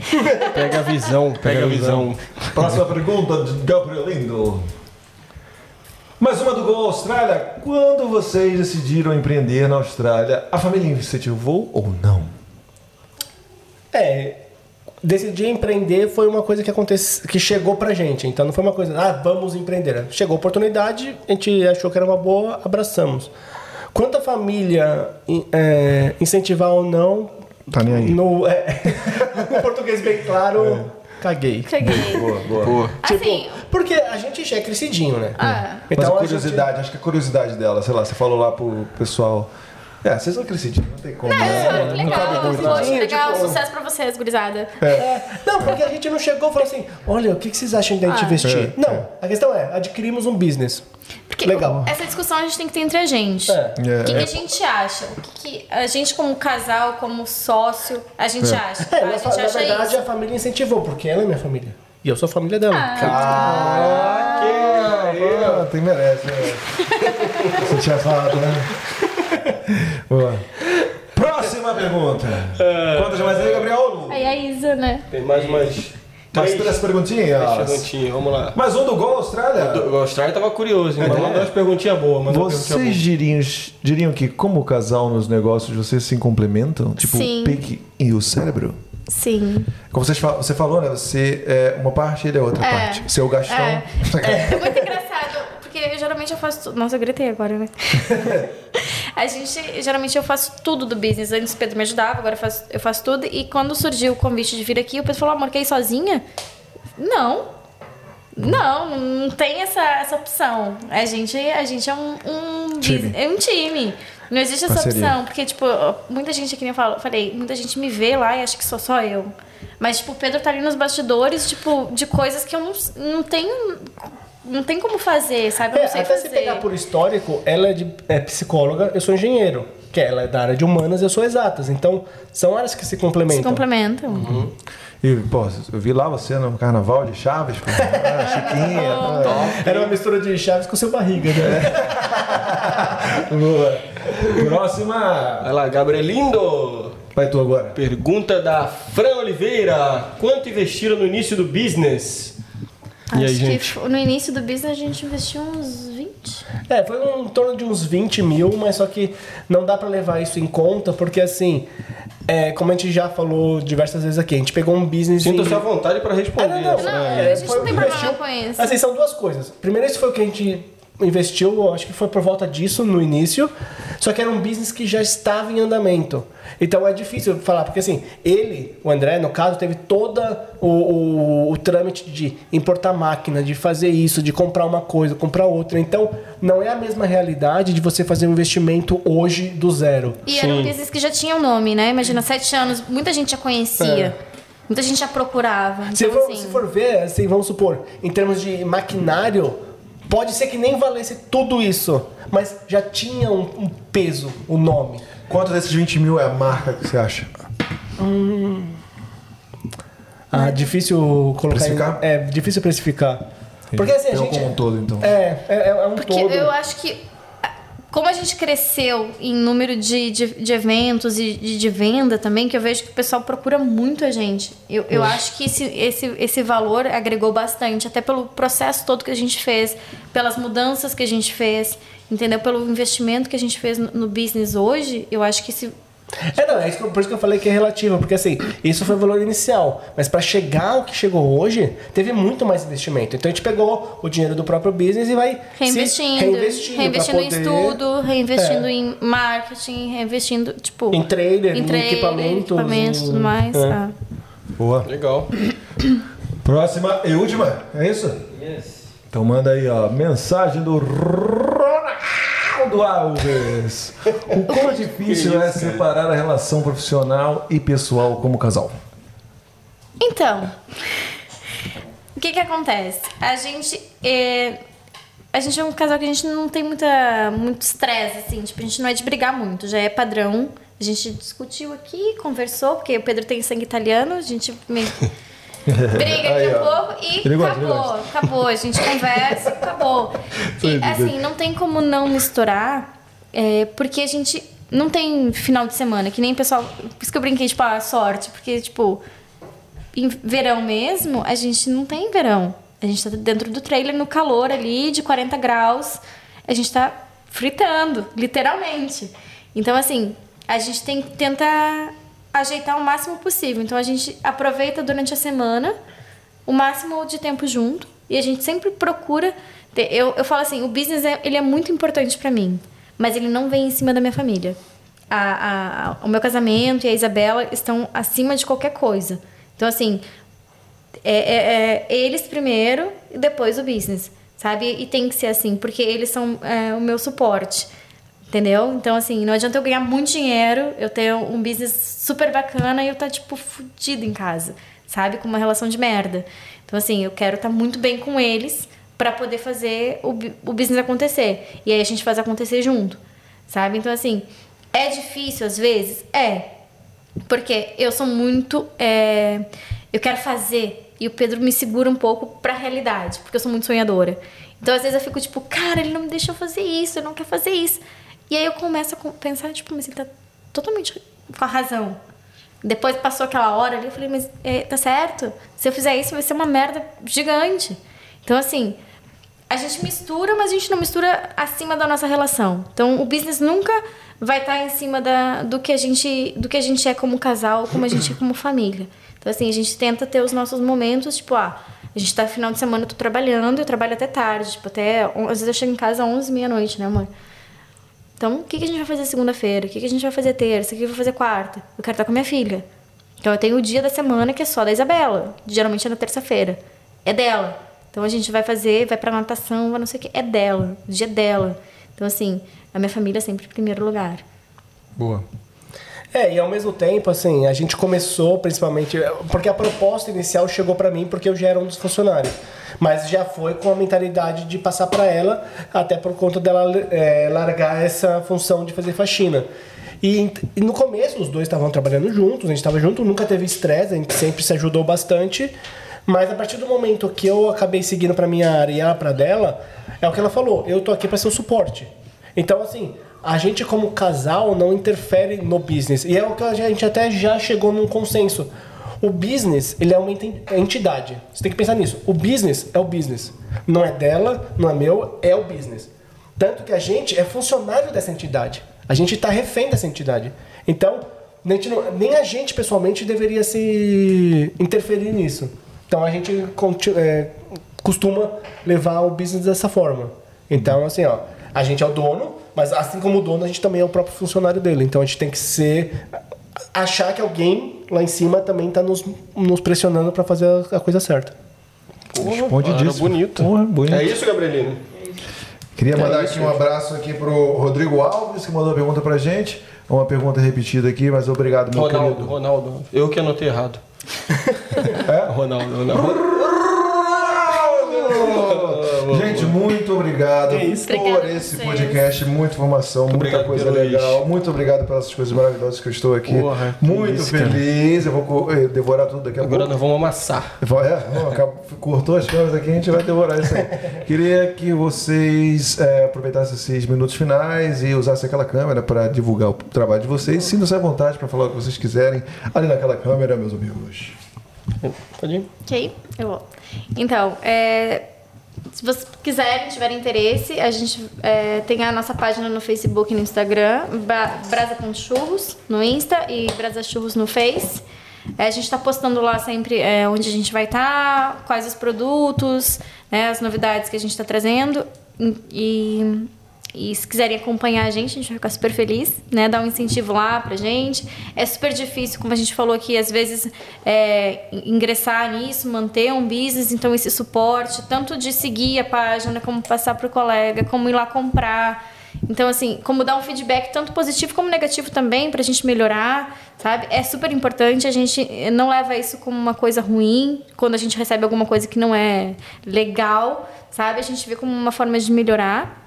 Pega a visão, pega a visão. Próxima pergunta de Gabrielindo. Mais uma do Gol Austrália. Quando vocês decidiram empreender na Austrália, a família incentivou ou não? É, decidir empreender foi uma coisa que aconteceu, que chegou pra gente. Então não foi uma coisa, ah, vamos empreender. Chegou a oportunidade, a gente achou que era uma boa, abraçamos. Quanto a família é, incentivar ou não, Tá nem aí. no, é, no português bem claro, caguei. Cheguei. Boa, boa. Pô, Tipo, Assim, porque a gente já é crescidinho, né? Ah. Mas Então a a gente- curiosidade, acho que a curiosidade dela, sei lá, você falou lá pro pessoal. É, vocês não crescidinho, não tem como. é, né? que legal, cabe muito. poxa, Sim, legal, tipo- sucesso pra vocês, gurizada. É, não, porque a gente não chegou e falou assim: olha, o que vocês acham da gente Ah. investir? É, não, a questão é: adquirimos um business. Porque Legal. essa discussão a gente tem que ter entre a gente. É. O que, que a gente acha? O que, que a gente, como casal, como sócio, a gente acha? É, a na, gente na acha verdade isso. a família incentivou, porque ela é minha família. E eu sou a família dela. Ah, tem merece. É. Você tinha falado, né? Boa. Próxima pergunta. Quantas mais aí, Gabriel? Aí a Isa, né? tem mais umas Mais três três perguntinhas. perguntinhas, vamos lá. Mais um do Gol Austrália. O Austrália tava curioso, hein? Mas mandou umas perguntinhas boas, Vocês diriam, diriam que, como casal nos negócios, vocês se complementam? Tipo, Sim. o pique e o cérebro? Sim. Como vocês fal- você falou, né? Você é uma parte, ele é outra É. parte. Seu Gastão. É. É muito engraçado, porque eu, geralmente eu faço. Nossa, eu gritei agora, né? a gente, geralmente eu faço tudo do business. Antes o Pedro me ajudava, agora eu faço, eu faço tudo. E quando surgiu o convite de vir aqui, o Pedro falou: amor, quer ir sozinha? Não. Não, não tem essa, essa opção. A gente, a gente é um, um Time. é um time. Não existe essa Parceria. opção, porque, tipo, muita gente, que nem eu falei, muita gente me vê lá e acha que sou só eu. Mas, tipo, o Pedro tá ali nos bastidores, tipo, de coisas que eu não, não tenho. Não tem como fazer, sabe? Eu É, não sei até fazer. se pegar por histórico, ela é, de, é psicóloga, eu sou engenheiro. Que ela é da área de humanas, eu sou exatas. Então, são áreas que se complementam. Se complementam. Uhum. E, pô, eu vi lá você no carnaval de Chaves, pô. Ah, Chiquinha. tá. Era uma mistura de Chaves com seu barriga, né? Boa. Próxima. Vai lá, Gabrielindo. Vai tu agora. Pergunta da Fran Oliveira. Quanto investiram no início do business? E aí, Acho gente? que no início do business a gente investiu uns 20. É, foi um, em torno de uns 20 mil, mas só que não dá pra levar isso em conta, porque assim, é, como a gente já falou diversas vezes aqui, a gente pegou um business e- Sinta-se à vontade para responder. Ah, não, não. Fran. Não, É, a gente foi não o tem que problema com isso. Assim, são duas coisas. Primeiro, esse foi o que a gente investiu, acho que foi por volta disso no início, só que era um business que já estava em andamento. Então é difícil falar, porque assim, ele, o André, no caso, teve todo o, o, o trâmite de importar máquina, de fazer isso, de comprar uma coisa, comprar outra. Então, não é a mesma realidade de você fazer um investimento hoje do zero. E era um business que já tinha um nome, né? Imagina, sete anos, muita gente já conhecia. Muita gente já procurava. Se Então, for, assim, se for ver, assim, vamos supor, em termos de maquinário, pode ser que nem valesse tudo isso, mas já tinha um, um peso, o nome. Quanto desses 20 mil é a marca que você acha? Ah, difícil colocar. em- Precificar? é, difícil precificar. Porque assim, a gente. como um todo, então. É, é, é um Porque todo. eu acho que, como a gente cresceu em número de, de, de eventos e de, de venda também, que eu vejo que o pessoal procura muito a gente. Eu, eu acho que esse, esse, esse valor agregou bastante, até pelo processo todo que a gente fez, pelas mudanças que a gente fez, entendeu? Pelo investimento que a gente fez no, no business hoje, eu acho que esse. É, não, é isso que por isso que eu falei que é relativo, porque assim, isso foi o valor inicial, mas para chegar ao que chegou hoje, teve muito mais investimento. Então a gente pegou o dinheiro do próprio business e vai se Reinvestindo, reinvestindo, reinvestindo pra em poder- estudo, reinvestindo É. em marketing, reinvestindo, tipo. Em trailer, em trailer, equipamentos, equipamentos e em- tudo mais. é. ah. Boa. Legal. Próxima e última, é isso? Então manda aí, ó, mensagem do Ronaldo Alves. O quão difícil é separar a relação profissional e pessoal como casal? Então, o que que acontece? A gente é, a gente é um casal que a gente não tem muita muito estresse assim, tipo, a gente não é de brigar muito, já é padrão. A gente discutiu aqui, conversou, porque o Pedro tem sangue italiano, a gente meio briga aqui um pouco e acabou, gosta. acabou, a gente conversa, acabou. E assim, não tem como não misturar, é, porque a gente não tem final de semana, que nem o pessoal, por isso que eu brinquei, tipo, a sorte, porque tipo, em verão mesmo, a gente não tem verão. A gente tá dentro do trailer no calor ali de 40 graus. A gente tá fritando, literalmente. Então, assim, a gente tem que tentar ajeitar o máximo possível. Então, a gente aproveita durante a semana o máximo de tempo junto e a gente sempre procura. ter- eu, eu falo assim: o business é, ele é muito importante pra mim, mas ele não vem em cima da minha família. A, a- o meu casamento e a Isabela estão acima de qualquer coisa. Então, assim, é, é- é eles primeiro e depois o business, sabe? E tem que ser assim, porque eles são é, o meu suporte, entendeu? Então, assim, não adianta eu ganhar muito dinheiro, eu ter um business super bacana e eu tá, tipo, fudido em casa, sabe? Com uma relação de merda. Então, assim, eu quero estar muito bem com eles para poder fazer o, o business acontecer. E aí a gente faz acontecer junto, sabe? Então, assim, é difícil às vezes? É. Porque eu sou muito. é, eu quero fazer. E o Pedro me segura um pouco pra realidade, porque eu sou muito sonhadora. Então, às vezes, eu fico tipo, cara, ele não me deixou fazer isso, ele não quer fazer isso. E aí eu começo a pensar, tipo, mas ele tá totalmente com a razão. Depois passou aquela hora ali, eu falei, mas é, tá certo? Se eu fizer isso, vai ser uma merda gigante. Então, assim, a gente mistura, mas a gente não mistura acima da nossa relação. Então, o business nunca vai estar em cima da, do, que a gente, do que a gente é como casal, como a gente é como família. Então, assim, a gente tenta ter os nossos momentos, tipo, ah, a gente tá no final de semana, eu tô trabalhando, eu trabalho até tarde, tipo, até. Às vezes eu chego em casa às 11, meia-noite, né, amor? Então, o que, que a gente vai fazer segunda-feira? O que, que a gente vai fazer terça? O que eu vou fazer quarta? Eu quero estar com a minha filha. Então, eu tenho o dia da semana que é só da Isabela. Geralmente é na terça-feira. É dela. Então, a gente vai fazer, vai pra natação, vai não sei o que. É dela. O dia é dela. Então, assim, a minha família é sempre em primeiro lugar. Boa. É, e ao mesmo tempo, assim, a gente começou principalmente. Porque a proposta inicial chegou pra mim porque eu já era um dos funcionários. Mas já foi com a mentalidade de passar pra ela, até por conta dela é, largar essa função de fazer faxina. E, e no começo, os dois estavam trabalhando juntos, a gente estava junto, nunca teve estresse, a gente sempre se ajudou bastante. Mas a partir do momento que eu acabei seguindo pra minha área e ela pra dela, é o que ela falou: eu tô aqui pra ser o suporte. Então, assim, a gente como casal não interfere no business. E é o que a gente até já chegou num consenso. O business, ele é uma entidade. Você tem que pensar nisso. O business é o business. Não é dela, não é meu, é o business. Tanto que a gente é funcionário dessa entidade. A gente está refém dessa entidade. Então, nem a gente pessoalmente deveria se interferir nisso. Então a gente é, costuma levar o business dessa forma. Então, assim, ó, a gente é o dono, mas assim como o dono, a gente também é o próprio funcionário dele. Então a gente tem que ser. achar que alguém lá em cima também está nos, nos pressionando para fazer a, a coisa certa. Responde Cara, disso. bonito. Porra, bonito. É isso, Gabrielino? Queria mandar aqui um abraço aqui pro Rodrigo Alves, que mandou a pergunta pra gente. Uma pergunta repetida aqui, mas obrigado, meu Ronaldo, querido. Ronaldo. Eu que anotei errado. É? Ronaldo, Ronaldo. Gente, muito obrigado isso. por esse podcast, muita informação, muita obrigado coisa legal. isso. Muito obrigado pelas coisas maravilhosas que eu estou aqui. Porra, muito isso, cara. feliz. Eu vou co- eh, devorar tudo daqui a Agora pouco. nós vamos amassar. É, não, cortou as câmeras aqui, a gente vai devorar isso aí. Queria que vocês eh, aproveitassem esses minutos finais e usassem aquela câmera para divulgar o trabalho de vocês. Sintam-se à vontade para falar o que vocês quiserem ali naquela câmera, meus amigos. Pode ir? Ok? Eu vou. Então, é, se vocês quiserem, tiverem interesse, a gente é, tem a nossa página no Facebook e no Instagram, Ba- Brasa com Churros no Insta e Brasa Churros no Face. É, a gente está postando lá sempre é, onde a gente vai estar, quais os produtos, né, as novidades que a gente está trazendo. E se quiserem acompanhar a gente, a gente vai ficar super feliz, né? Dar um incentivo lá pra gente. É super difícil, como a gente falou aqui, às vezes é, ingressar nisso, manter um business, então esse suporte, tanto de seguir a página, como passar pro colega, como ir lá comprar. Então, assim, como dar um feedback tanto positivo como negativo também pra gente melhorar, sabe? É super importante, a gente não leva isso como uma coisa ruim, quando a gente recebe alguma coisa que não é legal, sabe? A gente vê como uma forma de melhorar.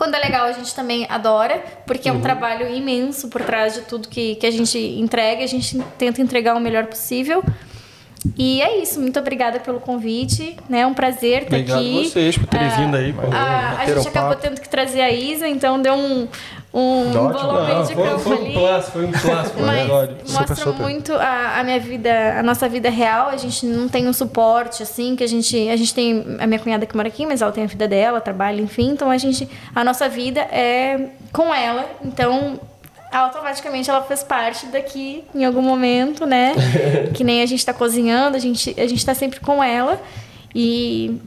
Quando é legal, a gente também adora, porque é um trabalho imenso por trás de tudo que, que a gente entrega. A gente tenta entregar o melhor possível. E é isso. Muito obrigada pelo convite. né? É um prazer estar Obrigado aqui. vocês por terem Ah, vindo aí. a, a gente acabou papo. tendo que trazer a Isa, então deu um, um meio Não, de foi, campo foi um ali. clássico, foi um clássico. Mas mostra Super, super. muito a, a minha vida, a nossa vida real. A gente não tem um suporte, assim, que a gente. A gente tem a minha cunhada que mora aqui, mas ela tem a vida dela, trabalha, enfim. Então a gente. A nossa vida é com ela. Então. Automaticamente ela fez parte daqui em algum momento, né? que nem a gente tá cozinhando, a gente, a gente tá sempre com ela. E,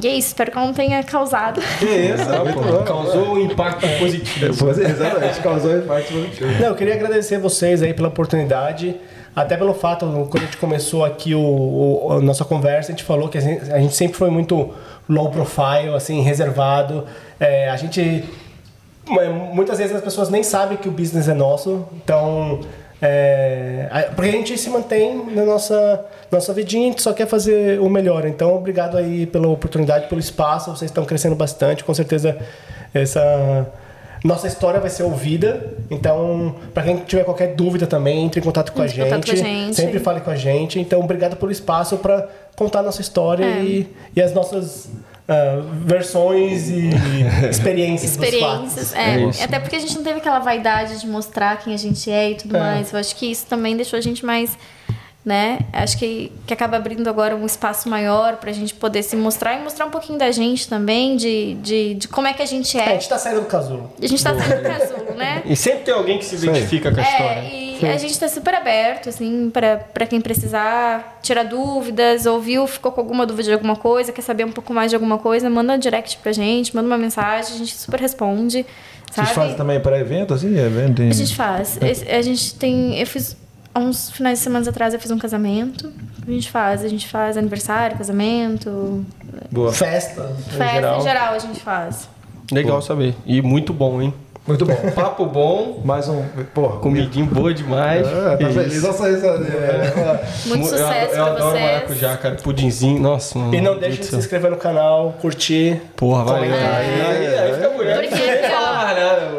e é isso, espero que não tenha causado. Que isso, Ah, pô, causou um impacto positivo. É, exatamente, causou impacto positivo. Não, eu queria agradecer vocês aí pela oportunidade. Até pelo fato, quando a gente começou aqui o, o- a nossa conversa, a gente falou que a gente, a gente sempre foi muito low profile, assim, reservado. É, a gente. é, Muitas vezes as pessoas nem sabem que o business é nosso, então. É, porque a gente se mantém na nossa, nossa vidinha, a gente só quer fazer o melhor. Então, obrigado aí pela oportunidade, pelo espaço. Vocês estão crescendo bastante. Com certeza, essa nossa história vai ser ouvida. Então, para quem tiver qualquer dúvida também, entre em contato com, a gente. contato com a gente. Sempre fale com a gente. Então, obrigado pelo espaço para contar a nossa história É. e, e as nossas ah, versões e experiências, dos experiências. fatos. É, até porque a gente não teve aquela vaidade de mostrar quem a gente é e tudo É. mais. Eu acho que isso também deixou a gente mais. Né? Acho que, que acaba abrindo agora um espaço maior pra gente poder se mostrar e mostrar um pouquinho da gente também, de, de, de como é que a gente É, a é. gente tá saindo do casulo. A gente tá sendo casulo, né? E sempre tem alguém que se identifica com a É, história. e a gente tá super aberto, assim, pra, pra quem precisar tirar dúvidas, ouviu, ficou com alguma dúvida de alguma coisa, quer saber um pouco mais de alguma coisa, manda um direct pra gente, manda uma mensagem, a gente super responde, sabe? Vocês fazem também para evento, assim? Evento em... A gente faz. Esse- A gente tem. Eu fiz. Há uns finais de semana atrás eu fiz um casamento. A gente faz. A gente faz aniversário, casamento, Boa. Festa, em festa geral. em geral a gente faz. Legal saber. E muito bom, hein? Muito bom. Papo bom, Mais um. Porra, comidinho boa demais. É, tá feliz. Nossa, isso é, Muito Eu- sucesso eu, pra adoro vocês. maracujá, cara. Pudinzinho, nossa. mano. E não Deus de se inscrever no canal, curtir. Porra, valeu. Aí, aí. aí, aí fica bonito. Porque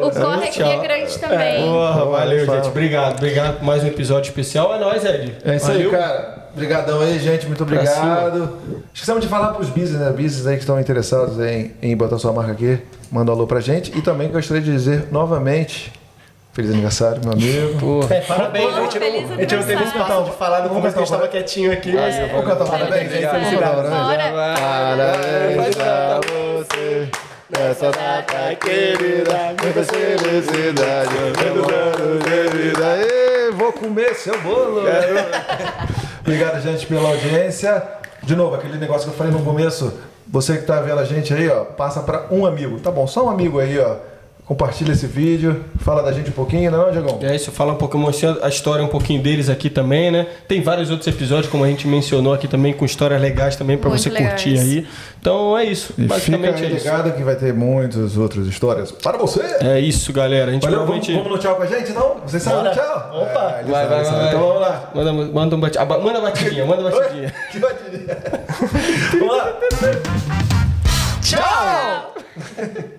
o corre aqui é grande também. Porra, valeu, gente. Obrigado. Obrigado por mais um episódio especial. É nóis, Ed. É isso Valeu. aí, cara. Obrigadão aí, gente. Muito obrigado. Esquecemos de falar pros business, né? Business aí que estão interessados em, em botar sua marca aqui. Manda um alô pra gente. E também gostaria de dizer novamente. Feliz aniversário, meu amigo. Porra. É, parabéns. Porra, a gente feliz não, a gente não teve aniversário. espaço de falar no começo que a gente um tava quietinho aqui, mas Vamos cantar um parabéns. Feliz Felicidade, né? Parabéns pra você nessa data querida, muita felicidade, muitos anos de vida. Ê, vou comer seu bolo. Obrigado, gente, pela audiência. De novo, aquele negócio que eu falei no começo. Você que tá vendo a gente aí, ó, passa para um amigo. Tá bom, só um amigo aí, ó. Compartilha esse vídeo, fala da gente um pouquinho, não é, não, Diegão? É isso, fala um pouco, mostra a história um pouquinho deles aqui também, né? Tem vários outros episódios, como a gente mencionou aqui também, com histórias legais também pra Muito você legais. curtir aí. Então é isso, E basicamente fica é isso. ligado que vai ter muitas outras histórias para você. É isso, galera. A gente Valeu, vamos, provavelmente. vamos no tchau com a gente, então? Vocês sabem tchau? Opa. É, Vai, sabe, vai, sabe. vai, Então vamos lá. Manda, manda, um aba- manda batidinha, manda batidinha. Que batidinha. vamos lá. Tchau!